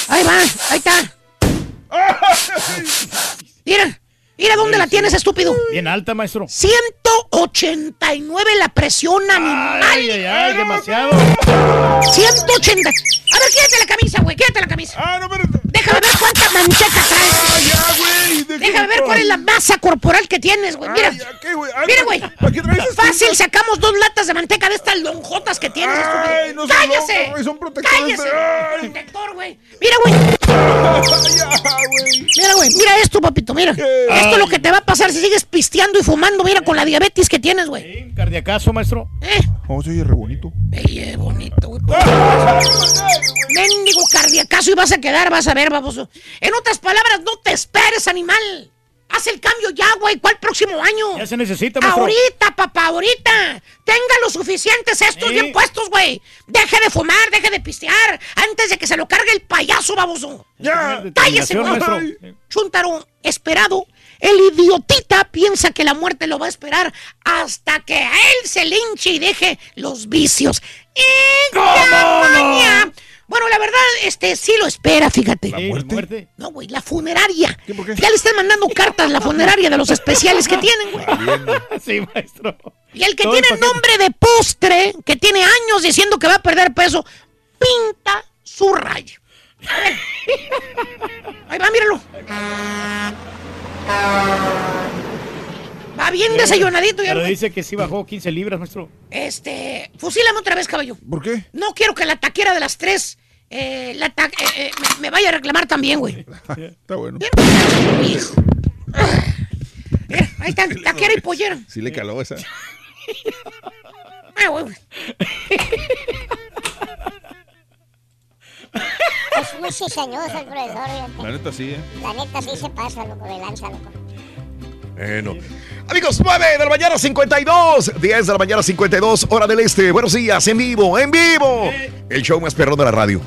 Ahí va, ahí está. Mira, mira dónde la tienes, estúpido. Bien alta, maestro. 189 la presión animal. Ay, ay, ay, demasiado. 180. A ver, quédate la camisa, güey. Quédate la camisa. Ah, no, pero... Déjame ver cuánta manteca traes. ¡Ah, ya, güey! ¿De qué Déjame ver cuál es la masa corporal que tienes, güey. Mira. Ay, Mira, ¿para- güey. ¿Para qué traes estas Fácil, sacamos dos latas de manteca de estas lonjotas que tienes, Ay, no son ¡Cállese! son protectores ¡Cállese! Ay. Protector, güey. Mira, güey. Ay, ya, güey. Mira, güey. Mira esto, papito. Mira. Esto es lo que te va a pasar si sigues pisteando y fumando. Mira, con la diabetes que tienes, güey. Sí, Cardiacazo, maestro. ¿Eh? Oh, se oye re bonito. Ey, bonito, güey. Mendigo cardiacazo y vas a quedar, vas a ver, baboso. En otras palabras, no te esperes, animal. Haz el cambio ya, güey. ¿Cuál próximo año? Ya se necesita, maestro. Ahorita, papá, ahorita. Tenga los suficientes estos Sí. bien puestos, güey. Deje de fumar, deje de pistear. Antes de que se lo cargue el payaso, baboso. Ya. Cállese, güey. Chuntaro, esperado. El idiotita piensa que la muerte lo va a esperar hasta que a él se linche y deje los vicios. ¡Maña! Bueno, la verdad, este sí lo espera, fíjate. Sí, muerte? No, güey, la funeraria. ¿Qué, por qué? Ya le están mandando cartas la funeraria de los especiales que tienen, güey. Sí, maestro. Y el que Todo el tiene paquete. nombre de postre, que tiene años diciendo que va a perder peso, pinta su rayo. A ver. Ahí va, míralo. Va bien desayunadito ya. Pero dice que sí bajó 15 libras, maestro. Este, fusílame otra vez, caballo. ¿Por qué? No quiero que la taquera de las tres eh, la ta- eh, eh, me, me vaya a reclamar también, güey. Está bueno. Hijo. Mira, ahí está, taquera y pollera. Sí le caló esa. Ah, güey. Es muy cizañoso el profesor. La neta sí, ¿eh? La neta sí se pasa, loco, de lanza, loco. Bueno. Amigos, 9 de la mañana 52, 10 de la mañana 52, hora del este. Buenos días, en vivo, en vivo. El show más perrón de la radio.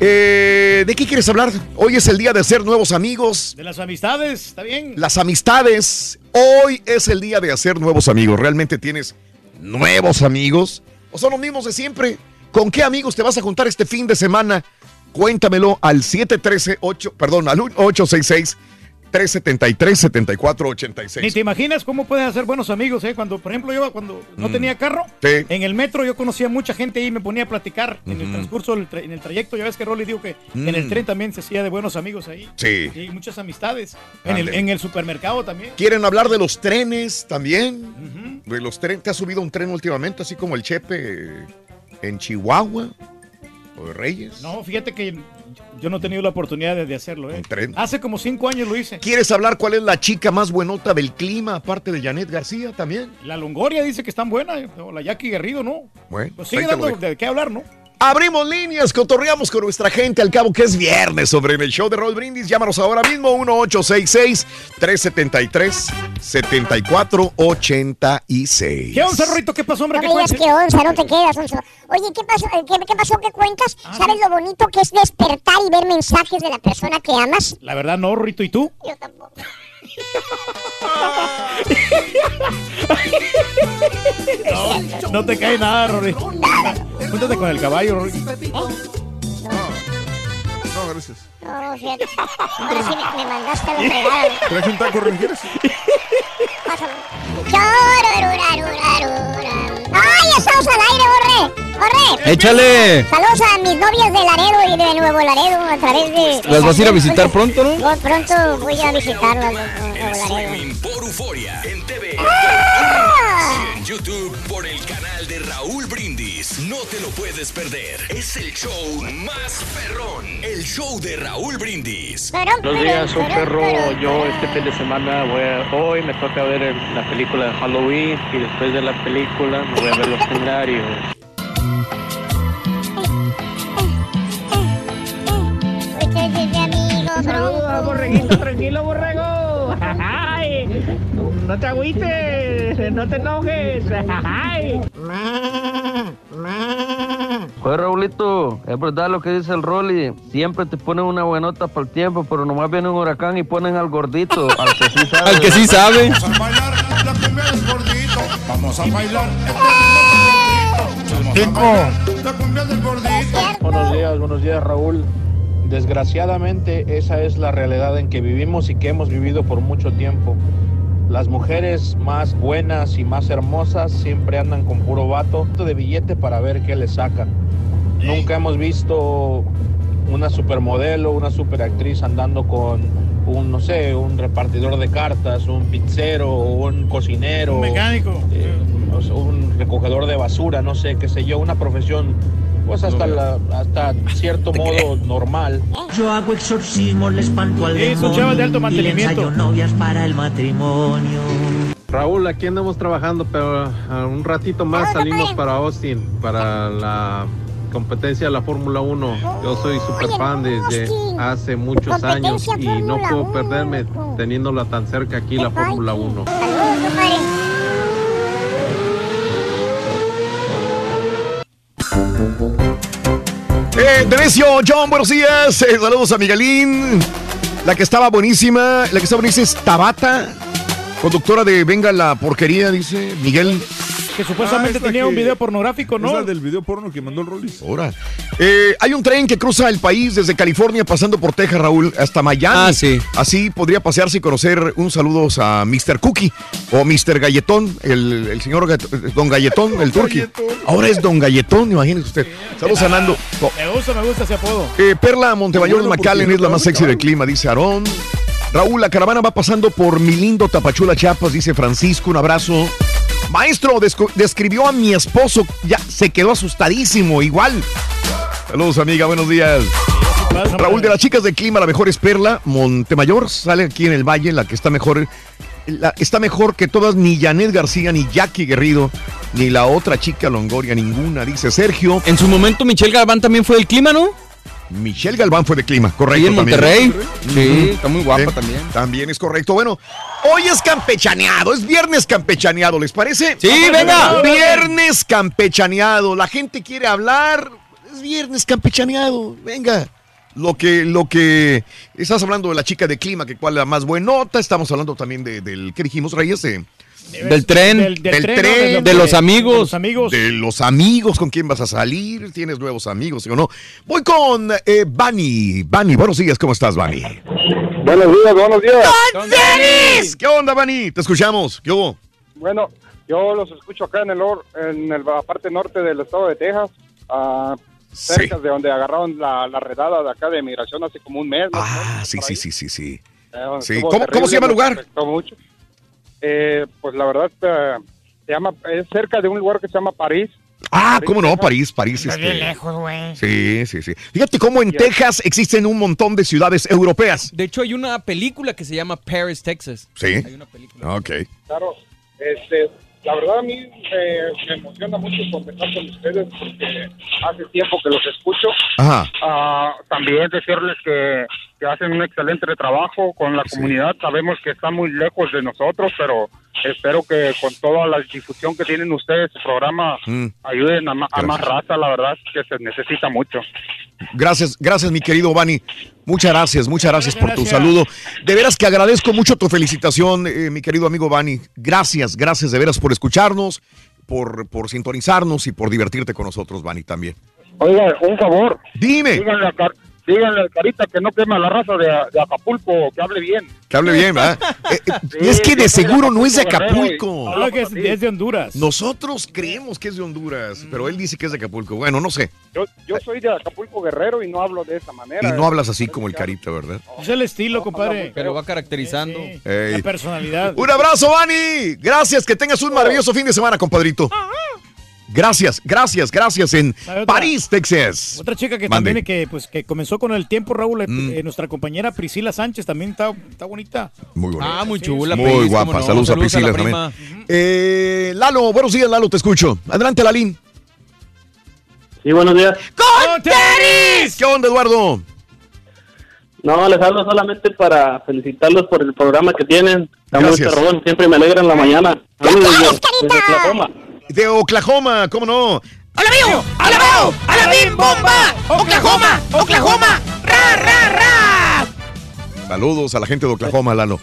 Eh, ¿De qué quieres hablar? Hoy es el día de hacer nuevos amigos, De las amistades, ¿está bien? las amistades. Hoy es el día de hacer nuevos amigos. ¿Realmente tienes nuevos amigos? ¿O son los mismos de siempre? ¿Con qué amigos te vas a juntar este fin de semana? Cuéntamelo al 713-8, perdón, al 866 373 7486 Ni te imaginas cómo puedes hacer buenos amigos, ¿eh? Cuando, por ejemplo, yo cuando no Mm. tenía carro, Sí. en el metro yo conocía mucha gente y me ponía a platicar en el transcurso, tra- en el trayecto. Ya ves que Rolly dijo que en el Mm. tren también se hacía de buenos amigos ahí. Sí. Y muchas amistades. En el, Ándale. en el supermercado también. ¿Quieren hablar de los trenes también? De los trenes. ¿Te has subido un tren últimamente, así como el Chepe en Chihuahua? ¿O de Reyes? No, fíjate que yo no he tenido la oportunidad de, de hacerlo, ¿eh? Tren. Hace como cinco años lo hice. ¿Quieres hablar cuál es la chica más buenota del clima, aparte de Janet García también? La Longoria dice que están buenas, ¿eh? o la Jackie Guerrido, ¿no? Bueno, Pues sigue dando de qué hablar, ¿no? Abrimos líneas, cotorreamos con nuestra gente al cabo que es viernes sobre el show de Roll Brindis. Llámanos ahora mismo 1866-373-7486. ¿Qué onza, Rorrito? ¿Qué pasó, hombre? No ¿Qué me digas onza, no te quedas, onza. Oye, ¿qué pasó? ¿Qué, qué pasó? ¿Qué cuentas? Ah, ¿Sabes lo bonito que es despertar y ver mensajes de la persona que amas? La verdad, no, Rorrito. ¿Y tú? Yo tampoco. No, no te cae nada, Rory. Júntate con el caballo, Rory. No, gracias. No, fíjate. Ahora sí me, me mandaste a la fregada. ¿Traes un taco, Ren? ¿Quieres? Pásalo. Chorororarorarora. ¡Ay, estamos al aire, Borre! ¡Borre! Échale. Saludos a mis novias de Laredo y de Nuevo Laredo a través de... ¿Las vas a ir a visitar pronto, no? Voy- pronto voy a visitarlas. loco. Streaming por Euforia en TV ¡Ah! y en YouTube por el canal de Raúl Brindis. No te lo puedes perder. Es el show más perrón. El show de Raúl Brindis. Buenos días, soy perro. Yo este fin de semana voy a, hoy me toca ver el- la película de Halloween y después de la película me voy a ver los escenarios. Usted es mi amigo. Saludos, borreguito, tranquilo, borrego. No te agüites, no te enojes. Ay. Oye, Raulito, es verdad lo que dice el Rolly. Siempre te ponen una buenota para el tiempo, pero nomás viene un huracán y ponen al gordito, al que sí sabe. Al que sí sabe. Vamos a bailar. Buenos días, buenos días Raúl. Desgraciadamente esa es la realidad en que vivimos y que hemos vivido por mucho tiempo. Las mujeres más buenas y más hermosas siempre andan con puro vato de billete para ver qué le sacan. Nunca hemos visto una supermodelo, una superactriz andando con un, no sé, un repartidor de cartas, un pizzero, un cocinero. Un mecánico. eh, un recogedor de basura, no sé, qué sé yo, una profesión, pues hasta, la- hasta cierto modo normal. Yo hago exorcismo, le espanto al son chavas de alto demonio y le mantenimiento. ensayo novias para el matrimonio. Raúl, aquí andamos trabajando, pero a un ratito más salimos para Austin, para la competencia de la Fórmula 1. Yo soy super fan desde hace muchos años y no puedo perderme teniéndola tan cerca aquí la Fórmula 1. Eh, Denecio, John, buenos días. Eh, saludos a Miguelín. La que estaba buenísima, la que estaba buenísima es Tabata, conductora de Venga la Porquería, dice Miguel. Que supuestamente Ah, tenía que- un video pornográfico, Es ¿no? la del video porno que mandó el Rollis. Ahora. Eh, hay un tren que cruza el país desde California pasando por Texas, Raúl, hasta Miami. Ah, sí. Así podría pasearse y conocer un saludo a Mr. Cookie o Mr. Galletón, el, el señor Gat- Don Galletón, el turqui. Ahora es Don Galletón, imagínese usted. Saludos a Nando. Me gusta, me gusta ese apodo. eh, Perla Montemayor Bueno, McAllen es la más sexy del clima, dice Aarón. Raúl, la caravana va pasando por mi lindo Tapachula, Chiapas, dice Francisco, un abrazo. Maestro, describió a mi esposo, ya se quedó asustadísimo, igual. Saludos, amiga, buenos días. Raúl, de las chicas del clima, la mejor es Perla Montemayor, sale aquí en el Valle, la que está mejor, está mejor que todas, ni Janet García, ni Jackie Guerrido, ni la otra chica Longoria, ninguna, dice Sergio. En su momento Michelle Galván también fue del clima, ¿no? Michelle Galván fue de clima, correcto. Ahí en también. Monterrey. Sí, Ujú. está muy guapa Sí, también. También es correcto. Bueno, hoy es campechaneado, es viernes campechaneado, ¿les parece? Sí, venga. Viernes campechaneado. La gente quiere hablar. Es viernes campechaneado. Venga. Lo que, lo que. Estás hablando de la chica de clima, que cuál es la más buenota. Estamos hablando también de- del. ¿Qué dijimos, Reyes? De- Del tren. Del- del tren, ¿no? De- De los amigos. de los amigos. De los amigos con quién vas a salir. ¿Tienes nuevos amigos ¿sí o no? Voy con eh, Bani. Bani, buenos días. ¿Cómo estás, Bani? Buenos días, buenos días. ¡Denis! ¿Qué onda, Bani? Te escuchamos. ¿Qué hubo? Bueno, yo los escucho acá en el or- en el- la parte norte del estado de Texas, ah, cerca de donde agarraron la, la redada de acá de migración hace como un mes. Ah, sí, sí, sí, sí, sí. Eh, Sí, estuvo ¿cómo- cómo se llama el lugar? mucho. Eh, pues la verdad, eh, se llama, es cerca de un lugar que se llama París. Ah, ¿cómo no? París, París. Está este, bien lejos, güey. Sí, sí, sí. Fíjate cómo en Texas existen un montón de ciudades europeas. De hecho, hay una película que se llama Paris, Texas. Sí. Hay una película. Ok. Claro, este, la verdad a mí eh, me emociona mucho conversar con ustedes porque hace tiempo que los escucho. Ajá. Ah, también decirles que, que hacen un excelente trabajo con la comunidad. Sabemos que están muy lejos de nosotros, pero espero que con toda la difusión que tienen ustedes, su programa, Mm. ayuden a, más raza. La verdad que se necesita mucho. Gracias, gracias, mi querido Bani. Muchas gracias, muchas gracias por tu gracias. saludo. De veras que agradezco mucho tu felicitación, eh, mi querido amigo Bani. Gracias, gracias de veras por escucharnos, por, por sintonizarnos y por divertirte con nosotros, Bani, también. Oiga, un favor. Dime. Díganle a, Car- díganle al Carita que no quema la raza de, de Acapulco, que hable bien. Que hable bien, ¿verdad? Eh, eh, Sí, es que de seguro no es de Acapulco. No, que es, es de Honduras. Nosotros creemos que es de Honduras, pero él dice que es de Acapulco. Bueno, no sé. Yo, yo soy de Acapulco Guerrero y no hablo de esa manera. Y no hablas así como el Carita, ¿verdad? Es el estilo, compadre. Pero va caracterizando. Ey. La personalidad. Un abrazo, Vani. Gracias, que tengas un maravilloso fin de semana, compadrito. Gracias, gracias, gracias en. París, Texas. Otra chica que Mande. también que, pues, que comenzó con el tiempo, Raúl, eh, Mm. eh, nuestra compañera Priscila Sánchez también está, está bonita. Muy bonita. Ah, muy chula. Muy Pris, guapa. no. Saludos, a Priscila la también. Eh, Lalo, buenos días, Lalo, te escucho. Adelante, Lalín. Sí, buenos días. ¡Con tenis! ¿Qué onda, Eduardo? No, les hablo solamente para felicitarlos por el programa que tienen. Está muy perrón, siempre me alegran la mañana. Saludos desde- desde Oklahoma. De Oklahoma, ¿cómo no? ¡Alabío! ¡Alabao! ¡Alabim bomba! ¡Oklahoma! ¡Oklahoma! ¡Ra, ra, ra! Saludos a la gente de Oklahoma, Lalo.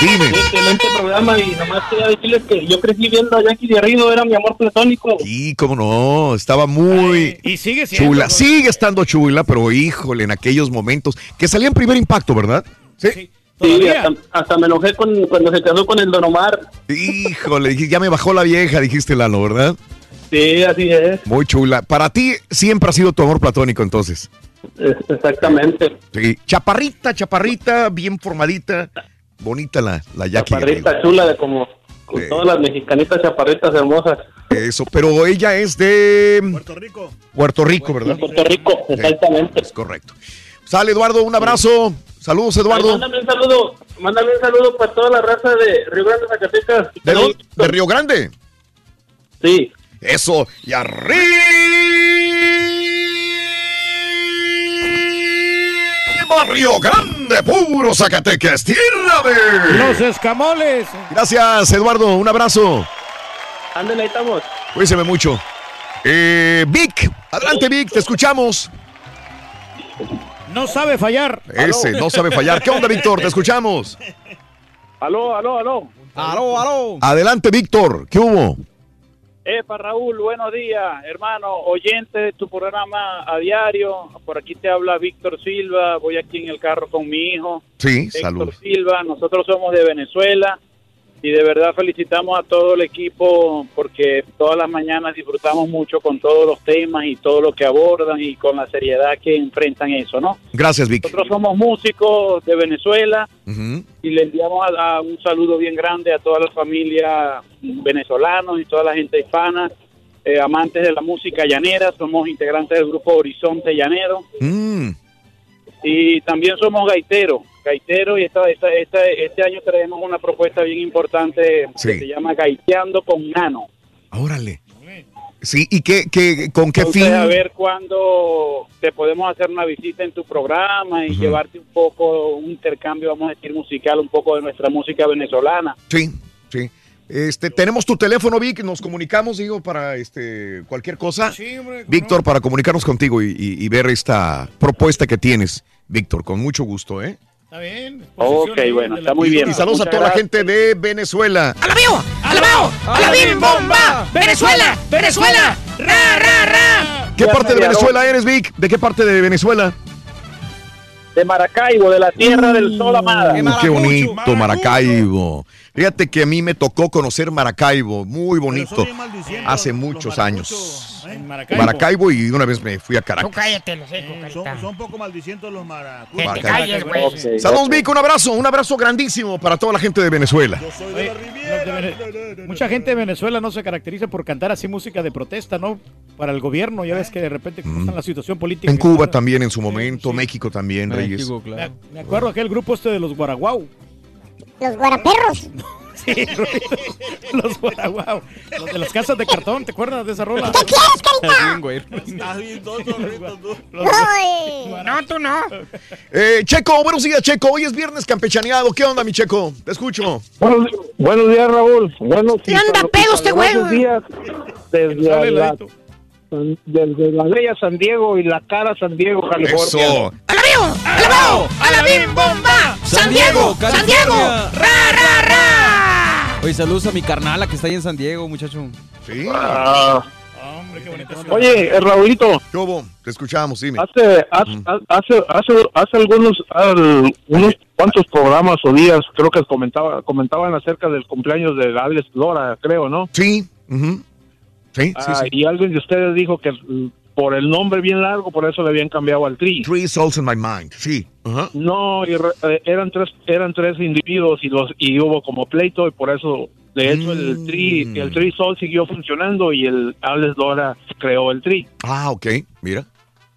Dime. Excelente programa y nomás quería decirles que yo crecí viendo a Jackie Garrido, era mi amor platónico. Y cómo no, estaba muy Y sigue siendo. chula. Sigue estando chula, pero híjole, en aquellos momentos que salía en primer impacto, ¿verdad? Sí. Sí, hasta, hasta me enojé con, cuando se casó con el Don Omar. Híjole, ya me bajó la vieja, dijiste Lalo, ¿verdad? Sí, así es. Muy chula. Para ti siempre ha sido tu amor platónico, entonces. Es- Exactamente. Sí. Chaparrita, chaparrita, bien formadita. Bonita la, la Jackie. Chaparrita chula de como con Sí. todas las mexicanitas chaparritas hermosas. Eso, pero ella es de Puerto Rico. Puerto Rico, ¿verdad? Puerto Rico, exactamente. Es correcto. Sale, Eduardo, un abrazo. Saludos, Ay, Eduardo. mándame un saludo, mándame un saludo para toda la raza de Río Grande, Zacatecas. ¿De, dónde? ¿De Río Grande? Sí. Eso. Y arriba Río Grande, puro Zacatecas, tierra de... Los escamoles. Gracias, Eduardo. Un abrazo. Ándale, ahí estamos. Cuídese mucho. Eh, Vic, adelante, Vic, te escuchamos. No sabe fallar. Ese, no sabe fallar. ¿Qué onda, Víctor? Te escuchamos. Aló, aló, aló. Aló, aló. Adelante, Víctor. ¿Qué hubo? Epa, Raúl, buenos días, hermano, oyente de tu programa a diario. Por aquí te habla Víctor Silva. Voy aquí en el carro con mi hijo. Sí, saludos. Silva, nosotros somos de Venezuela y de verdad felicitamos a todo el equipo porque todas las mañanas disfrutamos mucho con todos los temas y todo lo que abordan y con la seriedad que enfrentan eso, ¿no? Gracias, Vic. Nosotros somos músicos de Venezuela y le enviamos a, a un saludo bien grande a toda la familia venezolanos y toda la gente hispana, eh, amantes de la música llanera, somos integrantes del grupo Horizonte Llanero. Mm, y también somos gaiteros, gaiteros y esta, esta- esta- este año traemos una propuesta bien importante Sí. que se llama Gaiteando con Nano. órale. Sí, ¿y qué, qué, con qué Entonces, fin? a ver cuándo te podemos hacer una visita en tu programa y llevarte un poco, un intercambio, vamos a decir, musical, un poco de nuestra música venezolana. Sí, sí. Este, tenemos tu teléfono, Vic, nos comunicamos, digo, para este cualquier cosa. Víctor, para comunicarnos contigo y, y- y ver esta propuesta que tienes, Víctor, con mucho gusto, ¿eh? Está bien. Ok, bueno, está muy bien. Y saludos a toda la gente de Venezuela. ¡Alabío! ¡Alabao! ¡Alabim bomba! ¡Venezuela! ¡Venezuela! ¡Ra, ra, ra! ¿Qué parte de Venezuela eres, Vic? ¿De qué parte de Venezuela? De Maracaibo, de la tierra del sol amada. Qué bonito, Maracaibo. Fíjate que a mí me tocó conocer Maracaibo, muy bonito, hace muchos años. Maracaibo. y una vez me fui a Caracas. cállate, lo sé, Son, son un poco maldicientos los maracuyos. Que te calles, güey. Saludos, Vic, un abrazo, un abrazo grandísimo para toda la gente de Venezuela. Oye, los de Vene- Mucha gente de Venezuela no se caracteriza por cantar así música de protesta, ¿no? Para el gobierno, ya ves que de repente está la situación política. En Cuba también en su momento, México también, Reyes. Claro. Me acuerdo aquel grupo este de los Guaraguau. Los guaraperros. Sí, los Guaraguau. Los de las casas de cartón, ¿te acuerdas de esa rola? ¿Qué quieres, carita? Bien, güey. Estás bien tonto, tú. No, tú no. Eh, Checo, buenos días, Checo. Hoy es viernes campechaneado. ¿Qué onda, mi Checo? Te escucho. Buenos, buenos días, Raúl. Buenos ¿Qué anda pedo este güey? Buenos días desde la, desde la bella San Diego y la cara San Diego, California. Eso. ¡Alabao! ¡Alabim bomba! ¡San Diego! ¡San Diego! ¡Ra, ra, ra! Oye, saludos a mi carnala que está ahí en San Diego, muchacho. Sí. Ah, Hombre, qué bonito. Oye, eh, Raulito. ¿Qué hubo? Te escuchamos, dime. Hace, hace, hace, hace, hace algunos, al- unos cuantos programas o días, creo que comentaba, comentaban acerca del cumpleaños de Alex Lora, creo, ¿no? Sí. ujú. Sí, sí, Ah, sí. Y alguien de ustedes dijo que por el nombre bien largo, por eso le habían cambiado al Tri. Three Souls in My Mind, sí. No, y re- eh, eran tres, eran tres individuos y los y hubo como pleito y por eso, de hecho, el Tri, Mm. el Tri Sol siguió funcionando y el Alex Lora creó el Tri. Ah, ok, mira.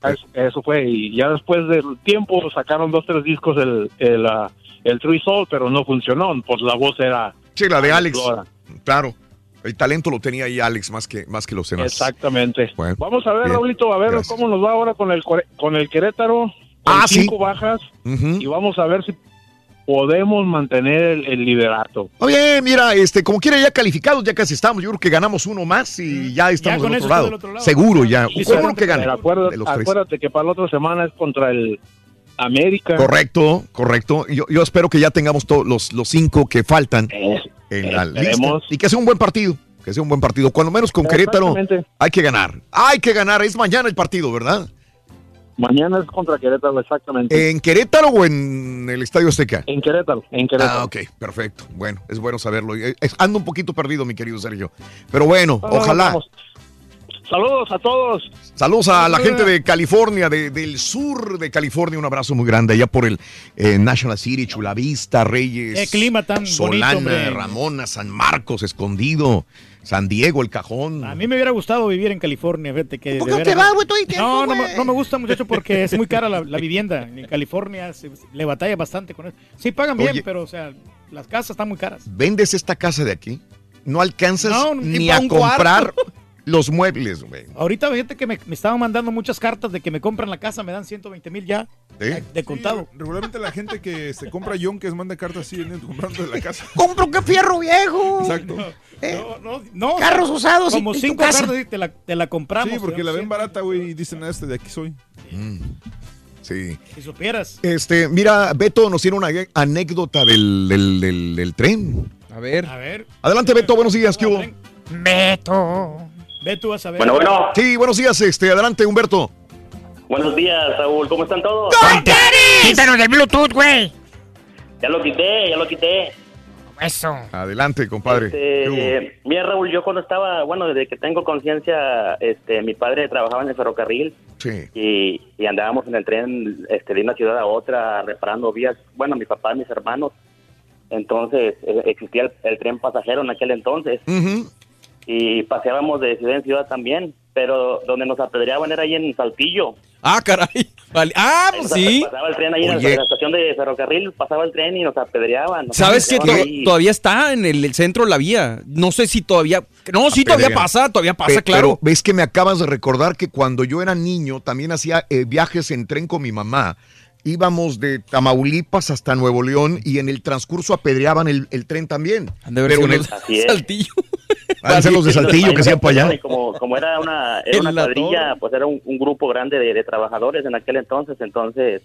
Es- Eso fue, y ya después del tiempo sacaron dos, tres discos el, el, ah, el True Soul, pero no funcionó, pues la voz era... Sí, la de Alex. Claro. El talento lo tenía ahí Alex más que, más que los demás. Exactamente. Bueno, Vamos a ver, bien. Raulito, a ver Gracias. cómo nos va ahora con el, con el Querétaro, con Ah, sí. cinco bajas, Ujú. y vamos a ver si podemos mantener el, el liderato. Bien, mira, este, como quiera ya calificados, ya casi estamos. Yo creo que ganamos uno más y ya estamos con del, otro lado. del otro lado. Seguro ya. Seguro que Pero gana. acuérdate, de los tres. acuérdate que para la otra semana es contra el América. Correcto, correcto. Yo, yo espero que ya tengamos todos los, los cinco que faltan en la lista. Y que sea un buen partido. Que sea un buen partido. Cuando menos con Querétaro hay que ganar. Hay que ganar. Es mañana el partido, ¿verdad? Mañana es contra Querétaro, exactamente. ¿En Querétaro o en el Estadio Azteca? En Querétaro, en Querétaro. Ah, ok, perfecto. Bueno, es bueno saberlo. Eh, es- Ando un poquito perdido, mi querido Sergio. Pero bueno, No, no, ojalá. Saludos a todos. Saludos a la gente de California, de- del sur de California. Un abrazo muy grande allá por el eh, National City, Chula Vista, Reyes. Qué clima tan bonito, Solana. Ramona, San Marcos, Escondido, San Diego, El Cajón. A mí me hubiera gustado vivir en California, fíjate que. ¿Por qué no te vas, güey, todo el tiempo, No, no, no me gusta, muchacho, porque es muy cara la, la vivienda. En California se- le batalla bastante con eso. Sí pagan bien, pero, o sea, las casas están muy caras. ¿Vendes esta casa de aquí? No alcanzas No, ni a comprar cuarto. Los muebles, güey. Ahorita fíjate que me, me estaban mandando muchas cartas de que me compran la casa, me dan 120 mil ya ¿Eh? de contado. Regularmente la gente que se compra yonkes manda cartas así vienen comprando de la casa. Compro que fierro viejo. Exacto. No, no, no. Carros usados Como y cinco casa. cartas y te la, te la compramos. Sí, porque la ven barata, güey, y dicen, "Ah, este de aquí soy. Sí. Si supieras. Este, mira, Beto nos tiene una anécdota del, del- del- del tren. A ver. A ver. Adelante, Beto, buenos días, ¿qué hubo? Beto. Beto, vas a ver. Bueno, bueno. Sí, buenos días, este, adelante, Humberto. Buenos días, Raúl. ¿Cómo están todos? Quítanos del Bluetooth, güey. Ya lo quité, ya lo quité. Eso. Adelante, compadre. Este, mira, Raúl, yo cuando estaba, bueno, desde que tengo conciencia, este, mi padre trabajaba en el ferrocarril Sí. y, y andábamos en el tren este, de una ciudad a otra reparando vías. Bueno, mi papá y mis hermanos. Entonces, eh, existía el, el tren pasajero en aquel entonces y paseábamos de ciudad en ciudad también, pero donde nos apedreaban era ahí en Saltillo. Ah, caray. Vale. Ah, pues sí. Pasaba el tren ahí en la- Oye. en la estación de ferrocarril, pasaba el tren y nos apedreaban. nos ¿Sabes que ahí. todavía está en el, el centro de la vía? No sé si todavía. No, sí, todavía pasa, todavía pasa, Pe- claro. Pero ves que me acabas de recordar que cuando yo era niño también hacía eh, viajes en tren con mi mamá. Íbamos de Tamaulipas hasta Nuevo León y en el transcurso apedreaban el, el tren también. de haber Pero sido en el, los de es. Saltillo. Ser los de Saltillo que se iban para allá. Como, como era una, era una cuadrilla, pues era un, un grupo grande de, de trabajadores en aquel entonces, entonces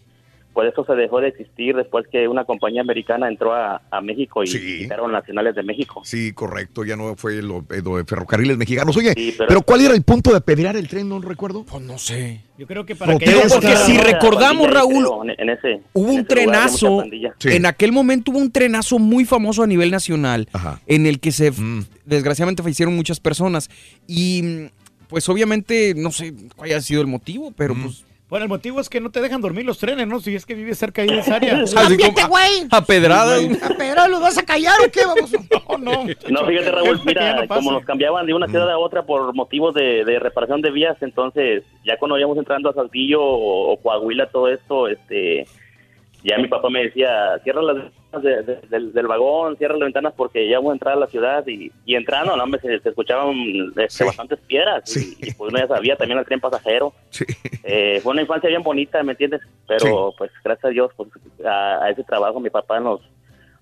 por eso se dejó de existir después que una compañía americana entró a, a México y quitaron nacionales de México. Sí, correcto, ya no fue lo, eh, lo de ferrocarriles mexicanos. Oye, pero- pero, ¿cuál era el punto de apedrear el tren? No recuerdo. Pues no sé. Yo creo que para que. Digo, porque si recordamos, Raúl, en, ese, Hubo en un trenazo, en aquel momento hubo un trenazo muy famoso a nivel nacional, en el que se, Mm. desgraciadamente fallecieron muchas personas. Y pues obviamente, no sé cuál haya sido el motivo, pero Mm. pues... Bueno, el motivo es que no te dejan dormir los trenes, ¿no? Si es que vives cerca ahí de esa área. Cámbiate, güey. A pedradas. ¿A pedradas los vas a callar o qué? Vamos. No, no. No, fíjate Raúl, mira, no como nos cambiaban de una ciudad a otra por motivos de, de reparación de vías, entonces ya cuando íbamos entrando a Saltillo o, o Coahuila, todo esto, este, ya mi papá me decía, cierra las de- de- del, del vagón, cierra las ventanas porque ya vamos a entrar a la ciudad y, y entrando, no, hombre, se, se escuchaban este, bastantes piedras y, y, pues uno ya sabía también el tren pasajero. Eh, fue una infancia bien bonita, ¿me entiendes? Pero pues gracias a Dios, pues, a, a ese trabajo mi papá nos,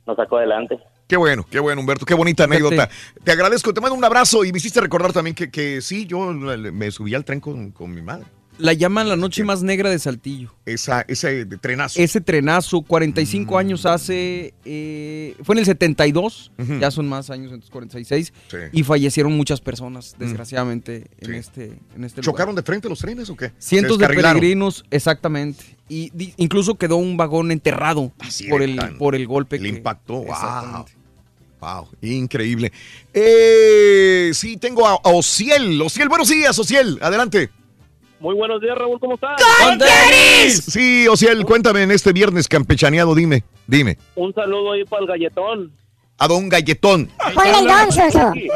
nos sacó adelante. Qué bueno, qué bueno, Humberto, qué bonita anécdota. Te agradezco, te mando un abrazo y me hiciste recordar también que, que sí, yo me subí al tren con, con mi madre. La llaman la noche más negra de Saltillo. Esa, ese trenazo. Ese trenazo, 45 Mm. años hace, eh, fue en el 72, Ujú. ya son más años, entonces 46, Sí. y fallecieron muchas personas, desgraciadamente, en este, en este lugar. ¿Chocaron de frente los trenes o qué? Cientos de peregrinos, exactamente. Y di- incluso quedó un vagón enterrado por el, tan- por el golpe. El que- impacto. Wow. Wow, increíble. Eh, sí, tengo a, a Ociel. Ociel, buenos días, Ociel. Adelante. Muy buenos días, Raúl, ¿cómo estás? Sí, Ociel, cuéntame en este viernes campechaneado, dime, dime. Un saludo ahí para el galletón. A Don Galletón. Ponle el don, Soso. eh,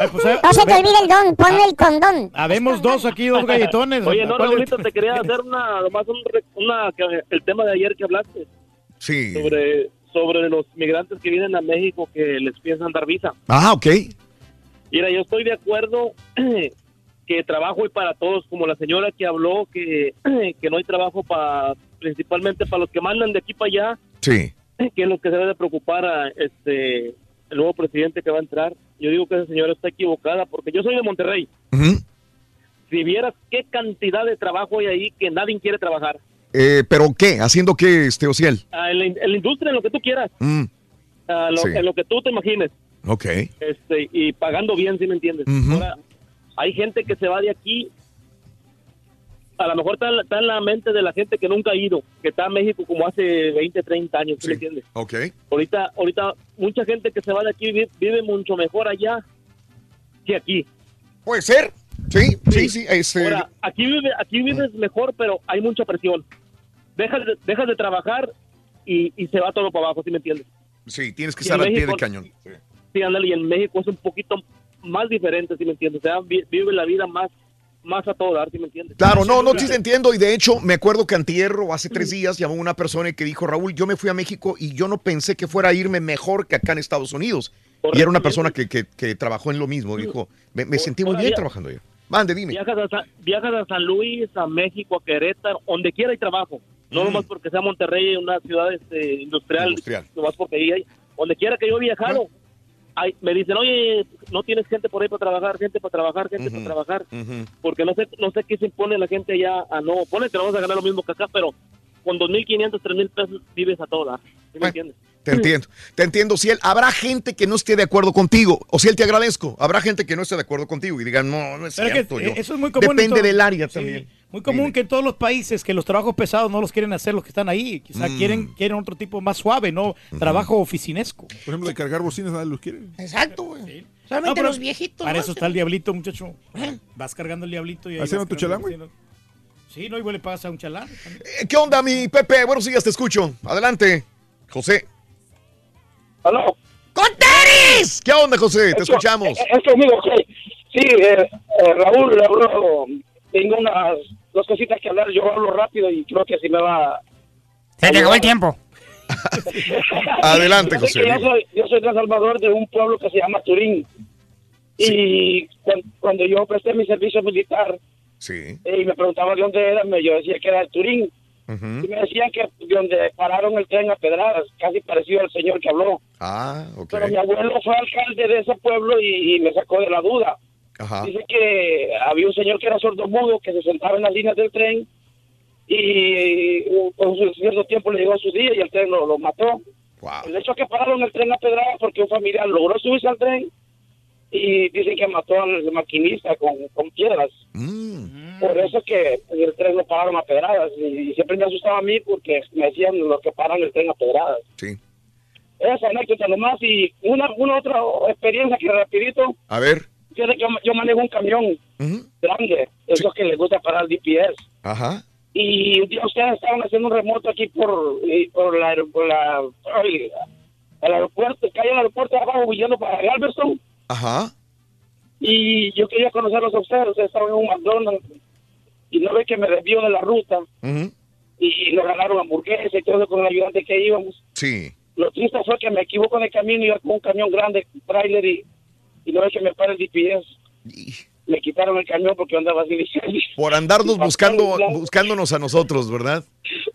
No se te olvide el don, ponle el condón. Habemos dos aquí, dos galletones. Oye, no, ¿Cuál es? Raulito, te quería hacer una, nomás un, re- una, que- el tema de ayer que hablaste. Sí. Sobre, sobre los migrantes que vienen a México que les piensan dar visa. Ah, ok. Mira, yo estoy de acuerdo que trabajo y para todos, como la señora que habló, que, que no hay trabajo para, principalmente para los que mandan de aquí para allá, Sí. que es lo que se debe de preocupar a este el nuevo presidente que va a entrar. Yo digo que esa señora está equivocada porque yo soy de Monterrey. Si vieras qué cantidad de trabajo hay ahí que nadie quiere trabajar. Eh, ¿Pero qué? ¿Haciendo qué, este Ociel? Ah, en, la, en la industria, en lo que tú quieras, Mm, ah, lo- Sí. en lo que tú te imagines, ok. este, y pagando bien, si me entiendes. Ahora, hay gente que se va de aquí, a lo mejor está, en la- está en la mente de la gente que nunca ha ido, que está en México como hace 20, 30 años, ¿sí me entiendes? Ok. Ahorita, ahorita mucha gente que se va de aquí vive, vive mucho mejor allá que aquí. Puede ser. Sí, sí, sí. Este, Ahora, aquí, vive, aquí vives mejor, pero hay mucha presión. Dejas de, dejas de trabajar y, y se va todo para abajo, ¿sí me entiendes? sí, tienes que y estar al pie del cañón. Sí. Sí, ándale, y en México es un poquito más diferente, ¿sí me entiendes? O sea, vi- vive la vida más, más a todo dar, ¿sí me entiendes? Claro, no, no, sí te entiendo. Y de hecho, me acuerdo que antier o hace tres días llamó una persona que dijo, Raúl, yo me fui a México y yo no pensé que fuera a irme mejor que acá en Estados Unidos. Y era una persona que, que- que trabajó en lo mismo. Dijo, me, me sentí muy bien trabajando yo. Mande, dime. Viajas a, Sa- viajas a San Luis, a México, a Querétaro, donde quiera hay trabajo. No Mm. nomás porque sea Monterrey una ciudad este, industrial, Industrial. nomás porque ahí hay. Donde quiera que yo he viajado, hay- me dicen, oye, no tienes gente por ahí para trabajar, gente para trabajar, gente para trabajar. Porque no sé no sé qué se impone la gente allá a no. Pone que no vas a ganar lo mismo que acá, pero con 2.500, 3.000 pesos vives a toda. ¿Sí me entiendes? Te entiendo, te entiendo, Ciel. Habrá gente que no esté de acuerdo contigo. O Ciel, te agradezco. Habrá gente que no esté de acuerdo contigo y digan, no, no es Pero cierto. que, yo". eso es muy común. en Depende todo- del área Sí, también. Muy común que en todos los países que los trabajos pesados no los quieren hacer los que están ahí. Quizá Mm. quieren, quieren otro tipo más suave, no trabajo oficinesco. Por ejemplo, de cargar bocinas, nadie los quiere. Exacto, güey. No, Solamente pero los viejitos. Para ¿no? eso está el diablito, muchacho. Vas cargando el diablito y ahí ¿Haciendo tu chalán, güey? Sí, no, igual le pagas a un chalán. Eh, ¿Qué onda, mi Pepe? Buenos días, te escucho. Adelante. José. ¿Aló? ¡Conteris! ¿Qué onda, José? Te escuchamos. Es, es conmigo, ok. Sí, eh, eh, Raúl, hablo, tengo unas dos cositas que hablar. Yo hablo rápido y creo que así me va. Se te acabó el tiempo. Adelante, José. Yo soy, yo soy de El Salvador, de un pueblo que se llama Turín. Y cuan- cuando yo presté mi servicio militar Sí. eh, y me preguntaban de dónde era, me- yo decía que era de Turín. Y me decían que de donde pararon el tren a Pedradas, casi parecido al señor que habló. Ah, ok. Pero mi abuelo fue alcalde de ese pueblo y, y me sacó de la duda. Ajá. Dice que había un señor que era sordomudo que se sentaba en las líneas del tren y con un cierto tiempo le llegó a su día y el tren lo, lo mató. El hecho es que pararon el tren a pedradas porque un familiar logró subirse al tren y dicen que mató al maquinista con, con piedras. Por eso que el tren lo pararon a pedradas y, y siempre me asustaba a mí porque me decían los que paran el tren a pedradas. Sí. Esa anécdota nomás y una, una otra experiencia que rapidito. A ver. Yo, yo manejo un camión grande, esos que les gusta parar DPS. Ajá. Y un día ustedes estaban haciendo un remoto aquí por, eh, por la, por la ay, el aeropuerto, calle del aeropuerto abajo, huyendo para Galveston. Ajá. Y yo quería conocerlos a ustedes, ustedes estaban en un McDonald's. Y no ve que me desvío de la ruta y nos ganaron hamburguesas y todo eso con el ayudante que íbamos. Sí. Lo triste fue que me equivoco en el camino y iba con un camión grande, trailer, y, y no ve que me para el DPS. Me quitaron el camión porque andaba así diciendo. Por andarnos buscando, buscándonos a nosotros, ¿verdad?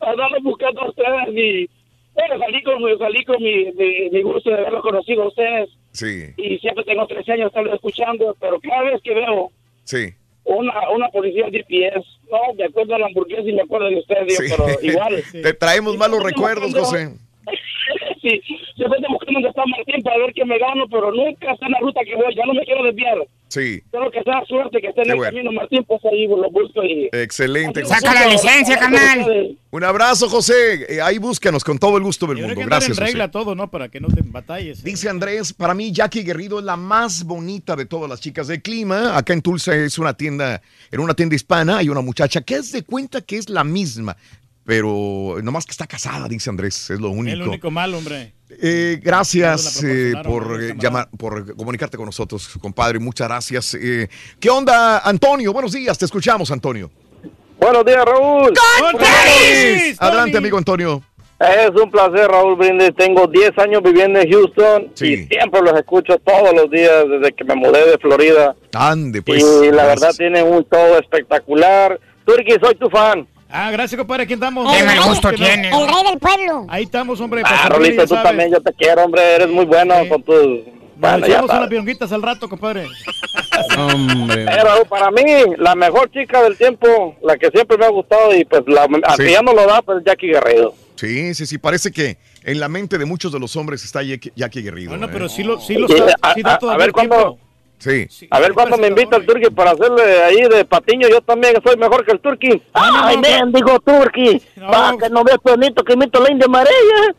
Andaba buscando a ustedes y bueno, salí con, salí con mi, mi, mi gusto de haberlo conocido a ustedes Sí, y siempre tengo 13 años de estarlo escuchando, pero cada vez que veo sí. una, una policía DPS No, me acuerdo de la hamburguesa y me acuerdo de usted, Dios, Sí. pero igual. Te traemos malos recuerdos, José. sí, siempre estoy buscando dónde está Martín para ver que me gano, pero nunca está en la ruta que voy, ya no me quiero desviar. Sí, Espero que sea suerte que esté en Qué el bueno. camino, Martín, pues ahí lo busco y... excelente. Saca la licencia, carnal. Un abrazo, José. Eh, ahí búscanos con todo el gusto del Hay mundo. que andar Gracias, en José. regla todo, ¿no? Para que no te batalles. Dice Andrés, para mí Jackie Guerrido es la más bonita de todas las chicas de clima. Acá en Tulsa es una tienda, en una tienda hispana hay una muchacha que es de cuenta que es la misma, pero nomás que está casada, dice Andrés, es lo único. Es lo único malo, hombre. Eh, gracias eh, por eh, llamar, por comunicarte con nosotros, compadre. Muchas gracias. Eh, ¿Qué onda, Antonio? Buenos días, te escuchamos, Antonio. Buenos días, Raúl. Adelante, amigo Antonio. Es un placer, Raúl Brindis. Tengo 10 años viviendo en Houston y siempre los escucho todos los días desde que me mudé de Florida. Ande, pues. y la gracias. verdad tienen un todo espectacular. Turki, soy tu fan. Ah, gracias, compadre. Aquí andamos. El rey- gusto el rey del pueblo. Ahí estamos, hombre. Ah, Rolito, tú sabes. también, yo te quiero, hombre. Eres muy bueno con tus... Nos Bueno, ya echamos sabes. unas pironguitas al rato, compadre. Hombre. Para mí, la mejor chica del tiempo, la que siempre me ha gustado y pues la, Sí. ya no lo da, pues Jackie Guerrero. Sí, sí, sí, parece que en la mente de muchos de los hombres está Jackie, Guerrido. Bueno, ¿eh? pero sí lo, sí lo Sí, está, a- sí da a- ver el cuándo- Sí. A ver cuándo me invita el Turki para hacerle ahí de patiño. Yo también soy mejor que el Turki. Ay, men, dijo Turki. Para que no veas bonito que imito la India María.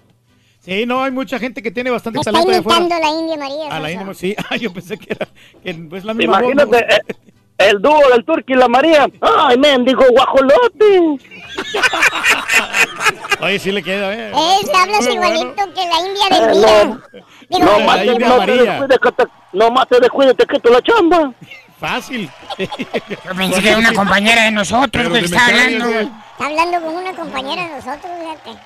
Sí, no, hay mucha gente que tiene bastante Me está talento allá imitando afuera. la India María. A la. India, sí. Ah, yo pensé que era que es la misma voz, Imagínate ¿no? eh, el dúo del Turki y la María. Ay, men, dijo guajolote. Oye, sí le queda, ¿eh? Es, hablas igualito que la India Eh, del no, Mira. Digo, no, más te, India no, te María. descuides que te, no más te descuides, te quito la chamba. Fácil. Yo pensé que era una compañera de nosotros, güey, que está hablando, güey. Está hablando con una compañera de nosotros, fíjate.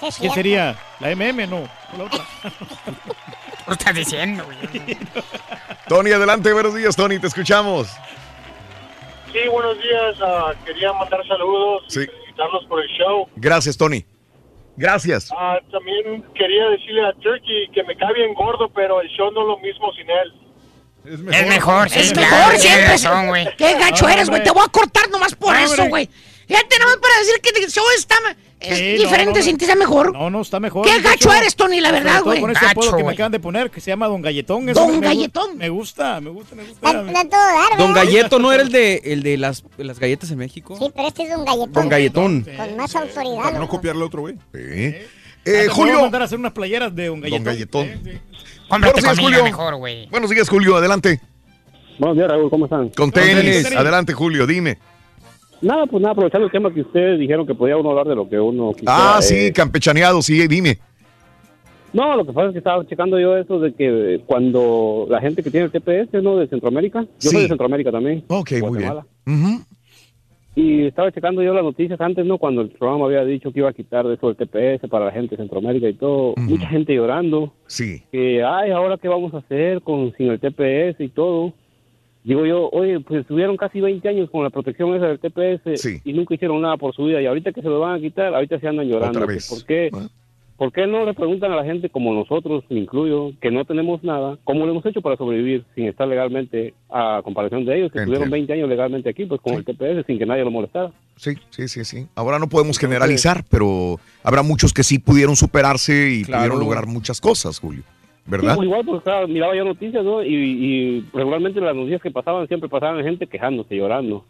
¿Qué cierto. sería? ¿La MM? No, la otra. ¿Qué estás diciendo, güey? Tony, adelante, buenos días, Tony, te escuchamos. Sí, buenos días. ah, quería mandar saludos Sí. y felicitarlos por el show. Gracias, Tony. Gracias. Ah, también quería decirle a Turkey que me cae bien gordo, pero el show no es lo mismo sin él. Es Es mejor, sí, Es claro, mejor, siempre. razón, güey. Qué gacho eres, güey. Te voy a cortar nomás por eso, güey. Fíjate nomás para decir que el show está es Sí, diferente, no, no, sin ti está mejor. No, no, está mejor. Qué gacho eres, Tony, la verdad, güey. Con ese Gacho, apodo que me acaban de poner, que se llama Don Galletón. eso Don me gu- Galletón. Me gusta, me gusta, me gusta. Está todo dar, Don. Galleto no era el de, el de las, las galletas en México. Sí, pero este es un galletón. Don Galletón. Con más autoridad. Para no copiarle a otro güey. Sí. Ah, Eh, te voy a Julio. mandar a hacer unas playeras de Don Galletón. Don Galletón. Sí, sí. Cómprate Buenos días, Julio. mejor. Buenos días, Julio, adelante. Buenos días, Raúl. ¿Cómo están? Con tenis. Adelante, Julio, dime. Nada, pues nada, aprovechando el tema que ustedes dijeron que podía uno hablar de lo que uno quisiera. Ah, sí, eh, campechaneado, sí, dime. No, lo que pasa es que estaba checando yo eso de que cuando la gente que tiene el TPS, ¿no? De Centroamérica. Yo Sí. soy de Centroamérica también. Ok, muy bien. Y estaba checando yo las noticias antes, ¿no? Cuando el programa había dicho que iba a quitar de eso el TPS para la gente de Centroamérica y todo. Mucha gente llorando. Sí. Que, ay, ¿ahora qué vamos a hacer con sin el TPS y todo? Digo yo, oye, pues estuvieron casi 20 años con la protección esa del TPS Sí. y nunca hicieron nada por su vida. Y ahorita que se lo van a quitar, ahorita se andan llorando. Otra vez. ¿Por qué? ¿Por qué no le preguntan a la gente como nosotros, me incluyo, que no tenemos nada, cómo lo hemos hecho para sobrevivir sin estar legalmente a comparación de ellos, que Entiendo. estuvieron 20 años legalmente aquí, pues con el TPS, sin que nadie lo molestara? Sí, sí, sí, sí. Ahora no podemos generalizar, pero habrá muchos que sí pudieron superarse y Claro. pudieron lograr muchas cosas, Julio. Sí, ¿Verdad? pues igual, pues claro, miraba yo noticias, ¿no? Y, y regularmente las noticias que pasaban siempre pasaban gente quejándose, llorando.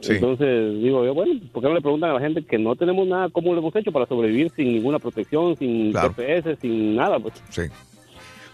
Sí. Entonces digo yo, bueno, ¿por qué no le preguntan a la gente que no tenemos nada, cómo lo hemos hecho para sobrevivir sin ninguna protección, sin Claro. TPS, sin nada? Pues Sí.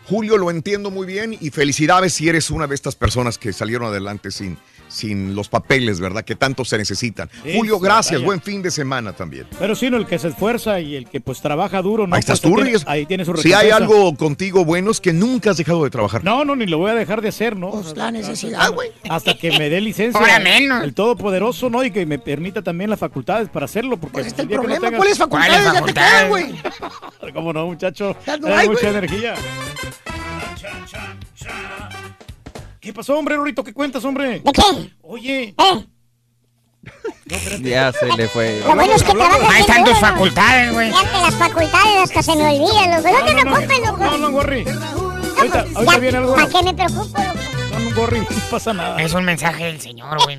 Julio, lo entiendo muy bien y felicidades si eres una de estas personas que salieron adelante sin, sin los papeles, ¿verdad? Que tanto se necesitan. Sí, Julio, gracias. Buen fin de semana también. Pero sí, no, el que se esfuerza y el que pues trabaja duro, ¿no? ahí estás Pues, tú, Reyes. Ahí tiene su Si hay recompensa. algo contigo bueno es que nunca has dejado de trabajar. No, no, ni lo voy a dejar de hacer, ¿no? Pues la necesidad, güey. Hasta que me dé licencia. Ahora menos. El Todopoderoso, ¿no? Y que me permita también las facultades para hacerlo. Porque Pues está el no problema. tengas- ¿Cuáles facultades? Ya te facultades? quedan, güey. ¿Cómo no, muchacho? No Tienes hay, mucha energía. ¿Qué pasó, hombre, Rorito? ¿Qué cuentas, hombre? ¿De qué? Oye. ¿Eh? Ya se le fue. Lo bueno es que trabajas Ahí están tus facultades, güey. Fíjate, las facultades hasta se me olvidan, loco. No te preocupes, loco. No, no, Gorri. Ahorita, ahorita Ya, viene algo. ¿Para qué me preocupo, loco? No, no, Gorri, no pasa nada. Es un mensaje del señor, güey.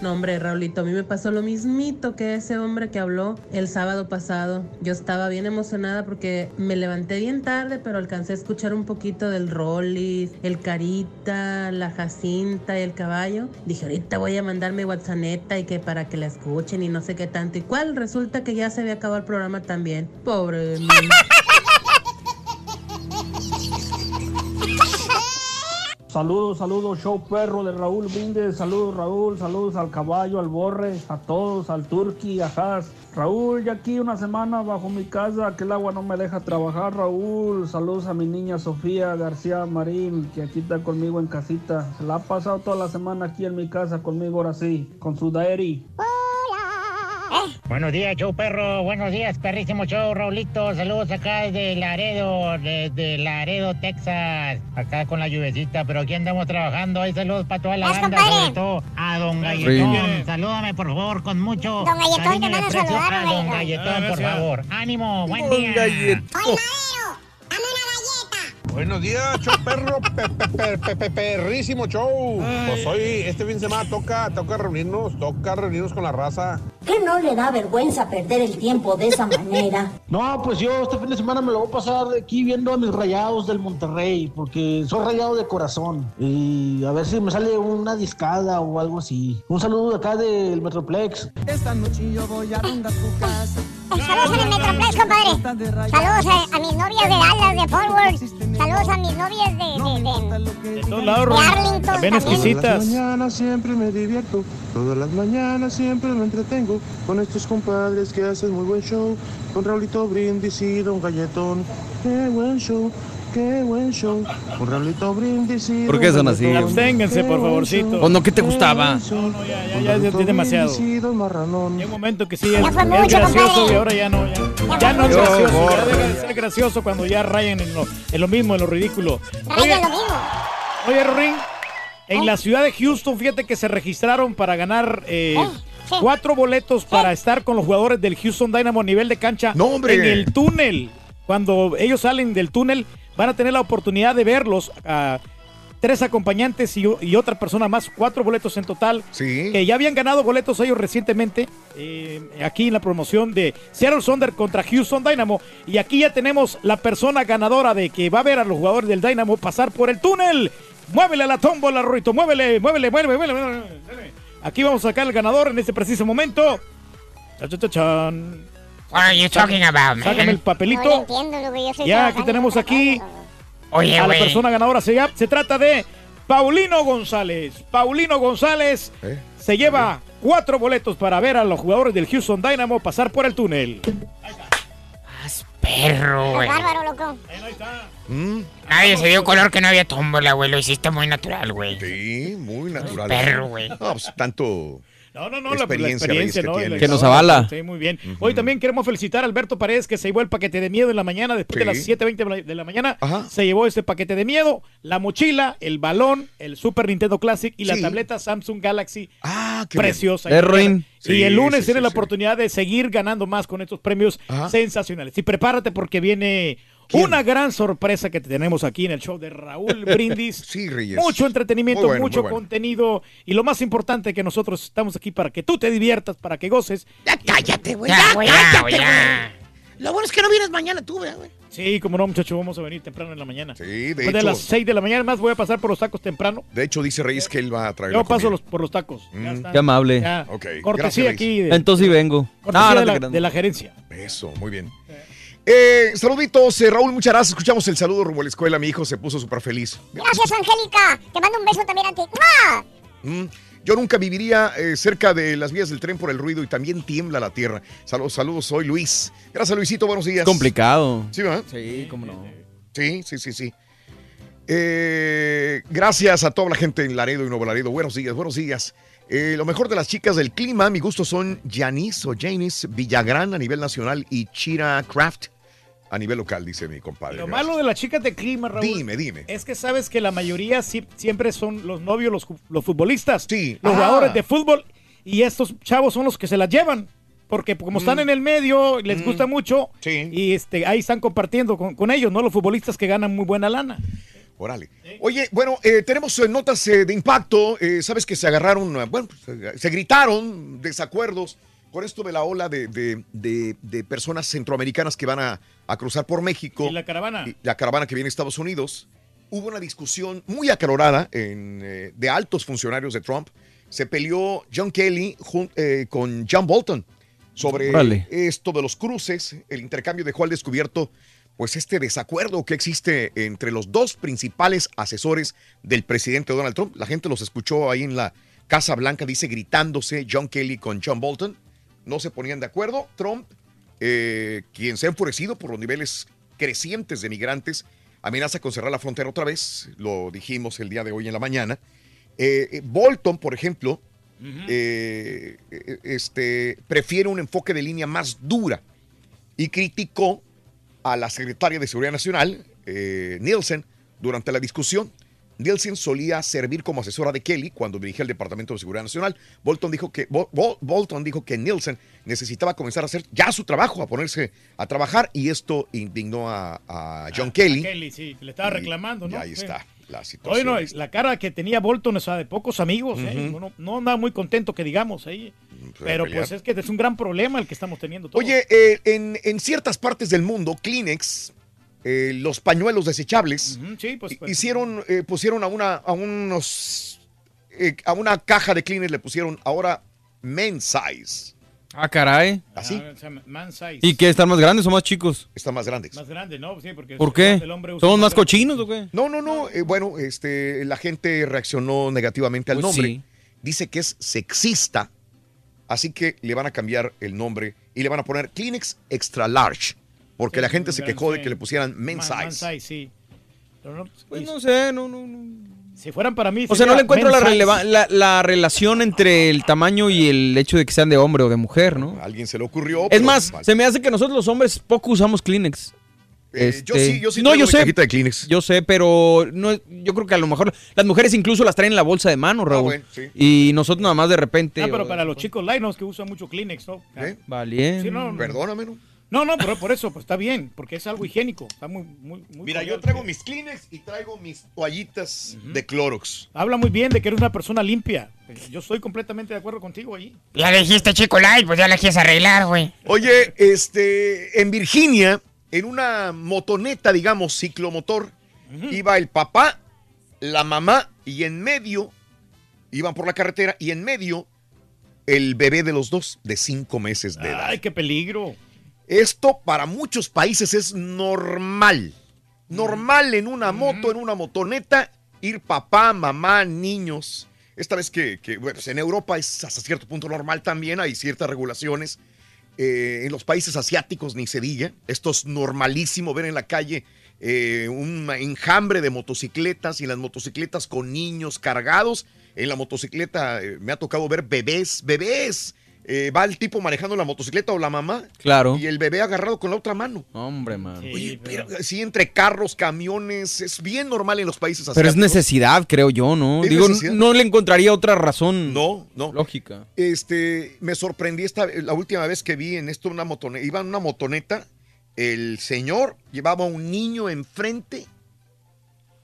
No, hombre, Raulito, a mí me pasó lo mismito que ese hombre que habló el sábado pasado. Yo estaba bien emocionada porque me levanté bien tarde, pero alcancé a escuchar un poquito del Rollis, el Carita, la Jacinta y el caballo. Dije, ahorita voy a mandarme WhatsApp y que para que la escuchen y no sé qué tanto. ¿Y cuál? Resulta que ya se había acabado el programa también. Pobre Saludos, saludos, show perro de Raúl Brindis. Saludos, Raúl. Saludos al caballo, al borre, a todos, al turqui, a Haas. Raúl, ya aquí una semana bajo mi casa, que el agua no me deja trabajar, Raúl. Saludos a mi niña Sofía García Marín, que aquí está conmigo en casita. Se la ha pasado toda la semana aquí en mi casa conmigo, ahora sí, con su Daeri. Buenos días, show perro. Buenos días, perrísimo show, Raulito. Saludos acá desde Laredo, desde Laredo, Texas. Acá con la lluvecita, pero aquí andamos trabajando. Hay saludos para toda la banda, sobre todo a Don Galletón. Sí. Salúdame, por favor, con mucho Don Galletón, te manda a saludar, a Don Don Galletón. Por favor. Ánimo, buen Don día. Galletón. Buenos días, show perro, pe- pe- pe- pe- pe- perrísimo show. Pues hoy, este fin de semana toca, toca reunirnos, toca reunirnos con la raza. ¿Qué no le da vergüenza perder el tiempo de esa manera? No, pues yo este fin de semana me lo voy a pasar aquí viendo a mis rayados del Monterrey, porque soy rayado de corazón. Y a ver si me sale una discada o algo así. Un saludo de acá del Metroplex. Esta noche yo voy a rondar tu casa. Saludos en el Metroplex, compadre. Saludos a, a mis novias de Dallas, de Forward. Saludos a mis novias de, de, de, todos lados, de Ron. Arlington. También también. exquisitas. Todas las mañanas siempre me divierto, todas las mañanas siempre me entretengo con estos compadres que hacen muy buen show, con Raulito Brindis y Don Galletón. Qué buen show, qué buen show, con Raulito Brindis y ¿Por qué son así? Absténganse, por favorcito. ¿O no? ¿Qué te gustaba? show, No, ya, ya, con ya es demasiado. Hay un momento que sí es, Ya es gracioso y ahora ya no. Ya, ya no es gracioso. Ya deja de ser gracioso cuando ya rayan en lo, en lo mismo, en lo ridículo. Oye, Rayan lo mismo. oye Rorín, en la ciudad de Houston, fíjate que se registraron para ganar eh, cuatro boletos para estar con los jugadores del Houston Dynamo a nivel de cancha No, hombre. en el túnel. Cuando ellos salen del túnel, van a tener la oportunidad de verlos. a tres acompañantes y, y otra persona más, cuatro boletos en total. Sí. Que ya habían ganado boletos ellos recientemente, eh, aquí en la promoción de Seattle Sonder contra Houston Dynamo. Y aquí ya tenemos la persona ganadora de que va a ver a los jugadores del Dynamo pasar por el túnel. Muévele a la tómbola, Ruito, muévele, muévele, muévele, muévele, muévele. Aquí vamos a sacar el ganador en este preciso momento. Cha, cha, cha, chan. What are you talking about, man? Sácame el No papelito. lo entiendo, lo que yo soy Ya, aquí tenemos aquí Oye, a la persona ganadora. Se, se trata de Paulino González. Paulino González ¿Eh? se lleva cuatro boletos para ver a los jugadores del Houston Dynamo pasar por el túnel. Perro, güey. Bárbaro, loco. Mm, Nadie se dio color que no había tómbola, güey. Lo hiciste muy natural, güey. Sí, muy natural. Perro, güey. No, pues tanto. No, no, no, la- la experiencia, ¿no? que nos avala. Sí, muy bien. Hoy también queremos felicitar a Alberto Paredes que se llevó el paquete de miedo en la mañana, después de las 7.20 de la- de la mañana. Ajá. Se llevó este paquete de miedo, la mochila, el balón, el Super Nintendo Classic y la tableta Samsung Galaxy. Ah, qué bien. Preciosa. Erwin. Y el lunes sí, la sí. oportunidad de seguir ganando más con estos premios Ajá. sensacionales. Y prepárate porque viene ¿Quién? una gran sorpresa que tenemos aquí en el show de Raúl Brindis. Sí, Reyes. Mucho entretenimiento, bueno, mucho bueno. contenido y lo más importante que nosotros estamos aquí para que tú te diviertas, para que goces. Ya cállate, güey. Ya, Ya, güey, cállate, güey. Lo bueno es que no vienes mañana tú, ¿verdad, güey. Sí, como no, muchachos, vamos a venir temprano en la mañana. Sí, de Después de hecho, las 6 de la mañana, más voy a pasar por los tacos temprano. de hecho dice Reyes que él va a traer Yo la paso los, por los tacos. Ya Mm. está. Qué amable. Ya. Ok, Cortesía gracias, aquí de, Entonces sí vengo. cortesía No, no de, la, de la gerencia. Eso, muy bien. Eh, saluditos, eh, Raúl, muchas gracias. Escuchamos el saludo rumbo a la escuela. Mi hijo se puso súper feliz. Gracias, Angélica. Te mando un beso también a ti. ¡Mua! Mm, Yo nunca viviría eh, cerca de las vías del tren por el ruido y también tiembla la tierra. Saludos, saludos, soy Luis. Gracias, Luisito, buenos días. Complicado. ¿Sí, ¿verdad? Sí, cómo no. Sí, sí, sí, sí. Eh, gracias a toda la gente en Laredo y Nuevo Laredo. Buenos días, buenos días. Eh, lo mejor de las chicas del clima, a mi gusto son Janice o Janice Villagrán a nivel nacional y Chira Craft. a nivel local, dice mi compadre. Lo Gracias. malo de las chicas de clima, Raúl. Dime, dime. Es que sabes que la mayoría sí- siempre son los novios, los, futbolistas. Sí. Los Ah. jugadores de fútbol. Y estos chavos son los que se las llevan. Porque como están Mm. en el medio, les gusta mucho. Y este, ahí están compartiendo con, con ellos, ¿no? Los futbolistas que ganan muy buena lana. Órale. Oye, bueno, eh, tenemos eh, notas eh, de impacto. Eh, Sabes que se agarraron, bueno, pues, se gritaron desacuerdos con esto de la ola de, de- de- de personas centroamericanas que van a, a cruzar por México. Y la caravana. Y la caravana que viene de Estados Unidos. Hubo una discusión muy acalorada en, eh, de altos funcionarios de Trump. Se peleó John Kelly jun- eh, con John Bolton sobre esto de los cruces. El intercambio dejó al descubierto pues este desacuerdo que existe entre los dos principales asesores del presidente Donald Trump. La gente los escuchó ahí en la Casa Blanca, dice, gritándose John Kelly con John Bolton. No se ponían de acuerdo. Trump, eh, quien se ha enfurecido por los niveles crecientes de migrantes, amenaza con cerrar la frontera otra vez. Lo dijimos el día de hoy en la mañana. Eh, eh, Bolton, por ejemplo, eh, este, prefiere un enfoque de línea más dura y criticó a la secretaria de Seguridad Nacional, eh, Nielsen, durante la discusión. Nielsen solía servir como asesora de Kelly cuando dirigía el Departamento de Seguridad Nacional. Bolton dijo que, Bol- Bol- Bolton dijo que Nielsen necesitaba comenzar a hacer ya su trabajo, a ponerse a trabajar, y esto indignó a, a John Kelly. Kelly, sí, le estaba Y- reclamando, ¿no? y ahí Sí. está la situación. Bueno, la cara que tenía Bolton, o sea, de pocos amigos, ¿eh? No, no andaba muy contento que digamos ahí. Pero pelear. pues es que es un gran problema el que estamos teniendo todos. Oye, eh, en, en ciertas partes del mundo, Kleenex, eh, los pañuelos desechables, sí, pues, pues. hicieron, eh, pusieron a una, a unos, eh, a una caja de Kleenex le pusieron ahora men's size. Ah, caray. ¿Así? Ah. ¿Y qué? ¿Están más grandes o más chicos? Están más grandes. Más grande, ¿no? Sí, porque ¿Por qué? el hombre usa ¿Somos más cochinos o qué? No, no, no. eh, bueno, este, la gente reaccionó negativamente al Pues nombre. sí. Dice que es sexista, así que le van a cambiar el nombre y le van a poner Kleenex Extra Large, porque la gente se quejó de que le pusieran men's Man- man size. size, sí. Pero no, Pues no sé, no, no, no. Si fueran para mí. O sea, no le encuentro la, releva- la, la relación entre el tamaño y el hecho de que sean de hombre o de mujer, ¿no? A alguien se le ocurrió. Es más, se me hace que nosotros los hombres poco usamos Kleenex. Eh, yo Este, sí, yo sí no, yo sé, cajita de Kleenex. yo sé, pero no, yo creo que a lo mejor las mujeres incluso las traen en la bolsa de mano, Raúl. bueno, sí. Y nosotros nada más de repente. Ah, pero o- para los chicos linos que usan mucho Kleenex, ¿no? ¿Eh? Vale. Sí, no, Perdóname, ¿no? No, no, pero por eso, pues está bien, porque es algo higiénico. Está muy, muy, muy Mira, yo traigo mis Kleenex y traigo mis toallitas de Clorox. Habla muy bien de que eres una persona limpia. Yo estoy completamente de acuerdo contigo ahí. Ya le dijiste chico light, pues ya la quieres arreglar, güey. Oye, este, en Virginia, en una motoneta, digamos, ciclomotor, iba el papá, la mamá y en medio, iban por la carretera y en medio el bebé de los dos, de cinco meses de edad. Ay, qué peligro. Esto para muchos países es normal. Normal en una moto, en una motoneta, ir papá, mamá, niños. Esta vez que, que, bueno, en Europa es hasta cierto punto normal también, hay ciertas regulaciones. Eh, en los países asiáticos ni se diga. Esto es normalísimo ver en la calle eh, un enjambre de motocicletas y las motocicletas con niños cargados. En la motocicleta eh, me ha tocado ver bebés, bebés. Eh, va el tipo manejando la motocicleta o la mamá Claro. y el bebé agarrado con la otra mano. Hombre, man. Oye, pero sí, entre carros, camiones, es bien normal en los países asiáticos. Pero es necesidad, creo yo, ¿no? Es Digo, necesidad. no le encontraría otra razón. No, no. Lógica. Este, me sorprendí esta, la última vez que vi en esto una motoneta, iba en una motoneta, el señor llevaba un niño enfrente,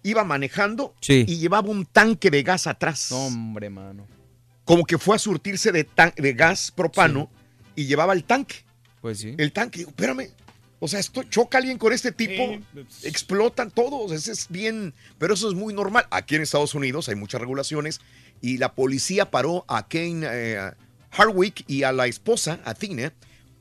iba manejando Sí. y llevaba un tanque de gas atrás. Hombre, mano. Como que fue a surtirse de, tan- de gas propano y llevaba el tanque. Pues sí. El tanque, digo, espérame. O sea, esto choca a alguien con este tipo, explotan todos, eso es bien, pero eso es muy normal. Aquí en Estados Unidos hay muchas regulaciones y la policía paró a Kane eh, Hardwick y a la esposa, a Tina,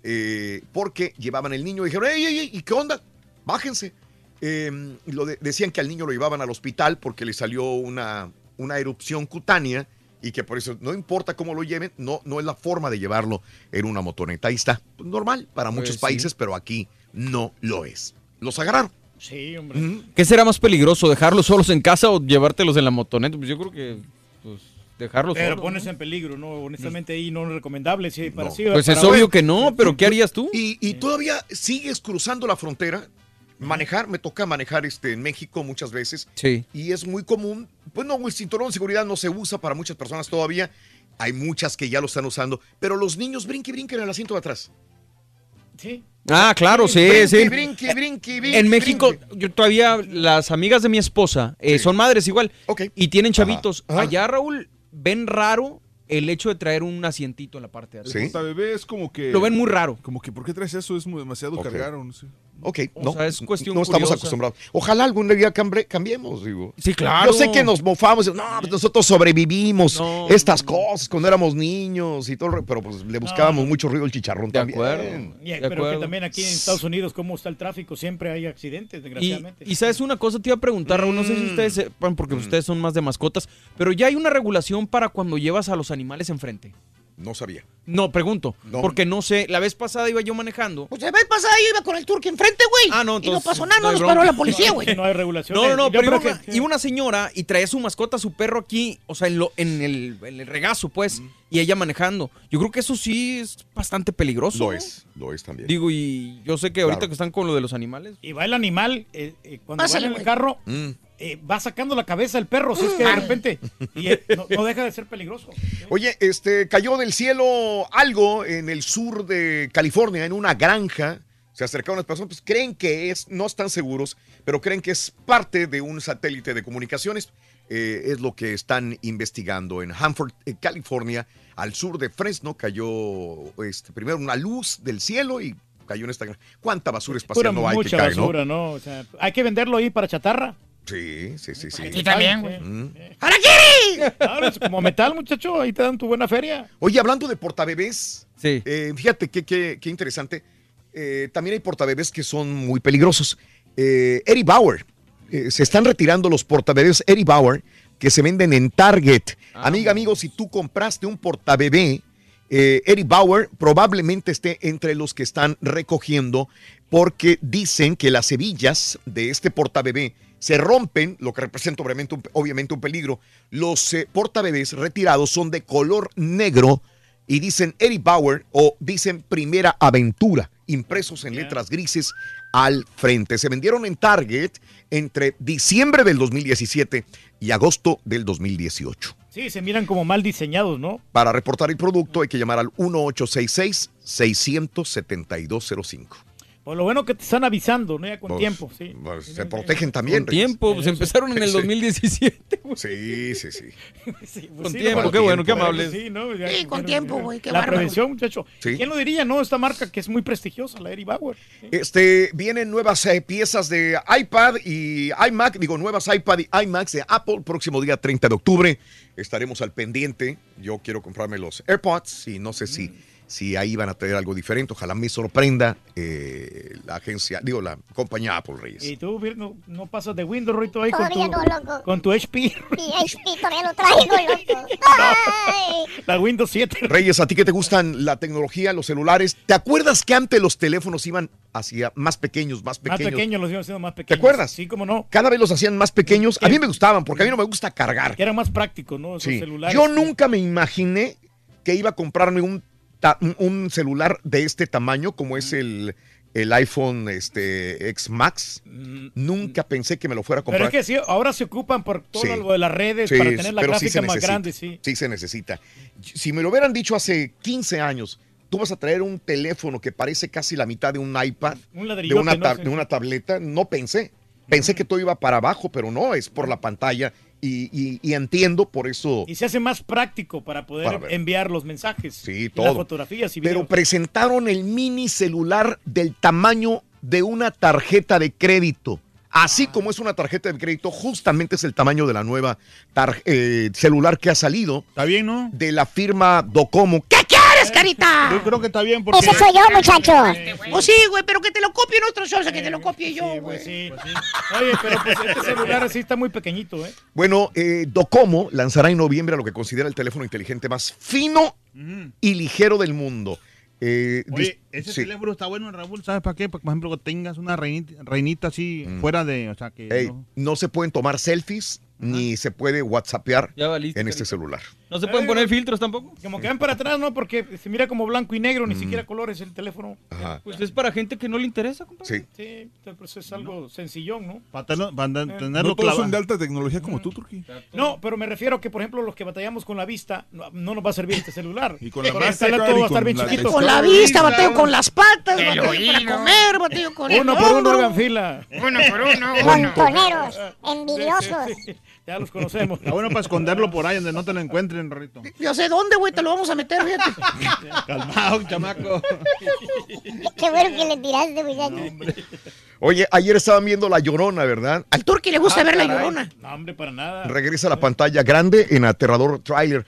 eh, porque llevaban el niño y dijeron, ¡ey, ey, ey! ¿Y qué onda? Bájense. Eh, y lo de- decían que al niño lo llevaban al hospital porque le salió una, una erupción cutánea y que por eso no importa cómo lo lleven, no, no es la forma de llevarlo en una motoneta. Ahí está, normal para Pues muchos sí. países, pero aquí no lo es. Los agarraron. Sí, hombre. ¿Qué será más peligroso, dejarlos solos en casa o llevártelos en la motoneta? Pues yo creo que pues, dejarlo Pero solo. pones en peligro, ¿no? Honestamente ahí no es recomendable. Sí, para sí, Pues para- es obvio que no, pero ¿qué harías tú? Y, y todavía sigues cruzando la frontera. Manejar, me toca manejar este, en México muchas veces. Sí. Y es muy común. Pues no, el cinturón de seguridad no se usa para muchas personas todavía. Hay muchas que ya lo están usando. Pero los niños brinquen, brinquen en el asiento de atrás. Sí. Ah, claro, sí, Brinque, sí. brinque, brinque, brinque, En México, brinque. yo todavía, las amigas de mi esposa eh, son madres igual. Y tienen chavitos. Ajá. Allá, Raúl, ven raro el hecho de traer un asientito en la parte de atrás. portabebé es como que... Lo ven muy raro. Como que, ¿por qué traes eso? Es muy- demasiado Ok. cargado, no sé. Ok, O no, sea, es cuestión no estamos curiosa. acostumbrados. Ojalá algún día cambre- cambiemos, digo. Sí, claro. Yo sé que nos mofamos, no, pues nosotros sobrevivimos estas cosas cuando éramos niños y todo, pero pues le buscábamos mucho ruido al chicharrón De también. acuerdo. Y- De pero que también aquí en Estados Unidos, cómo está el tráfico, siempre hay accidentes, desgraciadamente. y sabes una cosa, te iba a preguntar, Raúl, no sé si ustedes sepan, porque ustedes son más de mascotas, pero ya hay una regulación para cuando llevas a los animales enfrente. No sabía. No, pregunto, No. porque no sé, la vez pasada iba yo manejando. Pues la vez pasada yo iba con el turque enfrente, güey. Ah, no, Y no entonces, pasó nada, no, no nos bronca. paró la policía, güey. No hay regulación. No, no, no, Yo pero iba que- iba una señora y traía su mascota, su perro aquí, o sea, en, lo, en, el, en el regazo, pues, y ella manejando. Yo creo que eso sí es bastante peligroso. Lo ¿no? es, lo es también. Digo, y yo sé que ahorita Claro. que están con lo de los animales. Y va el animal, eh, eh, cuando Pásale, va en el carro, Mm. Eh, va sacando la cabeza el perro, si es que de repente, y eh, no, no deja de ser peligroso. Oye, este cayó del cielo algo en el sur de California, en una granja. Se acercaron las personas, pues creen que es, no están seguros, pero creen que es parte de un satélite de comunicaciones. Eh, es lo que están investigando en Hanford, California, al sur de Fresno. Cayó este, primero una luz del cielo y cayó en esta granja. ¿Cuánta basura espacial Pura, no hay que mucha cae, basura, ¿no? O sea, hay que venderlo ahí para chatarra. Sí, sí, sí, sí. Y también, güey. ¡Ahora como metal, muchacho, ahí te dan tu buena feria. Oye, hablando de portabebés, Sí. eh, fíjate qué, qué- qué interesante. Eh, también hay portabebés que son muy peligrosos. Eh, Eddie Bauer. eh, se están retirando los portabebés Eddie Bauer que se venden en Target. Amiga, amigo, si tú compraste un portabebé, eh, Eddie Bauer probablemente esté entre los que están recogiendo porque dicen que las hebillas de este portabebé se rompen, lo que representa obviamente un, obviamente un peligro. Los eh, portabebés retirados son de color negro y dicen Eddie Bauer o dicen Primera Aventura, impresos en letras grises al frente. Se vendieron en Target entre diciembre del 2017 y agosto del 2018. Sí, se miran como mal diseñados, ¿no? Para reportar el producto hay que llamar al 1866-67205. Por lo bueno que te están avisando, ¿no? Ya con Pues, tiempo, sí. pues, se protegen también. Con tiempo, pues empezaron en el Sí. 2017. Sí, sí, sí. Sí, Con sí, tiempo, no, qué bueno, qué amables. Sí, ¿no? Ya- Sí, con bueno, tiempo, güey, qué La bárbaro. prevención, muchacho. Sí. ¿Quién lo diría, no? Esta marca que es muy prestigiosa, la Eddie Bauer. Este, vienen nuevas eh, piezas de iPad y iMac, digo, nuevas iPad y iMacs de Apple, próximo día 30 de octubre. Estaremos al pendiente. Yo quiero comprarme los AirPods y no sé si, si ahí van a tener algo diferente. Ojalá me sorprenda eh, la agencia, digo, la compañía Apple Reyes. Y tú no, no pasas de Windows, Rito, ahí con Todavía tu, no, loco. con tu HP, Mi HP todavía lo traigo, loco. Ay. la Windows 7. Reyes, ¿a ti que te gustan la tecnología, los celulares? ¿Te acuerdas que antes los teléfonos iban hacia más pequeños, más Más pequeños? pequeños, los iban haciendo más ¿Te pequeños. acuerdas? Sí, cómo no. Cada vez los hacían más pequeños. A mí me gustaban porque a mí no me gusta cargar. Que era más práctico, ¿no? Esos Sí. celulares. Yo nunca me imaginé que iba a comprarme un, un- celular de este tamaño como es el, el iPhone este, X Max. Nunca pensé que me lo fuera a Mm. Pero comprar. es que sí, ahora se ocupan por todo Sí. lo de las redes Sí, para tener la gráfica más necesita. grande, sí. Sí se necesita. Si me lo hubieran dicho hace 15 años, tú vas a traer un teléfono que parece casi la mitad de un iPad, Un de una, de una tableta, no pensé. Pensé que todo iba para abajo, pero no, es por la pantalla y, y- y entiendo por eso. Y se hace más práctico para poder Para enviar los mensajes. Sí, y todo. Las fotografías y Pero videos. presentaron el mini celular del tamaño de una tarjeta de crédito. Así como es una tarjeta de crédito, justamente es el tamaño de la nueva tar- eh, celular que ha salido. Está bien, ¿no? De la firma Docomo. ¿Qué quieres, carita? Yo creo que está bien porque... Ese soy yo, muchacho. Pues sí, güey, pero que te lo copie en otro show, o sea, que te lo copie yo, güey. Pues sí. Oye, pero pues este celular sí está muy pequeñito, ¿eh? Bueno, eh, Docomo lanzará en noviembre lo que considera el teléfono inteligente más fino y ligero del mundo. Eh, Oye, ese sí. teléfono está bueno, Raúl, ¿sabes para qué? Para, por ejemplo, que tengas una reinita, reinita así fuera de, o sea, que Ey, no- no se pueden tomar selfies ni se puede whatsappear Ya valiste, en este carita. celular. ¿No se pueden poner filtros tampoco? Como que van para atrás, ¿no? Porque se mira como blanco y negro, ni siquiera colores el teléfono. Ajá. Pues es para gente que no le interesa, compadre. Sí. Sí, pues es algo sencillón, ¿no? Para, tenerlo- para Eh, tenerlo No todos son de alta tecnología como tú, Turquí. No, pero me refiero que, por ejemplo, los que batallamos con la vista, no, no nos va a servir este celular. Y con la este todo va a estar bien chiquito. Con la vista, bateo con las patas, para comer, bateo con el Uno por uno hagan fila. Uno por uno, Montoneros, envidiosos. Ya los conocemos. Está bueno para esconderlo por ahí donde no te lo encuentren, Rito. Ya sé dónde, güey, te lo vamos a meter, fíjate. Calmado, chamaco. Qué bueno que le tiraste, muchacho. Oye, ayer estaban viendo La Llorona, ¿verdad? Al Turqui le gusta Ah, ver la caray. llorona. No, hombre, para nada. Regresa a la pantalla grande en aterrador trailer.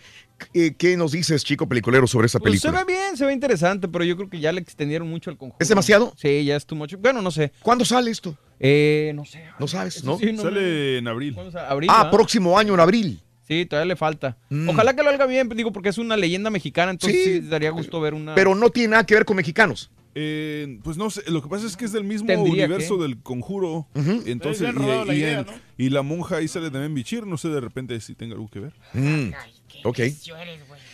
¿Qué, qué nos dices, chico peliculero, sobre esa Pues se película? ve bien, se ve interesante, pero yo creo que ya le extendieron mucho el conjunto. ¿Es demasiado? Sí, ya es too much. Bueno, no sé. ¿Cuándo sale esto? Eh, no sé. No sabes, ¿no? sí, no Sale me- en abril. Ah, ¿verdad? próximo año, en abril. Sí, todavía le falta. Mm. Ojalá que lo haga bien, digo, porque es una leyenda mexicana, entonces Sí. sí, daría gusto ver una... Pero no tiene nada que ver con mexicanos. Eh, pues no sé, lo que pasa es que es del mismo Tendría universo que. del conjuro. Entonces, y, robado la y idea, en- ¿no? y la monja ahí sale también Bichir, no sé de repente si tenga algo que ver. Mm, ok.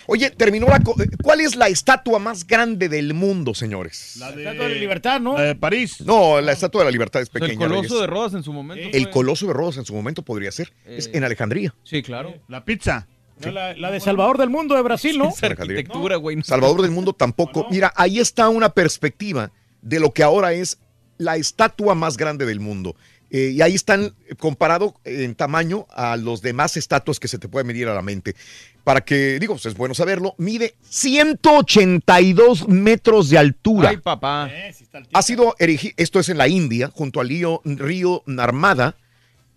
Oye, terminó la... co- ¿Cuál es la estatua más grande del mundo, señores? La de, Estatua de libertad, ¿no? la de París. No, la estatua de la libertad es O sea, el pequeña. coloso de Rodas en su momento. El fue- coloso de Rodas en su momento podría ser. Es Eh. en Alejandría. Sí, claro. La pizza. La, la de Salvador del Mundo de Brasil, ¿no? Esa arquitectura, güey. no. Salvador del mundo tampoco. Mira, ahí está una perspectiva de lo que ahora es la estatua más grande del mundo. Eh, y ahí están eh, comparado en tamaño a los demás estatuas que se te puede medir a la mente. Para que, digo, pues es bueno saberlo, mide 182 metros de altura. Ay, papá. Eh, ha sido erigido, esto es en la India, junto al río, río Narmada,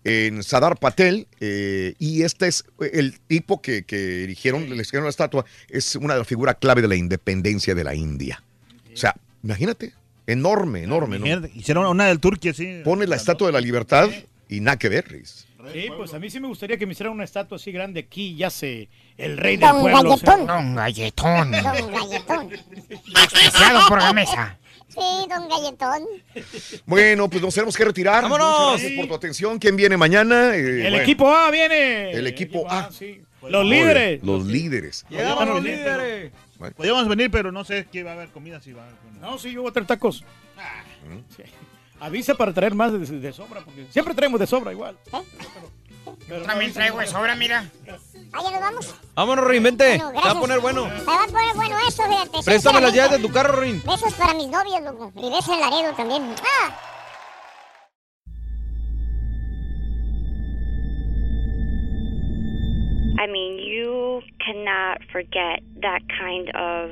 en Sadar Patel, eh, y este es el tipo que, que erigieron, le erigieron la estatua, es una de las figuras clave de la independencia de la India. O sea, imagínate, enorme, enorme, ¿no? Imagínate, Hicieron una del Turquía, sí. Pones la estatua de la libertad y nada que ver, Riz. Sí, pues a mí sí me gustaría que me hicieran una estatua así grande aquí, ya sé, el rey del Don pueblo. Galletón. Don Galletón. Don Galletón. Auspiciado por Gamesa. Sí, don Galletón. Bueno, pues nos tenemos que retirar. ¡Vámonos! Muchas gracias por tu atención. ¿Quién viene mañana? Eh, El bueno, equipo A viene. El equipo A. sí. Los líderes. Los líderes. Llegamos los líderes. Podríamos venir, pero no sé qué va a haber comida. Si va a haber comida. No, sí, yo voy a traer tacos. Sí. Avisa para traer más de, de sobra, porque siempre traemos de sobra igual. Pero También traigo de sobra, mira. Allá nos vamos. Vámonos, reinvente. Bueno, Se va a poner bueno. Me va a poner bueno esto, fíjate. Préstame las llaves de tu carro, Rin. Besos para mis novios, loco. Y besos en Laredo también. ¡Ah! I mean, you cannot forget that kind of